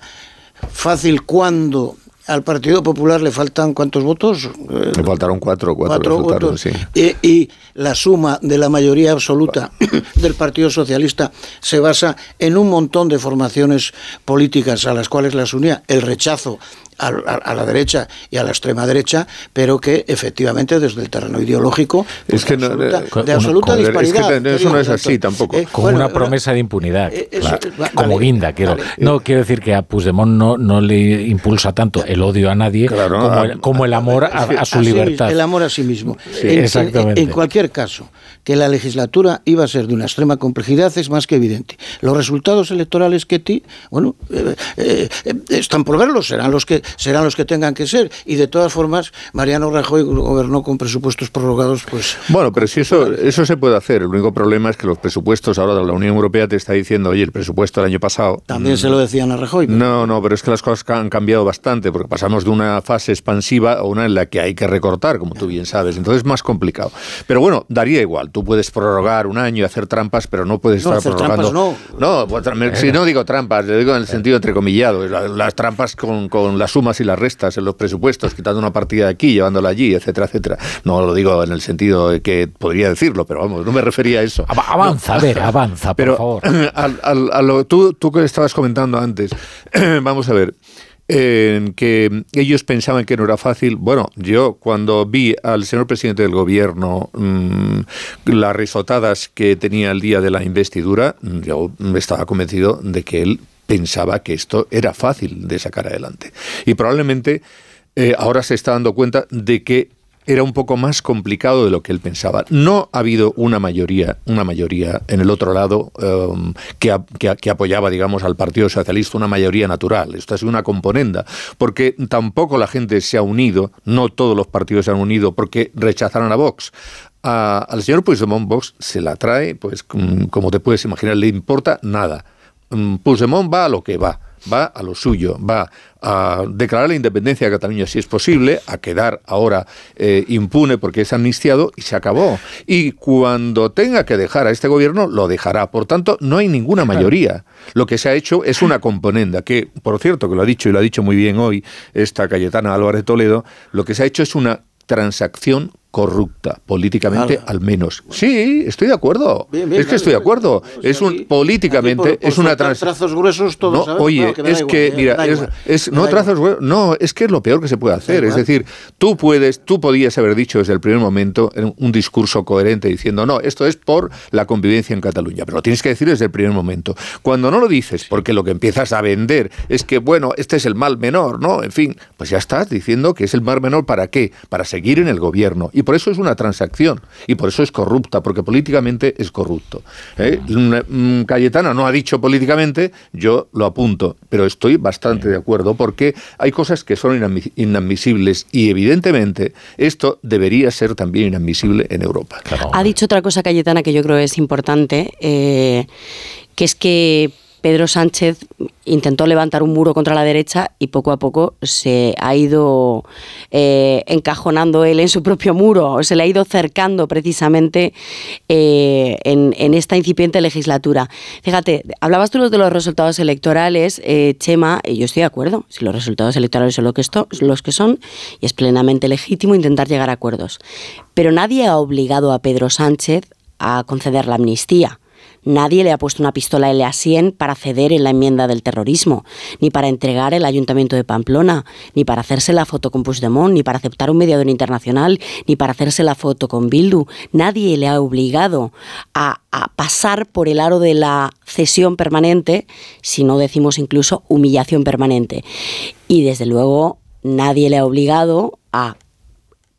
fácil cuando al Partido Popular le faltan cuántos votos? Le faltaron cuatro, cuatro, votos. Y, la suma de la mayoría absoluta del Partido Socialista se basa en un montón de formaciones políticas a las cuales las unía el rechazo a, la derecha y a la extrema derecha, pero que efectivamente desde el terreno ideológico es que de absoluta, disparidad. eso no es así tampoco. Eh, como una promesa de impunidad, eh, como guinda. Quiero. No quiero decir que a Puigdemont no, no le impulsa tanto el odio a nadie como, el, amor a, su libertad. El amor a sí mismo. exactamente. en cualquier caso, que la legislatura iba a ser de una extrema complejidad es más que evidente. Los resultados electorales que ti, bueno, eh, están por verlos, serán los que serán los que tengan que ser. Y de todas formas, Mariano Rajoy gobernó con presupuestos prorrogados, pues... Bueno, pero si eso, eso se puede hacer. El único problema es que los presupuestos ahora de la Unión Europea te está diciendo, oye, el presupuesto del año pasado... También se lo decían a Rajoy. No, no, pero es que las cosas han cambiado bastante, porque pasamos de una fase expansiva a una en la que hay que recortar, como tú bien sabes. Entonces es más complicado. Pero bueno, daría igual. Tú puedes prorrogar un año y hacer trampas, pero no puedes estar prorrogando... no. No, pues, si no digo trampas, le digo en el sentido entrecomillado. Las, trampas con, con las sumas y las restas en los presupuestos, quitando una partida de aquí, llevándola allí, etcétera, etcétera. No lo digo en el sentido de que podría decirlo, pero vamos, no me refería a eso. Avanza, a ver, avanza, por pero, favor. A, lo, tú, tú que estabas comentando antes, vamos a ver en que ellos pensaban que no era fácil. Bueno, yo cuando vi al señor presidente del gobierno mm, las risotadas que tenía el día de la investidura, yo estaba convencido de que él pensaba que esto era fácil de sacar adelante. Y probablemente eh, ahora se está dando cuenta de que era un poco más complicado de lo que él pensaba. No ha habido una mayoría, una mayoría en el otro lado um, que, que, apoyaba, digamos, al Partido Socialista, una mayoría natural. Esto ha sido una componenda, porque tampoco la gente se ha unido, no todos los partidos se han unido, porque rechazaron a Vox. al señor Puigdemont Vox se la trae, pues como te puedes imaginar, le importa nada. Mm, Puigdemont va a lo que va, va a lo suyo, va a declarar la independencia de Cataluña si es posible, a quedar ahora eh, impune porque es amnistiado y se acabó. Y cuando tenga que dejar a este gobierno, lo dejará. Por tanto, no hay ninguna mayoría. Lo que se ha hecho es una componenda, que, por cierto, que lo ha dicho y lo ha dicho muy bien hoy esta Cayetana Álvarez Toledo, lo que se ha hecho es una transacción corrupta, políticamente al menos. Sí, estoy de acuerdo. es que estoy de acuerdo. Es un políticamente es una trazos gruesos todos no, Oye, es que mira, es, no trazos gruesos, no, es que es lo peor que se puede hacer, es decir, tú puedes, tú podías haber dicho desde el primer momento un discurso coherente diciendo, "No, esto es por la convivencia en Cataluña", pero lo tienes que decir desde el primer momento. Cuando no lo dices, porque lo que empiezas a vender es que bueno, este es el mal menor, ¿no? En fin, pues ya estás diciendo que es el mal menor para qué? Para seguir en el gobierno y por eso es una transacción y por eso es corrupta, porque políticamente es corrupto. ¿eh? Mm, Cayetana no ha dicho políticamente, yo lo apunto, pero estoy bastante de acuerdo porque hay cosas que son inadmisibles y evidentemente esto debería ser también inadmisible en Europa. Ha dicho otra cosa Cayetana que yo creo es importante, eh, que es que Pedro Sánchez intentó levantar un muro contra la derecha y poco a poco se ha ido eh, encajonando él en su propio muro, se le ha ido cercando precisamente eh, en, esta incipiente legislatura. Fíjate, hablabas tú de los resultados electorales, eh, Chema, y yo estoy de acuerdo, si los resultados electorales son lo los que son, y es plenamente legítimo intentar llegar a acuerdos. Pero nadie ha obligado a Pedro Sánchez a conceder la amnistía. Nadie le ha puesto una pistola L a 100 para ceder en la enmienda del terrorismo, ni para entregar el Ayuntamiento de Pamplona, ni para hacerse la foto con Puigdemont, ni para aceptar un mediador internacional, ni para hacerse la foto con Bildu. Nadie le ha obligado a pasar por el aro de la cesión permanente, si no decimos incluso humillación permanente. Y desde luego nadie le ha obligado a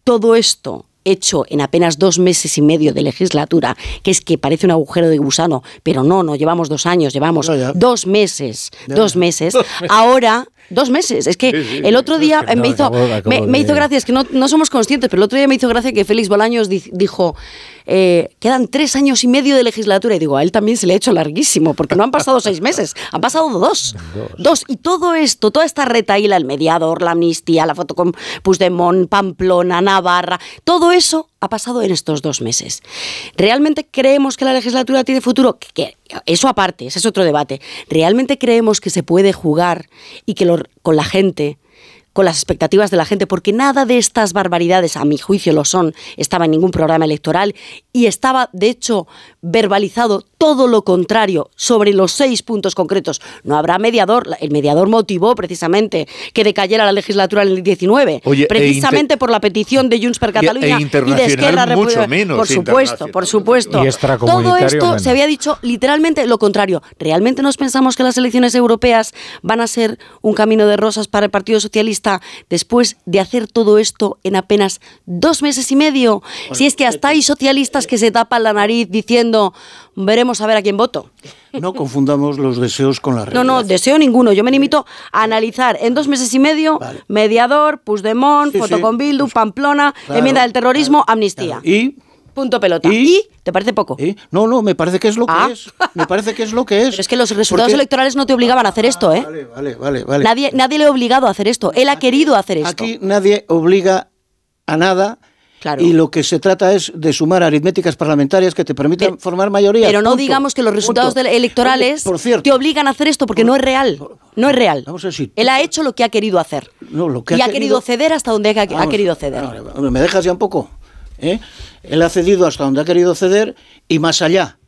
todo esto hecho en apenas dos meses y medio de legislatura, que es que parece un agujero de gusano, pero no, no llevamos dos años, llevamos dos meses, dos meses. Ahora Dos meses. Es que el otro día me, hizo, me, hizo gracia, es que no, no, somos conscientes, pero el otro día me hizo gracia que Félix Bolaños dijo, eh, quedan tres años y medio de legislatura. Y digo, a él también se le ha hecho larguísimo, porque no han pasado seis meses, han pasado dos. Dos. Y todo esto, toda esta retaíla, el mediador, la amnistía, la foto con Puigdemont, Pamplona, Navarra, todo eso ha pasado en estos dos meses. ¿Realmente creemos que la legislatura tiene futuro? Que, eso aparte, ese es otro debate. ¿Realmente creemos que se puede jugar y que con la gente con las expectativas de la gente, porque nada de estas barbaridades, a mi juicio lo son, estaba en ningún programa electoral y estaba, de hecho, verbalizado todo lo contrario sobre los seis puntos concretos. No habrá mediador, el mediador motivó precisamente que decayera la legislatura en el 19, Oye, e precisamente por la petición de Junts per Catalunya e y de Esquerra mucho menos, Por supuesto, por supuesto. Y Todo esto menos. se había dicho literalmente lo contrario. ¿Realmente nos pensamos que las elecciones europeas van a ser un camino de rosas para el Partido Socialista después de hacer todo esto en apenas dos meses y medio? Si es que hasta hay socialistas que se tapan la nariz diciendo veremos a ver a quién voto. No confundamos los deseos con la No, realidad. no, deseo ninguno. Yo me limito a analizar en dos meses y medio mediador, Puigdemont, Sí, foto sí. con Bildu, Pamplona, Claro, enmienda del terrorismo, amnistía. ¿Y? Punto pelota. ¿Y? ¿Te parece poco? No, no, me parece que es lo que Ah. es. Me parece que es lo que es. Pero es que los resultados Porque- electorales no te obligaban a hacer esto, ¿eh? Vale, vale, vale. Nadie, nadie le ha obligado a hacer esto. Él ha querido hacer esto. Aquí nadie obliga a nada. Y lo que se trata es de sumar aritméticas parlamentarias que te permitan formar mayoría. Pero no punto, digamos que los resultados punto. electorales Por cierto, te obligan a hacer esto porque no es real. No es real. Él ha hecho lo que ha querido hacer. no, lo que y ha querido ceder hasta donde ha, ha Vamos, querido ceder. ¿Me dejas ya un poco? ¿Eh? Él ha cedido hasta donde ha querido ceder y más allá.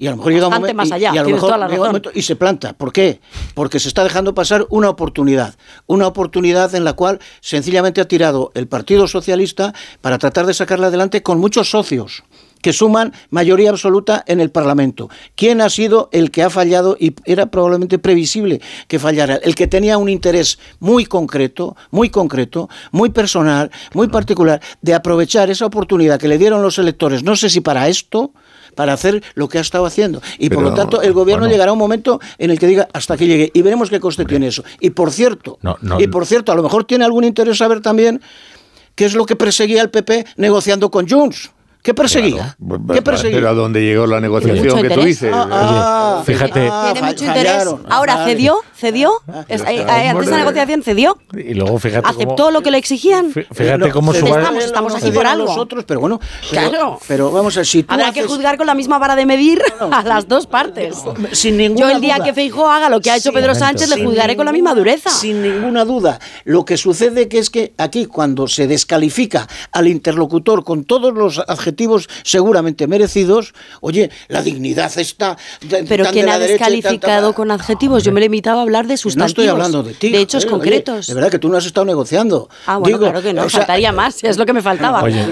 Y a lo mejor llega un momento más allá, y, a lo mejor llega un momento y se planta. ¿Por qué? Porque se está dejando pasar una oportunidad, una oportunidad en la cual sencillamente ha tirado el Partido Socialista para tratar de sacarla adelante con muchos socios que suman mayoría absoluta en el Parlamento. ¿Quién ha sido el que ha fallado y era probablemente previsible que fallara? El que tenía un interés muy concreto, muy concreto, muy personal, muy particular, de aprovechar esa oportunidad que le dieron los electores, no sé si para esto, para hacer lo que ha estado haciendo. Y por lo tanto, el gobierno bueno. llegará a un momento en el que diga hasta aquí llegué y veremos qué coste tiene eso. Y por cierto, No, no, y por cierto, a lo mejor tiene algún interés saber también qué es lo que perseguía el PP negociando con Junts. ¿Qué perseguía? ¿Qué perseguía? Pero a dónde llegó la negociación que tú dices. Ah, fíjate. ah, Tiene fa- mucho interés. fallaron. Ahora cedió, cedió. Es- eh, eh, ante esa negociación cedió. Y luego fíjate Aceptó cómo, lo que le exigían. fíjate cómo su Estamos, estamos aquí por algo. los otros, pero bueno, pero, Claro. pero vamos a ver, si tú Habrá que juzgar con la misma vara de medir a las dos partes. sin ninguna Yo el día duda. que Feijóo haga lo que ha hecho Pedro Sánchez le juzgaré con la misma dureza. Sin ninguna duda. Lo que sucede que es que aquí cuando se descalifica al interlocutor con todos los adjetivos seguramente merecidos, oye, la dignidad está de- Pero tan ¿quién de la ha descalificado con adjetivos? Yo me limitaba a hablar de No sustantivos. estoy hablando de ti. De hechos oye, concretos. de verdad que tú no has estado negociando. ah, bueno, Digo, claro que no. o sea, faltaría más. Es lo que me faltaba. Oye,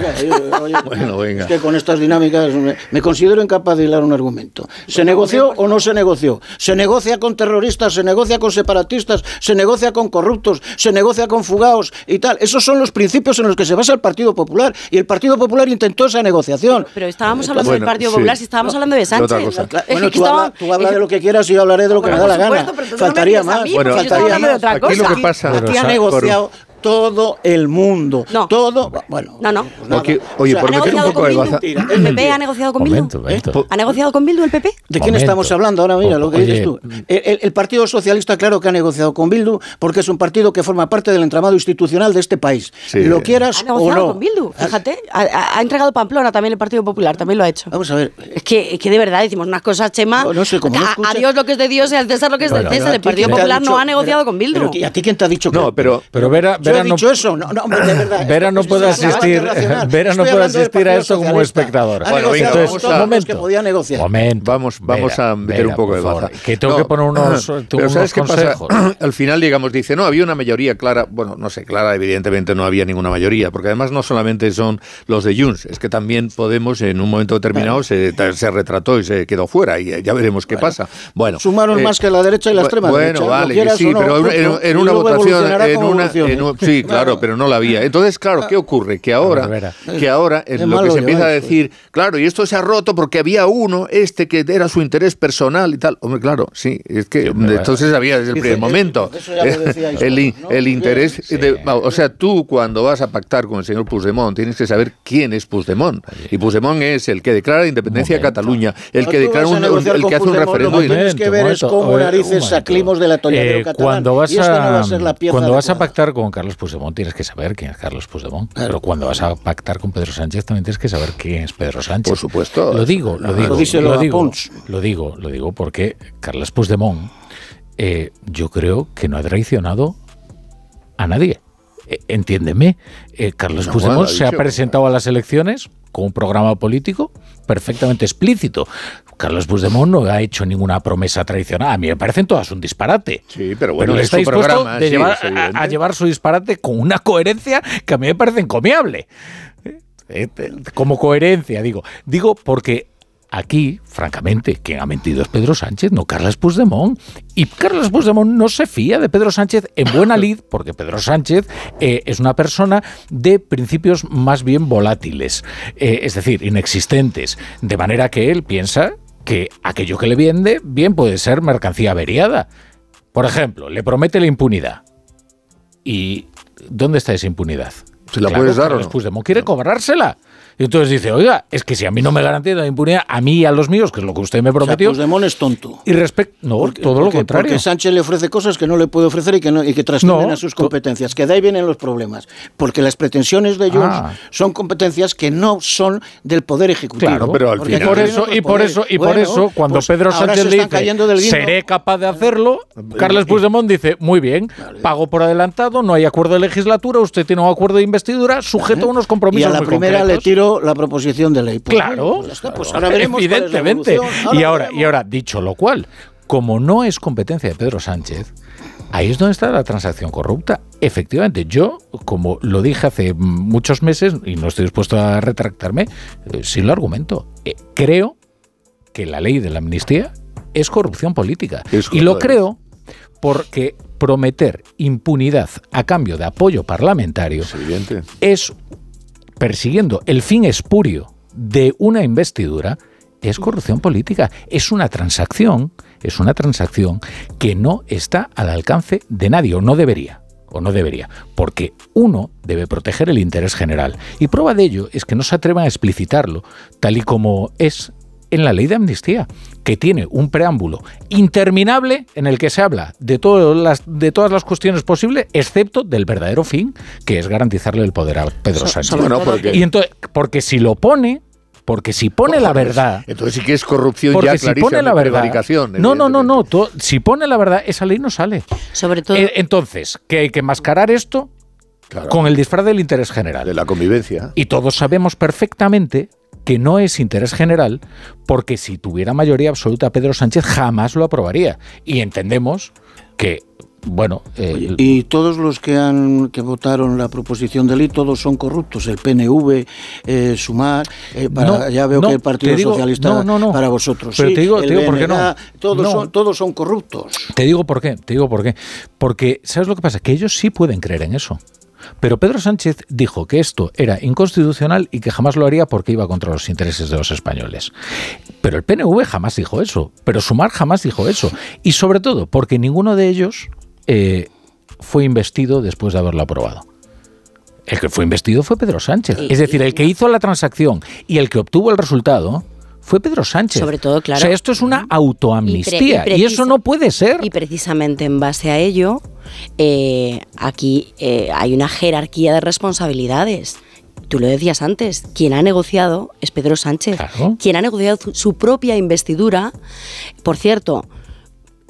oye, Bueno, venga. Es que con estas dinámicas me, me considero incapaz de hilar un argumento. ¿Se negoció o no se negoció? ¿Se negocia con terroristas? ¿Se negocia con separatistas? ¿Se negocia con corruptos? ¿Se negocia con fugados? Y tal. Esos son los principios en los que se basa el Partido Popular. Y el Partido Popular intentó esa negociación. Pero estábamos hablando del Partido sí. Popular si estábamos hablando de Sánchez. otra cosa. Es Bueno, que tú estaba- habla, tú habla de lo que quieras y yo hablaré de lo que Bueno, me da la gana. supuesto, Faltaría más. yo estaba faltaría más. otra Aquí cosa. lo que pasa- Aquí ha negociado todo el mundo. Todo. Bueno. No, no. Oye, oye, O sea, por ¿Ha meter un negociado poco con de baza. ¿El PP ha negociado con Bildu? Momento, momento. ¿Ha negociado con Bildu el PP? ¿De quién Momento. estamos hablando ahora? Mira lo que Oye, dices tú. El, el- el Partido Socialista, claro que ha negociado con Bildu, porque es un partido que forma parte del entramado institucional de este país. Sí. Lo quieras Ha o negociado no. con Bildu, fíjate. Ha, entregado Pamplona también el Partido Popular, también lo ha hecho. Vamos a ver. Es que, es que de verdad decimos unas cosas, Chema. No, no sé, como no a, Dios lo que es de Dios y al César lo que es Bueno, del César. ¿a El ti Partido Popular no ha negociado pero- con Bildu. ¿y ¿A ti quién te ha dicho que No, pero Pero Vera, Vera no, dicho eso, no, no, de verdad. Vera no puede asistir. Vera no puede asistir a esto como espectadora. Bueno, venga, vamos a- momento. que podía negociar. Momento. Vamos, vamos Vera, a meter Vera, un poco de baza. Que tengo No, que poner unos, pero unos ¿sabes qué consejos. pasa? Al final, digamos, dice, no, había una mayoría clara. Bueno, no sé, clara, evidentemente no había ninguna mayoría, porque además no solamente son los de Junts, es que también Podemos en un momento determinado se, se retrató y se quedó fuera, y ya veremos qué pasa. Bueno, Sumaron eh, más que la derecha y la extrema bueno, derecha. lo vale, sí, no, pero en- en, una votación, en una, en un- sí, claro, pero no la había. Entonces, claro, ¿qué ocurre? Que ahora, Vera. que ahora es lo que se empieza a lleváis, decir, claro, y esto se ha roto porque había uno, este que era su interés personal y tal. Hombre, claro, sí, es que entonces había desde el primer eh, momento. eso ya lo decíais el, el interés, Sí. de- o sea, tú cuando vas a pactar con el señor Puigdemont tienes que saber quién es Puigdemont. Y Puigdemont es el que declara la independencia de. Cataluña, el que declara un, el que hace un referéndum. Lo que tienes que ver es cómo narices saclimos del atolladero Eh, catalán. cuando vas y esta no va a, a ser la pieza cuando vas a pactar con Carlos Puigdemont tienes que saber quién es Carlos Puigdemont. Pero cuando vas a pactar con Pedro Sánchez también tienes que saber quién es Pedro Sánchez. Por supuesto. Lo digo, lo digo, lo digo, lo digo, lo digo porque Carlos Puigdemont eh, yo creo que no ha traicionado a nadie. Eh, entiéndeme, eh, Carlos No, Puigdemont bueno, se ha presentado a las elecciones con un programa político perfectamente explícito. Carlos Puigdemont no ha hecho ninguna promesa tradicional. A mí me parecen todas un disparate. Sí, pero bueno, está dispuesto programa, de sí, llevar- a, a llevar su disparate con una coherencia que a mí me parece encomiable. Eh, Como coherencia, digo. Digo porque aquí, francamente, quien ha mentido es Pedro Sánchez, no Carlos Puigdemont. Y Carlos Puigdemont no se fía de Pedro Sánchez en buena lid, porque Pedro Sánchez eh, es una persona de principios más bien volátiles, eh, es decir, inexistentes. De manera que él piensa que aquello que le vende bien puede ser mercancía averiada. Por ejemplo, le promete la impunidad. ¿Y dónde está esa impunidad? ¿Se la puedes dar o Carlos no? Puigdemont quiere cobrársela. Y entonces dice, oiga, es que si a mí no me garantiza la impunidad, a mí y a los míos, que es lo que usted me O sea, prometió, Puigdemont es tonto. y respecto... No, todo lo Porque- contrario. Porque Sánchez le ofrece cosas que no le puede ofrecer y que, no, y que trascienden No, a sus competencias. Que de ahí vienen los problemas. Porque las pretensiones de Junts Ah. son competencias que no son del Poder Ejecutivo. Claro, pero al Porque Y por eso, y por eso, y por eso, cuando pues Pedro Sánchez se dice, seré capaz de hacerlo, Carlos Puigdemont dice, muy bien, pago por adelantado, no hay acuerdo de legislatura, usted tiene un acuerdo de investidura, sujeto a unos Y compromisos a la muy primera le concretos. La proposición de ley. Pues Claro, bueno, pues está, pues ahora veremos cuál es la evidentemente. y ahora, y ahora, dicho lo cual, como no es competencia de Pedro Sánchez, ahí es donde está la transacción corrupta. Efectivamente, yo, como lo dije hace muchos meses, y no estoy dispuesto a retractarme, eh, sí lo argumento. Eh, creo que la ley de la amnistía es corrupción política. y lo creo porque prometer impunidad a cambio de apoyo parlamentario es persiguiendo el fin espurio de una investidura es corrupción política, es una transacción, es una transacción que no está al alcance de nadie o no debería o no debería, porque uno debe proteger el interés general. Y prueba de ello es que no se atrevan a explicitarlo tal y como es en la ley de amnistía, que tiene un preámbulo interminable en el que se habla de, todas las, de todas las cuestiones posibles, excepto del verdadero fin, que es garantizarle el poder a Pedro So- Sánchez. porque- Y entonces, porque si lo pone, porque si pone la verdad, Entonces sí que es corrupción porque ya si pone la verdad, no, no, no, no, to- si pone la verdad, esa ley no sale. Sobre todo. Eh, entonces, que hay que mascarar esto con el disfraz del interés general. De la convivencia. Y todos sabemos perfectamente que no es interés general, porque si tuviera mayoría absoluta Pedro Sánchez jamás lo aprobaría. Y entendemos que, bueno, eh, Y todos los que han que votaron la proposición de ley, todos son corruptos. El PNV, eh, Sumar, eh, para- No, ya veo no, que el Partido digo- Socialista no, no, no. para vosotros. Pero sí, te digo- te digo por qué no. Todos, son, todos son corruptos. Te digo por qué, te digo por qué. Porque, ¿sabes lo que pasa? Que ellos sí pueden creer en eso. Pero Pedro Sánchez dijo que esto era inconstitucional y que jamás lo haría porque iba contra los intereses de los españoles. Pero el PNV jamás dijo eso. Pero Sumar jamás dijo eso. Y sobre todo porque ninguno de ellos eh, fue investido después de haberlo aprobado. El que fue investido fue Pedro Sánchez. Es decir, el que hizo la transacción y el que obtuvo el resultado fue Pedro Sánchez. Sobre todo, claro. O sea, esto es una autoamnistía. Y, eso no puede ser. Y precisamente en base a ello, eh, aquí eh, hay una jerarquía de responsabilidades. Tú lo decías antes, quien ha negociado es Pedro Sánchez. Quien ha negociado su propia investidura, por cierto,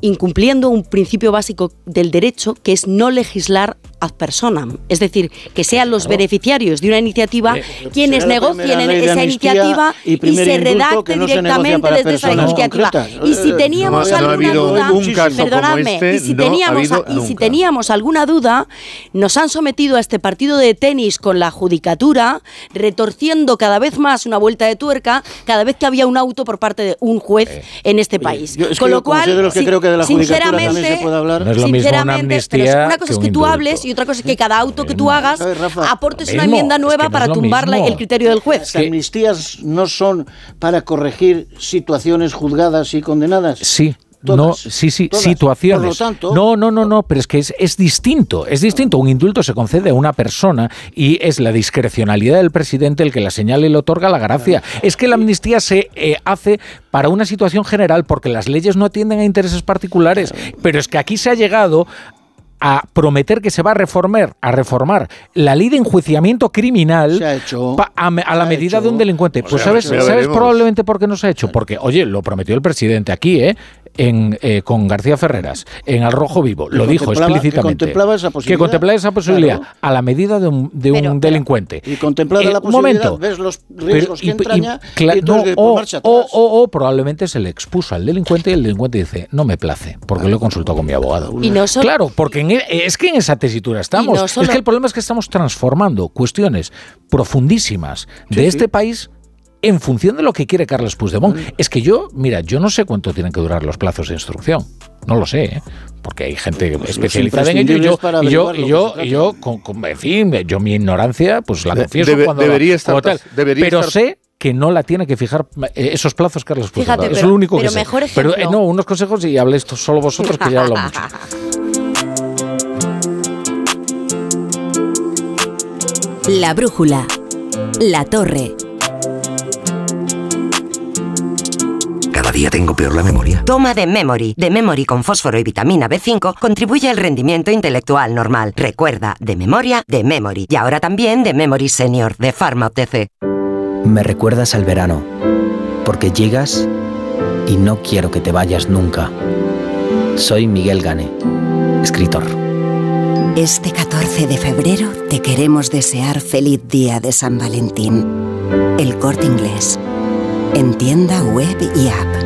incumpliendo un principio básico del derecho que es no legislar ad personam, es decir, que sean los beneficiarios de una iniciativa Eh, quienes será la negocien esa iniciativa y se redacte no directamente desde esa iniciativa. concretas. Y si Eh, teníamos no ha- no ha alguna duda, un caso como perdonadme, este, y si no ha teníamos y si teníamos alguna duda, nos han sometido a este partido de tenis con la judicatura, retorciendo cada vez más una vuelta de tuerca cada vez que había un auto por parte de un juez en este país. yo- con lo cual, sin- sinceramente, se puede hablar. No es lo mismo una sinceramente, pero es- amnistía una cosa que es que tú hables y otra cosa es que cada auto que tú hagas aportes una enmienda es nueva que no para es tumbar el criterio del juez. Las amnistías no son para corregir situaciones juzgadas y condenadas. Sí. Todas, no, sí, sí, todas. situaciones. Por lo tanto- no, no, no, no, pero es que es, es distinto, es distinto. Un indulto se concede a una persona y es la discrecionalidad del presidente el que la señala y le otorga la gracia. Es que la amnistía se eh, hace para una situación general porque las leyes no atienden a intereses particulares, pero es que aquí se ha llegado a prometer que se va a reformar, a reformar la ley de enjuiciamiento criminal pa- a, la medida de un delincuente. Pues sea, sabes, sabes probablemente por qué no se ha hecho, porque oye, lo prometió el presidente aquí, ¿eh? En, eh, con García Ferreras en Al Rojo Vivo, lo dijo explícitamente. Que contemplaba esa posibilidad. Que contemplaba esa posibilidad a la medida de un, de un delincuente. Y contemplada Eh, la posibilidad, momento. ves los riesgos que entraña y, cla- entonces no, o, marcha o- atrás. o- o probablemente se le expuso al delincuente y el delincuente dice, no me place, porque lo he consultado con mi abogado. Y no solo- Claro, porque en e- es que en esa tesitura estamos. no solo- Es que el problema es que estamos transformando cuestiones profundísimas de este país en función de lo que quiere Carlos Puigdemont. Es que yo, mira, yo no sé cuánto tienen que durar los plazos de instrucción. No lo sé, ¿eh? porque hay gente especializada en ello y yo, imprescindibles para y yo, y yo, y yo con, con- en fin, yo mi ignorancia, pues la confieso debe- cuando debería la- estar como tal. pas- debería pero estar- sé que no la tiene que fijar eh, esos plazos Carlos Puigdemont. Fíjate, es pero- lo único pero que sé. mejor Pero eh, no, unos consejos y habléis esto solo vosotros que ya hablo mucho. La brújula. La torre. Día tengo peor la memoria. Toma de Memory. De Memory con fósforo y vitamina B5 contribuye al rendimiento intelectual normal. Recuerda, de memoria, de Memory. Y ahora también de Memory Senior, de Pharma OTC. Me recuerdas al verano, porque llegas y no quiero que te vayas nunca. Soy Miguel Gane, escritor. Este 14 de febrero te queremos desear feliz día de San Valentín. El corte inglés. En tienda web y app.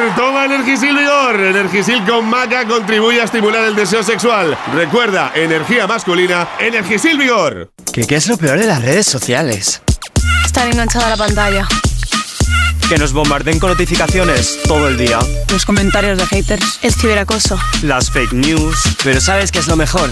Toma Energisil Vigor. Energisil con maca contribuye a estimular el deseo sexual. Recuerda, energía masculina, Energisil Vigor. ¿Qué, ¿Qué es lo peor de las redes sociales? Estar enganchada a la pantalla. Que nos bombarden con notificaciones todo el día. Los comentarios de haters. El ciberacoso. Las fake news. Pero ¿sabes qué es lo mejor?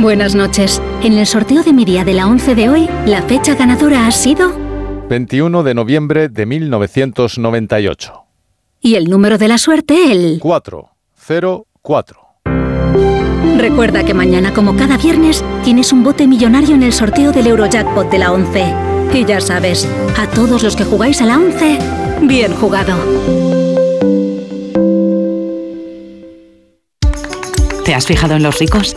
Buenas noches. En el sorteo de mi día de la 11 de hoy, la fecha ganadora ha sido 21 de noviembre de 1998. y el número de la suerte el 404. Recuerda que mañana, como cada viernes, tienes un bote millonario en el sorteo del Eurojackpot de la 11. Y ya sabes, a todos los que jugáis a la 11, bien jugado. ¿Te has fijado en los ricos?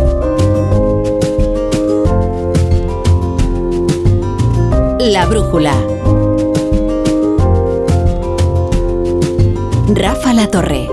La brújula. Rafa La Torre.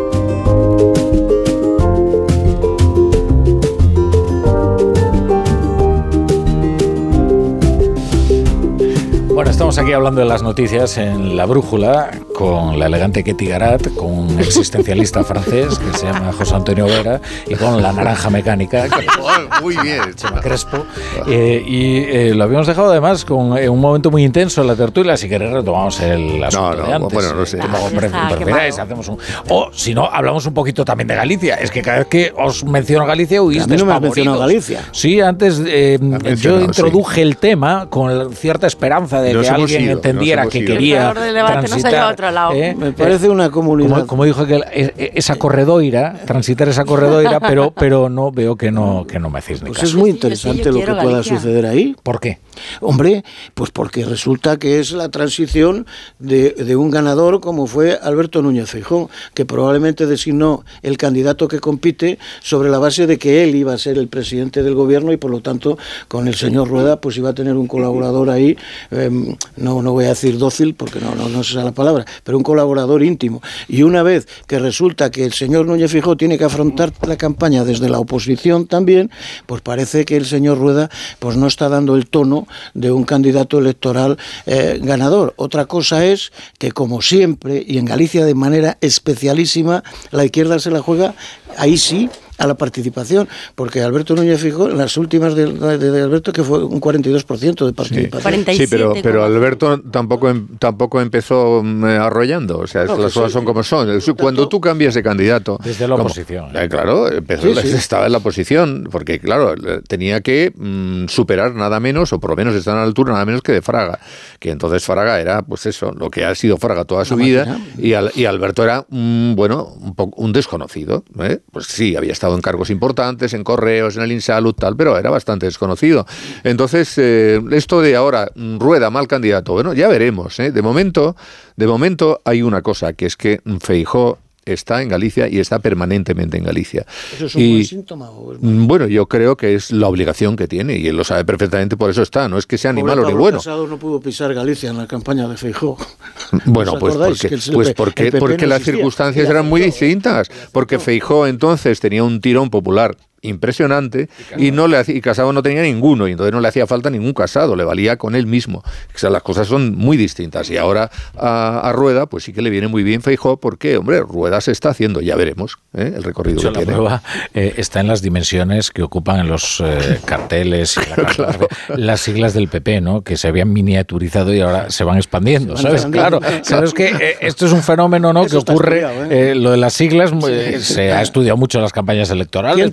Bueno, estamos aquí hablando de las noticias en La Brújula con la elegante Ketty Garat, con un existencialista francés que se llama José Antonio Vera y con la naranja mecánica, que Muy bien. Chema Crespo. Eh, y eh, lo habíamos dejado además con eh, un momento muy intenso en la tertulia, si queréis retomamos el asunto no, de antes. bueno, no sé. Ah, hacemos un- O si no, hablamos un poquito también de Galicia. Es que cada vez que os menciono Galicia, huís A mí no me mencionado Galicia. Sí, antes eh, yo introduje el tema con cierta esperanza de Nos que alguien ido, entendiera que ido. quería El creador del debate nos ha transitar, llevado a otro lado. ¿eh? Me parece una comunidad. Como, como dijo que e- e- esa corredoira, transitar esa corredoira, pero, pero no veo que no, que no me hacéis ni Pues caso. es muy interesante lo que pueda suceder ahí. ¿Por qué? Hombre, pues porque resulta que es la transición de, de un ganador como fue Alberto Núñez Feijóo, que probablemente designó el candidato que compite sobre la base de que él iba a ser el presidente del gobierno y por lo tanto con el señor Rueda pues iba a tener un colaborador ahí, em, no, no voy a decir dócil porque no, no, no es esa la palabra, pero un colaborador íntimo. Y una vez que resulta que el señor Núñez Feijóo tiene que afrontar la campaña desde la oposición también, pues parece que el señor Rueda pues no está dando el tono de un candidato electoral eh, ganador. Otra cosa es que como siempre y en Galicia de manera especialísima la izquierda se la juega ahí sí a la participación, porque Alberto Núñez Fijó, en las últimas de, de- de Alberto, que fue un 42% de participación. Sí, pero, pero Alberto tampoco em- tampoco empezó mm, arrollando, o sea, No, las cosas sí. son como son. Cuando tú cambias de candidato... Desde la como- oposición. Eh, claro, empezó, Sí, sí. estaba en la oposición, porque claro, tenía que mm, superar nada menos, o por lo menos estar a la altura nada menos que de Fraga, que entonces Fraga era, pues eso, lo que ha sido Fraga toda su vida, y, Al- y Alberto era, mm, bueno, un, poco, un desconocido. ¿eh? Pues sí, había estado en cargos importantes, en correos, en el Insalud, tal, pero era bastante desconocido. Entonces, eh, esto de ahora, mm, rueda mal candidato, bueno, ya veremos. ¿eh? De momento, de momento hay una cosa, que es que Feijó está en Galicia y está permanentemente en Galicia. ¿Eso es un Y- buen síntoma? o es- Mm, Bueno, yo creo que es la obligación que tiene y él lo sabe perfectamente, por eso está. No es que sea ni malo ni bueno. Casado no pudo pisar Galicia en la campaña de Feijó. Bueno, ¿Os pues porque, el pues porque, el PP porque no las circunstancias Era eran muy Feijóo. distintas. Porque Feijó entonces tenía un tirón popular impresionante y no le hacía- y Casado no tenía ninguno y entonces no le hacía falta ningún Casado, le valía con él mismo. O sea, las cosas son muy distintas y ahora a, a Rueda pues sí que le viene muy bien Feijó porque, hombre, Rueda se está haciendo, ya veremos ¿eh? el recorrido hecho, que la tiene. prueba eh, está en las dimensiones que ocupan en los eh, carteles y la las siglas del PP, ¿no? Que se habían miniaturizado y ahora se van expandiendo, Se van ¿sabes? expandiendo. Claro, sabes que eh, esto es un fenómeno, ¿no? Eso que ocurre, ¿eh? eh, lo de las siglas, eh, Sí. se ha estudiado mucho en las campañas electorales.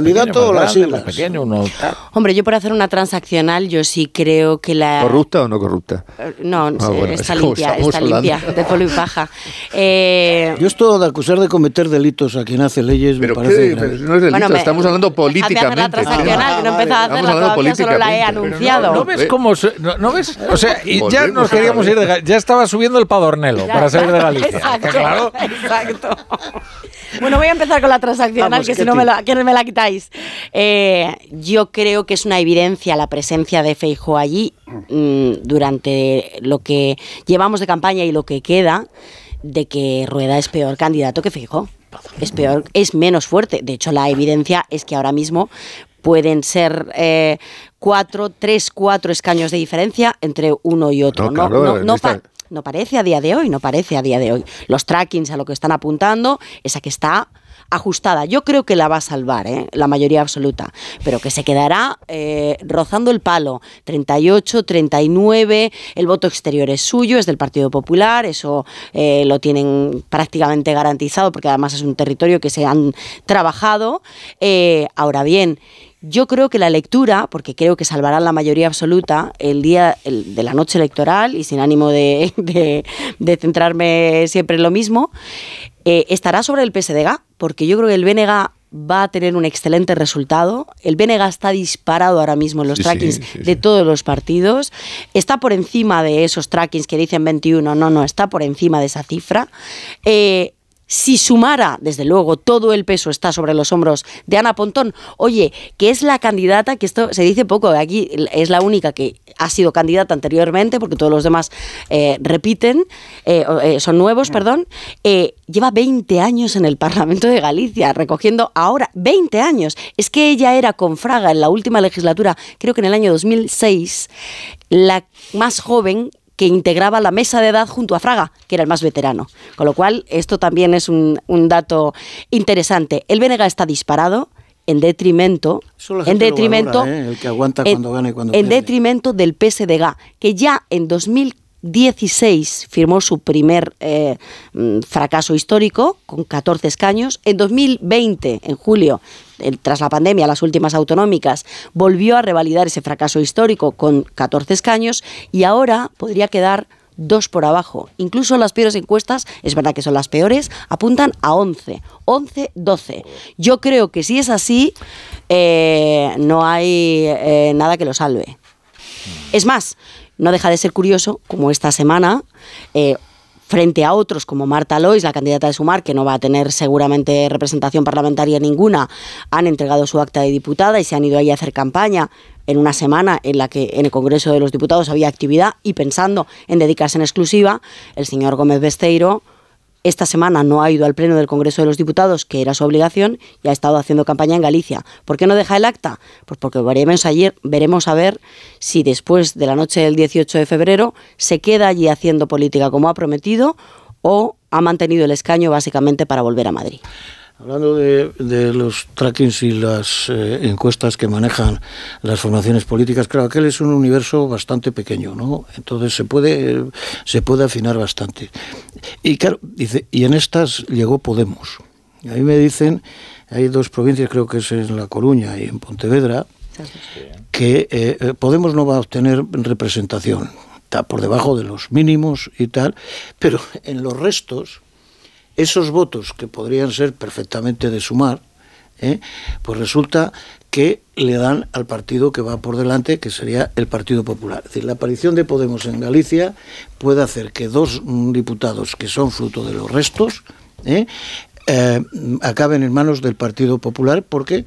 ¿Quién pues tira, es el más candidato pequeño, o grande, siglas? pequeño, uno tal. Hombre, yo por hacer una transaccional, yo sí creo que la... ¿Corrupta o no corrupta? Eh, No, Ah, bueno, está es limpia, está hablando. limpia, de polvo y paja. Eh, Yo esto de acusar de cometer delitos a quien hace leyes me parece ¿qué? Pero no es delito, Bueno, me- estamos hablando políticamente. la transaccional, que no he empezado a Estamos hacerla todavía, solo la he anunciado. ¿No ves cómo? No, no ves? O sea, y ya nos queríamos ir de Ya estaba subiendo el padornelo Ya para salir de está, Galicia. Exacto, claro. exacto. Bueno, voy a empezar con la transaccional, Vamos, que si no me la, que me la Eh, yo creo que es una evidencia la presencia de Feijóo allí mm, durante lo que llevamos de campaña y lo que queda de que Rueda es peor candidato que Feijóo. Es peor, es menos fuerte. De hecho, la evidencia es que ahora mismo pueden ser eh, cuatro, tres, cuatro escaños de diferencia entre uno y otro. No, claro, no, en no esta- pa- no parece a día de hoy, no parece a día de hoy. Los trackings a lo que están apuntando es a que está ajustada. Yo creo que la va a salvar, ¿eh? la mayoría absoluta, pero que se quedará eh, rozando el palo. 38, 39, el voto exterior es suyo, es del Partido Popular, eso eh, lo tienen prácticamente garantizado porque además es un territorio que se han trabajado. Ahora bien, yo creo que la lectura, porque creo que salvarán la mayoría absoluta el día de la noche electoral y sin ánimo de centrarme siempre en lo mismo, eh, estará sobre el PSDG, porque yo creo que el BNG va a tener un excelente resultado. El BNG está disparado ahora mismo en los Sí, sí, trackings sí, de todos los partidos. Está por encima de esos trackings que dicen 21, no, no, está por encima de esa cifra. Eh, si sumara, desde luego, todo el peso está sobre los hombros de Ana Pontón, oye, que es la candidata, que esto se dice poco, aquí es la única que ha sido candidata anteriormente, porque todos los demás eh, repiten, eh, eh, son nuevos, perdón, lleva 20 años en el Parlamento de Galicia, recogiendo ahora 20 años. Es que ella era con Fraga en la última legislatura, creo que en el año 2006, la más joven que integraba la mesa de edad junto a Fraga, que era el más veterano. Con lo cual, esto también es un, un dato interesante. El BNG está disparado en detrimento, en detrimento, valora, ¿eh? El que aguanta en- cuando gana y cuando en pierde. detrimento del PSDG, que ya en 2016 firmó su primer eh, mm, fracaso histórico con 14 escaños. En 2020, en julio, tras la pandemia, las últimas autonómicas, volvió a revalidar ese fracaso histórico con 14 escaños y ahora podría quedar dos por abajo. Incluso las peores encuestas, es verdad que son las peores, apuntan a 11, 11, 12. Yo creo que si es así, eh, no hay eh, nada que lo salve. Es más, no deja de ser curioso como esta semana, eh, frente a otros como Marta Lois, la candidata de Sumar, que no va a tener seguramente representación parlamentaria ninguna, han entregado su acta de diputada y se han ido ahí a hacer campaña en una semana en la que en el Congreso de los Diputados había actividad y pensando en dedicarse en exclusiva, el señor Gómez Besteiro esta semana no ha ido al Pleno del Congreso de los Diputados, que era su obligación, y ha estado haciendo campaña en Galicia. ¿Por qué no deja el acta? Pues porque veremos ayer, veremos a ver si después de la noche del 18 de febrero se queda allí haciendo política como ha prometido o ha mantenido el escaño básicamente para volver a Madrid. Hablando de, de los trackings y las eh, encuestas que manejan las formaciones políticas, claro, aquel es un universo bastante pequeño, ¿no? Entonces se puede, se puede afinar bastante. Y claro, dice, y en estas llegó Podemos. Y ahí me dicen, hay dos provincias, creo que es en La Coruña y en Pontevedra, que eh, eh, Podemos no va a obtener representación, está por debajo de los mínimos y tal, pero en los restos, esos votos que podrían ser perfectamente de sumar, ¿eh? pues resulta que le dan al partido que va por delante, que sería el Partido Popular. Es decir, la aparición de Podemos en Galicia puede hacer que dos diputados que son fruto de los restos, ¿eh? eh, acaben en manos del Partido Popular porque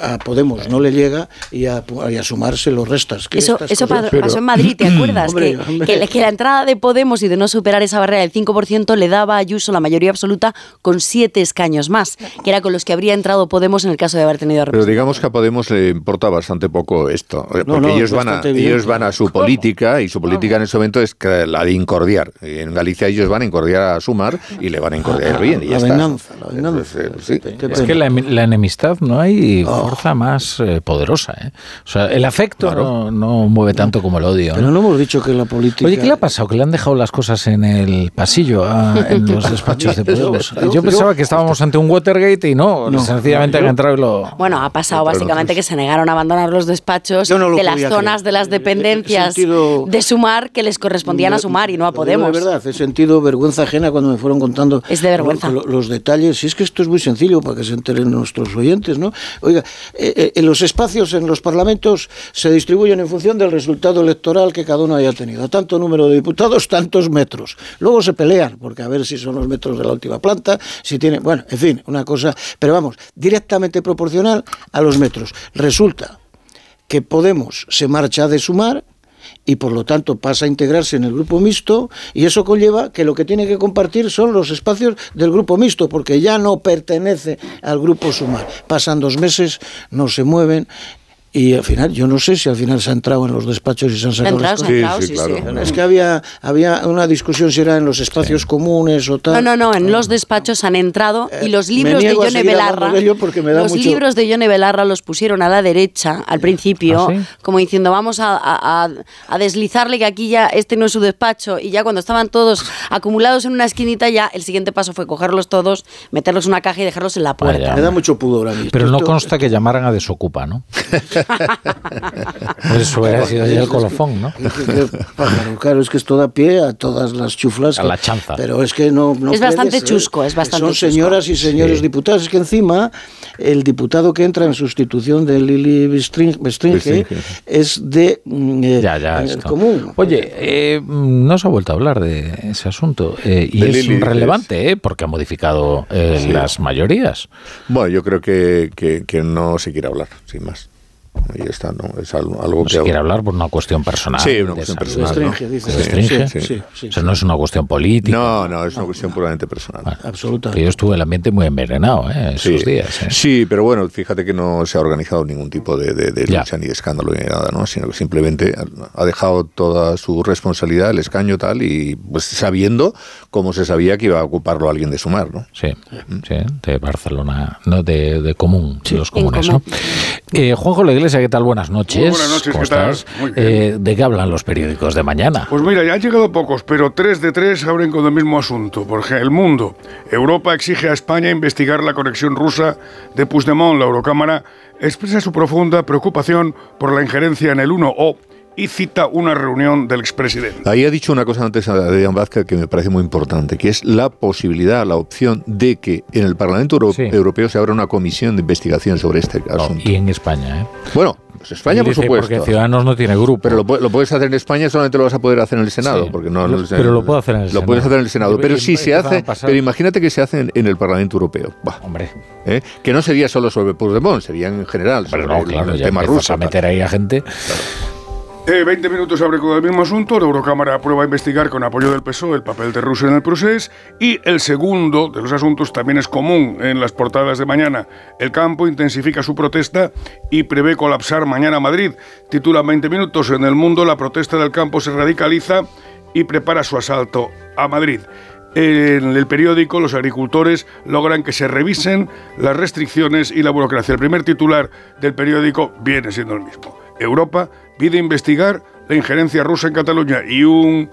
a Podemos no le llega y a, y a sumarse los restas. que Eso, eso cosas- pa- pasó en Madrid, ¿te acuerdas? Hombre, que, hombre. que- que la entrada de Podemos y de no superar esa barrera del 5% le daba a Ayuso la mayoría absoluta con siete escaños más, que era con los que habría entrado Podemos en el caso de haber tenido Pero digamos que a Podemos le importa bastante poco esto, No, porque no, ellos, van a, evidente. ellos van a su política y su política en ese momento es que la de incordiar. En Galicia ellos van a incordiar a Sumar y le van a incordiar bien. Y ya La está. venganza, la venganza. Entonces, eh, sí. Es que la, la enemistad no hay Oh. Fuerza más eh, poderosa. ¿eh? O sea, el afecto no, no mueve tanto como el odio. Pero ¿no? no hemos dicho que la política... Oye, ¿qué le ha pasado? Que le han dejado las cosas en el pasillo, ah, en los despachos de Podemos. Yo- pensaba que estábamos ante un Watergate y no, No, sencillamente no, han entrado y lo... Bueno, ha pasado básicamente que se negaron a abandonar los despachos lo de las zonas creer. de las dependencias sentido- de Sumar que les correspondían a Sumar y no a Podemos. De verdad, he sentido vergüenza ajena cuando me fueron contando Es de vergüenza. lo- los detalles. Y es que esto es muy sencillo para que se enteren nuestros oyentes, ¿no? Oiga, eh, eh, los espacios en los parlamentos se distribuyen en función del resultado electoral que cada uno haya tenido. Tanto número de diputados, tantos metros. Luego se pelean, porque a ver si son los metros de la última planta, si tienen. Bueno, en fin, una cosa. Pero vamos, directamente proporcional a los metros. Resulta que Podemos se marcha de sumar y por lo tanto pasa a integrarse en el grupo mixto y eso conlleva que lo que tiene que compartir son los espacios del grupo mixto porque ya no pertenece al grupo sumar. Pasan dos meses, no se mueven y al final, yo no sé si al final se ha entrado en los despachos y se han sacado entrado, las se entrado, sí, sí. Es que había, había una discusión si era en los espacios comunes o tal. No, no, no, en los despachos han entrado y los libros de Yone Belarra, de ello porque me da los mucho- libros de Yone Belarra los pusieron a la derecha al principio, ¿Ah, sí? como diciendo vamos a, a- deslizarle que aquí ya este no es su despacho y ya cuando estaban todos acumulados en una esquinita ya el siguiente paso fue cogerlos todos, meterlos en una caja y dejarlos en la puerta. Vaya, Me da mucho pudor a mí. Pero no Esto- consta que llamaran a Desocupa, ¿no? Pues eso hubiera sido ya el colofón, ¿no? Pájaro, claro, es que esto da pie a todas las chuflas. A que- la chanza. Pero es que no. no Es bastante chusco, es bastante Son chusco. señoras y señores Sí. diputados. Es que encima el diputado que entra en sustitución de Lili Bestrin- Bestringe es de mm, eh, Ya, ya, eh, esto. común. Oye, eh, no se ha vuelto a hablar de ese asunto. eh, y De es Lili, relevante, ¿eh? Porque ha modificado eh, Sí. las mayorías. Bueno, yo creo que, que, que no se quiere hablar, sin más. Y está, ¿no? Es algo, algo No que... se quiere hablar por una cuestión personal. Sí, una cuestión personal. ¿no? Restringe, dice. ¿Se restringe? Sí, sí, sí, O sea, no es una cuestión política. No, no, es una cuestión puramente personal. Absolutamente. Que yo estuve el ambiente muy envenenado ¿eh? esos Sí. días. ¿eh? Sí, pero bueno, fíjate que no se ha organizado ningún tipo de, de- de lucha ni de escándalo ni nada, ¿no? Sino que simplemente ha dejado toda su responsabilidad, el escaño tal, y pues sabiendo cómo se sabía que iba a ocuparlo alguien de Sumar, ¿no? Sí, sí, de Barcelona, no de, de común, de los comunes, común. ¿no? Eh, Juanjo La Iglesia, ¿qué tal? Buenas noches. Muy buenas noches, ¿Cómo ¿qué tal? estás? Muy bien. Eh, ¿De qué hablan los periódicos de mañana? Pues mira, ya han llegado pocos, pero tres de tres abren con el mismo asunto. Por ejemplo, El Mundo. Europa exige a España investigar la conexión rusa de Puigdemont. La Eurocámara expresa su profunda preocupación por la injerencia en el 1O y cita una reunión del expresidente. Ahí ha dicho una cosa antes Adrián Vázquez que me parece muy importante, que es la posibilidad, la opción de que en el Parlamento Euro- Europeo se abra una comisión de investigación sobre este asunto. Y en España, ¿eh? Bueno, pues España, por supuesto. Porque Ciudadanos no tiene grupo. Pero lo, lo puedes hacer en España, solamente lo vas a poder hacer en el Senado, Sí. porque no, Lo- no- pero lo puedo hacer en el Lo Senado. puedes hacer en el Senado, pero si se hace, pero imagínate que se hace en, en el Parlamento Europeo. Bah. Hombre. ¿Eh? Que no sería solo sobre Puigdemont, sería en general sobre no, el, claro, el ya tema ruso. a meter ahí a gente. Eh, 20 minutos abre con el mismo asunto. La Eurocámara aprueba investigar con apoyo del PSOE el papel de Rusia en el proceso. Y el segundo de los asuntos también es común en las portadas de mañana. El campo intensifica su protesta y prevé colapsar mañana Madrid. Titula 20 minutos. En el mundo la protesta del campo se radicaliza y prepara su asalto a Madrid. En el periódico, los agricultores logran que se revisen las restricciones y la burocracia. El primer titular del periódico viene siendo el mismo. Europa pide investigar la injerencia rusa en Cataluña y un,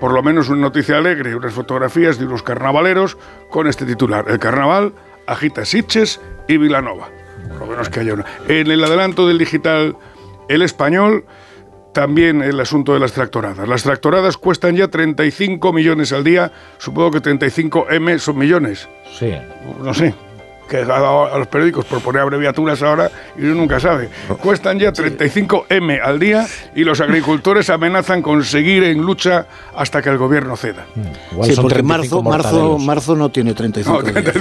por lo menos una noticia alegre, unas fotografías de unos carnavaleros con este titular. El carnaval agita Sitges y Vilanova. Por lo menos que haya una. En el adelanto del digital El Español, también el asunto de las tractoradas. Las tractoradas cuestan ya 35 millones al día. Supongo que 35 M son millones. Sí. No sé. Que ha dado a los periódicos por poner abreviaturas ahora y uno nunca sabe. Cuestan ya 35 M al día y los agricultores amenazan con seguir en lucha hasta que el gobierno ceda. Igual sí, son porque 35 marzo, marzo, marzo no tiene 35 No, días.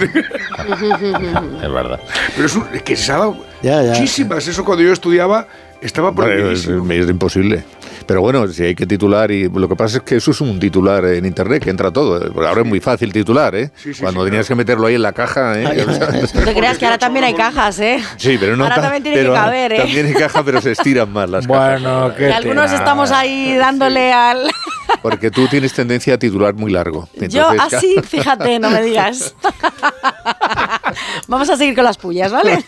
Es verdad. Pero es, un- es que se ha dado Ya, ya. muchísimas. Eso cuando yo estudiaba estaba Vale, es, prohibidísimo. es imposible. Pero bueno, si hay que titular, y lo que pasa es que eso es un titular en internet que entra todo. Porque ahora es muy fácil titular, ¿eh? Cuando tenías que meterlo ahí en la caja, ¿eh? Sea, No te creas que ahora también hay cajas, ¿eh? sí, pero no Ahora ta- también tiene pero que caber, ¿eh? También hay caja, pero se estiran más las cajas. Bueno, Y algunos estamos ahí dándole al... Porque tú tienes tendencia a titular muy largo. Yo Entonces, así, fíjate, no me digas. Vamos a seguir con las pullas, ¿vale?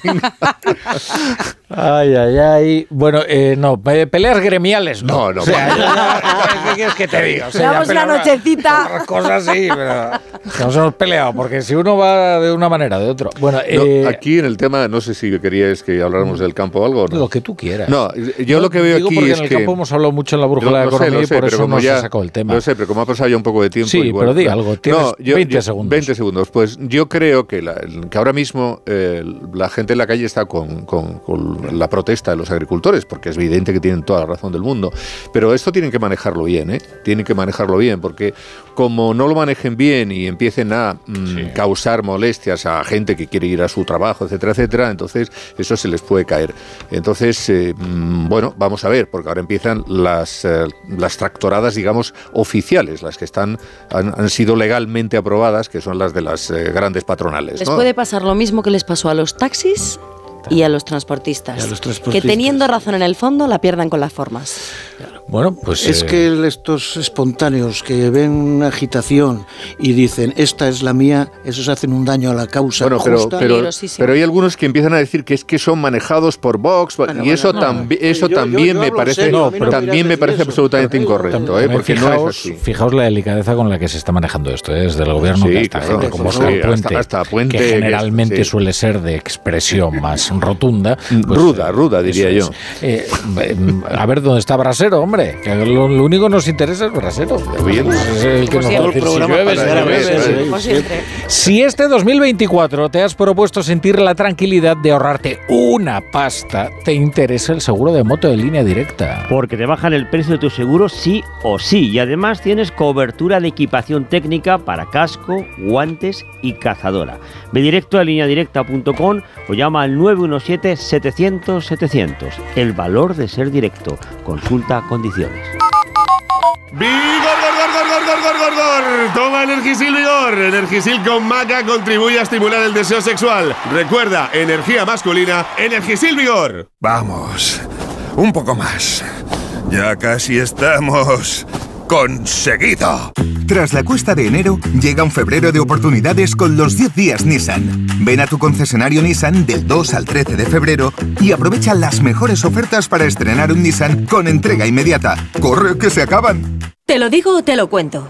Ay, ay, ay. Bueno, eh, no, pe- peleas gremiales no. No, no, O sea, yo ¿Qué quieres que te diga? O sea, una nochecita. Otras cosas sí, pero nos hemos peleado, porque si uno va de una manera, de otra. Bueno, No, eh, aquí en el tema, no sé si queríais que habláramos del campo o algo. ¿no? lo que tú quieras. No, yo lo que veo digo aquí porque es en el que... campo hemos hablado mucho en la brújula de sé, economía lo y sé, por eso no ya- se sacó el tema. Lo sé, pero como ha pasado ya un poco de tiempo... Sí, igual- pero di algo, tienes 20 segundos. 20 segundos. Pues yo creo que, la- que ahora mismo eh, la gente en la calle está con, con- la protesta de los agricultores, porque es evidente que tienen toda la razón del mundo. Pero esto tienen que manejarlo bien, ¿eh? Tienen que manejarlo bien, porque como no lo manejen bien y empiecen a mm, causar molestias a gente que quiere ir a su trabajo, etcétera, etcétera, entonces eso se les puede caer. Entonces, eh, mm, bueno, vamos a ver, porque ahora empiezan las, eh, las tractoradas, digamos, oficiales, las que están han, han sido legalmente aprobadas, que son las de las eh, grandes patronales. Les ¿no? puede pasar lo mismo que les pasó a los taxis y a los transportistas. Y a los Que transportistas. teniendo razón en el fondo, la pierdan con las formas. Bueno, pues... Es eh, que estos espontáneos que ven una agitación y dicen, esta es la mía, esos hacen un daño a la causa Bueno, pero, justa. pero, pero hay algunos que empiezan a decir que es que son manejados por Vox y eso, no, tambi- no. eso Yo- también yo me parece, serio, no también me parece eso. absolutamente incorrecto, ¿eh? Porque no es fijaos, así. fijaos la delicadeza con la que se está manejando esto, ¿eh? desde el gobierno Sí, que hasta claro, gente como sí, Oscar Puente, hasta Puente, que que- generalmente sí. suele ser de expresión más rotunda. pues, Ruda, ruda, diría yo. Eh, eh, a ver dónde está Brasero, hombre. Hombre, que lo, lo único que nos interesa es Brasero. Es el que nos va a decir si llueve, si llueve, este 2024 te has propuesto sentir la tranquilidad de ahorrarte una pasta, te interesa el seguro de moto de línea directa. Porque te bajan el precio de tu seguro sí o sí. Y además tienes cobertura de equipación técnica para casco, guantes y cazadora. Ve directo a lineadirecta.com o llama al 917-700-700. El valor de ser directo. Consulta condiciones. ¡Vigor, gor, gor, gor, gor, gor, gor, gor! Toma Energisil Vigor. Energisil con maca contribuye a estimular el deseo sexual. Recuerda, energía masculina, Energisil Vigor. Vamos, un poco más. Ya casi estamos conseguido. Tras la cuesta de enero, llega un febrero de oportunidades con los 10 días Nissan. Ven a tu concesionario Nissan del 2 al 13 de febrero y aprovecha las mejores ofertas para estrenar un Nissan con entrega inmediata. ¡Corre, que se acaban! ¿Te lo digo o te lo cuento?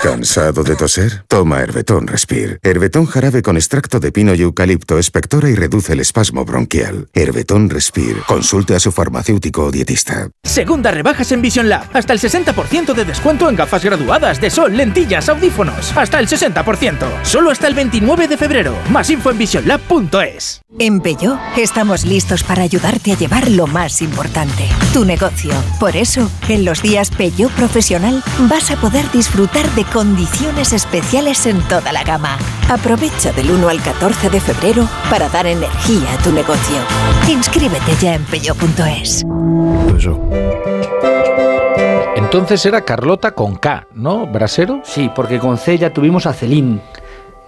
¿Cansado de toser? Toma Herbetón Respire. Herbetón jarabe con extracto de pino y eucalipto espectora y reduce el espasmo bronquial. Herbetón Respire. Consulte a su farmacéutico o dietista. Segunda rebajas en Vision Lab. Hasta el 60% de descuento en gafas graduadas de sol, lentillas, audífonos. Hasta el 60%. Solo hasta el 29 de febrero. Más info en visionlab.es. En Peugeot estamos listos para ayudarte a llevar lo más importante, tu negocio. Por eso, en los días Peugeot Profesional vas a poder disfrutar de condiciones especiales en toda la gama. Aprovecha del 1 al 14 de febrero para dar energía a tu negocio. Inscríbete ya en peugeot.es. Entonces era Carlota con K, ¿no? ¿Brasero? Sí, porque con C ya tuvimos a Celín.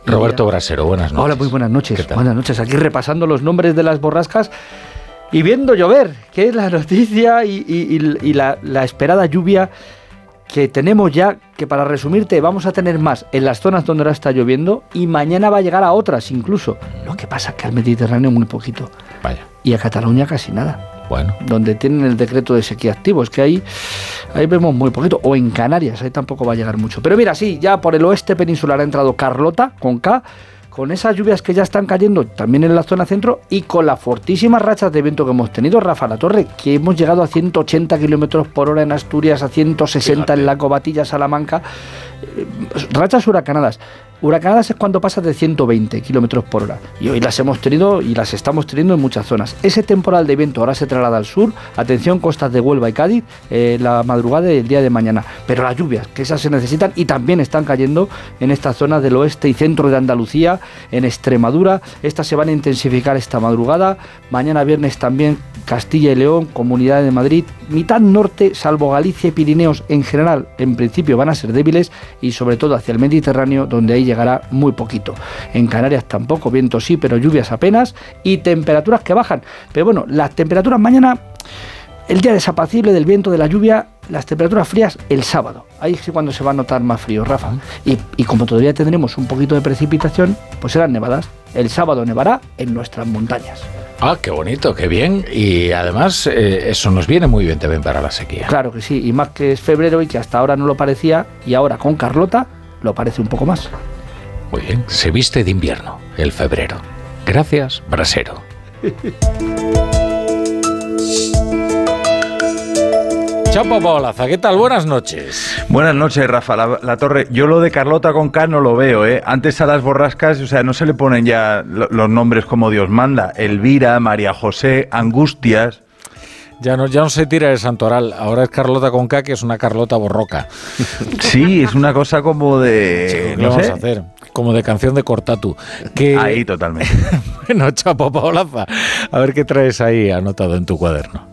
Roberto Brasero, buenas noches. Hola, muy buenas noches. Buenas noches. Aquí repasando los nombres de las borrascas y viendo llover, que es la noticia y, y- y- y la, la esperada lluvia que tenemos ya, que para resumirte vamos a tener más en las zonas donde ahora está lloviendo y mañana va a llegar a otras incluso. Lo que pasa es que al Mediterráneo muy poquito. Vaya. Y a Cataluña casi nada. Bueno. Donde tienen el decreto de sequía activo. Es que ahí, ahí vemos muy poquito. O en Canarias, ahí tampoco va a llegar mucho. Pero mira, sí, ya por el oeste peninsular ha entrado Carlota, con K, con esas lluvias que ya están cayendo también en la zona centro y con las fortísimas rachas de viento que hemos tenido, Rafa La Torre, que hemos llegado a 180 kilómetros por hora en Asturias, a 160 en la Cobatilla, Salamanca. Rachas huracanadas. Huracanadas es cuando pasa de 120 kilómetros por hora. Y hoy las hemos tenido y las estamos teniendo en muchas zonas. Ese temporal de viento ahora se traslada al sur. Atención, costas de Huelva y Cádiz, eh, la madrugada del día de mañana. Pero las lluvias, que esas se necesitan y también están cayendo en esta zona del oeste y centro de Andalucía, en Extremadura. Estas se van a intensificar esta madrugada. Mañana viernes también Castilla y León, Comunidad de Madrid, mitad norte, salvo Galicia y Pirineos en general, en principio van a ser débiles y sobre todo hacia el Mediterráneo, donde ahí llegará muy poquito. En Canarias tampoco, viento sí, pero lluvias apenas y temperaturas que bajan. Pero bueno, las temperaturas mañana, el día desapacible del viento, de la lluvia, las temperaturas frías el sábado. Ahí es cuando se va a notar más frío, Rafa. Y, y como todavía tendremos un poquito de precipitación, pues serán nevadas. El sábado nevará en nuestras montañas. Ah, qué bonito, qué bien. Y además eh, eso nos viene muy bien también para la sequía. Claro que sí, y más que es febrero y que hasta ahora no lo parecía, y ahora con Carlota lo parece un poco más. Muy bien, se viste de invierno el febrero. Gracias, Brasero. Chapo Paolaza, ¿qué tal? Buenas noches. Buenas noches, Rafa la, la, Torre. Yo lo de Carlota con K no lo veo, ¿eh? Antes a las borrascas, o sea, no se le ponen ya lo, los nombres como Dios manda. Elvira, María José, Angustias. Ya no, ya no se tira el santoral, ahora es Carlota con K, que es una Carlota borroca. Sí, es una cosa como de... Sí, ¿qué no vamos sé? a hacer? Como de canción de Cortatu. Que... Ahí, totalmente. bueno, Chapo Paolaza, a ver qué traes ahí anotado en tu cuaderno.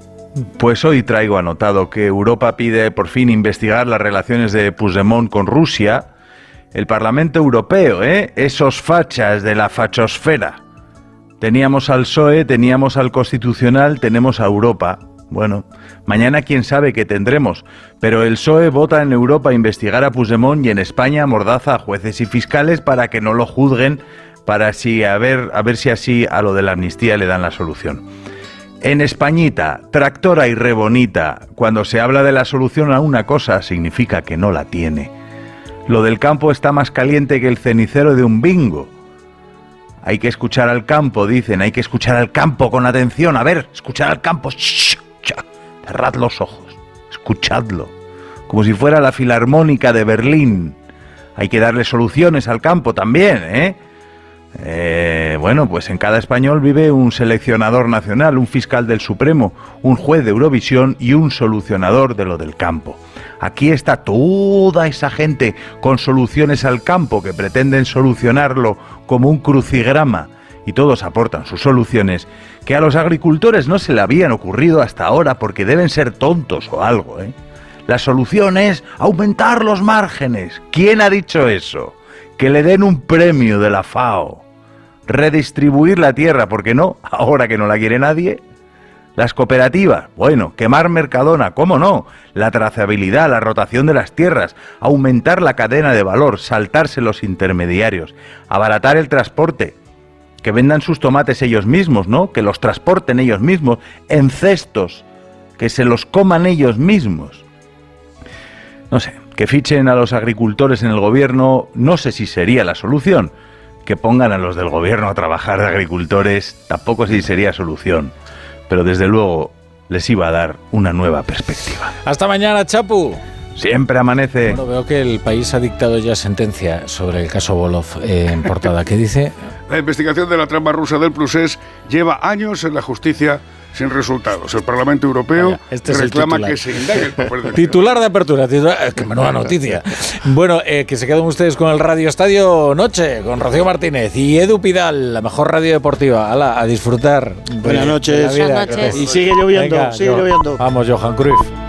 Pues hoy traigo anotado que Europa pide por fin investigar las relaciones de Puigdemont con Rusia. El Parlamento Europeo, ¿eh? Esos fachas de la fachosfera. Teníamos al PSOE, teníamos al Constitucional, tenemos a Europa. Bueno, mañana quién sabe qué tendremos, pero el PSOE vota en Europa a investigar a Puigdemont y en España mordaza a jueces y fiscales para que no lo juzguen, para así a ver, a ver si así a lo de la amnistía le dan la solución. En Españita, tractora y rebonita, cuando se habla de la solución a una cosa significa que no la tiene. Lo del campo está más caliente que el cenicero de un bingo. Hay que escuchar al campo, dicen, hay que escuchar al campo con atención. A ver, escuchar al campo. Shh. Cerrad los ojos, escuchadlo, como si fuera la filarmónica de Berlín. Hay que darle soluciones al campo también, ¿eh? Eh, bueno, pues en cada español vive un seleccionador nacional, un fiscal del Supremo, un juez de Eurovisión y un solucionador de lo del campo. Aquí está toda esa gente con soluciones al campo que pretenden solucionarlo como un crucigrama y todos aportan sus soluciones que a los agricultores no se le habían ocurrido hasta ahora porque deben ser tontos o algo. ¿eh? La solución es aumentar los márgenes. ¿Quién ha dicho eso? Que le den un premio de la FAO. Redistribuir la tierra, ¿por qué no? Ahora que no la quiere nadie. Las cooperativas, bueno, quemar Mercadona, ¿cómo no? La trazabilidad, la rotación de las tierras, aumentar la cadena de valor, saltarse los intermediarios, abaratar el transporte, que vendan sus tomates ellos mismos, ¿no? Que los transporten ellos mismos en cestos, que se los coman ellos mismos. No sé, que fichen a los agricultores en el gobierno, no sé si sería la solución. Que pongan a los del gobierno a trabajar de agricultores, tampoco si sería solución pero desde luego les iba a dar una nueva perspectiva. Hasta mañana, Chapu. Siempre amanece. Bueno, veo que el país ha dictado ya sentencia sobre el caso Bolov eh, en portada. ¿Qué dice? La investigación de la trama rusa del Prusés lleva años en la justicia sin resultados. El Parlamento Europeo Vaya, este es reclama que se indague el papel del Titular de apertura, titular, eh, qué menuda noticia. Bueno, eh, que se queden ustedes con el Radio Estadio Noche, con Rocío Martínez y Edu Pidal, la mejor radio deportiva. Ala, a disfrutar. Buenas noches. Buenas que Y sigue lloviendo, sigue lloviendo. Vamos, Johan Cruyff.